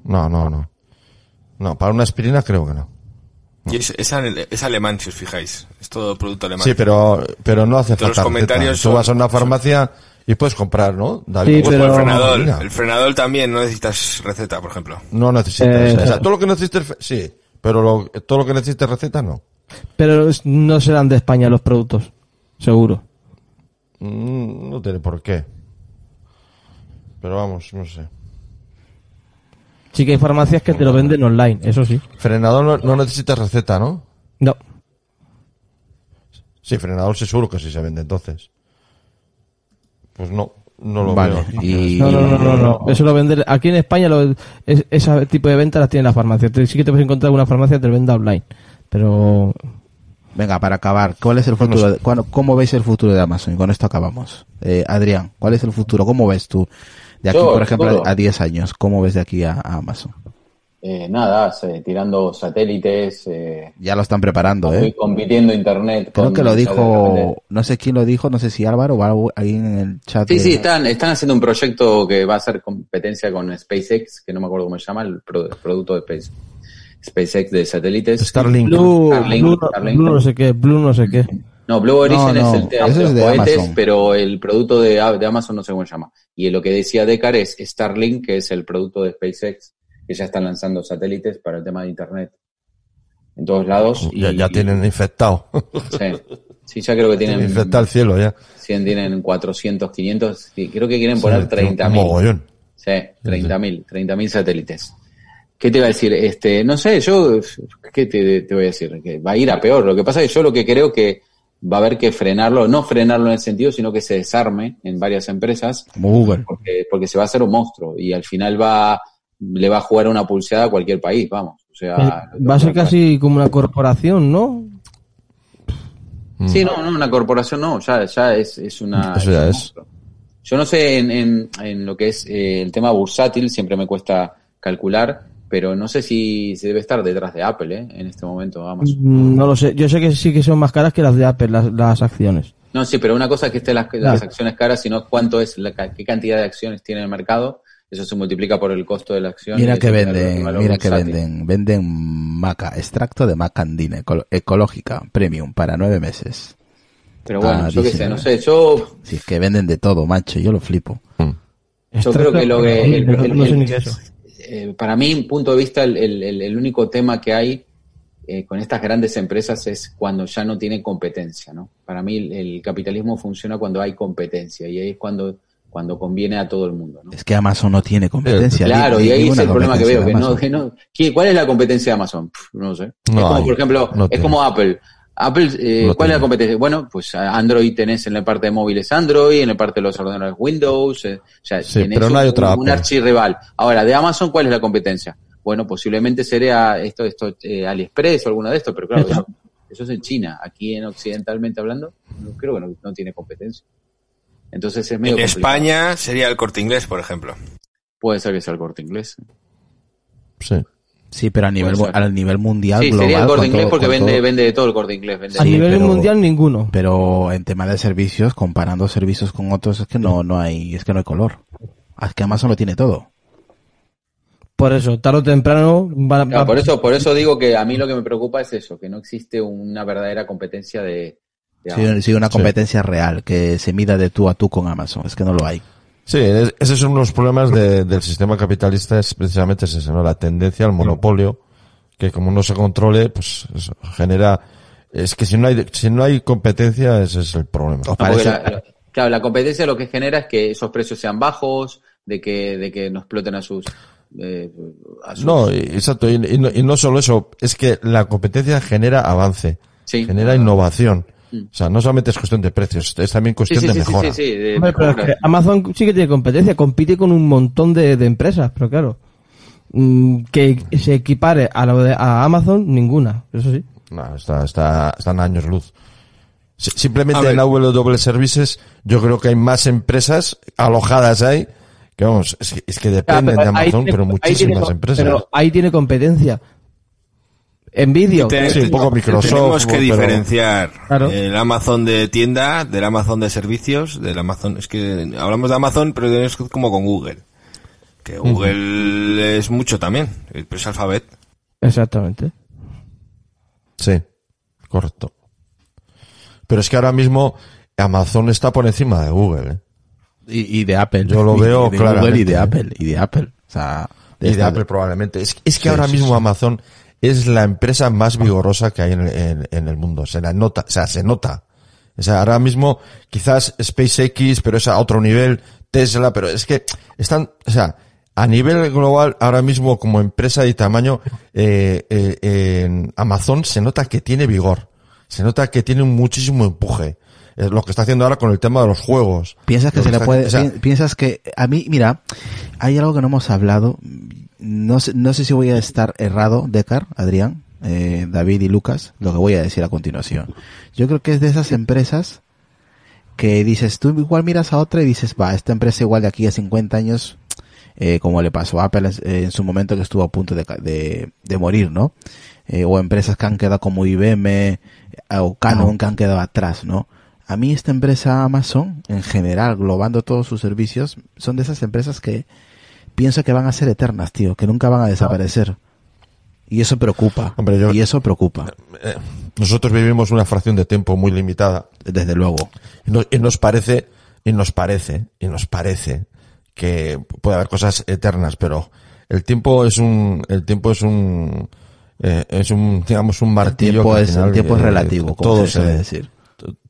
No, no, no. No, para una aspirina creo que no. Y es, es, ale- es alemán, si os fijáis. Es todo producto alemán. Sí, pero, pero no hace Todos los falta comentarios. Tú vas a una farmacia y puedes comprar, ¿no? David? Sí, Pues pero- el frenadol. Mira, El frenadol también no necesitas receta, por ejemplo. No necesitas. Eh, o sea, todo lo que necesites, sí. Pero lo- todo lo que necesites receta, no. Pero no serán de España los productos. Seguro. Mm, No tiene por qué. Pero vamos, no sé. Sí que hay farmacias que te lo venden online, eso sí. Frenador no, no necesitas receta, ¿no? No. Sí, frenador sí seguro que sí se vende entonces. Pues no, no lo Vale, veo. y... No, no, no, no, no. Eso lo venden. Aquí en España lo, es- ese tipo de ventas las tienen las farmacias. Te- Sí que te puedes encontrar una farmacia que te lo venda online. Pero Venga, para acabar, ¿cuál es el futuro? de- cuándo- ¿Cómo veis el futuro de Amazon? Y con esto acabamos. Eh, Adrián, ¿cuál es el futuro? ¿Cómo ves tú de aquí, Yo, por ejemplo, a 10 años? ¿Cómo ves de aquí a, a Amazon? Eh, nada, se- tirando satélites, eh, Ya lo están preparando, ¿eh? compitiendo internet. Creo que lo dijo, no sé quién lo dijo, no sé si Álvaro o algo ahí en el chat. Sí, de- sí, están, están haciendo un proyecto que va a hacer competencia con SpaceX, que no me acuerdo cómo se llama, el pro- producto de Space, SpaceX de satélites. Starlink. Blue, Starlink, Blue, Starlink. Blue no sé qué, Blue no sé qué. No, Blue Origin No, no, es el de ese los es de cohetes, Amazon. pero el producto de, de Amazon no sé cómo se llama. Y lo que decía Decar es Starlink, que es el producto de SpaceX, que ya están lanzando satélites para el tema de Internet en todos lados. Ya, y- ya tienen infectado. Sí, Sí, ya creo que tienen, Tienen infectado el cielo ya. 100, tienen 400, 500, sí, creo que quieren poner Sí, tiene un 30.000. mogollón. Sí, 30.000, 30.000 satélites. ¿Qué te iba a decir? Este, no sé, yo, ¿qué te, te voy a decir? Que va a ir a peor. Lo que pasa es que yo lo que creo que va a haber que frenarlo, no frenarlo en el sentido, sino que se desarme en varias empresas, Como Google. porque, porque se va a hacer un monstruo y al final va, le va a jugar una pulseada a cualquier país, vamos. O sea, Eh, Va a ser casi como una corporación, ¿no? Sí, no, no, una corporación no, ya, ya es, es una. Eso ya es. monstruo. Yo no sé en, en, en lo que es eh, el tema bursátil, siempre me cuesta calcular, pero no sé si se debe estar detrás de Apple, ¿eh? En este momento, Amazon. Mm, No lo sé. Yo sé que sí que son más caras que las de Apple, las, las acciones. No, sí, pero una cosa es que estén las, las acciones caras, sino cuánto es, la, ca- qué cantidad de acciones tiene el mercado. Eso se multiplica por el costo de la acción. Mira que venden, mira que venden, venden maca, extracto de macandina eco- ecológica, premium, para nueve meses. Pero bueno, Ah, yo qué sé, no sé, yo, Si es que venden de todo, macho, yo lo flipo. yo creo que lo que, el- No, el- el- eh, para mí, punto de vista, el, el- el- único tema que hay eh, con estas grandes empresas es cuando ya no tienen competencia, ¿no? Para mí el, el capitalismo funciona cuando hay competencia y ahí es cuando, cuando conviene a todo el mundo, ¿no? Es que Amazon no tiene competencia. Claro, y ahí es el problema que veo, que no, Amazon. que no, ¿qué- ¿cuál es la competencia de Amazon? Pff, no sé. No es como, hay, por ejemplo, no es como Apple. Apple, eh, No ¿cuál es la competencia? Bueno, pues Android tenés en la parte de móviles Android, en la parte de los ordenadores Windows, eh, o sea, Sí, tenés pero no hay un, otra un archirrival. Ahora, de Amazon, ¿cuál es la competencia? Bueno, posiblemente sería esto, esto eh, AliExpress o alguno de estos, pero claro, eso, eso es en China. Aquí en occidentalmente hablando, no, creo que no, no tiene competencia. Entonces es medio En complicado. España sería el corte inglés, por ejemplo. Puede ser que sea el corte inglés. Sí. Sí, pero a nivel, Puede ser. a nivel mundial, Sí, global. sería el corte inglés todo- porque vende, todo- vende de todo el corte inglés. Vende A nivel pero- mundial ninguno. Pero en tema de servicios, comparando servicios con otros, es que no, no hay, es que no hay color. Es que Amazon lo tiene todo. Por eso, tarde o temprano van a... Claro, va- por eso, por eso digo que a mí lo que me preocupa es eso, que no existe una verdadera competencia de, de Sí, Amazon. sí, una competencia real, que se mida de tú a tú con Amazon. Es que no lo hay. Sí, es- ese es uno de los problemas de- del sistema capitalista, es precisamente ese, ¿no? La tendencia al monopolio, que como no se controle, pues eso, genera, es que si no hay, si no hay competencia, ese es el problema. No, porque la- la- claro, la competencia lo que genera es que esos precios sean bajos, de que, de que no exploten a sus, eh, a sus- No, exacto, y, y no, y no solo eso, es que la competencia genera avance, Sí. genera innovación. Mm. O sea, no solamente es cuestión de precios, es también cuestión sí, de sí, sí, mejora. sí, sí, de Hombre, pero es mejora. que Amazon sí que tiene competencia, compite con un montón de, de empresas, pero claro, mm, que se equipare a, lo de, a Amazon, ninguna, eso sí. No, está, está, están años luz. Si- Simplemente en AW Services, yo creo que hay más empresas alojadas ahí, que vamos, es que, es que dependen Ah, de Amazon, tiene- pero muchísimas tiene empresas. Pero ahí tiene competencia. En vídeo. Te- Sí, un poco Microsoft, Tenemos que pero- diferenciar Claro. el Amazon de tienda del Amazon de servicios, del Amazon. Es que hablamos de Amazon, pero es como con Google. Que Google es mucho también, pero es Alphabet. Exactamente. Sí, correcto. Pero es que ahora mismo Amazon está por encima de Google, ¿eh? Y, y de Apple. Yo lo Y veo de Google claramente, y de. Apple. Y de Apple. O sea, Y de Apple probablemente. Es, es que Sí, ahora sí, mismo sí. Amazon es la empresa más vigorosa que hay en, el- en- en el mundo. Se la nota, o sea, se nota. O sea, ahora mismo quizás SpaceX, pero es a otro nivel, Tesla, pero es que están, o sea, a nivel global, ahora mismo como empresa de tamaño, eh, eh, en Amazon se nota que tiene vigor. Se nota que tiene muchísimo empuje. Es lo que está haciendo ahora con el tema de los juegos. Piensas que se le puede, o sea, pi- piensas que, a mí, mira, hay algo que no hemos hablado, no sé, no sé si voy a estar errado, Decar, Adrián, eh, David y Lucas, lo que voy a decir a continuación. Yo creo que es de esas empresas que dices, tú igual miras a otra y dices, va, esta empresa igual de aquí a 50 años, eh, como le pasó a Apple eh, en su momento que estuvo a punto de, de, de morir, ¿no? Eh, o empresas que han quedado como IBM o Canon que han quedado atrás, ¿no? A mí esta empresa Amazon, en general, globando todos sus servicios, son de esas empresas que pienso que van a ser eternas, tío, que nunca van a desaparecer. Y eso preocupa. Hombre, yo- y eso preocupa, eh, nosotros vivimos una fracción de tiempo muy limitada. desde luego. Y nos, y nos parece, y nos parece, y nos parece que puede haber cosas eternas, pero el tiempo es un, el tiempo es un, eh, es un, digamos, un El martillo. tiempo, que al es, final, el tiempo es eh, relativo, como todo se se- decir.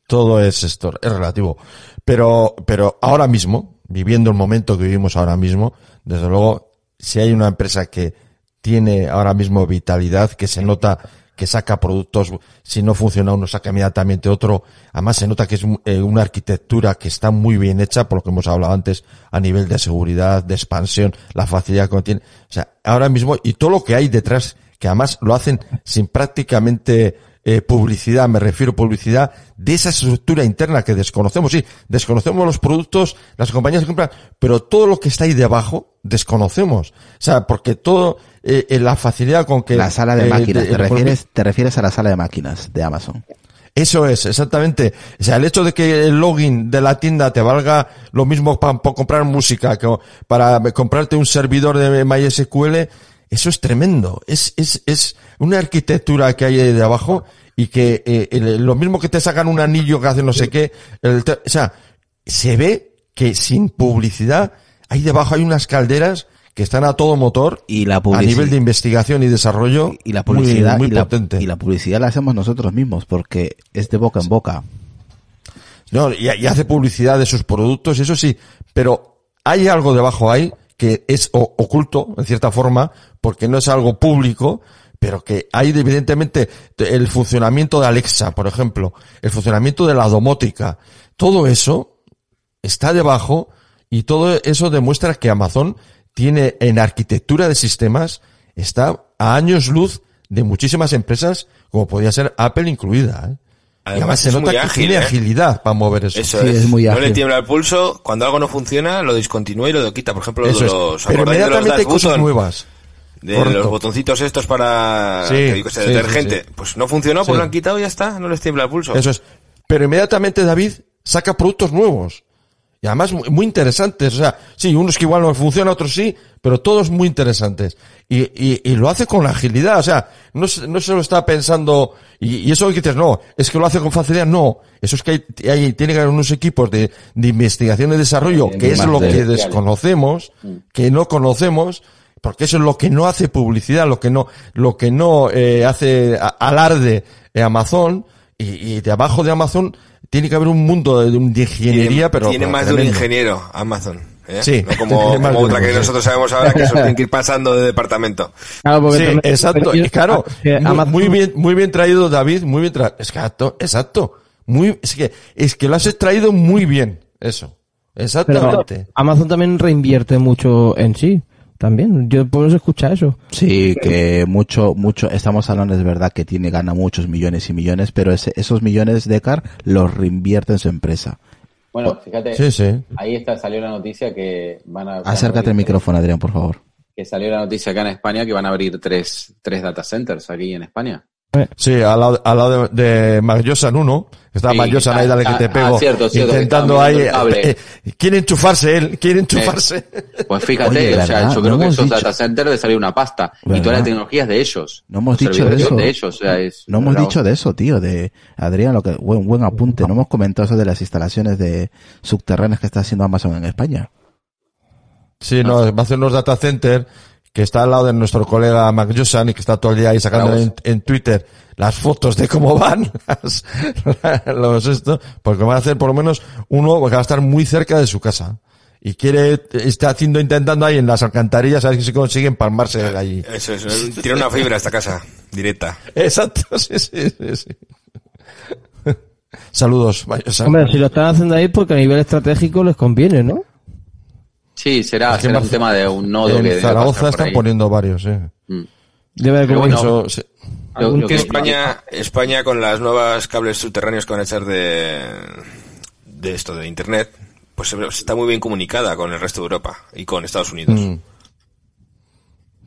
todo es esto, es relativo. Pero, pero ahora mismo, viviendo el momento que vivimos ahora mismo, desde luego, si hay una empresa que tiene ahora mismo vitalidad, que se nota que saca productos, si no funciona uno, saca inmediatamente otro. Además, se nota que es eh, una arquitectura que está muy bien hecha, por lo que hemos hablado antes, a nivel de seguridad, de expansión, la facilidad que tiene. O sea, ahora mismo, y todo lo que hay detrás, que además lo hacen sin prácticamente eh, publicidad, me refiero publicidad de esa estructura interna que desconocemos. Sí, desconocemos los productos, las compañías que compran, pero todo lo que está ahí debajo desconocemos. O sea, porque todo eh, eh, la facilidad con que... La sala de eh, máquinas, de- te, refieres, te refieres a la sala de máquinas de Amazon. Eso es, exactamente. O sea, el hecho de que el login de la tienda te valga lo mismo para comprar música que para comprarte un servidor de MySQL, eso es tremendo. Es, es, es una arquitectura que hay ahí de abajo y que eh, el- lo mismo que te sacan un anillo que hace no sé qué, el o sea, se ve que sin publicidad, ahí debajo hay unas calderas que están a todo motor Y la a nivel de investigación y desarrollo y la publicidad muy, y, la, potente. y la publicidad la hacemos nosotros mismos porque es de boca en boca. No, y, y hace publicidad de sus productos, eso sí, pero hay algo debajo ahí que es oculto, en cierta forma, porque no es algo público, pero que hay evidentemente el funcionamiento de Alexa, por ejemplo, el funcionamiento de la domótica, todo eso está debajo y todo eso demuestra que Amazon tiene en arquitectura de sistemas, está a años luz de muchísimas empresas, como podría ser Apple incluida. ¿eh? Y Además, además se es nota que ágil, tiene ¿eh? agilidad para mover eso. Eso Sí, es. es muy no le ágil. tiembla el pulso. Cuando algo no funciona, lo discontinúa y lo quita. Por ejemplo, Eso de es. los, Pero ¿acordáis de los inmediatamente hay cosas button? nuevas. De Correcto. los botoncitos estos para Sí, que digo, que sea sí, detergente. sí, sí. Pues no funcionó, pues lo han quitado y ya está. No les tiembla el pulso. Eso es. Pero inmediatamente David saca productos nuevos. Y además muy interesantes. O sea, sí, unos que igual no funcionan, otros sí, pero todos muy interesantes. Y, y, y lo hace con la agilidad. O sea, no, se- no se lo está pensando, y, y eso que dices, no, es que lo hace con facilidad. No, eso es que hay, hay- tiene que haber unos equipos de, de investigación y desarrollo, De que es lo que desconocemos, que no conocemos, porque eso es lo que no hace publicidad, lo que no, lo que no eh, hace alarde eh, Amazon, y, y de abajo de Amazon tiene que haber un mundo de, de ingeniería, tiene, pero tiene pero más de un ingeniero Amazon. ¿eh? Sí, No como, tiene como otra que nosotros sabemos ahora que eso tiene que ir pasando de departamento. Claro, porque Sí, también- exacto, y claro, que muy, Amazon- muy bien, muy bien traído David, muy bien traído, exacto, exacto, muy, es que, es que lo has extraído muy bien, eso, pero exactamente. Amazon también reinvierte mucho en sí. También. Yo por eso escuchar eso. Sí, que mucho, mucho, estamos hablando, es verdad que tiene, gana muchos millones y millones, pero ese- esos millones de CAR los reinvierte en su empresa. Bueno, fíjate, Sí, sí. ahí está, salió la noticia que van a... Acércate al abrir- micrófono, Adrián, por favor. Que salió la noticia acá en España que van a abrir tres, tres data centers aquí en España. Sí, al lado, al lado de, de Magyosan 1, está Sí, Magyosan está- ahí, dale que ah, te ah, pego, cierto, cierto, que intentando estaba ahí, eh, eh, quiere enchufarse él, quiere enchufarse. Pues fíjate, Oye, o sea, ¿verdad? yo creo No que esos dicho- data centers de salir una pasta. Y ¿Verdad? toda la tecnología es de ellos. No hemos dicho de eso. de ellos, o sea, es... No hemos dicho de eso, tío, de Adrián, lo que, buen, buen apunte. No hemos comentado eso de las instalaciones de subterráneas que está haciendo Amazon en España. Sí, no, va a hacer unos data center que está al lado de nuestro colega Magyosan y que está todo el día ahí sacando en, en Twitter las fotos de cómo van las- los esto, porque van a hacer por lo menos uno que va a estar muy cerca de su casa. Y quiere, está haciendo, intentando ahí en las alcantarillas a ver si consigue empalmarse de allí. Eso es. Tiene una fibra a esta casa, directa. Exacto, sí, sí, sí, sí. Saludos. Hombre, si lo están haciendo ahí porque a nivel estratégico les conviene, ¿no? Sí, será, que un tema de un nodo que en debe Zaragoza están ahí. poniendo varios, eh. Mm. Debe haber bueno, Eso, sí. Algún que que- España, España con las nuevas cables subterráneos que van a echar de, de esto, de internet, pues está muy bien comunicada con el resto de Europa y con Estados Unidos. Mm.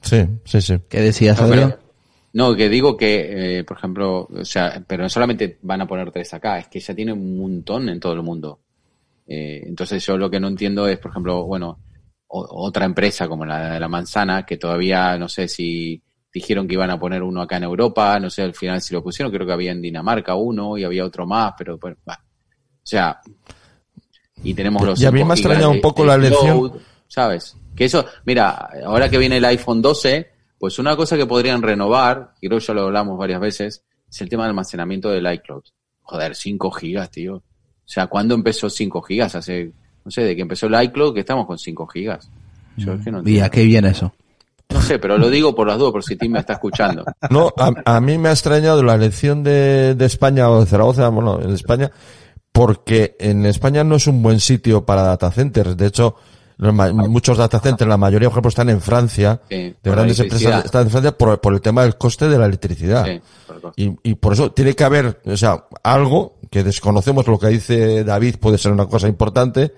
Sí, sí, sí. ¿Qué decías, No, Adrián? no, que digo que, eh, por ejemplo, o sea, pero no solamente van a poner tres acá, es que ya tiene un montón en todo el mundo. Eh, entonces yo lo que no entiendo es, por ejemplo, bueno, o- otra empresa como la de la manzana, que todavía no sé si dijeron que iban a poner uno acá en Europa, no sé al final si lo pusieron, creo que había en Dinamarca uno y había otro más, pero bueno, va. o sea, y tenemos los Y a mí 5 me un poco la elección. ¿sabes? Que eso, mira, ahora que viene el iPhone 12, pues una cosa que podrían renovar, y creo que ya lo hablamos varias veces, es el tema del almacenamiento del iCloud. Joder, 5 gigas, tío. O sea, ¿cuándo empezó 5 gigas? Hace, no sé, de que empezó el iCloud, que estamos con 5 gigas. Yo es que no, ¿Y a qué viene eso? no sé, pero lo digo por las dudas, por si Tim me está escuchando. No, a, a mí me ha extrañado la elección de, de España o de Zaragoza, bueno, en España, porque en España no es un buen sitio para data centers. De hecho, los ma- muchos data centers, la mayoría, por ejemplo, están en Francia, Sí, de grandes empresas, están en Francia por, por el tema del coste de la electricidad. Sí, por el coste. Y, y por eso tiene que haber, o sea, algo que desconocemos lo que dice David, puede ser una cosa importante,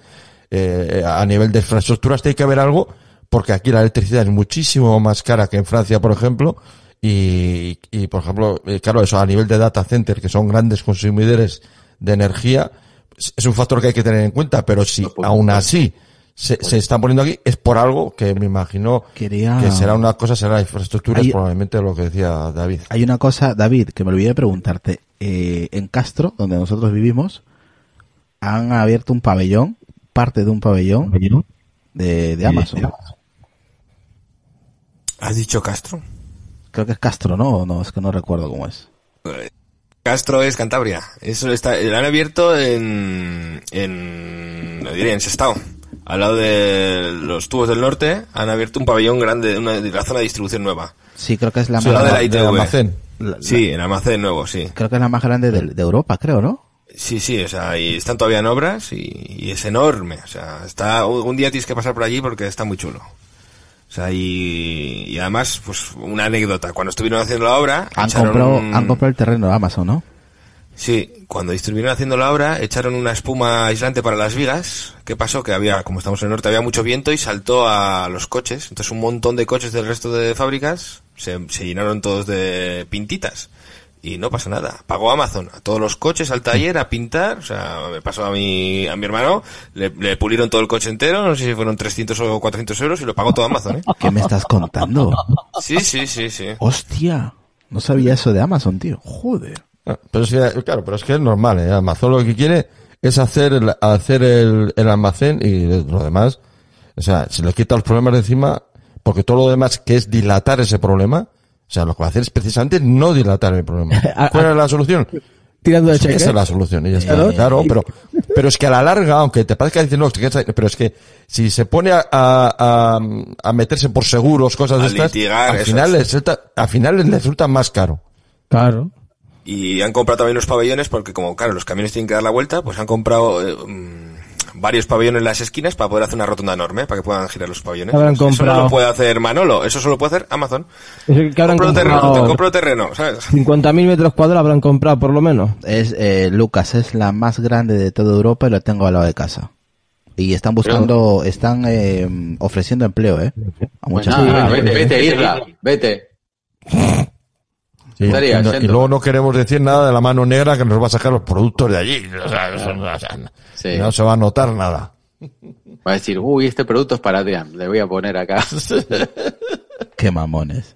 eh, a nivel de infraestructuras tiene que haber algo porque aquí la electricidad es muchísimo más cara que en Francia, por ejemplo, y, y por ejemplo, eh, claro, eso a nivel de data center, que son grandes consumidores de energía, es un factor que hay que tener en cuenta, pero si por aún así se, se están poniendo aquí, es por algo que me imagino Quería- que será una cosa, será la infraestructura, Hay- probablemente lo que decía David. Hay una cosa, David, que me olvidé de preguntarte. Eh, en Castro, donde nosotros vivimos, han abierto un pabellón, parte de un pabellón de, de Amazon. ¿Has dicho Castro? Creo que es Castro, ¿no? No, es que no recuerdo cómo es. Castro es Cantabria. Eso está, lo han abierto en, en, lo diré, en Sestao. Al lado de los tubos del norte han abierto un pabellón grande, una, de la zona de distribución nueva. Sí, creo que es la más de la grande. ITV. almacén. La- Sí, en almacén nuevo, sí. Creo que es la más grande de, de Europa, creo, ¿no? Sí, sí, o sea, y están todavía en obras y, y es enorme. O sea, está, un día tienes que pasar por allí porque está muy chulo. O sea, y, y además, pues una anécdota. Cuando estuvieron haciendo la obra, Han comprado, un- han comprado el terreno de Amazon, ¿no? Sí, cuando estuvieron haciendo la obra, echaron una espuma aislante para las vigas. ¿Qué pasó? Que había, como estamos en el norte, había mucho viento y saltó a los coches. Entonces un montón de coches del resto de fábricas se, se llenaron todos de pintitas. Y no pasa nada. Pagó Amazon a todos los coches al taller a pintar. O sea, me pasó a mi, a mi hermano, le, le pulieron todo el coche entero, no sé si fueron 300 o 400 euros y lo pagó todo Amazon, ¿eh? ¿Qué me estás contando? Sí, sí, sí, sí. Hostia, no sabía eso de Amazon, tío. Joder. Ah, Pero que, claro, pero es que es normal, ¿eh? Amazon lo que quiere es hacer el, hacer el, el almacén y lo demás. O sea, se le quita los problemas de encima, porque todo lo demás que es dilatar ese problema, o sea, lo que va a hacer es precisamente no dilatar el problema. ¿Cuál es la solución? Tirando de Esa cheque. es la solución, y ya está. Claro. Claro, pero, pero es que a la larga, aunque te parezca decir, no, es que- pero es que si se pone a, a, a- a meterse por seguros, cosas de estas, al final, es. les resulta, al final les resulta más caro. Claro. Y han comprado también los pabellones porque como, claro, los camiones tienen que dar la vuelta, pues han comprado eh, mm, varios pabellones en las esquinas para poder hacer una rotonda enorme, para que puedan girar los pabellones. Habrán Eso no comprado- lo puede hacer Manolo, eso solo puede hacer Amazon. Es que habrán Compro terreno, te comprado compro terreno, ¿sabes? 50.000 metros cuadrados habrán comprado por lo menos. Es, eh, Lucas, es la más grande de toda Europa y lo tengo al lado de casa. Y están buscando, están eh, ofreciendo empleo, ¿eh? A Pues mucha nada, gente. vete, vete, Isla, vete. Sí, Estaría y, no- yendo. y luego no queremos decir nada de la mano negra que nos va a sacar los productos de allí. O sea, eso no, o sea, no- Sí. no se va a notar nada. Va a decir, uy, este producto es para Adrián, le voy a poner acá. Qué mamones.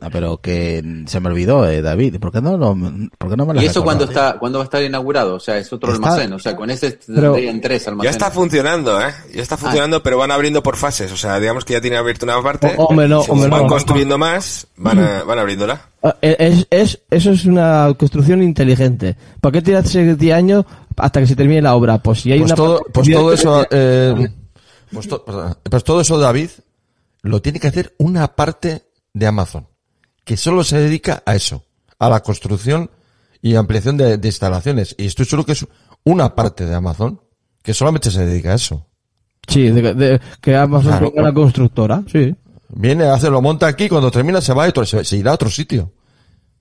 No, pero que se me olvidó, eh, David. ¿Por qué no, lo, por qué no me lo ¿Y eso cuándo está, cuándo va a estar inaugurado? O sea, es otro Está- almacén, o sea, con ese tendrían tres Ya almacenes. está funcionando, ¿eh? Ya está funcionando, pero van abriendo por fases. O sea, digamos que ya tiene abierto una parte. O- hombre, no, hombre, van no. construyendo más, van, a- van abriéndola. Ah, Es, es, eso es una construcción inteligente. ¿Para qué tirarse 10 años hasta que se termine la obra? Pues si hay Pues una todo, pues todo eso, eh, pues, to- perdona. Pues todo eso, David, lo tiene que hacer una parte de Amazon, que solo se dedica a eso, a la construcción y ampliación de, de instalaciones. Y estoy seguro que es una parte de Amazon que solamente se dedica a eso. Sí, de, de- que Amazon Claro. una constructora, sí. Viene, hace, lo monta aquí, cuando termina se va y otro- se, se irá a otro sitio.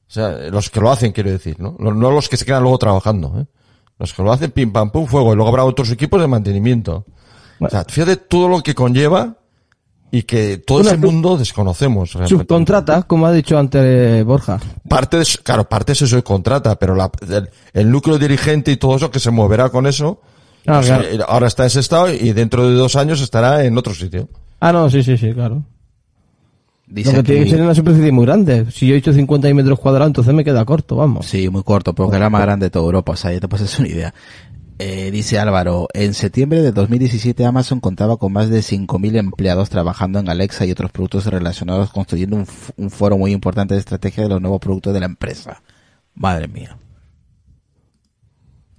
O sea, los que lo hacen, quiero decir, ¿no? No, no los que se quedan luego trabajando, ¿eh? Los que lo hacen pim pam pum fuego y luego habrá otros equipos de mantenimiento. O sea, fíjate todo lo que conlleva y que todo Una ese mundo desconocemos. realmente. Subcontrata, como ha dicho antes Borja. Parte de, eso- claro, parte se subcontrata, pero la, el, el núcleo dirigente y todo eso que se moverá con eso, Ah, pues, claro. eh, ahora está en ese estado y dentro de dos años estará en otro sitio. Ah, no, sí, sí, sí, claro. Dice Lo que tiene que ser una superficie muy grande. Si yo he hecho 50 metros cuadrados, entonces me queda corto, vamos. Sí, muy corto, porque era más grande de toda Europa, o sea, ya te hacer una idea. Eh, dice Álvaro, en septiembre de 2017 Amazon contaba con más de 5.000 empleados trabajando en Alexa y otros productos relacionados, construyendo un, un foro muy importante de estrategia de los nuevos productos de la empresa. Madre mía.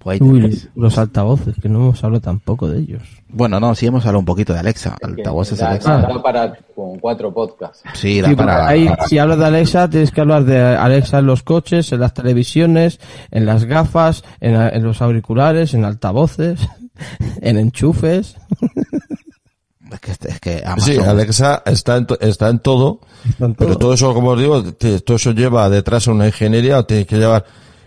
Pues ahí Uy, los altavoces, que no hemos hablado tampoco de ellos. Bueno, no, sí hemos hablado un poquito de Alexa, altavoces Da- Alexa. da para como cuatro podcasts. Sí, da Sí, para... ahí, si hablas de Alexa, tienes que hablar de Alexa en los coches, en las televisiones, en las gafas, en, los auriculares, en altavoces, en enchufes. Es que, es que Amazon... Sí, Alexa está en, to- está en todo, pero todo eso, como os digo, todo eso lleva detrás una ingeniería, o tiene que llevar,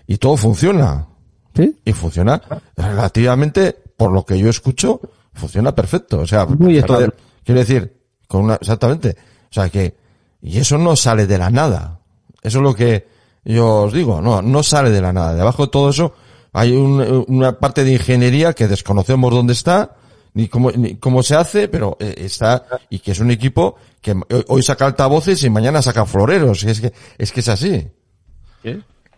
y todo funciona. ¿Sí? Y funciona relativamente, por lo que yo escucho, funciona perfecto. O sea, Muy de-. Quiero decir, con una, exactamente. O sea que, y eso no sale de la nada. Eso es lo que yo os digo, no, no sale de la nada. Debajo de todo eso hay un- una parte de ingeniería que desconocemos dónde está, ni cómo, ni cómo se hace, pero eh, está, y que es un equipo que hoy- hoy saca altavoces y mañana saca floreros. Y es que, es que es así.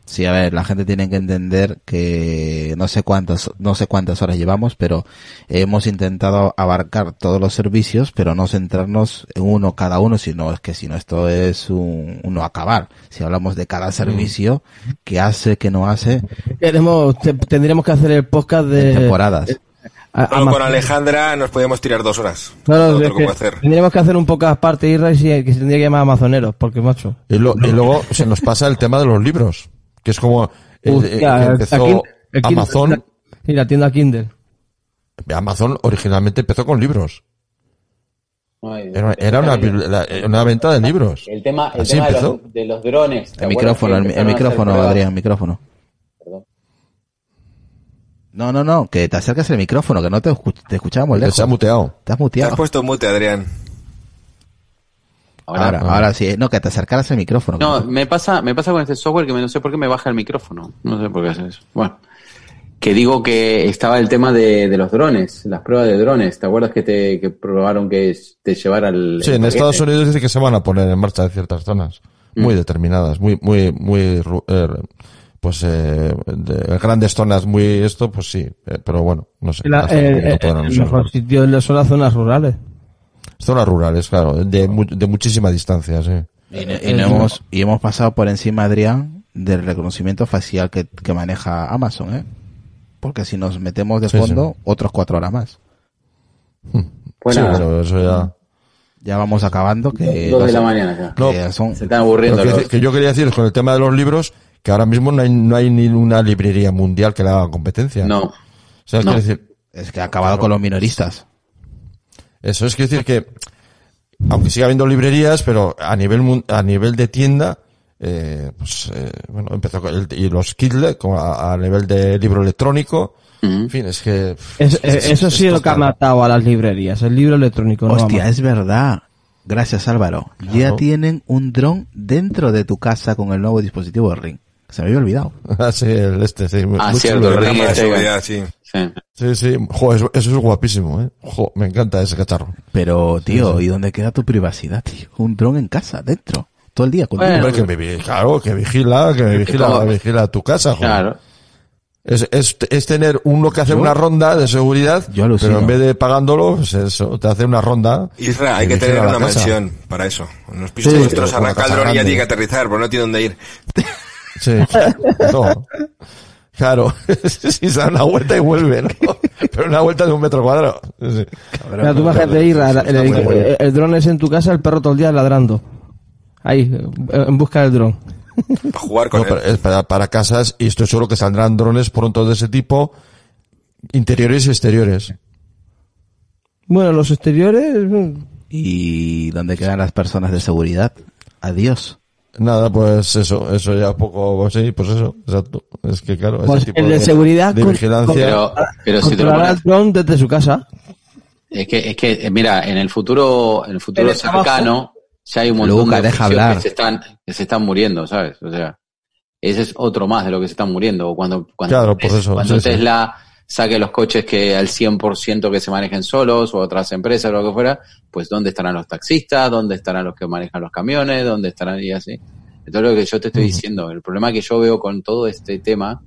Sí, a ver, la gente tiene que entender que no sé cuántas, no sé cuántas horas llevamos, pero hemos intentado abarcar todos los servicios, pero no centrarnos en uno cada uno, sino es que si no esto es un, uno acabar. Si hablamos de cada servicio, qué hace, qué no hace, Queremos, te- tendríamos que hacer el podcast de... temporadas. a- Solo con Alejandra nos podíamos tirar dos horas. Que que puedo hacer. tendríamos que hacer un podcast aparte, y que se tendría que llamar Amazoneros, porque macho. Y, lo- y luego se nos pasa el tema de los libros, que es como el- Hostia, el que el empezó Kindle- el Kindle- Amazon. Y la tienda Kindle. Amazon originalmente empezó con libros. Ay, Era, era una, bibli- la- una venta de libros. El tema, el tema de, los, de los drones. ¿te El micrófono, el, micrófono? Adrián, micrófono. Perdón. No, no, no, que te acerques el micrófono, que no te, escu- te escuchábamos Que lejos. se ha muteado. Te has Te muteado. has puesto mute, Adrián. Ahora, ahora, sí, no, que te acercaras el micrófono. No, me pasa, me pasa con este software que me- no sé por qué me baja el micrófono. No sé por qué hace eso. Bueno. Que digo que estaba el tema de, de los drones, las pruebas de drones. ¿Te acuerdas que te que probaron que te llevara el. Sí, en paquete? Estados Unidos dice que se van a poner en marcha en ciertas zonas. Muy Mm. determinadas, muy, muy, muy, eh, pues, eh, de grandes zonas muy esto, pues sí. eh, pero bueno, no sé. La- el, el usarlo. mejor sitio son las zonas rurales. Zonas rurales, claro, de, mu- de muchísima distancia, sí. Y, no- y no hemos, y hemos pasado por encima, Adrián, del reconocimiento facial que, que maneja Amazon, ¿eh? Porque si nos metemos de Sí, fondo, otros cuatro horas más. Sí, nada. pero eso ya. Ya vamos acabando, que... Dos de la mañana ya. No, que son, Se están aburriendo que, los. que yo quería decir con el tema de los libros que ahora mismo no hay, no hay ni una librería mundial que le haga competencia. No. O sea, No. quiero decir, es que ha acabado con los minoristas. Eso es quiero decir que, aunque siga habiendo librerías, pero a nivel a nivel de tienda, eh, pues eh, bueno, empezó con el- y los Kindle como a, a nivel de libro electrónico. En fin, es que Es- es- eh, es- eso es sí es lo que ha matado a las librerías, el libro electrónico. no Hostia, Amazon. es verdad. Gracias, Álvaro. Ya tienen un dron dentro de tu casa con el nuevo dispositivo Ring. Se me había olvidado. Ah, sí, el este, sí. Ah, muy cierto, el. Ring este, seguridad, sí. Sí. Sí, sí. Jo, eso, eso es guapísimo, eh. Jo, me encanta ese cacharro. Pero, tío, sí. ¿y dónde queda tu privacidad, tío? Un dron en casa, dentro. Todo el día contigo. Bueno, Hombre, que me, claro, que vigila, que me vigila, como- vigila tu casa, joder. Claro. Es, es, es tener uno que hace Yo- una ronda de seguridad, Yo pero en vez de pagándolo, pues eso, te hace una ronda. Isra, hay que tener una casa. mansión para eso. En los pisos Sí, nuestros con arranca el dron y ya tiene que aterrizar, pero no tiene dónde ir. Sí, no. Claro, si se da una vuelta y vuelve, ¿no? Pero una vuelta de un metro cuadrado. Sí. Mira, tú ir, el, el, el- el dron es en tu casa, el perro todo el día ladrando. Ahí, en busca del dron. Para jugar con No, él. pero es para, para casas, y estoy seguro que saldrán drones pronto de ese tipo, interiores y exteriores. Bueno, los exteriores, mm, ¿Y dónde quedan las personas de seguridad? Adiós. Nada, pues eso, eso ya poco, pues sí, pues eso, exacto. Es que claro, Pues ese tipo el de de, seguridad de con- vigilancia. Pero, pero si te lo el pones, dron desde su casa. es que, es que, eh, mira, en el futuro, en el futuro cercano, ya hay un montón Luca, de deja hablar. que se están, que se están muriendo, ¿sabes? O sea, ese es otro más de lo que se están muriendo. O Cuando, cuando, Claro, por eso, cuando sí, sí. Saque los coches que al 100% que se manejen solos o otras empresas o lo que fuera, pues ¿dónde estarán los taxistas? ¿Dónde estarán los que manejan los camiones? ¿Dónde estarán y así? Entonces lo que yo te estoy diciendo, el problema que yo veo con todo este tema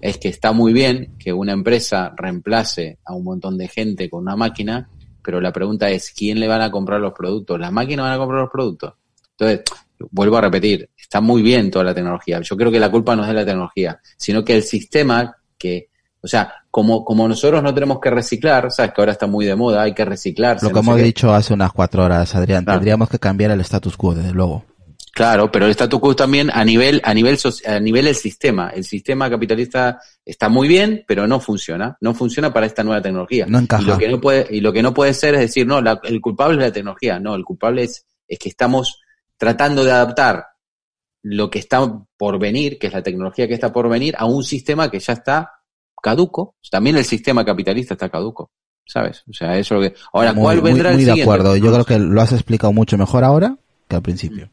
es que está muy bien que una empresa reemplace a un montón de gente con una máquina, pero la pregunta es, ¿quién le van a comprar los productos? ¿Las máquinas van a comprar los productos? Entonces, vuelvo a repetir, está muy bien toda la tecnología. Yo creo que la culpa no es de la tecnología, sino que el sistema que, o sea, como, como nosotros no tenemos que reciclar, sabes que ahora está muy de moda, hay que reciclarse. Lo que no hemos qué. dicho hace unas cuatro horas, Adrián, Claro. tendríamos que cambiar el status quo, desde luego. Claro, pero el statu quo también a nivel, a nivel, a nivel del sistema. El sistema capitalista está muy bien, pero no funciona. No funciona para esta nueva tecnología. No encaja. Y lo que no puede, y lo que no puede ser es decir, no, la- el culpable es la tecnología. No, el culpable es, es que estamos tratando de adaptar lo que está por venir, que es la tecnología que está por venir, a un sistema que ya está caduco. También el sistema capitalista está caduco. ¿sabes? O sea, eso es lo que... Ahora, Muy- ¿cuál muy- vendrá muy el de siguiente? acuerdo. Yo creo que lo has explicado mucho mejor ahora que al principio.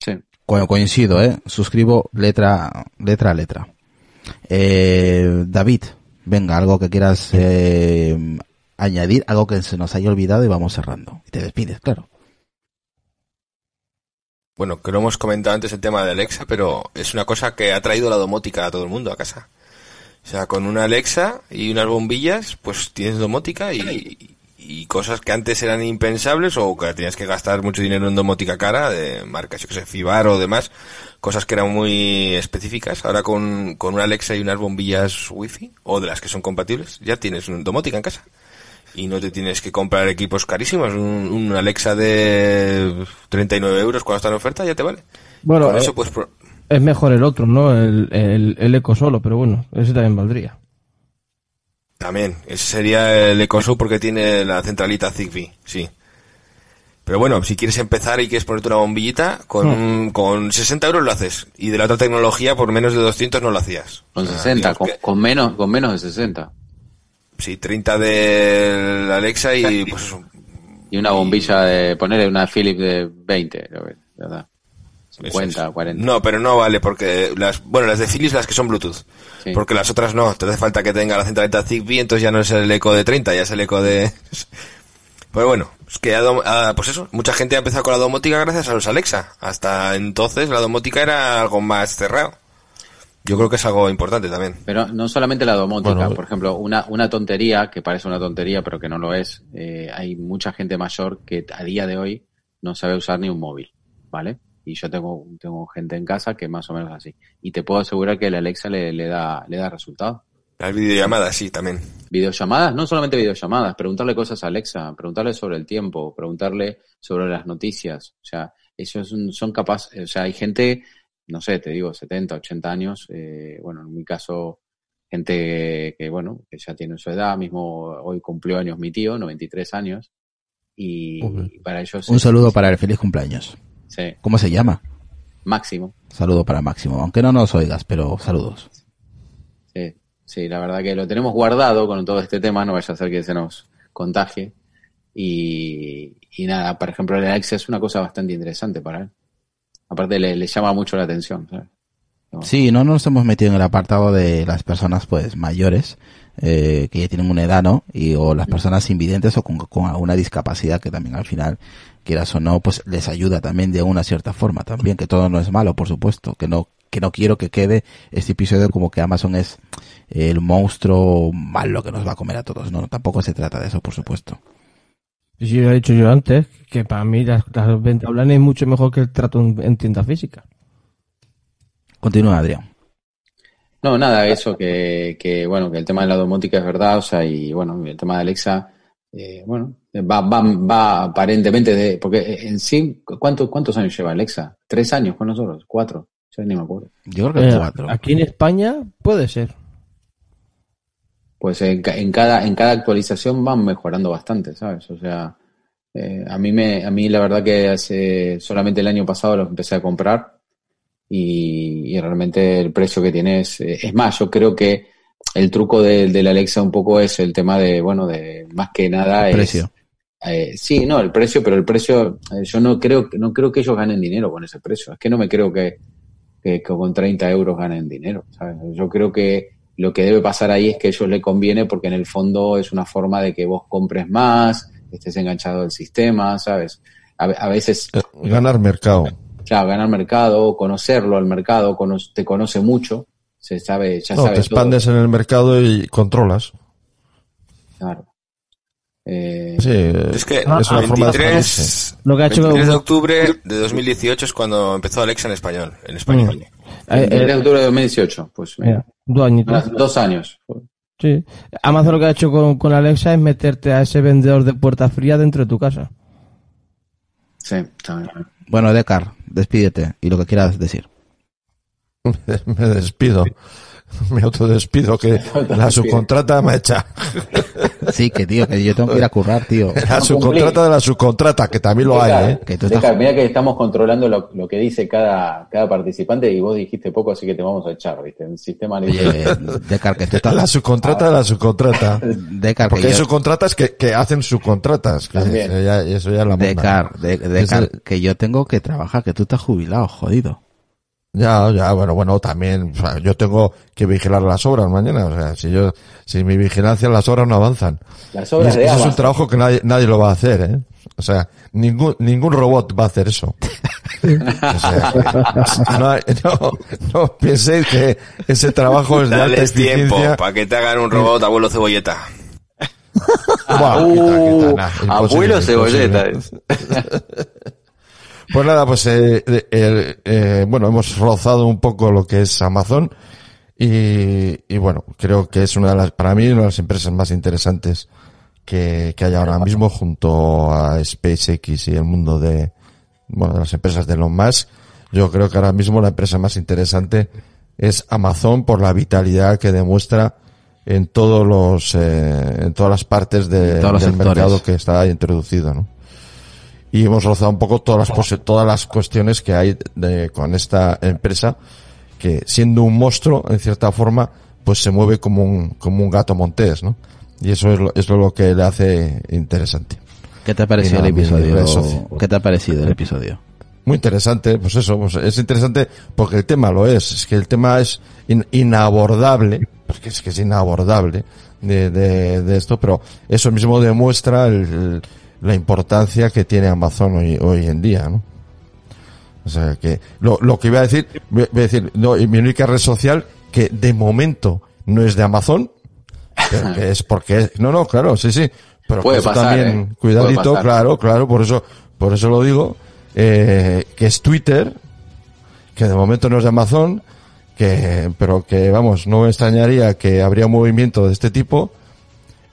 Sí. Co- coincido, ¿eh? Suscribo letra, letra a letra. Eh, David, venga, algo que quieras eh, añadir, algo que se nos haya olvidado y vamos cerrando. Y te despides, claro. Bueno, que lo hemos comentado antes el tema de Alexa, pero es una cosa que ha traído la domótica a todo el mundo a casa. O sea, con una Alexa y unas bombillas, pues tienes domótica y, cosas que antes eran impensables o que tenías que gastar mucho dinero en domótica cara, de marcas, yo que sé, Fibar o demás, cosas que eran muy específicas. Ahora con, con una Alexa y unas bombillas wifi, o de las que son compatibles, ya tienes domótica en casa. Y no te tienes que comprar equipos carísimos. Un, un Alexa de 39 euros cuando está en oferta ya te vale. Bueno, Con eh, eso pues pro- es mejor el otro, ¿no? El, el, el eco solo, pero bueno, ese también valdría. También, ese sería el EcoShow porque tiene la centralita Zigbee, sí. Pero bueno, si quieres empezar y quieres ponerte una bombillita, con, un- con 60 euros lo haces. Y de la otra tecnología, por menos de 200 no lo hacías. Con O sea, 60, digamos con, que- con menos, con menos de 60. Sí, 30 de la Alexa y pues eso. Y una bombilla de, ponerle una Philips de 20, creo que, ¿verdad? eso 50, es. 40. No, pero no vale porque las, bueno, las de Philips las que son Bluetooth. Sí. Porque las otras no, te hace falta que tenga la centralita Zigbee, entonces ya no es el eco de 30, ya es el eco de... Pero bueno, es que ha- pues eso, mucha gente ha empezado con la domótica gracias a los Alexa. Hasta entonces la domótica era algo más cerrado. Yo creo que es algo importante también. Pero no solamente la domótica, Bueno, por ejemplo, una, una tontería que parece una tontería pero que no lo es, eh, hay mucha gente mayor que a día de hoy no sabe usar ni un móvil, ¿vale? Y yo tengo, tengo gente en casa que más o menos así. Y te puedo asegurar que la Alexa le, le da, le da resultado. Las videollamadas, sí, también. Videollamadas, no solamente videollamadas, preguntarle cosas a Alexa, preguntarle sobre el tiempo, preguntarle sobre las noticias. O sea, ellos son, son capaces, o sea, hay gente, no sé, te digo, 70, 80 años, eh, bueno, en mi caso, gente que, bueno, que ya tiene su edad, mismo hoy cumplió años mi tío, 93 años, y, Joder. y para ellos Un es- saludo para el feliz cumpleaños. sí, ¿Cómo se llama? máximo. Saludo para Máximo, aunque no nos oigas, pero saludos. Sí, sí, la verdad que lo tenemos guardado con todo este tema, no vaya a ser que se nos contagie. Y, y nada, por ejemplo, el Alexa es una cosa bastante interesante para él. Aparte, le, llama mucho la atención. Sí, no nos hemos metido en el apartado de las personas pues mayores eh, que ya tienen una edad, ¿no? Y o las personas invidentes o con, con alguna discapacidad que también al final, quieras o no, pues les ayuda también de una cierta forma también, que todo no es malo, por supuesto, que no que no quiero que quede este episodio como que Amazon es el monstruo malo que nos va a comer a todos, no, tampoco se trata de eso, por supuesto. Y Sí, lo he dicho yo antes, que para mí las, las ventas online es mucho mejor que el trato en, en tienda física. Continúa, Adrián. No, nada, eso que, que, bueno, que el tema de la domótica es verdad, o sea, y bueno, el tema de Alexa, eh, bueno, va, va, va aparentemente de, porque en sí, ¿cuánto, ¿cuántos años lleva Alexa? ¿Tres años con nosotros? ¿Cuatro? Yo ni me acuerdo. Yo creo que Eh, cuatro. aquí en España puede ser. Pues en, en cada, en cada actualización van mejorando bastante, ¿sabes? O sea, eh, a mí me, a mí la verdad que hace solamente el año pasado los empecé a comprar y, y realmente el precio que tiene es, es más, yo creo que el truco de- del Alexa un poco es el tema de, bueno, de más que nada es, Precio. eh, sí, no, el precio, pero el precio, eh, yo no creo, que- no creo que ellos ganen dinero con ese precio. Es que no me creo que, que, que con 30 euros ganen dinero, ¿sabes? Yo creo que lo que debe pasar ahí es que a ellos le conviene porque en el fondo es una forma de que vos compres más, estés enganchado al sistema, ¿sabes? A, a veces, Ganar mercado. claro, ganar mercado, conocerlo al mercado, cono- te conoce mucho, se sabe, ya No, sabe te todo. expandes en el mercado y controlas. Claro. Eh, Sí, Es que Ah, es una el forma de 23, expandirse. Lo que ha hecho 23 de octubre de 2018 es cuando empezó Alexa en español. En español. Eh, el 3 de eh, octubre de 2018, pues mira, dos años. Sí. Amazon lo que ha hecho con, con Alexa es meterte a ese vendedor de puerta fría dentro de tu casa. Sí, también. Bueno, Decar, despídete y lo que quieras decir. me despido. Me autodespido, que la subcontrata me echa. Sí, que tío, que yo tengo que ir a currar, tío. La subcontrata de la subcontrata, que también lo hay, ¿eh? Que tú Deca, estás... mira que estamos controlando lo, lo que dice cada, cada participante y vos dijiste poco, así que te vamos a echar, ¿viste? El sistema libre. Oye, Decar, que tú estás... La subcontrata de la subcontrata. Decar, que Porque hay yo... subcontratas que, que hacen subcontratas. que También. eso ya, eso ya es la. Decar, de, Decar, que yo tengo que trabajar, que tú estás jubilado, jodido. Ya, ya, bueno, bueno, también, o sea, yo tengo que vigilar las obras mañana, o sea, si yo, si mi vigilancia las obras no avanzan. Las obras es- de ese es un trabajo que nadie, nadie lo va a hacer, ¿eh? O sea, ningún, ningún robot va a hacer eso. O sea, que no, hay- no, no penséis que ese trabajo es de alta Dales tiempo eficiencia. para que te hagan un robot abuelo cebolleta. Buah, quita, quita, nah, imposible, abuelo cebolleta. Pues nada, pues eh, eh, eh, bueno, hemos rozado un poco lo que es Amazon y, y bueno, creo que es una de las, para mí, una de las empresas más interesantes que, que hay ahora mismo junto a SpaceX y el mundo de, bueno, de las empresas de Elon Musk. Yo creo que ahora mismo la empresa más interesante es Amazon por la vitalidad que demuestra en todos los, eh, en todas las partes de- En todos los del sectores. mercado que está introducido, ¿no? Y hemos rozado un poco todas las todas las cuestiones que hay de- con esta empresa que siendo un monstruo en cierta forma pues se mueve como un como un gato montés no y eso es lo, es lo que le hace interesante ¿Qué te ha parecido nada, el episodio? ¿Qué te ha parecido el episodio? muy interesante pues eso pues es interesante porque el tema lo es es que el tema es in- inabordable porque es que es inabordable de, de, de esto pero eso mismo demuestra el- el- la importancia que tiene Amazon hoy, hoy en día no o sea que lo, lo que iba a decir voy a decir no mi única red social que de momento no es de Amazon pero que es porque no no claro sí sí pero Puede que eso pasar, también ¿eh? cuidadito claro claro por eso por eso lo digo eh, que es Twitter que de momento no es de Amazon que pero que vamos no me extrañaría que habría un movimiento de este tipo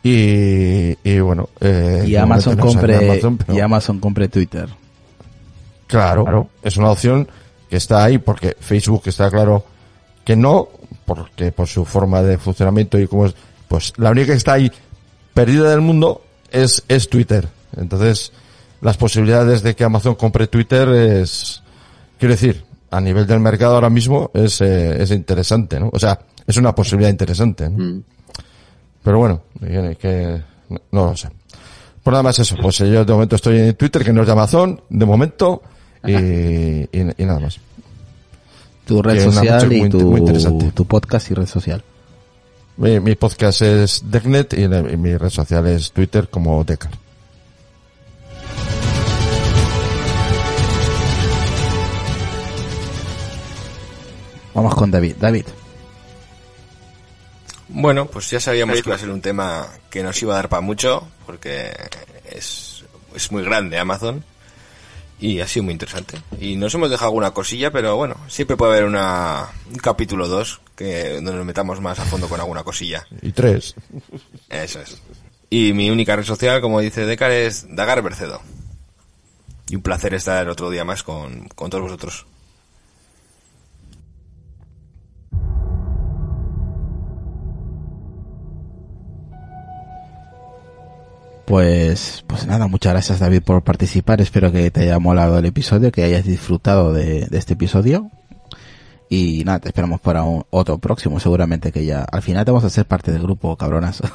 y, y bueno eh, Y Amazon compre, Amazon, pero- y Amazon compre Twitter. Claro, es una opción que está ahí porque Facebook está claro que no, porque por su forma de funcionamiento y como es, pues la única que está ahí perdida del mundo es, es Twitter. Entonces, las posibilidades de que Amazon compre Twitter es, quiero decir, a nivel del mercado ahora mismo es, eh, es interesante, ¿no? O sea, es una posibilidad interesante, ¿no? Mm. Pero bueno, que, que- no, no lo sé. Por nada más eso, pues yo de momento estoy en Twitter, que no es de Amazon, de momento, y, y- y nada más. Tu red social y muy muy tu, tu podcast y red social. Mi, mi podcast es Decknet y, la- y mi red social es Twitter como Decar. Vamos con David. David, Bueno, pues ya sabíamos que iba a ser un tema que nos iba a dar para mucho, porque es, es muy grande Amazon. Y ha sido muy interesante. Y nos hemos dejado alguna cosilla, pero bueno, siempre puede haber una, un capítulo 2 que donde nos metamos más a fondo con alguna cosilla. Y tres. Eso es. Y mi única red social, como dice Decar, es Dagar Bercedo. Y un placer estar otro día más con, con todos vosotros. Pues, pues nada, muchas gracias David por participar. Espero que te haya molado el episodio, que hayas disfrutado de, de este episodio. Y nada, te esperamos para un, otro próximo, seguramente que ya, al final te vamos a hacer parte del grupo, cabronazo.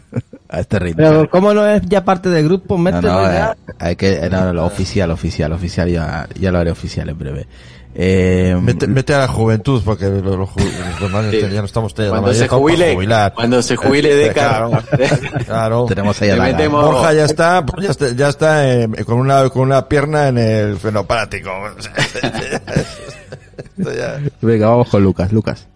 a este ritmo. Pero ¿cómo no es ya parte del grupo? No, Mételo no, ya. eh, hay que, no, lo oficial, oficial, oficial, ya, ya lo haré oficial en breve. Eh, Mete, mete a la juventud, porque los, los, ju- los Sí. ya no estamos la Cuando se jubile, jubilar. cuando se jubile Decar, Claro, claro. tenemos ahí a la metemos- Borja ya está, ya está, ya está eh, con una con una pierna en el fenopático. Venga, vamos con Lucas, Lucas.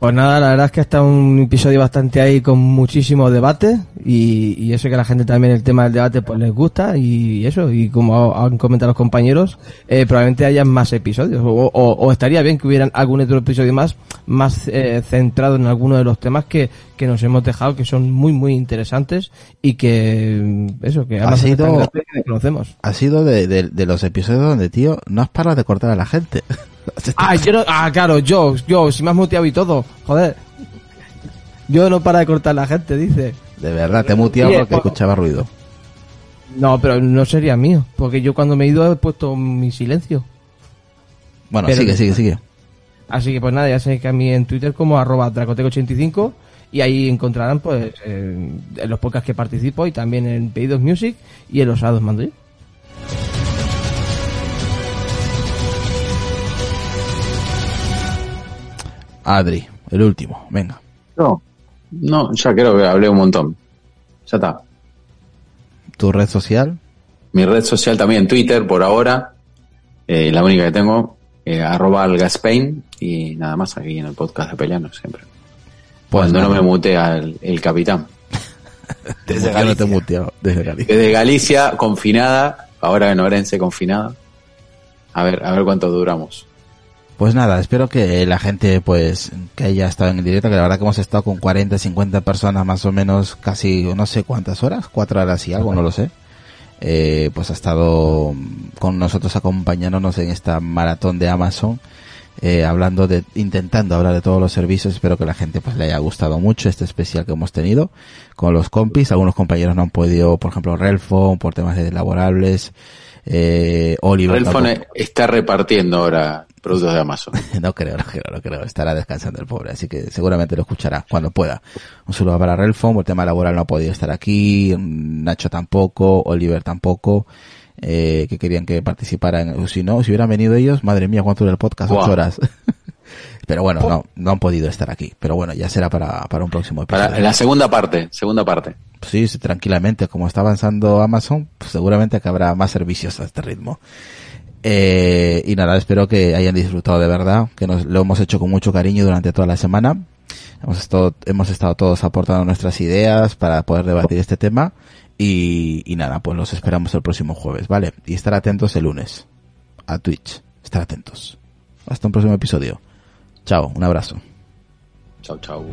Pues nada, la verdad es que está un episodio bastante ahí con muchísimo debate y, y eso que a la gente también el tema del debate pues les gusta y eso, y como han comentado los compañeros, eh, probablemente haya más episodios o, o- o estaría bien que hubieran algún otro episodio más, más eh, centrado en alguno de los temas que, que nos hemos dejado, que son muy muy interesantes y que mm, eso, que Ha sido- que conocemos. Ha sido de, de, de los episodios donde, tío, no has parado de cortar a la gente. Ah, yo no, ah, claro, yo, yo, si me has muteado y todo, joder. Yo no para de cortar la gente, dice. De verdad, te he muteado porque pues- escuchaba ruido. No, pero no sería mío, porque yo cuando me he ido he puesto mi silencio. Bueno, Pero- sigue, sigue, sigue. Así que pues nada, ya sabéis que a mí en Twitter como arroba dracoteco85 y ahí encontrarán pues eh, en los podcasts que participo y también en Pedidos Music y en Los Sados Madrid. Adri, el último, venga. No, no, ya creo que hablé un montón. Ya está. Tu red social, Mi red social también, Twitter, por ahora. eh, la única que tengo, eh, arroba algaspain. Y nada más aquí en el podcast de Peleano siempre. Pues Cuando no me mutea el, el capitán. desde no te he muteado, desde Galicia. Desde Galicia, confinada. Ahora en Orense, confinada. A ver, a ver cuánto duramos. Pues nada, espero que la gente pues que haya estado en directo, que la verdad que hemos estado con 40, 50 personas más o menos casi no sé cuántas horas, cuatro horas y algo, no lo sé. Eh, pues ha estado con nosotros acompañándonos en esta maratón de Amazon, eh, hablando de, intentando hablar de todos los servicios, espero que la gente pues le haya gustado mucho este especial que hemos tenido con los compis, algunos compañeros no han podido, por ejemplo, Relfon, por temas de laborables, eh, Oliver está repartiendo ahora productos de Amazon. no creo, no creo, no creo. Estará descansando el pobre, así que seguramente lo escuchará cuando pueda. Un saludo para Relfon, por el tema laboral no ha podido estar aquí, Nacho tampoco, Oliver tampoco, eh, que querían que participaran. Si no, si hubieran venido ellos, madre mía, cuánto dura el podcast, Buah. ocho horas. Pero bueno, no, no han podido estar aquí. Pero bueno, ya será para, para un próximo episodio. Para la segunda parte, segunda parte. Sí, tranquilamente. Como está avanzando Amazon, pues seguramente que habrá más servicios a este ritmo. Eh, y nada, espero que hayan disfrutado de verdad, que nos lo hemos hecho con mucho cariño durante toda la semana. Hemos estado, hemos estado todos aportando nuestras ideas para poder debatir este tema. Y, y nada, pues los esperamos el próximo jueves, ¿vale? Y estar atentos el lunes a Twitch. Estar atentos. Hasta un próximo episodio. Chao, un abrazo. Chau, chau.